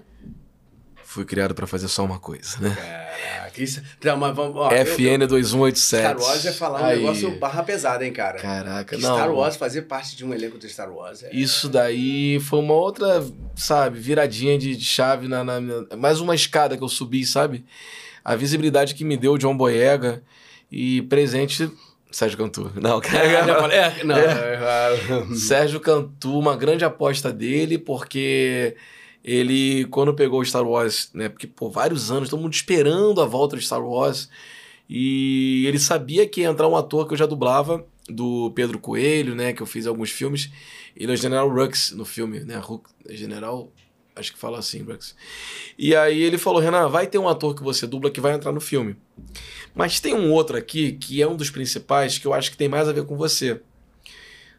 Fui criado pra fazer só uma coisa, né? Caraca, isso. Não, mas vamos. Ó, FN 2187. Star Wars é falar um Aí. negócio barra pesada, hein, cara? Caraca, Que não. Star Wars fazer parte de um elenco de Star Wars. É... Isso daí foi uma outra, sabe, viradinha de, de chave na, na Mais uma escada que eu subi, sabe? A visibilidade que me deu o John Boyega e presente. Sérgio Cantu. Não, [laughs] É, falei, é, não, é, Sérgio Cantu, uma grande aposta dele, porque ele, quando pegou o Star Wars, né? Porque, pô, vários anos, todo mundo esperando a volta de Star Wars. E ele sabia que ia entrar um ator que eu já dublava, do Pedro Coelho, né? Que eu fiz alguns filmes. Ele é o General Rux no filme, né? General. Acho que fala assim, Rux. E aí ele falou: Renan, vai ter um ator que você dubla que vai entrar no filme. Mas tem um outro aqui que é um dos principais que eu acho que tem mais a ver com você.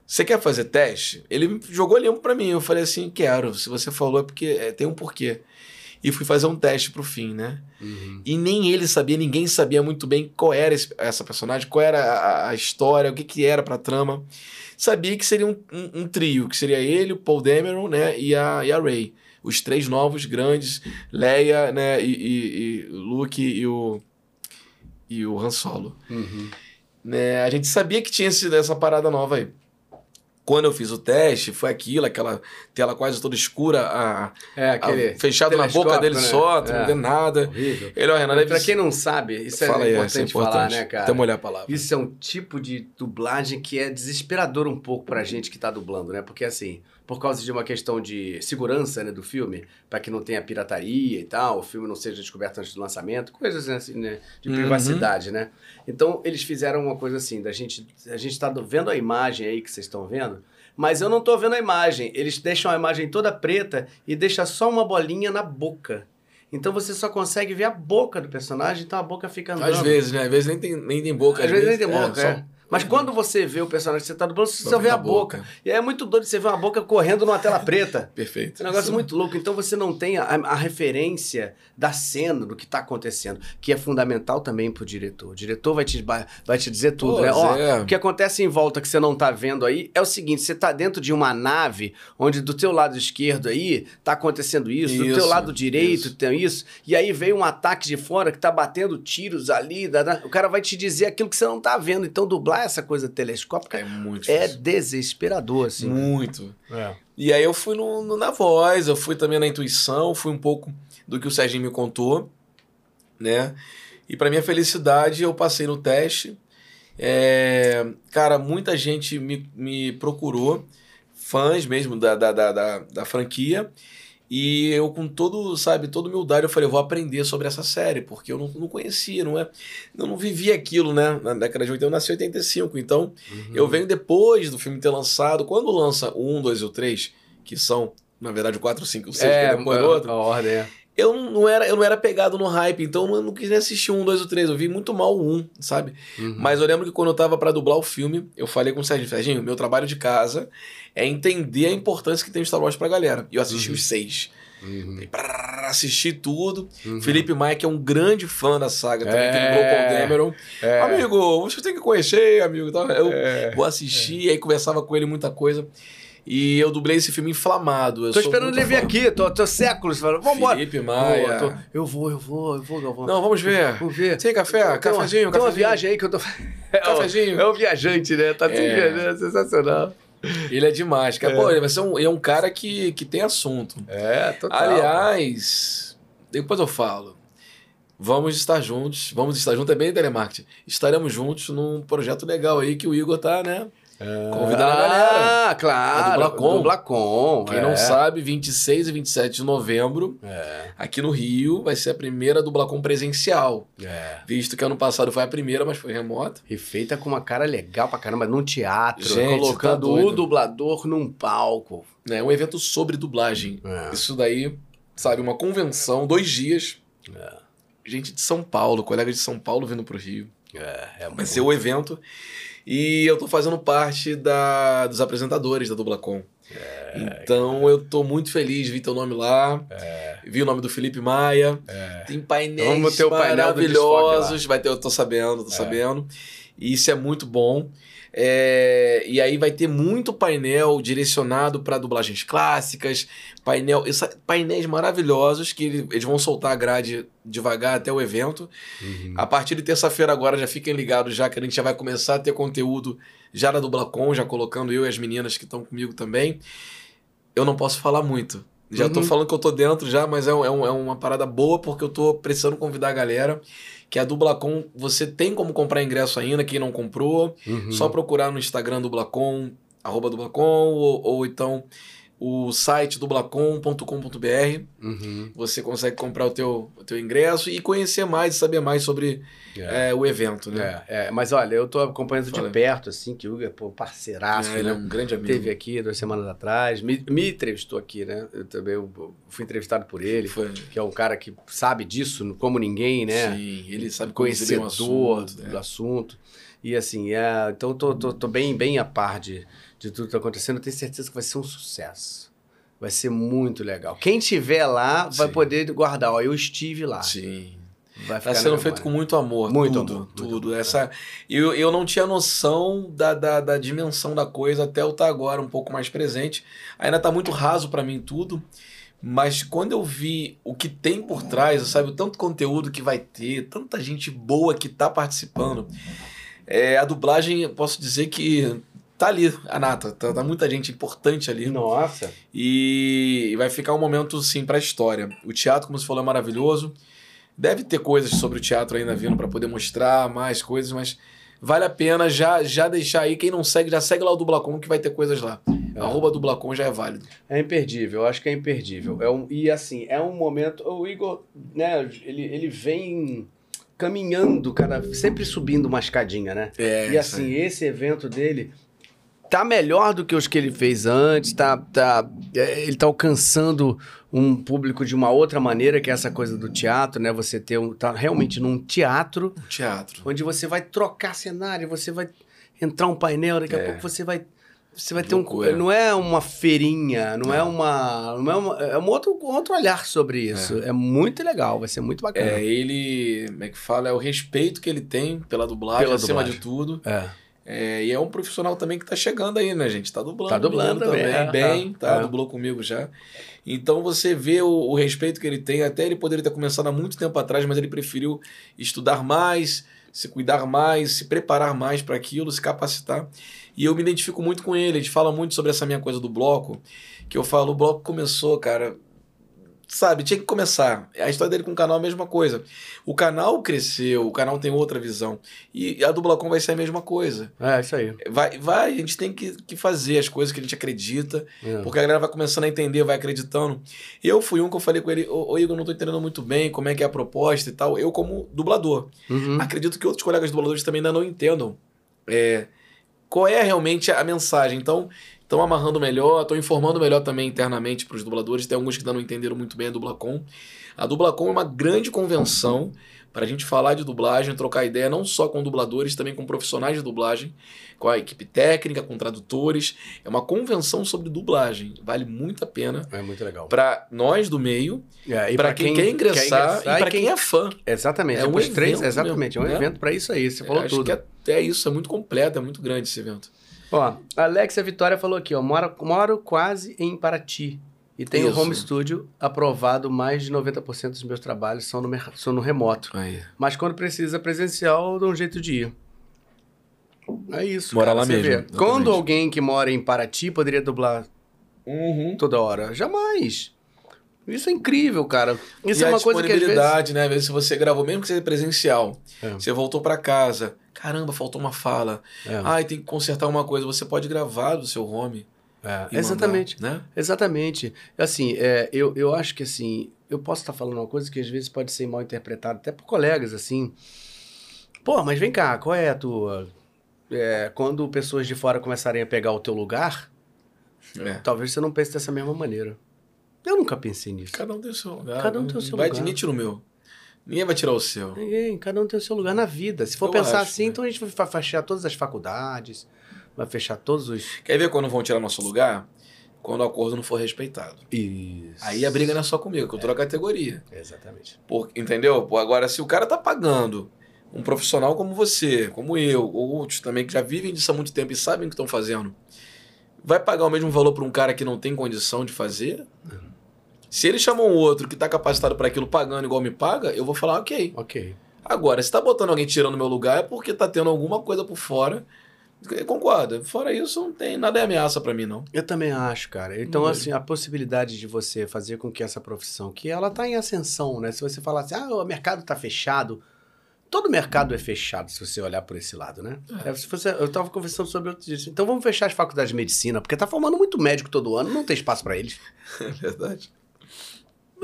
Você quer fazer teste? Ele jogou limpo pra mim. Eu falei assim: quero. Se você falou é porque é, tem um porquê. E fui fazer um teste pro fim, né? Uhum. E nem ele sabia, ninguém sabia muito bem qual era esse- essa personagem, qual era a, a história, o que, que era pra trama. Sabia que seria um, um- um trio, que seria ele, o Paul Dameron, né? E a, e a Rey. Os três novos, grandes, Leia, né? E, e, e o Luke e o, e o Han Solo Uhum. né? A gente sabia que tinha sido essa parada nova aí. Quando eu fiz o teste, foi aquilo, aquela tela quase toda escura, a, É, a- aquele. fechado na boca dele né? só, É. não vê nada. Horrível. Ele, ó, Renan, Pra quem não sabe, isso é Fala importante, isso é importante. falar, né, cara? Até molhar a palavra. Isso é um tipo de dublagem que é desesperador um pouco pra gente que tá dublando, né? Porque assim, por causa de uma questão de segurança, né, do filme, pra que não tenha pirataria e tal, o filme não seja descoberto antes do lançamento, coisas assim, né, de Uhum. privacidade, né? Então, eles fizeram uma coisa assim, da gente, a gente tá do- vendo a imagem aí que vocês estão vendo, mas eu não tô vendo a imagem. Eles deixam a imagem toda preta e deixa só uma bolinha na boca. Então você só consegue ver a boca do personagem, então a boca fica andando. Às vezes, né? Às vezes nem tem, nem tem boca. Às vezes nem tem boca, só- é. Mas quando você vê o personagem que você tá dublando, você Só só vê a a boca. E aí é muito doido você ver uma boca correndo numa tela preta. [laughs] Perfeito. É um negócio muito louco. Então você não tem a, a referência da cena, do que tá acontecendo, que é fundamental também pro diretor. O diretor vai te, vai te dizer tudo, né? Ó, é. o que acontece em volta que você não tá vendo aí é o seguinte: você tá dentro de uma nave onde do teu lado esquerdo aí tá acontecendo isso, do teu Isso, lado direito isso. tem isso, e aí veio um ataque de fora que tá batendo tiros ali, o cara vai te dizer aquilo que você não tá vendo. Então dublar essa coisa telescópica É muito é difícil. desesperador, assim. Muito. É. E aí eu fui no, no- na voz, eu fui também na intuição, fui um pouco do que o Serginho me contou, né? E para minha felicidade, eu passei no teste. É, cara, muita gente me, me procurou, fãs mesmo da, da, da, da, da franquia. E eu, com todo, sabe, toda humildade, eu falei, eu vou aprender sobre essa série, porque eu não, não conhecia, não é? Eu não vivi aquilo, né? Na década de 80, eu nasci em 85, então Uhum. eu venho depois do filme ter lançado. Quando lança o 1, 2 e o 3, que são, na verdade, o 4, 5 e o 6, que é depois do outro, a ordem é. Eu não, era, eu não era pegado no hype, então eu não, quis nem assistir o 1, 2 e o 3. Eu vi muito mal o 1, sabe? Uhum. Mas eu lembro que quando eu tava pra dublar o filme, eu falei com o Serginho, Serginho, meu trabalho de casa é entender a importância que tem o Star Wars pra galera. E eu assisti Uhum. os seis. Uhum. Assisti tudo. Uhum. Felipe Maia, que é um grande fã da saga também, que É. dublou o Paul Dameron. É. Amigo, você tem que conhecer, amigo. Então, Eu É. vou assistir, e aí conversava com ele muita coisa. E eu dublei esse filme inflamado. Eu Tô esperando ele vir aqui, tô, tô séculos falando, vambora. Felipe Maia. Tô- eu vou, eu vou, eu vou, Galvão. Não, vamos ver. Vamos ver. Tem café? Tem uma- Cafezinho, Tem uma cafezinho. viagem aí que eu tô. [laughs] É Cafezinho. É o viajante, né? Tá É. viajando, é sensacional. Ele é demais. Cara. É. Pô, ele, vai ser um, é um cara que, que tem assunto. É, total. Aliás, depois eu falo. Vamos estar juntos. Vamos estar juntos. É bem telemarketing. Estaremos juntos num projeto legal aí que o Igor tá, né? Convidando a galera. Ah, claro. A Dublacom. Dublacom. Quem é. não sabe, 26 e 27 de novembro, É, aqui no Rio, vai ser a primeira Dublacom presencial. é. Visto que ano passado foi a primeira, mas foi remota. E feita com uma cara legal pra caramba, num teatro, Gente, colocando tá o dublador num palco. É um evento sobre dublagem. É. Isso daí, sabe, uma convenção, dois dias. É. Gente de São Paulo, colegas de São Paulo vindo pro Rio. É, é Vai ser o evento. E eu tô fazendo parte da, dos apresentadores da Dublacom. então eu tô muito feliz de ver teu nome lá. Vi o nome do Felipe Maia. Tem painéis o painel maravilhosos. Vai ter, eu tô sabendo, tô É. sabendo. E isso é muito bom. É, e aí vai ter muito painel direcionado para dublagens clássicas, painel, essa- painéis maravilhosos que ele- eles vão soltar a grade devagar até o evento. Uhum. A partir de terça-feira agora já fiquem ligados já que a gente já vai começar a ter conteúdo já na Dublacom, já colocando eu e as meninas que estão comigo também. Eu não posso falar muito. Já tô Uhum. falando que eu tô dentro já, mas é, é é uma parada boa porque eu tô precisando convidar a galera. Que a Dublacom, você tem como comprar ingresso ainda, quem não comprou. Uhum. Só procurar no Instagram Dublacom, arroba Dublacom, ou, ou então o site dublacom.com.br. Uhum. Você consegue comprar o teu, o teu ingresso e conhecer mais, saber mais sobre É. é, o evento, né? É, é, mas olha, eu tô acompanhando de Fala. perto, assim, que o Hugo é pô, parceiraço, É, ele é né? um grande amigo. Teve aqui duas semanas atrás, me, me entrevistou aqui, né? Eu também eu fui entrevistado por ele, Foi. que é um cara que sabe disso como ninguém, né? Sim, ele sabe conhecedor assunto, né? do assunto. E assim, é, então tô, tô, tô bem, bem a par de, de tudo que tá acontecendo. Eu tenho certeza que vai ser um sucesso. Vai ser muito legal. Quem tiver lá vai Sim. poder guardar. Ó, eu estive lá. Sim. Vai ficar Tá sendo feito com muito amor. Muito tudo, amor, muito tudo. amor. Essa, eu, eu não tinha noção da, da, da dimensão da coisa até eu estar agora um pouco mais presente. Ainda tá muito raso para mim tudo. Mas quando eu vi o que tem por trás, sabe, o tanto conteúdo que vai ter, tanta gente boa que tá participando. É, a dublagem, posso dizer que tá ali, a nata. Tá, tá muita gente importante ali. Nossa. E vai ficar um momento, sim, pra história. O teatro, como você falou, é maravilhoso. Deve ter coisas sobre o teatro ainda vindo para poder mostrar mais coisas, mas vale a pena já, já deixar aí. Quem não segue, já segue lá o Dublacom que vai ter coisas lá. É. Arroba Dublacom já é válido. É imperdível, eu acho que é imperdível. É um, e assim, é um momento. O Igor, né, ele, ele vem caminhando, cada, sempre subindo uma escadinha, né? É, e assim, esse evento dele tá melhor do que os que ele fez antes, tá, tá, é, ele tá alcançando um público de uma outra maneira, que é essa coisa do teatro, né? Você ter um, tá realmente num teatro teatro. onde você vai trocar cenário, você vai entrar um painel, daqui a É. pouco você vai você vai ter um loucura. não é uma feirinha, não, é Não. uma não é uma, é um outro um outro olhar sobre isso. É. muito legal, vai ser muito bacana. É, ele, como é que fala? É o respeito que ele tem pela dublagem, Pela acima dublagem. de tudo. É. É, e é um profissional também que tá chegando aí, né, gente? Tá dublando. Tá dublando menino também, é, bem, é, tá? é. Dublou comigo já. Então você vê o, o respeito que ele tem. Até ele poderia ter começado há muito tempo atrás, mas ele preferiu estudar mais, se cuidar mais, se preparar mais para aquilo, se capacitar. E eu me identifico muito com ele. A gente fala muito sobre essa minha coisa do bloco, que eu falo, o bloco começou, cara. Sabe, tinha que começar. A história dele com o canal é a mesma coisa. O canal cresceu, o canal tem outra visão. E a Dublacom vai ser a mesma coisa. É, isso aí. Vai, vai, a gente tem que, que fazer as coisas que a gente acredita, É. porque a galera vai começando a entender, vai acreditando. Eu fui um que eu falei com ele, ô, ô Igor, não tô entendendo muito bem como é que é a proposta e tal. Eu, como dublador, Uhum. acredito que outros colegas dubladores também ainda não entendam é, qual é realmente a mensagem. Então, estão amarrando melhor, estão informando melhor também internamente para os dubladores. Tem alguns que ainda não entenderam muito bem a Dublacom. A Dublacom é uma grande convenção para a gente falar de dublagem, trocar ideia não só com dubladores, também com profissionais de dublagem, com a equipe técnica, com tradutores. É uma convenção sobre dublagem. Vale muito a pena É muito legal. para nós do meio, É, para quem, quer ingressar, e para quem é fã. Exatamente, É é um os três, evento exatamente, é um mesmo, né? evento para isso aí, você falou Acho tudo. que até isso é muito completo, é muito grande esse evento. Ó, a Alexia Vitória falou aqui, ó, moro, moro quase em Paraty e tenho Isso. home studio aprovado, mais de 90% dos meus trabalhos são no, são no remoto. Aí. Mas quando precisa presencial, eu dou um jeito de ir. É isso. Mora cara, lá mesmo. Quando alguém que mora em Paraty poderia dublar Uhum. toda hora? Jamais. Isso é incrível, cara. Isso e é uma coisa que às vezes... disponibilidade, né? Às vezes você gravou, mesmo que seja presencial, É. você voltou pra casa, caramba, faltou uma fala. É. Ai, tem que consertar uma coisa. Você pode gravar do seu home. É, exatamente. mandar, né? Exatamente. Assim, é, eu, eu acho que assim, eu posso estar falando uma coisa que às vezes pode ser mal interpretada até por colegas, assim. Pô, mas vem cá, qual é a tua. É, quando pessoas de fora começarem a pegar o teu lugar, É. talvez você não pense dessa mesma maneira. Eu nunca pensei nisso. Cada um tem o seu lugar. Cada um né? tem o seu vai lugar. admitir no meu. Ninguém vai tirar o seu. Ninguém, cada um tem o seu lugar na vida. Se for Eu pensar acho, assim, né? então a gente vai fechar todas as faculdades, vai fechar todos os. Quer ver quando vão tirar nosso lugar? Quando o acordo não for respeitado. Isso. Aí a briga não é só comigo, que eu tô na categoria. Exatamente. Por- entendeu? Agora, se o cara tá pagando um profissional como você, como eu, ou outros também que já vivem disso há muito tempo e sabem o que estão fazendo, vai pagar o mesmo valor para um cara que não tem condição de fazer? Se ele chamou um outro que tá capacitado para aquilo pagando igual me paga, eu vou falar ok. Ok. Agora, se tá botando alguém tirando meu lugar é porque tá tendo alguma coisa por fora. Eu concordo. Fora isso, não tem nada é ameaça para mim, não. Eu também acho, cara. Então, Não assim, a possibilidade de você fazer com que essa profissão, que ela tá em ascensão, né? Se você falar assim, ah, o mercado tá fechado. Todo mercado é fechado, se você olhar por esse lado, né? É. É, se você, eu tava conversando sobre outro dia. Então vamos fechar as faculdades de medicina, porque tá formando muito médico todo ano, não tem espaço para eles. [laughs] É verdade.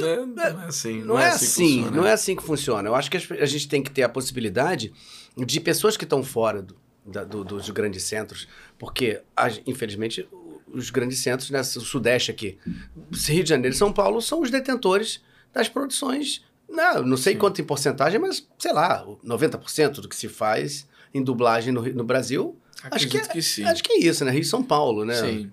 É, não é assim. Não, é, que assim, funciona. não é assim que funciona. Eu acho que a gente tem que ter a possibilidade de pessoas que estão fora do- da- do- dos grandes centros, porque, infelizmente, os grandes centros, né, o Sudeste aqui, Rio de Janeiro e São Paulo, são os detentores das produções, não, não sei Sim. quanto em porcentagem, mas, sei lá, 90% do que se faz em dublagem no, no Brasil, acho que, Acredito que, sim. acho que é isso, né? Rio e São Paulo, né? Sim.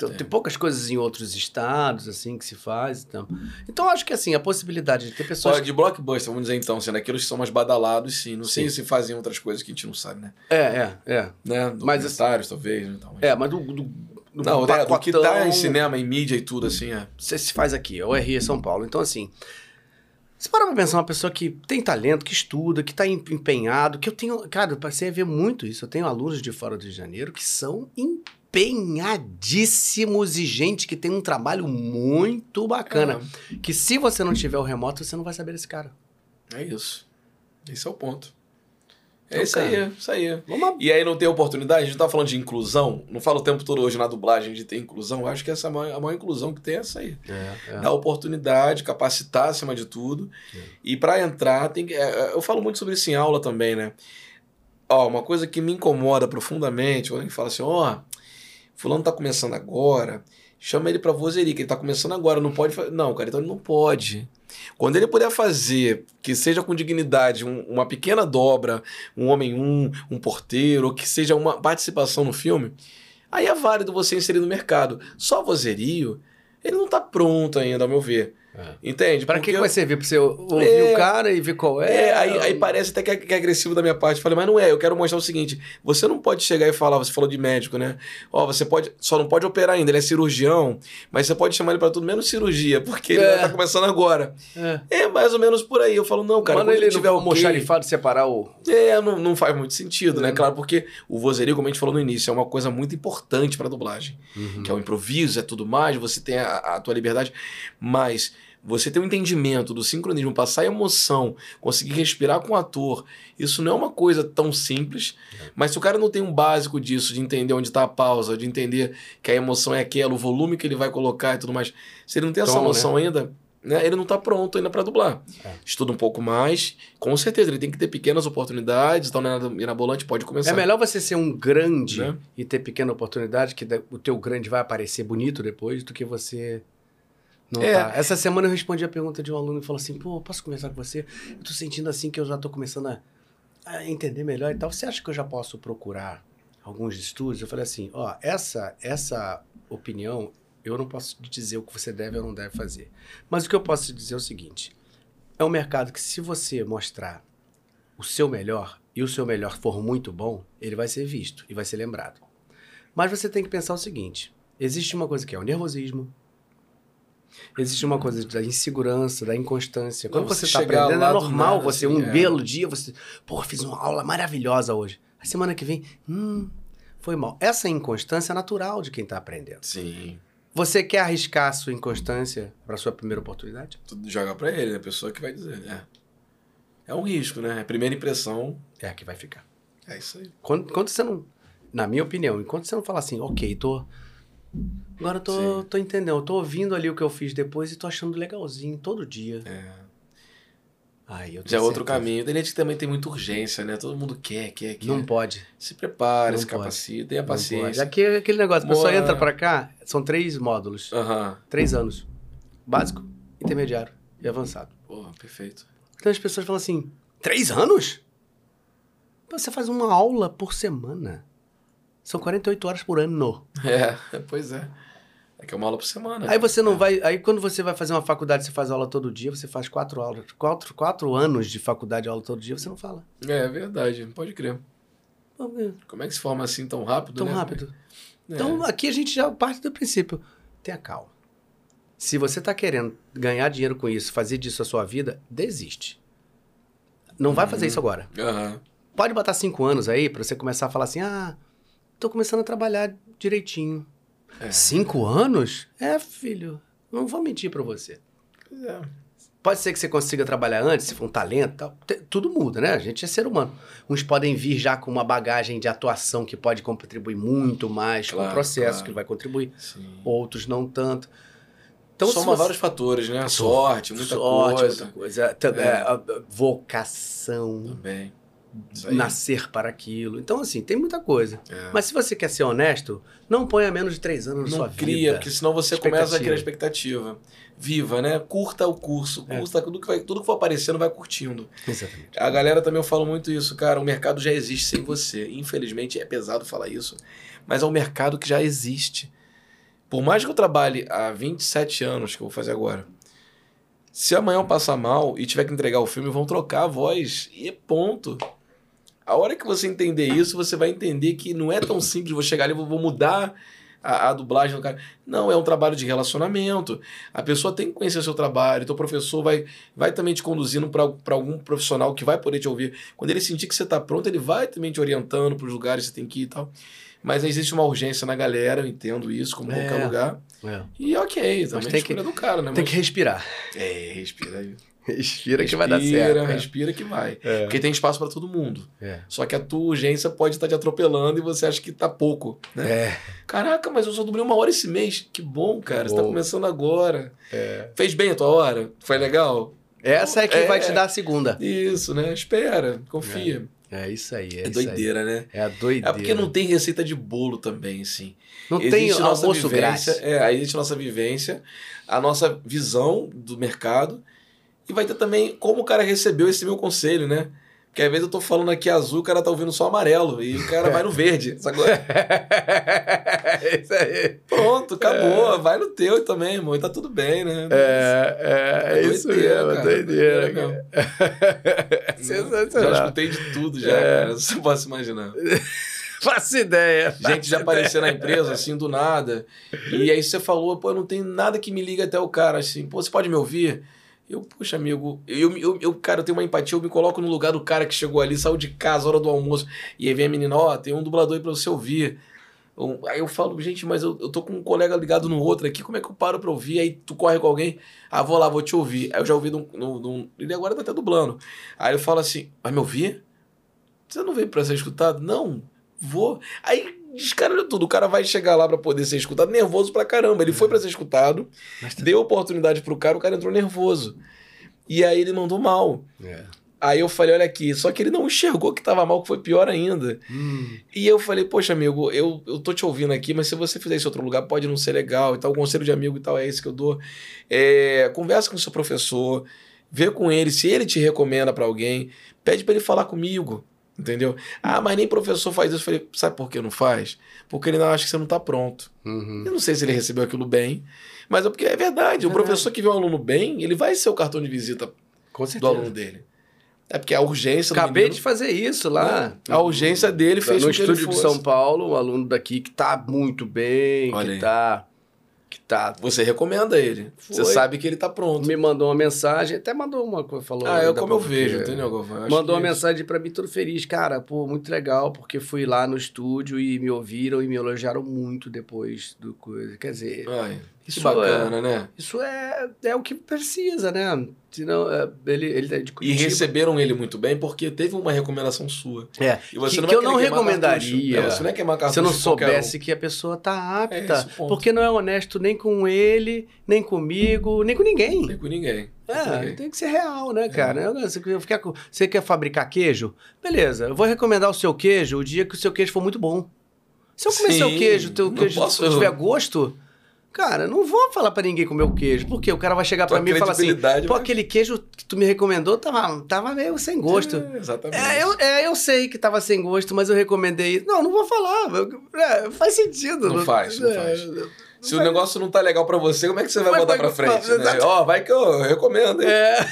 Então, É. Tem poucas coisas em outros estados, assim, que se faz. Então, então acho que, assim, a possibilidade de ter pessoas... Olha, de blockbuster, vamos dizer então, sendo aqueles que são mais badalados, sim. Não sei Sim. se fazem outras coisas que a gente não sabe, né? É, é, é. né? Mas- Documentários, talvez. né, tal, mas- É, mas do, do, do Não, né, do que tá em cinema, em mídia e tudo, assim, é. Você se faz aqui, é o RI São Paulo. Então, assim, você para pra pensar uma pessoa que tem talento, que estuda, que tá em- empenhado, que eu tenho... Cara, eu passei a ver muito isso. Eu tenho alunos de fora do Rio de Janeiro que são empenhadíssimos e gente que tem um trabalho muito bacana. Que se você não tiver o remoto, você não vai saber desse cara. É, é isso. Esse é o ponto. É Então, isso aí, é isso aí. Vamos E aí não tem oportunidade? A gente tá falando de inclusão, não fala o tempo todo hoje na dublagem de ter inclusão, eu acho que essa é a maior, a maior inclusão que tem é essa aí. É, é. Dar oportunidade, capacitar acima de tudo. É. E para entrar, tem que, é, eu falo muito sobre isso em aula também, né? Ó, uma coisa que me incomoda profundamente, quando alguém fala assim, ó, fulano tá começando agora, chama ele pra vozeria, que ele tá começando agora, não pode fazer. Não, cara, então ele não pode. Quando ele puder fazer, que seja com dignidade, um- uma pequena dobra, um homem um, um porteiro, ou que seja uma participação no filme, aí é válido você inserir no mercado. Só vozerio, ele não tá pronto ainda, ao meu ver. É. Entende? Pra que, que vai servir? Pra você ouvir É. o cara e ver qual é? é, aí, aí parece até que é, que é agressivo da minha parte. Eu Falei, mas não é, eu quero mostrar o seguinte: você não pode chegar e falar, você falou de médico, né? Ó, você pode, só não pode operar ainda, ele é cirurgião, mas você pode chamar ele pra tudo menos cirurgia, porque ele É. tá começando agora. É. É mais ou menos por aí. Eu falo, não, cara, quando ele ele tiver ok, almoxarifado separar o... é, não, não faz muito sentido, né? Claro, porque o vozerio, como a gente falou no início, é uma coisa muito importante pra dublagem Uhum. que é o improviso, é tudo mais, você tem a, a tua liberdade, mas você ter um entendimento do sincronismo, passar emoção, conseguir respirar com o ator, isso não é uma coisa tão simples, mas se o cara não tem um básico disso, de entender onde está a pausa, de entender que a emoção é aquela, o volume que ele vai colocar e tudo mais, se ele não tem essa Tom, noção ainda, né, ele não está pronto ainda para dublar. É. Estuda um pouco mais, com certeza, ele tem que ter pequenas oportunidades, então não é nada mirabolante, pode começar. É melhor você ser um grande Né? e ter pequena oportunidade, que o teu grande vai aparecer bonito depois, do que você não É. tá. Essa semana eu respondi a pergunta de um aluno e falou assim, pô, posso conversar com você? Eu tô sentindo assim que eu já tô começando a, a entender melhor e tal. Você acha que eu já posso procurar alguns estúdios? Eu falei assim, ó, essa, essa opinião, eu não posso te dizer o que você deve ou não deve fazer. Mas o que eu posso te dizer é o seguinte, é um mercado que se você mostrar o seu melhor e o seu melhor for muito bom, ele vai ser visto e vai ser lembrado. Mas você tem que pensar o seguinte: existe uma coisa que é o nervosismo, existe uma coisa da insegurança, da inconstância. Quando Não, você está aprendendo, é normal nada, você, assim, um é. belo dia, você, pô, fiz uma aula maravilhosa hoje. A semana que vem, hum, foi mal. Essa inconstância é natural de quem está aprendendo. Sim. Você quer arriscar a sua inconstância para sua primeira oportunidade? Tu joga pra ele, né? A pessoa que vai dizer. É. É um risco, né? A primeira impressão É a que vai ficar. é isso aí. Quando, enquanto você não. Na minha opinião, enquanto você não fala assim, ok, tô. Agora eu tô, Sim. tô entendendo, eu tô ouvindo ali o que eu fiz depois e tô achando legalzinho todo dia. É. Aí eu Já é outro caminho. Tem gente que também tem muita urgência, né? Todo mundo quer, quer, quer. Não pode. Se prepare, Não se pode. capacite, tenha paciência. Aqui é aquele negócio, a pessoa Boa. entra pra cá, são três módulos, Aham. três anos. Básico, intermediário e avançado. Porra, perfeito. Então as pessoas falam assim: três anos? Você faz uma aula por semana. São 48 horas por ano. É, [laughs] pois é. É que é uma aula por semana. Aí você É. não vai. Aí quando você vai fazer uma faculdade, você faz aula todo dia, você faz quatro aulas, quatro, quatro anos de faculdade, aula todo dia, você não fala. É, é verdade, pode crer. É Como é que se forma assim tão rápido, Tão né? rápido. É. Então aqui a gente já parte do princípio. Tenha calma. Se você tá querendo ganhar dinheiro com isso, fazer disso a sua vida, desiste. Não vai Uhum. fazer isso agora. Aham. Pode botar cinco anos aí pra você começar a falar assim: ah, tô começando a trabalhar direitinho. É. Cinco anos? É, filho. Não vou mentir pra você. É. Pode ser que você consiga trabalhar antes, se for um talento tal. Tudo muda, né? A gente é ser humano. Uns podem vir já com uma bagagem de atuação que pode contribuir muito mais com Claro, o processo, claro. que vai contribuir. Sim. Outros não tanto. Então, Soma você- vários fatores, né? Sorte, muita Sorte, coisa. muita coisa. É. é, a- a- vocação, Também. Nascer para aquilo. Então, assim, tem muita coisa. É. Mas se você quer ser honesto, não ponha menos de três anos na sua não cria, vida. porque senão você começa a criar expectativa. Viva, né? Curta o curso, É. curta tudo que, vai, tudo que for aparecendo, vai curtindo. Exatamente. A galera também eu falo muito isso, cara. O mercado já existe sem você. Infelizmente é pesado falar isso, mas é um mercado que já existe. Por mais que eu trabalhe há 27 anos, que eu vou fazer agora, se amanhã eu passar mal e tiver que entregar o filme, vão trocar a voz. E ponto. A hora que você entender isso, você vai entender que não é tão simples vou chegar ali e vou vou mudar a, a dublagem do cara. Não, é um trabalho de relacionamento. A pessoa tem que conhecer o seu trabalho. Então o professor vai, vai também te conduzindo para algum profissional que vai poder te ouvir. Quando ele sentir que você está pronto, ele vai também te orientando para os lugares que você tem que ir e tal. Mas existe uma urgência na galera, eu entendo isso, como É. qualquer lugar. É. E ok, também tem a escolha do cara, né? Tem Mas- que respirar. É, respira aí. Respira que vai dar certo. Respira, né? respira que vai. É. Porque tem espaço para todo mundo. É. Só que a tua urgência pode estar te atropelando e você acha que tá pouco, né? É. Caraca, mas eu só dublei uma hora esse mês. Que bom, cara. Você tá começando agora. É. Fez bem a tua hora? Foi legal? Essa é que É. vai te dar a segunda. Isso, né? Espera, confia. É isso aí. É, É, isso aí. doideira, né? É a doideira. É porque não tem receita de bolo também, assim. Não tem Existe nossa almoço vivência, grátis. É, aí existe a nossa vivência, a nossa visão do mercado. E vai ter também como o cara recebeu esse meu conselho, né? Porque às vezes eu tô falando aqui azul, o cara tá ouvindo só amarelo. E o cara vai no verde. [laughs] sacou? É isso aí. Pronto, acabou. Vai no teu também, irmão. E tá tudo bem, né? É, é, é É isso mesmo, cara, doideira. cara. [laughs] Já Sensacional. escutei de tudo já, É. cara. Você [laughs] pode imaginar. Faço ideia. Gente já aparecer na empresa, assim, do nada. E aí você falou, pô, não tem nada que me liga até o cara, assim, pô, você pode me ouvir? Eu, puxa, amigo, eu, eu, eu, cara, eu tenho uma empatia, eu me coloco no lugar do cara que chegou ali, saiu de casa, hora do almoço, e aí vem a menina, ó, tem um dublador aí pra você ouvir. Um- Aí eu falo, gente, mas eu, eu tô com um colega ligado no outro aqui, como é que eu paro pra ouvir? Aí tu corre com alguém, ah, vou lá, vou te ouvir. Aí eu já ouvi num, num, num- ele agora tá até dublando. Aí eu falo assim, vai me ouvir? Você não veio pra ser escutado? Não, vou. Aí descaralhou tudo. O cara vai chegar lá pra poder ser escutado, nervoso pra caramba. Ele foi pra ser escutado, Mas tá- deu oportunidade pro cara, o cara entrou nervoso. E aí ele mandou mal. É. Aí eu falei, olha aqui, só que ele não enxergou que tava mal, que foi pior ainda. Hum, E eu falei, poxa, amigo, eu, eu tô te ouvindo aqui, mas se você fizer isso em outro lugar, pode não ser legal e tal. O conselho de amigo e tal é esse que eu dou. É, conversa com o seu professor, vê com ele, se ele te recomenda pra alguém, pede pra ele falar comigo. Entendeu? Ah, mas nem professor faz isso. Eu falei, sabe por que não faz? Porque ele não acha que você não tá pronto. uhum. Eu não sei se ele recebeu aquilo bem, mas é porque é verdade. O É. professor que vê um aluno bem, ele vai ser o cartão de visita do aluno dele. É porque a urgência do Acabei menino- de fazer isso lá. A urgência dele fez no com que ele estúdio de. São Paulo, um aluno daqui que tá muito bem, Olha que aí. Tá. Você recomenda ele. Você Foi. sabe que ele tá pronto. Me mandou uma mensagem, até mandou uma coisa, falou. Ah, é ainda como eu vejo, entendeu, Galvão? Eu acho Mandou uma que- mensagem pra mim todo feliz, cara, pô, muito legal, porque fui lá no estúdio e me ouviram e me elogiaram muito depois do coisa. Quer dizer, Ai, Isso bacana, né? isso é, é o que precisa, né? Senão, é, ele, ele é de E Curitiba. receberam ele muito bem porque teve uma recomendação sua. É, E você que, não que eu não recomendaria. É, você não é queimar cartucho se eu não qualquer um. soubesse que a pessoa tá É apta. ponto. porque não é honesto nem com ele, nem comigo, nem com ninguém. Nem com ninguém. Com É, ninguém. tem que ser real, né, cara? Você, quer você quer fabricar queijo? Beleza, eu vou recomendar o seu queijo o dia que o seu queijo for muito bom. Se eu comer Sim, seu queijo, teu queijo posso- tiver gosto, cara, não vou falar pra ninguém comer o queijo. Porque o cara vai chegar Tua pra mim e falar assim: pô, aquele queijo que tu me recomendou tava, tava meio sem gosto. É, exatamente. É eu, é, eu sei que tava sem gosto, mas eu recomendei. Não, não vou falar. É, faz sentido. Não faz, não é, faz. não Se o negócio não tá legal pra você, como é que você vai Vai- botar pra frente? né? Ó, vai que eu recomendo, hein? É.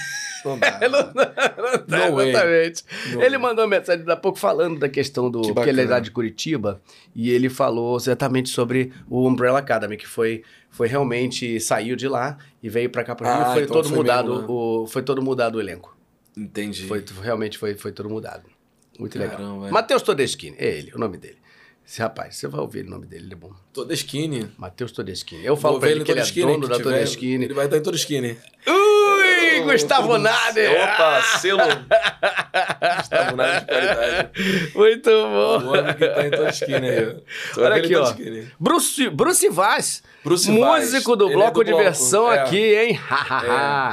Não dá. [laughs] Não, não, não, No way. exatamente. No ele way. mandou uma mensagem da pouco falando da questão do Que ele é lá de Curitiba e ele falou exatamente sobre o Umbrella Academy, que foi, foi realmente saiu de lá e veio pra cá pro Rio. Ah, foi então todo foi mudado, mesmo, né? o, foi todo mudado o elenco. Entendi. Foi realmente foi, foi todo mudado. Muito legal. Caramba, é. Matheus Todeschini, é ele, o nome dele. Esse rapaz, você vai ouvir o nome dele, ele é bom. Toda skinny. Matheus Todeschini. Eu falo Vou pra ver ele que ele é dono da Todeschini. Ele vai estar em toda skinny. Gustavo Nader! Opa, selo. Gustavo Nader de qualidade. Muito O bom. homem que tá em toda aí. Olha aqui, em ó. Bruce, Bruce Vaz, Bruce Vaz, músico do ele é Bloco do de Bloco, Versão é. aqui, hein?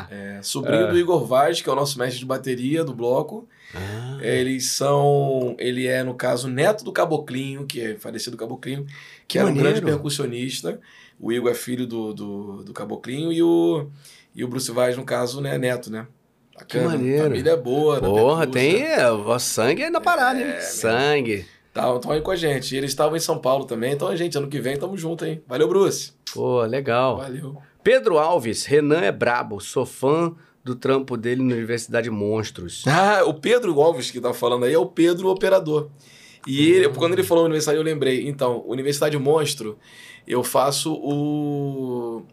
É, é, sobrinho do Igor Vaz, que é o nosso mestre de bateria do bloco. Ah. Eles são. Ele é, no caso, neto do Caboclinho, que é falecido Caboclinho, que, Que era um grande percussionista. O Igor é filho do, do, do Caboclinho e o, e o Bruce Vaz, no caso, né, neto, né? Bacana. maneiro. Família é boa, da Porra, tem é, o sangue aí na parada, hein? É, Sangue. Estão aí com a gente. E eles estavam em São Paulo também. Então, a gente, ano que vem, tamo junto, hein? Valeu, Bruce. Pô, legal. Valeu. Pedro Alves, Renan é brabo, sou fã do trampo dele na Universidade Monstros. [laughs] Ah, o Pedro Alves que tá falando aí é o Pedro Operador. E ele, quando ele falou Universidade, eu lembrei. Então, Universidade Monstro, eu faço o.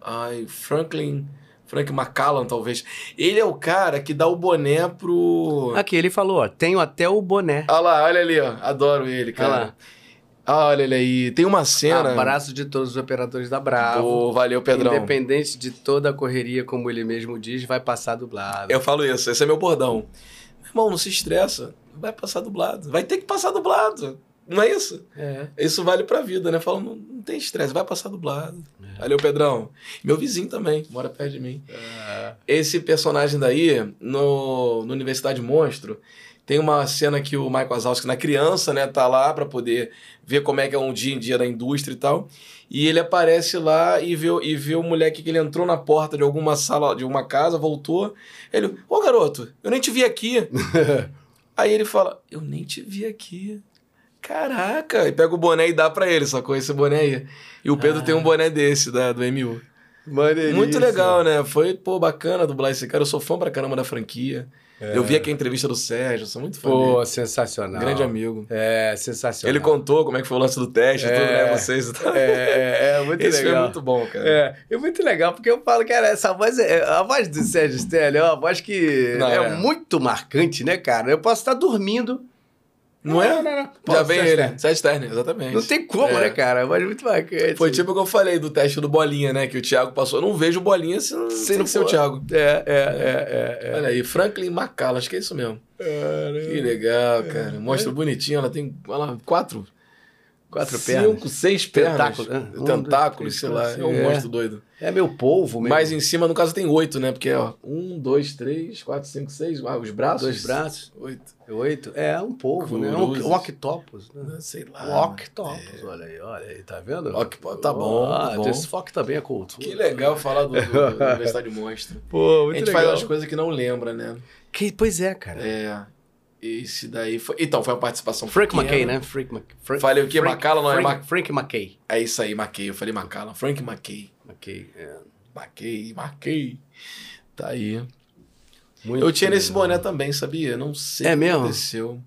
Ai, Franklin. Frank McCallan, talvez. Ele é o cara que dá o boné pro. Aqui, ele falou, ó, tenho até o boné. Olha lá, olha ali, ó. Adoro ele, Olha cara. lá. Ah, olha ele aí. Tem uma cena. Abraço de todos os operadores da Bravo. Pô, valeu, Pedrão. Independente de toda a correria, como ele mesmo diz, vai passar dublado. Eu falo isso, esse é meu bordão. Meu irmão, não se estressa. Vai passar dublado. Vai ter que passar dublado. Não é isso? É. Isso vale pra vida, né? Fala, não, não tem estresse, vai passar dublado. Valeu, Pedrão. Meu vizinho também, mora perto de mim. Esse personagem daí, no, no Universidade Monstro, tem uma cena que o Michael Wazowski, na criança, né, tá lá pra poder ver como é que é um dia em dia da indústria e tal. E ele aparece lá e vê, e vê o moleque que ele entrou na porta de alguma sala, de uma casa, voltou. Ele, ô garoto, eu nem te vi aqui. [laughs] Aí ele fala, eu nem te vi aqui. Caraca, e pega o boné e dá pra ele, sacou esse boné aí. E o Pedro Ah. tem um boné desse, da, do MU. Maneiríssimo. Muito legal, né? Foi, pô, bacana dublar esse cara. Eu sou fã pra caramba da franquia. Eu vi aqui a entrevista do Sérgio, sou muito fã É. Pô, dele. sensacional. Grande amigo. É, sensacional. Ele contou como é que foi o lance do teste, É. tudo, né? Vocês e tal. É, é, é muito Esse legal. foi muito bom, cara. É, é muito legal, porque eu falo, cara, essa voz, é, a voz do Sérgio Stelli é uma voz que Não, é, é. muito marcante, né, cara? Eu posso estar dormindo. Não é? Não, não, não. Pô, Já vem ele. Sérgio Stern, exatamente. Não tem como, É. né, cara? É voz muito marcante. Foi tipo o que eu falei do teste do Bolinha, né? Que o Thiago passou. Eu não vejo Bolinha se não, Se não não ser o for- Thiago. É, é, é, é. é. Olha aí, Franklin Macala, acho que é isso mesmo. Que legal, cara. Mostra bonitinho, ela tem ela, quatro, Quatro cinco, pernas. seis pernas. Tentáculos, né? Um, Tentáculos, sei lá. É um é. monstro doido. É meu polvo mesmo. Mas em cima, no caso, tem oito, né? Porque, ó, um, dois, três, quatro, cinco, seis. Ah, os braços? Dois braços. Oito. Oito. É um polvo, né? Cruzes. Um, um octopus. Né? Sei lá. Um octopus, olha aí, olha aí, tá vendo? Octopus, tá bom, tá Ah, bom. Desfoque também é cultura. Que legal falar do, do, da Universidade Monstro. [laughs] Pô, A muito gente legal. faz umas coisas que não lembra, né? Que, pois é, cara. É. Esse daí foi. Então, foi uma participação. Frank pequena. McKay, né? Frank Mc... Frank... Falei o quê? Frank... Não é Frank... Mac- Frank McKay. É isso aí, McKay. Eu falei Macallan. Frank McKay. McKay, é. McKay, McKay. Tá aí. Muito eu tinha nesse boné também, sabia? Não sei É o que mesmo? aconteceu.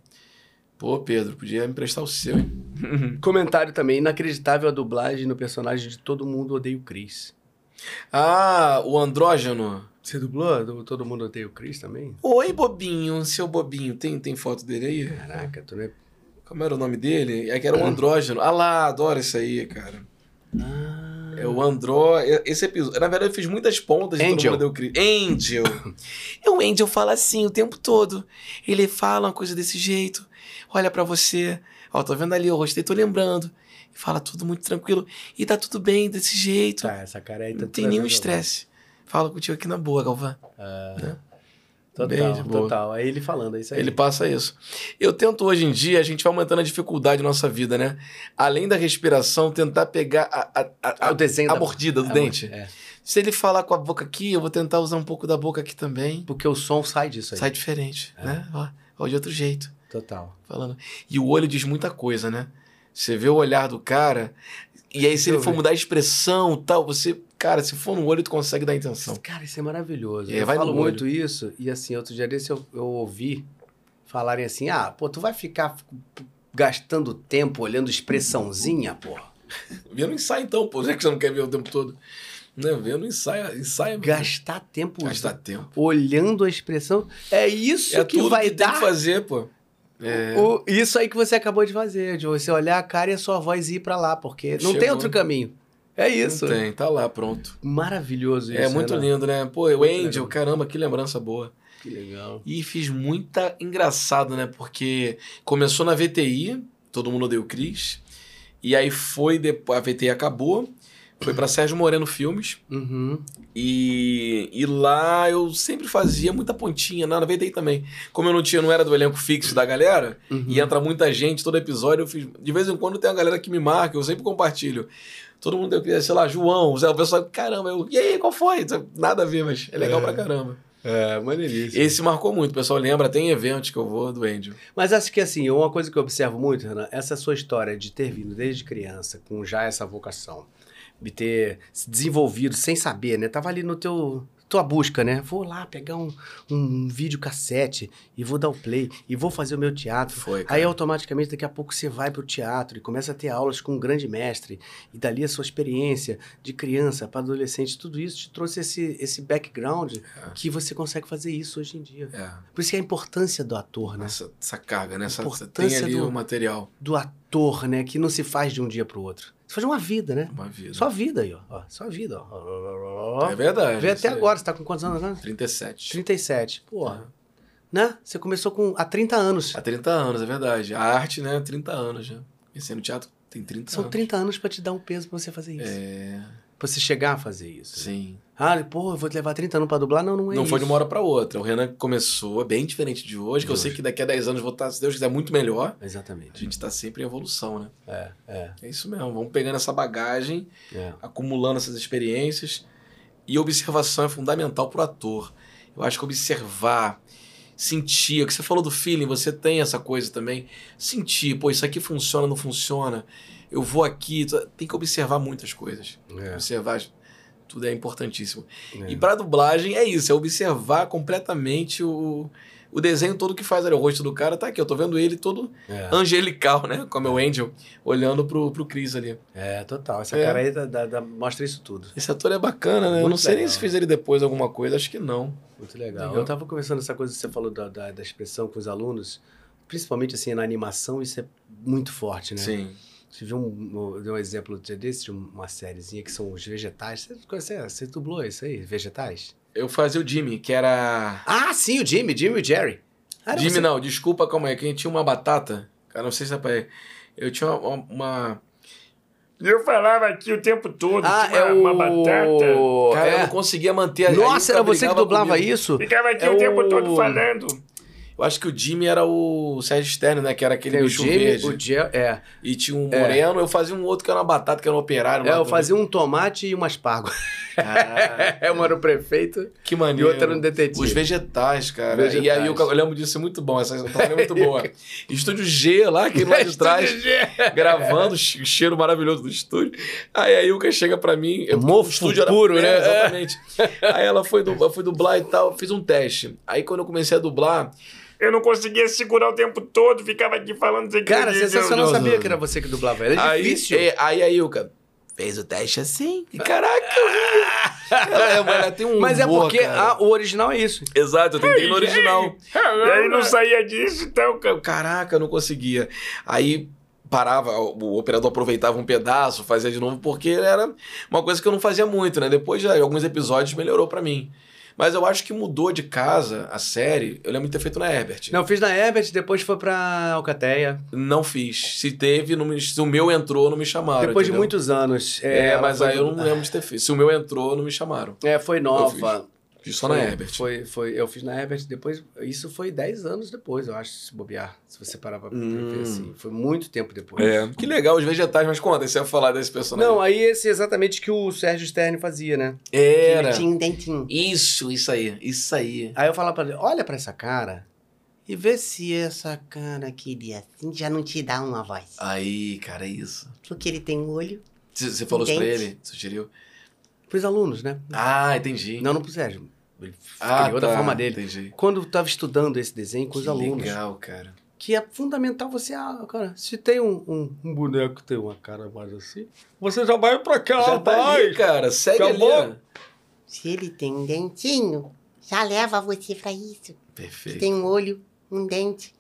Pô, Pedro, podia me emprestar o seu, hein? [laughs] Comentário também, inacreditável a dublagem no personagem de Todo Mundo Odeia o Chris. Ah, o andrógeno. Você dublou do Todo Mundo Odeia o Chris também? Oi, bobinho, seu bobinho. Tem, tem foto dele aí? Caraca, tu não é... Como era o nome dele? É que era um andrógeno. Ah lá, adoro isso aí, cara. Ah, É o Andró. Esse episódio. Na verdade, eu fiz muitas pontas de Angel. Todo Mundo Odeia o Chris. Angel. e [laughs] o Angel fala assim o tempo todo. Ele fala uma coisa desse jeito. Olha pra você. Ó, tô vendo ali o rosto dele, tô lembrando. Fala tudo muito tranquilo. E tá tudo bem desse jeito. tá, essa cara aí tá Não tem nenhum estresse. Fala contigo aqui na boa, Galvão. Total, Bem de boa. total. Aí ele falando, é isso aí. Ele passa isso. Eu tento hoje em dia, a gente vai aumentando a dificuldade na nossa vida, né? Além da respiração, tentar pegar a, a, a, Ah, o desenho a da- mordida do a- dente. É, Se ele falar com a boca aqui, eu vou tentar usar um pouco da boca aqui também. porque o som sai disso aí. Sai diferente, É. né? Ó, ó, de outro jeito. Total. Falando. E o olho diz muita coisa, né? Você vê o olhar do cara, e aí se ele for mudar a expressão tal, você. Cara, se for no olho, tu consegue dar a intenção. Cara, isso é maravilhoso. É, eu falo muito isso, e assim, outro dia desse eu, eu ouvi falarem assim: ah, pô, tu vai ficar gastando tempo olhando expressãozinha, pô. [laughs] Vê no ensaio então, pô, já que você não quer ver o tempo todo. Né? Vê no ensaio, ensaio mesmo. Gastar tempo Gastar tempo. olhando a expressão. É isso É que tudo vai que tem dar. que fazer, pô. É. o- isso aí que você acabou de fazer, de você olhar a cara e a sua voz ir pra lá, porque não tem Chegou. outro caminho. É isso. Não tem, tá lá, pronto. Maravilhoso isso. é muito né? lindo, né? Pô, o Angel, caramba, que lembrança boa. Que legal. E fiz muita engraçado, né? Porque começou na VTI, todo mundo o Cris. E aí foi depois, a VTI acabou, foi pra Sérgio Moreno Filmes. Uhum. E, e lá eu sempre fazia muita pontinha, na VTI também. Como eu não tinha, não era do elenco fixo da galera, Uhum. e entra muita gente, todo episódio eu fiz. De vez em quando tem uma galera que me marca, eu sempre compartilho. Todo mundo, eu, sei lá, João, Zé, o pessoal, caramba, eu, e aí, qual foi? Nada a ver, mas é legal É. pra caramba. É, maneiríssimo. Esse marcou muito, o pessoal lembra, tem eventos que eu vou do Angel. Mas acho que assim, uma coisa que eu observo muito, Renan, essa sua história de ter vindo desde criança com já essa vocação, de ter se desenvolvido sem saber, né? Tava ali no teu tua busca, né? Vou lá pegar um, um vídeo cassete e vou dar o play e vou fazer o meu teatro. Foi, Aí automaticamente daqui a pouco você vai pro teatro e começa a ter aulas com um grande mestre e dali a sua experiência de criança para adolescente, tudo isso te trouxe esse, esse background que você consegue fazer isso hoje em dia. É, Por isso que é a importância do ator, né? essa, essa carga, né? Essa, você tem Importância ali do- o material. do ator, né? Que não se faz de um dia pro outro. Se faz de uma vida, né? Uma vida. Sua vida aí, ó. ó. Sua vida, ó. É verdade. Vê até aí. agora, você tá com quantos anos agora? 37. 37. Porra. Né? Você começou com há 30 anos. Há 30 anos, é verdade. A arte, né? 30 anos já. Pensei no teatro, tem 30 São anos. 30 anos pra te dar um peso pra você fazer isso. É, Pra você chegar a fazer isso. sim. Ah, pô, eu vou te levar 30 anos pra dublar? Não, não é não isso. foi de uma hora pra outra. O Renan começou bem diferente de hoje, que eu De sei hoje. que daqui a 10 anos vou estar, se Deus quiser, muito melhor. A Exatamente. gente tá sempre em evolução, né? É, é, É isso mesmo. Vamos pegando essa bagagem, é. acumulando essas experiências. E observação é fundamental pro ator. Eu acho que observar, sentir. O que você falou do feeling, você tem essa coisa também. Sentir, pô, isso aqui funciona, não funciona. Eu vou aqui. Tem que observar muitas coisas. É, Observar tudo é importantíssimo. é. E pra dublagem é isso, é observar completamente o, o desenho todo que faz ali. O rosto do cara tá aqui, eu tô vendo ele todo É. angelical, né? Como é o Angel, olhando pro, pro Chris ali. É, total. Essa É. cara aí dá- dá- dá- mostra isso tudo. Esse ator é bacana, né? eu Muito não sei nem legal. se fiz ele depois alguma coisa, acho que não. Muito legal. Legal. Eu tava conversando essa coisa que você falou da, da, da expressão com os alunos, principalmente assim na animação, isso é muito forte, né? Sim. Você viu um, eu dei um exemplo outro dia desse de uma sériezinha que são os vegetais. Você, conhece, você dublou isso aí? Vegetais? Eu fazia o Jimmy, que era. Ah, sim, o Jimmy, Jimmy e o Jerry. Ah, Jimmy você- não, desculpa, calma aí, que a gente tinha uma batata. Cara, não sei se é pra. Eu tinha uma. uma- eu falava aqui o tempo todo, Ah, tinha é uma, o... uma batata. Cara, eu é. não conseguia manter a Nossa, era você que dublava comigo. isso? Ficava aqui É o tempo todo falando. Eu acho que o Jimmy era o Sérgio Stern, né? Que era aquele Tem o bicho Jimmy, verde. o Jerry, é. E tinha um É. moreno, eu fazia um outro que era uma batata, que era um operário. É, eu fazia um tomate e um aspargo. Ah, [laughs] um era o prefeito que e maneiro. outro era um detetive. Os vegetais, cara. Vegetais. E aí eu, eu lembro disso, é muito bom. Essa história é muito boa. [laughs] Estúdio G lá, aquele lá de trás, [laughs] gravando, che- cheiro maravilhoso do estúdio. Aí a Ilka chega pra mim. eu- Mofo o estúdio era puro, é, né? Exatamente. Aí ela foi, du- eu fui dublar e tal, fiz um teste. Aí quando eu comecei a dublar, Eu não conseguia segurar o tempo todo, ficava aqui falando sem Cara, sensacional, eu não sabia que era você que dublava. Era aí, difícil. é, aí a Ilka fez o teste assim. E, caraca, eu [laughs] ela, é, ela tem um Mas é humor, porque cara. a- o original é isso. Exato, eu tentei no original. E aí não saía disso, então. cara. Caraca, eu não conseguia. Aí parava, o operador aproveitava um pedaço, fazia de novo, porque era uma coisa que eu não fazia muito, né? Depois de alguns episódios melhorou pra mim. Mas eu acho que mudou de casa a série. Eu lembro de ter feito na Herbert. Não, fiz na Herbert, depois foi pra Alcateia. Não fiz. Se teve, não me- se o meu entrou, não me chamaram. depois de entendeu? muitos anos. É, ela mas aí eu não lembro de ter feito. Se o meu entrou, não me chamaram. É, foi nova. Fiz só foi, na Herbert. Foi, foi, eu fiz na Herbert, depois. Isso foi 10 anos depois, eu acho, se bobear. Se você parar pra, Hum. ver assim. Foi muito tempo depois. É, que legal os vegetais, mas conta, você ia falar desse personagem. Não, aí esse é exatamente que o Sérgio Stern fazia, né? Era. Um dentinho. Isso, isso aí, isso aí. Aí eu falava pra ele, olha pra essa cara e vê se essa cara aqui de assim já não te dá uma voz. Aí, cara, é isso. Porque ele tem um olho. Você falou isso pra ele? Sugeriu? Pros alunos, né? Ah, entendi. Não, não pro Sérgio. Ele ah, criou da forma dele. Entendi. Quando eu tava estudando esse desenho com os que alunos. legal, cara. Que é fundamental você, ah, cara, se tem um, um, um boneco que tem uma cara mais assim, você já vai pra cá, Já tá ali, cara. Segue Acabou. ali. ó. Se ele tem um dentinho, já leva você pra isso. Perfeito. Tem um olho, um dente.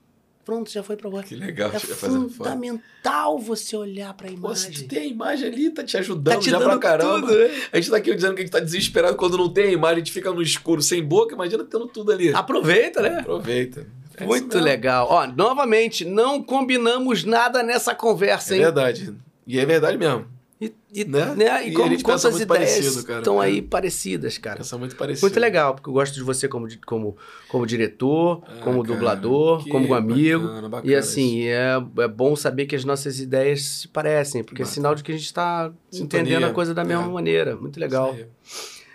Pronto, já foi pra lá. Que legal. É É fundamental você olhar Pô, se tu imagem. tem a imagem ali, tá te ajudando Tá te já pra caramba. tudo, né? A gente tá aqui dizendo que a gente tá desesperado quando não tem a imagem, a gente fica no escuro, sem boca, imagina tendo tudo ali. Aproveita, né? Aproveita. É Muito legal. Ó, novamente, não combinamos nada nessa conversa, É hein? verdade. E é verdade mesmo. E, e, Né? né? e E como quantas ideias estão É. aí parecidas, cara. É muito parecida. Muito legal, porque eu gosto de você como, como, como diretor, Ah, como cara, dublador, como amigo. bacana, bacana E assim, é, é bom saber que as nossas ideias se parecem, porque é Bacana. sinal de que a gente está entendendo a coisa da mesma É. maneira. Muito legal.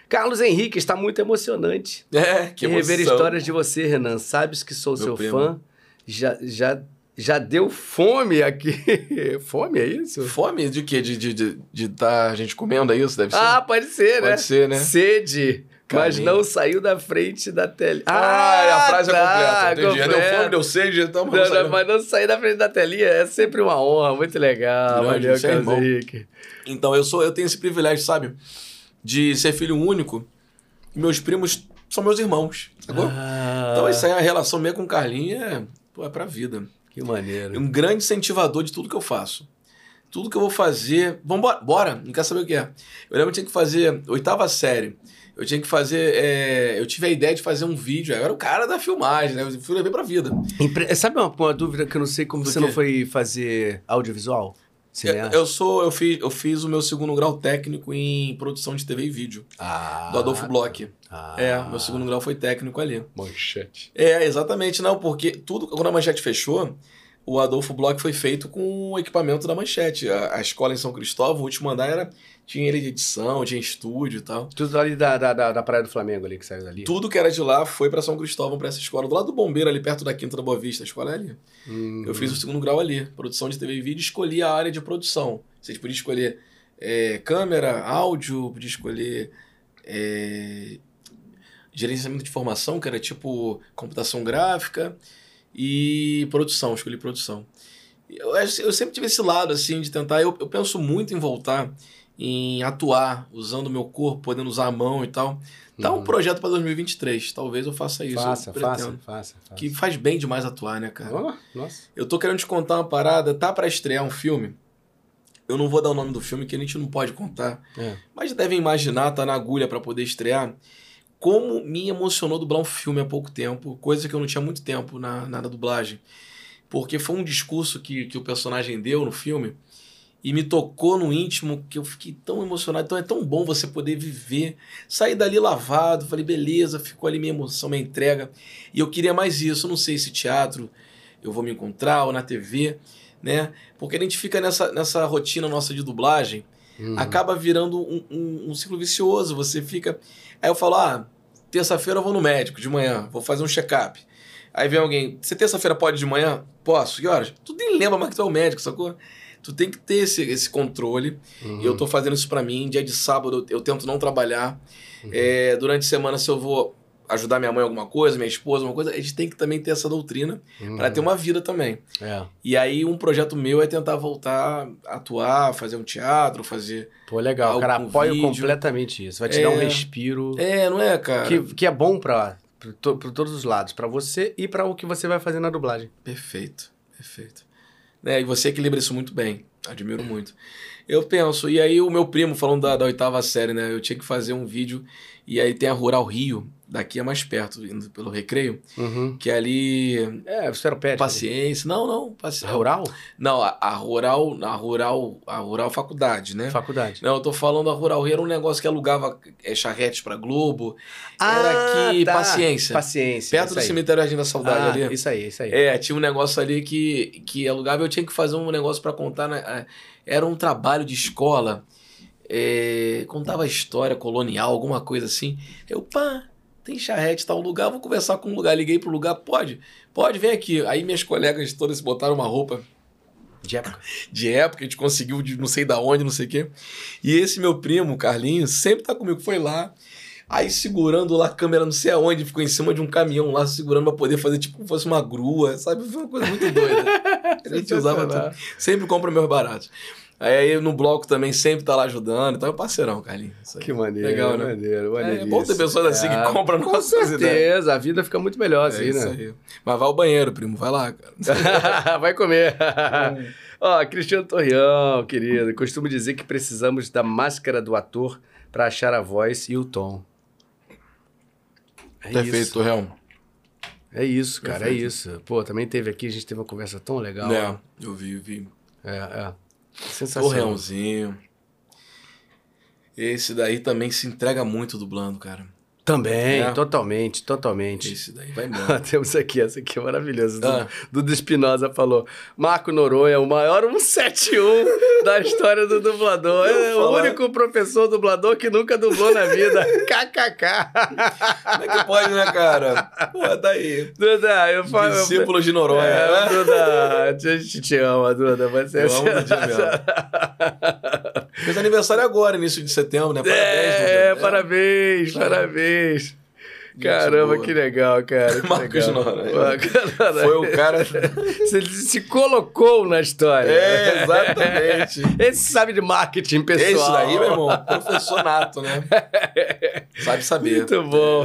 Carlos Henrique, está muito emocionante. É, que rever emoção. histórias de você, Renan. Sabes que sou Meu seu primo. fã. Já, já, já deu fome aqui. [laughs] fome, é isso? Fome de quê? De estar de, de tá a gente comendo, é isso? Deve ser? Ah, pode ser, né? Pode ser, né? Sede. Mas não saiu da frente da tela. Ah, a frase é completa. Entendi. Já deu fome, deu sede, então Não, vamos não, sair. mas não sair da frente da telinha é sempre uma honra, muito legal. Grande, Valeu, isso é Carlos irmão. Henrique. Então, eu sou, eu tenho esse privilégio, sabe? De ser filho único. Meus primos são meus irmãos, sacou? Ah, Então, isso aí, a relação minha com o Carlinhos é, pô, é pra vida. Que maneiro. um grande incentivador de tudo que eu faço. Tudo que eu vou fazer. Vambora, bora, não quer saber o que é. Eu lembro que eu tinha que fazer oitava série. Eu tinha que fazer. é, eu tive a ideia de fazer um vídeo. Eu era o cara da filmagem, né? Eu fui levar pra vida. Sabe uma, uma dúvida que eu não sei como Do você quê? não foi fazer audiovisual? Eu, eu sou, eu fiz, eu fiz o meu segundo grau técnico em produção de TV e vídeo, Ah, do Adolfo Bloch. ah, É, meu segundo grau foi técnico ali. Manchete. É, exatamente, não, porque tudo, quando a manchete fechou, o Adolfo Bloch foi feito com o equipamento da manchete. A, a escola em São Cristóvão, o último andar era. Tinha ele de edição, tinha estúdio e tal. Tudo ali da, da, da, da Praia do Flamengo ali, que saiu dali. Tudo que era de lá foi pra São Cristóvão, pra essa escola. Do lado do bombeiro, ali perto da Quinta da Boa Vista, a escola é ali. Hum. Eu fiz o segundo grau ali, produção de TV e vídeo, escolhi a área de produção. Vocês podiam escolher é, câmera, áudio, podia escolher é, gerenciamento de informação, que era tipo computação gráfica, e produção, escolhi produção. Eu, eu sempre tive esse lado, assim, de tentar. Eu, eu penso muito em voltar, em atuar, usando o meu corpo, podendo usar a mão e tal. Tá um Uhum. projeto para 2023, talvez eu faça isso. Faça, eu faça, faça, faça. Que faz bem demais atuar, né, cara? Oh, nossa. Eu tô querendo te contar uma parada, tá pra estrear um filme. Eu não vou dar o nome do filme que a gente não pode contar, É. mas devem imaginar, tá na agulha pra poder estrear. Como me emocionou dublar um filme há pouco tempo, coisa que eu não tinha muito tempo na, na dublagem. Porque foi um discurso que, que o personagem deu no filme e me tocou no íntimo que eu fiquei tão emocionado. Então é tão bom você poder viver, sair dali lavado. Falei, beleza, ficou ali minha emoção, minha entrega. E eu queria mais isso. Eu não sei se teatro eu vou me encontrar ou na TV, né? Porque a gente fica nessa, nessa rotina nossa de dublagem, Uhum. acaba virando um, um, um ciclo vicioso. Você fica. Aí eu falo, ah, terça-feira eu vou no médico de manhã, vou fazer um check-up. Aí vem alguém, você terça-feira pode de manhã? Posso, que horas? Tu nem lembra mais que tu é o médico, sacou? Tu tem que ter esse, esse controle. Uhum. E eu tô fazendo isso pra mim. Dia de sábado eu, eu tento não trabalhar. Uhum. É, durante a semana, se eu vou ajudar minha mãe em alguma coisa, minha esposa, alguma coisa, a gente tem que também ter essa doutrina para ter uma vida também. É. E aí um projeto meu é tentar voltar a atuar, fazer um teatro, fazer. Pô, legal. Cara, apoio vídeo. completamente isso. Vai te É. dar um respiro. É, não é, cara? Que, que é bom pra, pra, to- todos os lados. Pra você e pra o que você vai fazer na dublagem. Perfeito, perfeito. Né, e você equilibra isso muito bem. Admiro muito. Eu penso, e aí o meu primo, falando da, da oitava série, né? Eu tinha que fazer um vídeo, e aí tem a Rural Rio, daqui é mais perto, indo pelo recreio, Uhum. que é ali. É, você era pet. Paciência. Não, não. Paci... Rural? Não, a, a Rural, a Rural, a Rural Faculdade, né? Faculdade. Não, eu tô falando a Rural Rio, era um negócio que alugava é, charretes pra Globo. era aqui, paciência. Ah, Paciência. Perto do aí. cemitério Jardim da Saudade Ah, ali. Isso aí, isso aí. É, tinha um negócio ali que, que alugava eu tinha que fazer um negócio pra contar. Né? é, Era um trabalho de escola, é, contava história colonial, alguma coisa assim. Eu, pá, tem charrete, tal lugar, vou conversar com um lugar. Liguei pro lugar, pode, pode, vem aqui. Aí minhas colegas todas botaram uma roupa De época. de época, a gente conseguiu de não sei da onde, não sei o quê. E esse meu primo, Carlinhos, sempre tá comigo, foi lá. Aí segurando lá a câmera, não sei aonde, ficou em cima de um caminhão lá, segurando pra poder fazer tipo como fosse uma grua, sabe? Foi uma coisa muito doida. [laughs] A gente usava tudo. Sempre compra meus baratos. Aí, no bloco também sempre tá lá ajudando. Então é um parceirão, Carlinhos. Que maneiro. Legal, né? Maneiro, É bom ter pessoas assim que compram Com nossas ideias. certeza, a vida fica muito melhor É assim, isso né? aí. Mas vai ao banheiro, primo. Vai lá, cara. [laughs] Vai comer. [laughs] Ó, Cristiano Torreão, querido, costumo dizer que precisamos da máscara do ator pra achar a voz e o tom. É Perfeito, isso. Torreão. É isso, cara, Perfeito. é isso. Pô, também teve aqui, a gente teve uma conversa tão legal. É, eu vi, eu vi. É, é. Sensacional. Torreãozinho. Esse daí também se entrega muito dublando, cara. Também, É. totalmente, totalmente. Esse daí vai [laughs] embora. Temos aqui, essa aqui é maravilhosa. Ah. Dudu Espinosa falou: Marco Noronha, o maior 171 da história do dublador. É o falar. único professor dublador que nunca dublou na vida. [laughs] KKK. Como é que pode, né, cara? Pô, tá aí. Duda, eu falo. Discípulo de Noronha. É, né? Duda, a gente te ama, Duda. Você Eu amo o dia [laughs] mesmo. Fez aniversário agora, início de setembro, né? Parabéns, É, Duda. parabéns, parabéns. Cheers. Caramba, que legal, cara. Que Marcos legal. Noronha. Marcos Foi o cara. [laughs] Você se colocou na história. É, exatamente. [laughs] Esse sabe de marketing pessoal. Esse daí, meu irmão, professor nato, né? [laughs] Sabe saber. Muito bom.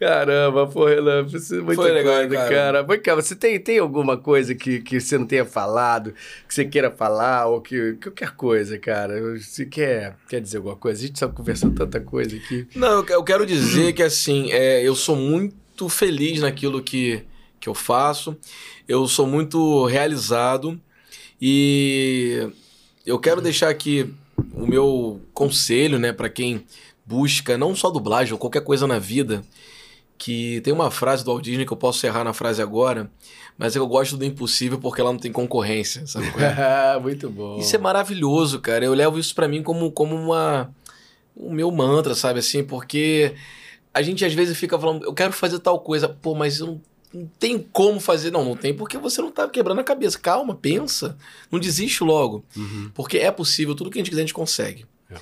É. Caramba, pô, Renan, você muito Foi legal, coisa, cara. cara. Vem cá, você tem, tem alguma coisa que, que você não tenha falado, que você queira falar, ou que qualquer coisa, cara? Você quer, quer dizer alguma coisa? A gente só conversou tanta coisa aqui. Não, eu quero dizer que assim, é, eu sou muito feliz naquilo que, que eu faço, eu sou muito realizado e eu quero deixar aqui o meu conselho, né, para quem busca não só dublagem ou qualquer coisa na vida, que tem uma frase do Walt Disney que eu posso errar na frase agora, mas eu gosto do impossível porque lá não tem concorrência, sabe? é? [laughs] muito bom. Isso é maravilhoso, cara. Eu levo isso pra mim como, como uma o meu mantra, sabe assim, porque a gente às vezes fica falando, eu quero fazer tal coisa, pô, mas eu não, não tem como fazer. Não, não tem porque você não tá quebrando a cabeça. Calma, pensa. Não desiste logo. Uhum. Porque é possível, tudo que a gente quiser a gente consegue. É.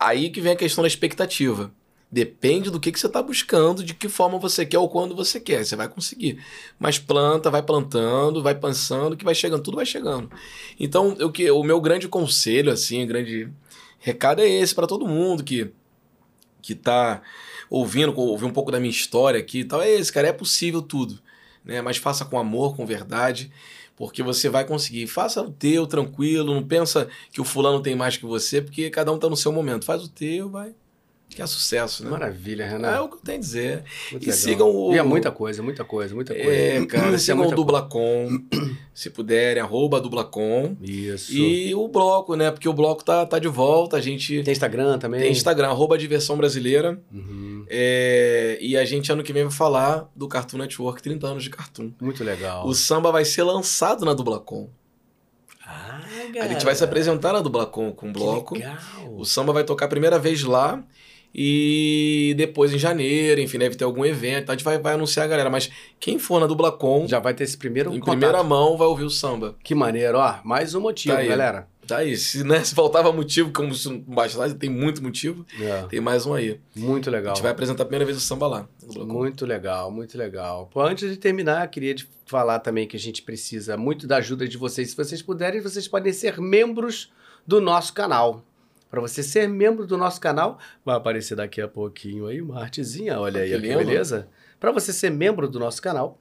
Aí que vem a questão da expectativa. Depende do que, que você está buscando, de que forma você quer ou quando você quer. Você vai conseguir. Mas planta, vai plantando, vai pensando, que vai chegando, tudo vai chegando. Então, eu, que, o meu grande conselho, assim, o grande recado é esse para todo mundo que, que tá ouvindo, ouviu um pouco da minha história aqui e tal. É esse, cara, é possível tudo. Né? Mas faça com amor, com verdade porque você vai conseguir. Faça o teu tranquilo, não pensa que o fulano tem mais que você, porque cada um tá no seu momento. Faz o teu, vai. Que é sucesso, né? Maravilha, Renan. É o que eu tenho a dizer. Muito e legal. sigam o- E é muita coisa, muita coisa, muita coisa. É, [clears throat] cara, Isso é sigam o Dublacom, se puderem, arroba Dublacom. Isso. E o bloco, né? Porque o bloco tá, tá de volta, a gente Tem Instagram também? tem Instagram, arroba Diversão Brasileira. Uhum. É, e a gente ano que vem vai falar do Cartoon Network, 30 anos de Cartoon. Muito legal. O samba vai ser lançado na Dublacom. Ah, A gente vai se apresentar na Dublacom com o bloco. Legal. O samba vai tocar a primeira vez lá e depois em janeiro, enfim, deve ter algum evento. A gente vai, vai anunciar a galera. Mas quem for na Dublacom, Já vai ter esse primeiro em contato. primeira mão, vai ouvir o samba. Que maneiro, ó. Mais um motivo, Tá galera. Tá aí. Se, né, se faltava motivo, como se não bastasse, tem muito motivo. É, Tem mais um aí. muito A legal. gente vai apresentar a primeira vez o samba lá. Muito legal, muito legal. Pô, antes de terminar, queria falar também que a gente precisa muito da ajuda de vocês. Se vocês puderem, vocês podem ser membros do nosso canal. Para você ser membro do nosso canal, vai aparecer daqui a pouquinho aí uma artezinha, olha aí, Que que lindo. beleza? Para você ser membro do nosso canal,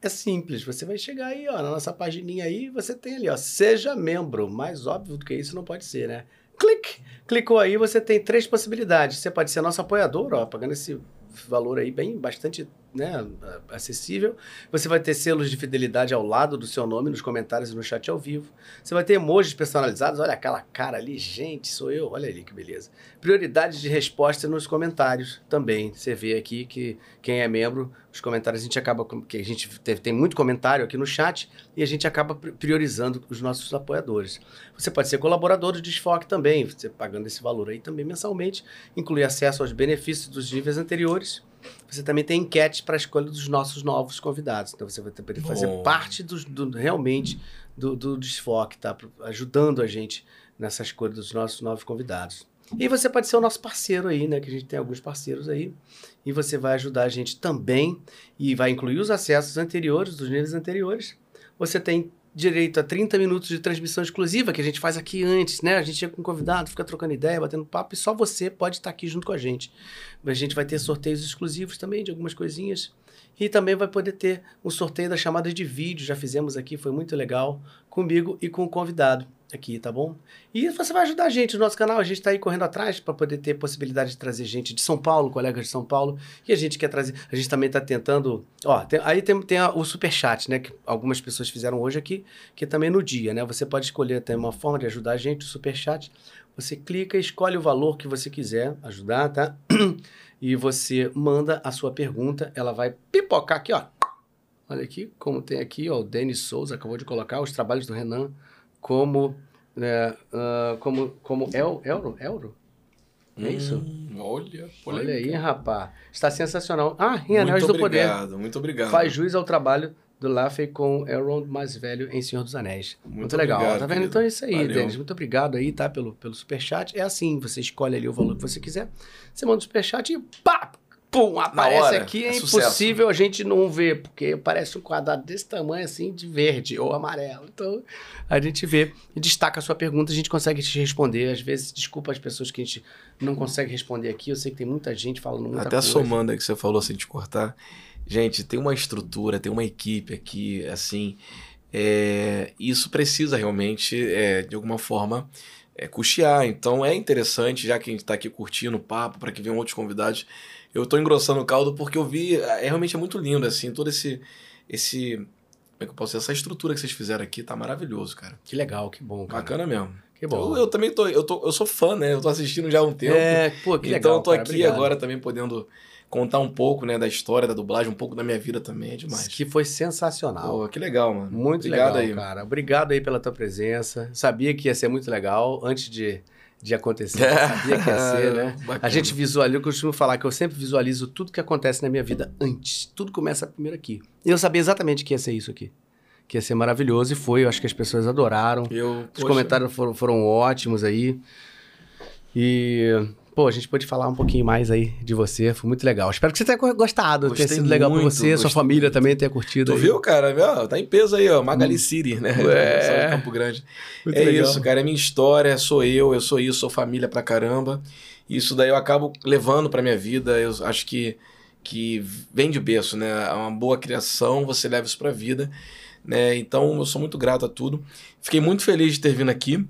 é simples. Você vai chegar aí, ó, na nossa pagininha aí, você tem ali, ó, seja membro. Mais óbvio do que isso não pode ser, né? Clique. Clicou aí, você tem três possibilidades. Você pode ser nosso apoiador, ó, pagando esse valor aí bem bastante né, acessível. Você vai ter selos de fidelidade ao lado do seu nome nos comentários e no chat ao vivo. Você vai ter emojis personalizados. Olha aquela cara ali, gente, sou eu. Olha ali que beleza. Prioridade de resposta nos comentários também. Você vê aqui que quem é membro, os comentários a gente acaba que a gente tem muito comentário aqui no chat e a gente acaba pri- priorizando os nossos apoiadores. Você pode ser colaborador do Desfoque também, você pagando esse valor aí também mensalmente, inclui acesso aos benefícios dos níveis anteriores. Você também tem enquete para a escolha dos nossos novos convidados. Então você vai ter, poder fazer Bom. parte dos- do, realmente do, do Desfoque, tá? Ajudando a gente nessa escolha dos nossos novos convidados. E você pode ser o nosso parceiro aí, né? Que a gente tem alguns parceiros aí. E você vai ajudar a gente também. E vai incluir os acessos anteriores, dos níveis anteriores. Você tem direito a 30 minutos de transmissão exclusiva que a gente faz aqui antes, né? A gente chega com um convidado, fica trocando ideia, batendo papo, e só você pode estar aqui junto com a gente. A gente vai ter sorteios exclusivos também de algumas coisinhas. E também vai poder ter um sorteio das chamadas de vídeo, já fizemos aqui, foi muito legal, comigo e com o convidado aqui, tá bom? E você vai ajudar a gente no nosso canal, a gente está aí correndo atrás para poder ter possibilidade de trazer gente de São Paulo, colegas de São Paulo, e a gente quer trazer, a gente também está tentando, ó, tem- aí tem, tem a- o superchat, né, que algumas pessoas fizeram hoje aqui, que também no dia, né, você pode escolher até uma forma de ajudar a gente, o superchat, você clica escolhe o valor que você quiser ajudar, tá? E você manda a sua pergunta, ela vai pipocar aqui, ó. Olha aqui, como tem aqui, ó, o Denis Souza acabou de colocar os trabalhos do Renan como, né, ah, como, como el, euro, euro? É isso? Hum, olha, Olha aí, rapaz. Está sensacional. Ah, em Anéis Muito do Poder. obrigado, muito obrigado. Faz jus ao trabalho do Laffey com Elrond mais velho em Senhor dos Anéis. Muito, Muito legal. obrigado, tá vendo? querido. Então é isso aí, Valeu. Denis. Muito obrigado aí, tá? Pelo, pelo superchat. É assim, você escolhe ali o valor que você quiser. Você manda o superchat e pá! Pum! Aparece aqui. É É, impossível a gente não ver, porque parece um quadrado desse tamanho assim, de verde ou amarelo. Então a gente vê e destaca a sua pergunta, a gente consegue te responder. Às vezes, desculpa as pessoas que a gente não consegue responder aqui. Eu sei que tem muita gente falando muita Até coisa. somando aí que você falou sem te cortar. Gente, tem uma estrutura, tem uma equipe aqui, assim. é, isso precisa realmente, é, de alguma forma, é, custear. Então é interessante, já que a gente está aqui curtindo o papo, para que venham outros convidados. Eu estou engrossando o caldo porque eu vi, é realmente é muito lindo, assim, todo esse. esse como é que eu posso dizer? Essa estrutura que vocês fizeram aqui tá maravilhoso, cara. Que legal, que bom, cara. Bacana mesmo. Que bom. Eu, eu também tô eu, tô. eu sou fã, né? Eu tô assistindo já há um tempo. É, pô, que então legal. eu tô cara, aqui obrigado. agora também podendo contar um pouco, né, da história da dublagem, um pouco da minha vida também, é demais. Que foi sensacional. Pô, que legal, mano. muito Obrigado legal, aí. cara. Obrigado aí pela tua presença. Sabia que ia ser muito legal antes de, de acontecer. Sabia que ia ser, né? [laughs] Bacana. A gente visualiza, eu costumo falar que eu sempre visualizo tudo que acontece na minha vida antes. Tudo começa primeiro aqui. E eu sabia exatamente que ia ser isso aqui. Que ia ser maravilhoso e foi. Eu acho que as pessoas adoraram. Eu, Os poxa, comentários foram, foram ótimos aí. E, pô, a gente pôde falar um pouquinho mais aí de você. Foi muito legal. Espero que você tenha gostado, tenha Gostei sido legal pra muito, você, sua família também tenha curtido. Tu aí. viu, cara? Tá em peso aí, ó. Magali City, né? [laughs] É. Campo Grande. Muito é legal. isso, cara. É minha história, sou eu, eu sou isso, sou família pra caramba. Isso daí eu acabo levando pra minha vida. Eu acho que, que vem de berço, né? É uma boa criação, você leva isso pra vida. Né? Então eu sou muito grato a tudo. Fiquei muito feliz de ter vindo aqui.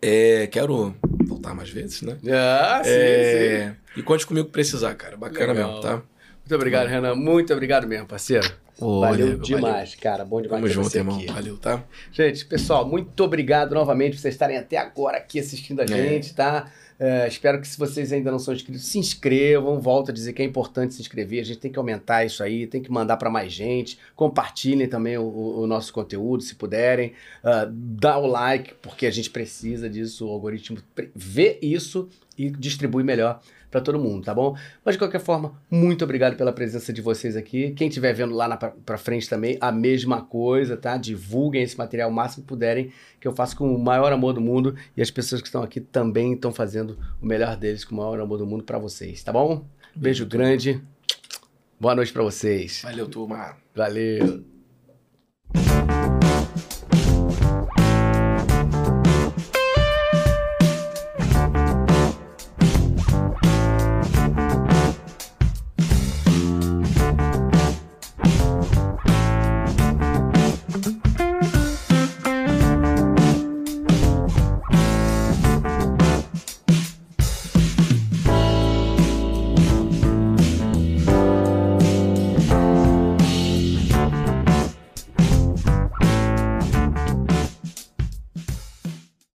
É, quero voltar mais vezes, né? Ah, sim, sim. É, E conte comigo que precisar, cara. Bacana Legal. mesmo, tá? Muito obrigado, Renan. Muito obrigado mesmo, parceiro. valeu Valeu, demais, cara. Bom demais Tamo ter junto, irmão. aqui. Valeu, tá? Gente, pessoal, muito obrigado novamente por vocês estarem até agora aqui assistindo a gente, tá? É, espero que se vocês ainda não são inscritos, se inscrevam. Volto a dizer que é importante se inscrever. A gente tem que aumentar isso aí, tem que mandar para mais gente. Compartilhem também o, o- nosso conteúdo, se puderem. Ah, dá o like, porque a gente precisa disso. O algoritmo vê isso e distribui melhor para todo mundo, tá bom? Mas de qualquer forma, muito obrigado pela presença de vocês aqui. Quem estiver vendo lá na, pra frente também, a mesma coisa, tá? Divulguem esse material o máximo que puderem, que eu faço com o maior amor do mundo e as pessoas que estão aqui também estão fazendo o melhor deles com o maior amor do mundo para vocês, tá bom? Beijo grande. Boa noite para vocês. Valeu, turma. Valeu.